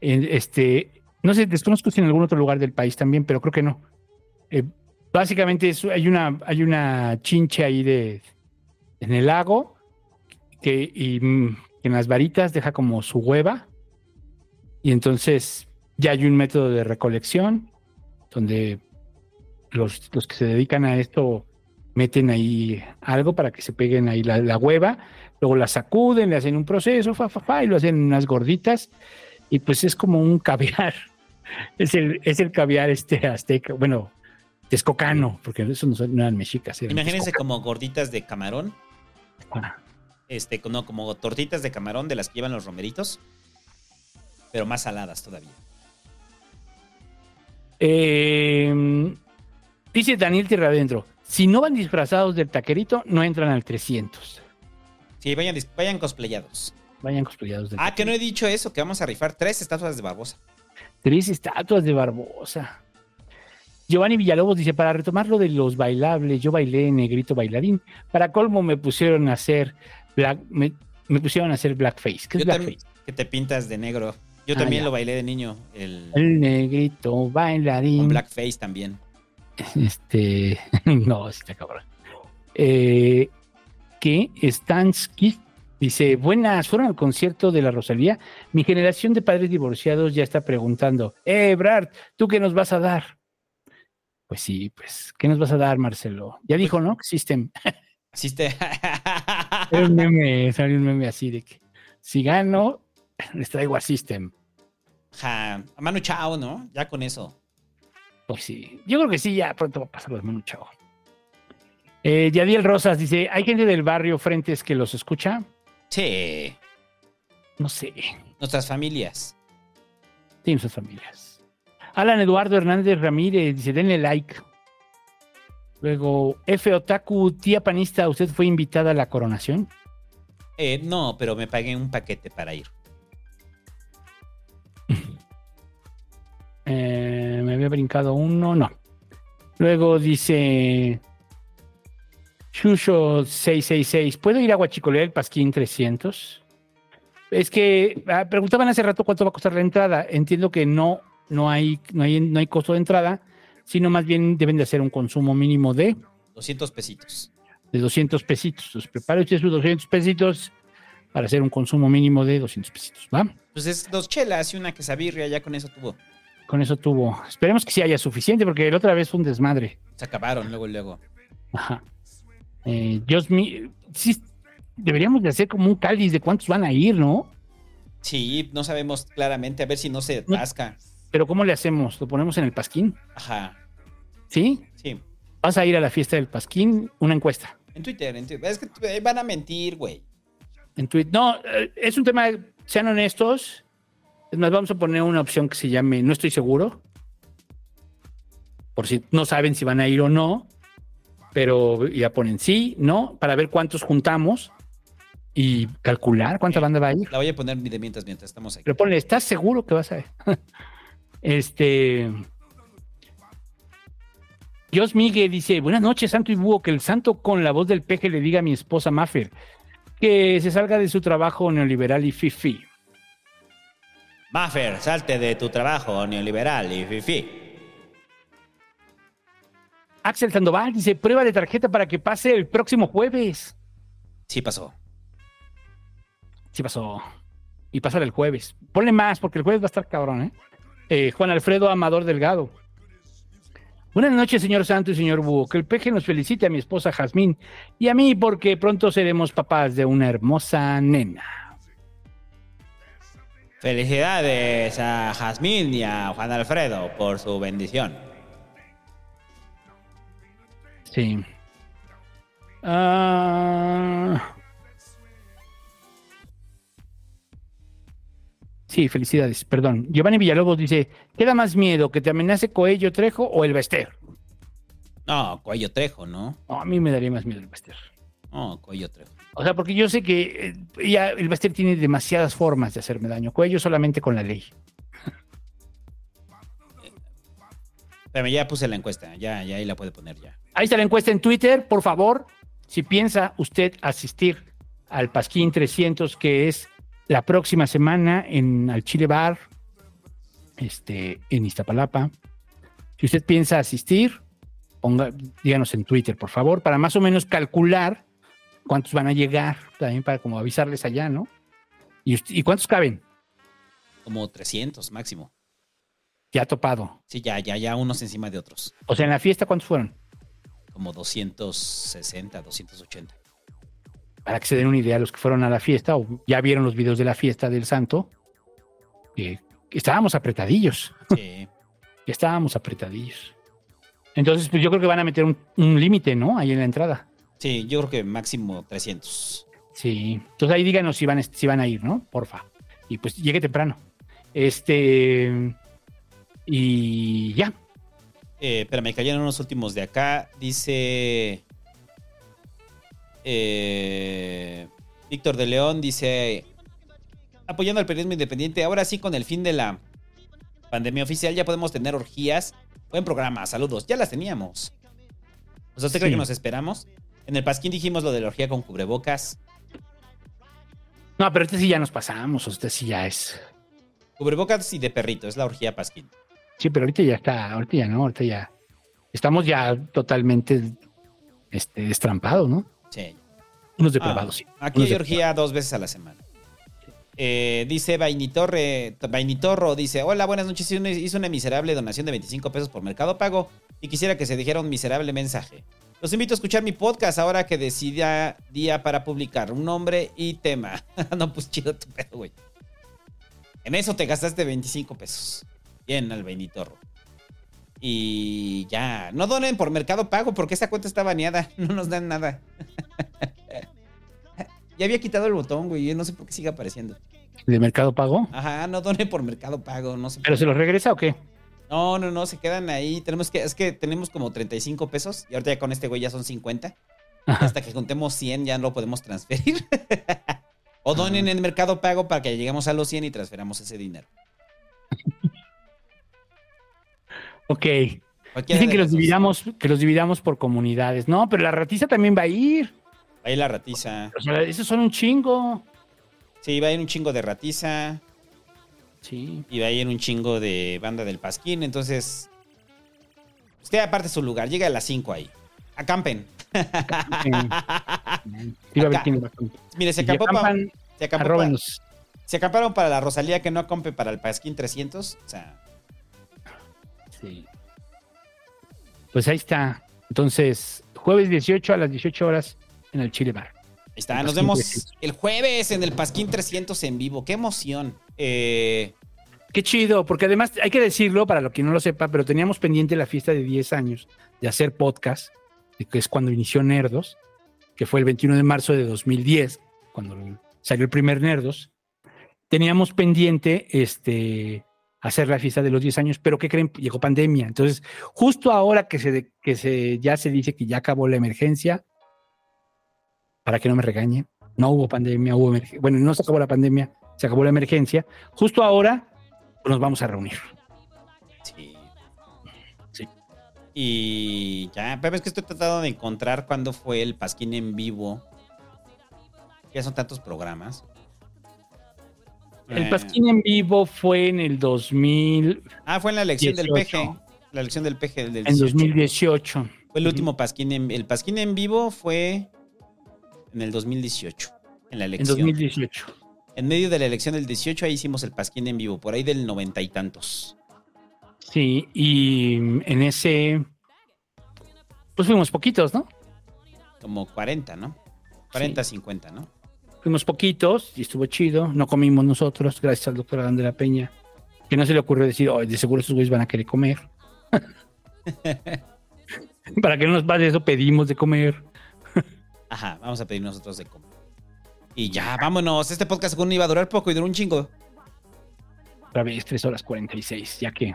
En Este, no sé, desconozco si en algún otro lugar del país también, pero creo que no. Eh, básicamente es- hay, una, hay una chinche ahí de, en el lago que y, mm, en las varitas deja como su hueva y entonces ya hay un método de recolección donde los, los que se dedican a esto meten ahí algo para que se peguen ahí la, la hueva, luego la sacuden, le hacen un proceso, fa, fa, fa, y lo hacen en unas gorditas, y pues es como un caviar. Es el, es el caviar este azteca, bueno, texcocano, porque eso no, eran mexicas. Imagínense como gorditas de camarón. Este, no, como tortitas de camarón de las que llevan los romeritos. Pero más saladas todavía. Eh, dice Daniel Tierra Adentro, si no van disfrazados del taquerito, no entran al 300. Sí, vayan, vayan cosplayados. Vayan cosplayados del Ah, que no he dicho eso, que vamos a rifar tres estatuas de Barbosa. Tres estatuas de Barbosa. Giovanni Villalobos dice, para retomar lo de los bailables, yo bailé negrito bailarín. Para colmo me pusieron a hacer black, me, me pusieron a hacer blackface. ¿Qué Yo blackface? que te pintas de negro. Yo Ah, también ya. lo bailé de niño. El, El negrito bailarín. con blackface también. Este, no, está cabrón. Eh, que Stansky dice, buenas, fueron al concierto de la Rosalía. Mi generación de padres divorciados ya está preguntando, eh, Brad, ¿tú qué nos vas a dar? Pues sí, pues, ¿qué nos vas a dar, Marcelo? Ya dijo, ¿no? System. Asiste. Era un meme, salió un meme así de que si gano, les traigo a System. Ja, a Manu Chao, ¿no? Ya con eso. Pues sí, yo creo que sí, ya pronto va a pasar los menús, chavo. Eh, Yadiel Rosas dice, ¿hay gente del barrio Frentes que los escucha? Sí. No sé, Nuestras familias. tienen sus familias. Alan Eduardo Hernández Ramírez dice, denle like. Luego, F. Otaku, tía panista, ¿usted fue invitada a la coronación? Eh, no, pero me pagué un paquete para ir. Eh, me había brincado uno, no. Luego dice Shusho 666, ¿puedo ir a Huachicolea el Pasquín 300? Es que ah, preguntaban hace rato cuánto va a costar la entrada. Entiendo que no, no hay, no hay, no hay costo de entrada, sino más bien deben de hacer un consumo mínimo de, 200 pesitos. de 200 pesitos. Entonces, prepare usted sus 200 pesitos para hacer un consumo mínimo de 200 pesitos, ¿va? Pues es dos chelas y una quesabirria, ya con eso tuvo. Con eso tuvo. Esperemos que sí haya suficiente, porque la otra vez fue un desmadre. Se acabaron luego, luego. Ajá. Eh, Dios mío, sí, deberíamos de hacer como un cáliz de cuántos van a ir, ¿no? Sí, no sabemos claramente, a ver si no se atasca. Pero ¿cómo le hacemos? ¿Lo ponemos en el pasquín? Ajá. ¿Sí? Sí. ¿Vas a ir a la fiesta del pasquín? Una encuesta. En Twitter, en Twitter. Es que eh, van a mentir, güey. En Twitter. No, eh, es un tema, sean honestos. Es más, vamos a poner una opción que se llame No estoy seguro. Por si no saben si van a ir o no. Pero ya ponen sí, no, para ver cuántos juntamos y calcular cuánta banda va a ir. La voy a poner de mientras mientras estamos aquí. Pero ponle, ¿estás seguro que vas a ir? este. Dios Miguel dice: Buenas noches, Santo y Búho. Que el santo con la voz del peje le diga a mi esposa Maffer que se salga de su trabajo neoliberal y fifi. Maffer, salte de tu trabajo neoliberal y fifi. Axel Sandoval dice: Prueba de tarjeta para que pase el próximo jueves. Sí pasó. Sí pasó. Y pasar el jueves. Ponle más, porque el jueves va a estar cabrón, ¿eh? Eh, Juan Alfredo Amador Delgado. Buenas noches, señor Santo y señor Búho. Que el peje nos felicite a mi esposa Jazmín y a mí porque pronto seremos papás de una hermosa nena. Felicidades a Jazmín y a Juan Alfredo por su bendición. Sí. Ah. Sí, felicidades, perdón. Giovanni Villalobos dice, ¿qué da más miedo, que te amenace Coello Trejo o el Bester? No, Cuello Trejo, ¿no? No, a mí me daría más miedo el Bester. No, Cuello Trejo. O sea, porque yo sé que eh, ya el Bester tiene demasiadas formas de hacerme daño. Cuello solamente con la ley. Ya puse la encuesta, ya, ya ahí la puede poner ya. Ahí está la encuesta en Twitter, por favor. Si piensa usted asistir al Pasquín 300, que es la próxima semana en al Chile Bar, este, en Iztapalapa. Si usted piensa asistir, ponga, díganos en Twitter, por favor, para más o menos calcular cuántos van a llegar, también para como avisarles allá, ¿no? ¿Y, y cuántos caben? Como 300 máximo. Ya topado. Sí, ya, ya, ya unos encima de otros. O sea, en la fiesta, ¿cuántos fueron? Como 260, 280. Para que se den una idea los que fueron a la fiesta o ya vieron los videos de la fiesta del santo, que estábamos apretadillos. Sí. Estábamos apretadillos. Entonces, pues yo creo que van a meter un, un límite, ¿no? Ahí en la entrada. Sí, yo creo que máximo 300. Sí. Entonces ahí díganos si van, a- si van a ir, ¿no? Porfa. Y pues llegue temprano. Este. Y ya. Eh, espera, me cayeron unos últimos de acá. Dice. Eh, Víctor de León dice. Apoyando al periodismo independiente. Ahora sí, con el fin de la pandemia oficial, ya podemos tener orgías Buen programa, saludos. Ya las teníamos. O sea, ¿usted cree que nos esperamos? En el Pasquín dijimos lo de la orgía con cubrebocas. No, pero este sí ya nos pasamos, este sí ya es. Cubrebocas y de perrito, es la orgía Pasquín. Sí, pero ahorita ya está, ahorita ya no, ahorita ya. Estamos ya totalmente este, destrampados, ¿no? Sí. Unos depravados, sí. Aquí hay orgía dos veces a la semana. Eh, dice Vainitorre, Vainitorro, dice, hola, buenas noches, hice una, hice una miserable donación de 25 pesos por Mercado Pago y quisiera que se dijera un miserable mensaje. Los invito a escuchar mi podcast ahora que decida día para publicar un nombre y tema. no, pues chido tu pedo, güey. En eso te gastaste 25 pesos. Bien, al Vainitorro. Y ya, no donen por Mercado Pago porque esa cuenta está baneada, no nos dan nada. Ya había quitado el botón, güey. Yo no sé por qué sigue apareciendo. ¿De Mercado Pago? Ajá, no donen por Mercado Pago, no sé. ¿Pero se los regresa o qué? No, no, no, se quedan ahí. Tenemos que, es que tenemos como 35 pesos y ahorita ya con este güey ya son 50. Hasta que juntemos 100 ya no lo podemos transferir. o donen en Mercado Pago para que lleguemos a los 100 y transferamos ese dinero. Ok. Dicen que los dividamos, que los dividamos por comunidades. No, pero la ratiza también va a ir. Ahí la ratiza. O sea, esos son un chingo. Sí, va a ir un chingo de ratiza. Sí. Y va a ir un chingo de banda del Pasquín. Entonces, usted aparte su lugar. Llega a las 5 ahí. Acampen. Sí, va a ver va a. Mire, se acampó pa- acampan, se acampó pa- arróbenos. Se acamparon para la Rosalía que no acampe para el Pasquín 300. O sea, Pues ahí está. Entonces, jueves 18 a las 18 horas en el Chile Bar. ahí está. Nos vemos 300. el jueves en el Pasquín 300 en vivo. ¡Qué emoción! Eh, Qué chido, porque además hay que decirlo para lo que no lo sepa, pero teníamos pendiente la fiesta de 10 años de hacer podcast, que es cuando inició Nerdos, que fue el 21 de marzo de 2010, cuando salió el primer Nerdos. Teníamos pendiente este, hacer la fiesta de los 10 años, pero ¿qué creen? Llegó pandemia. Entonces, justo ahora que, se, que se, ya se dice que ya acabó la emergencia, para que no me regañe, no hubo pandemia, hubo emergencia. Bueno, no se acabó la pandemia, se acabó la emergencia. Justo ahora nos vamos a reunir. sí. Sí. Y ya, pero es que estoy tratando de encontrar cuándo fue el Pasquín en vivo. Ya son tantos programas. El Eh, Pasquín en vivo fue en el 2000, Ah, fue en la elección del 18. PG. La elección del PG del en 18. 2018. Fue el último Pasquín en El Pasquín en vivo fue en el 2018. En la En elección. 2018. En medio de la elección del 18, ahí hicimos el Pasquín en vivo, por ahí del noventa y tantos. Sí, y en ese, pues fuimos poquitos, ¿no? Como 40, ¿no? 40, 50, ¿no? Fuimos poquitos y estuvo chido. No comimos nosotros, gracias al doctor Adán de la Peña, que no se le ocurrió decir, "Ay, de seguro esos güeyes van a querer comer. Para que no nos pase eso, pedimos de comer. Ajá, vamos a pedir nosotros de comer. Y ya, vámonos. Este podcast según iba a durar poco y duró un chingo. Otra vez, 3 horas 46, ya que.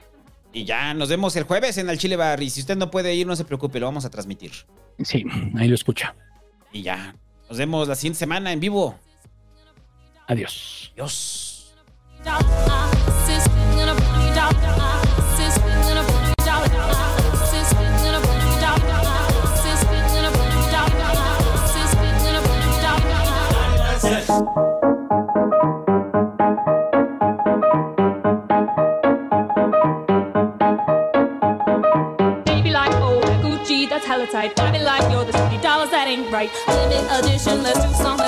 Y ya, nos vemos el jueves en el Chile Bar. Y si usted no puede ir, no se preocupe, lo vamos a transmitir. Sí, ahí lo escucha. Y ya, nos vemos la siguiente semana en vivo. Adiós. Adiós. Baby like oh Gucci, that's hella tight. Ain't right. Limit edition, let's do some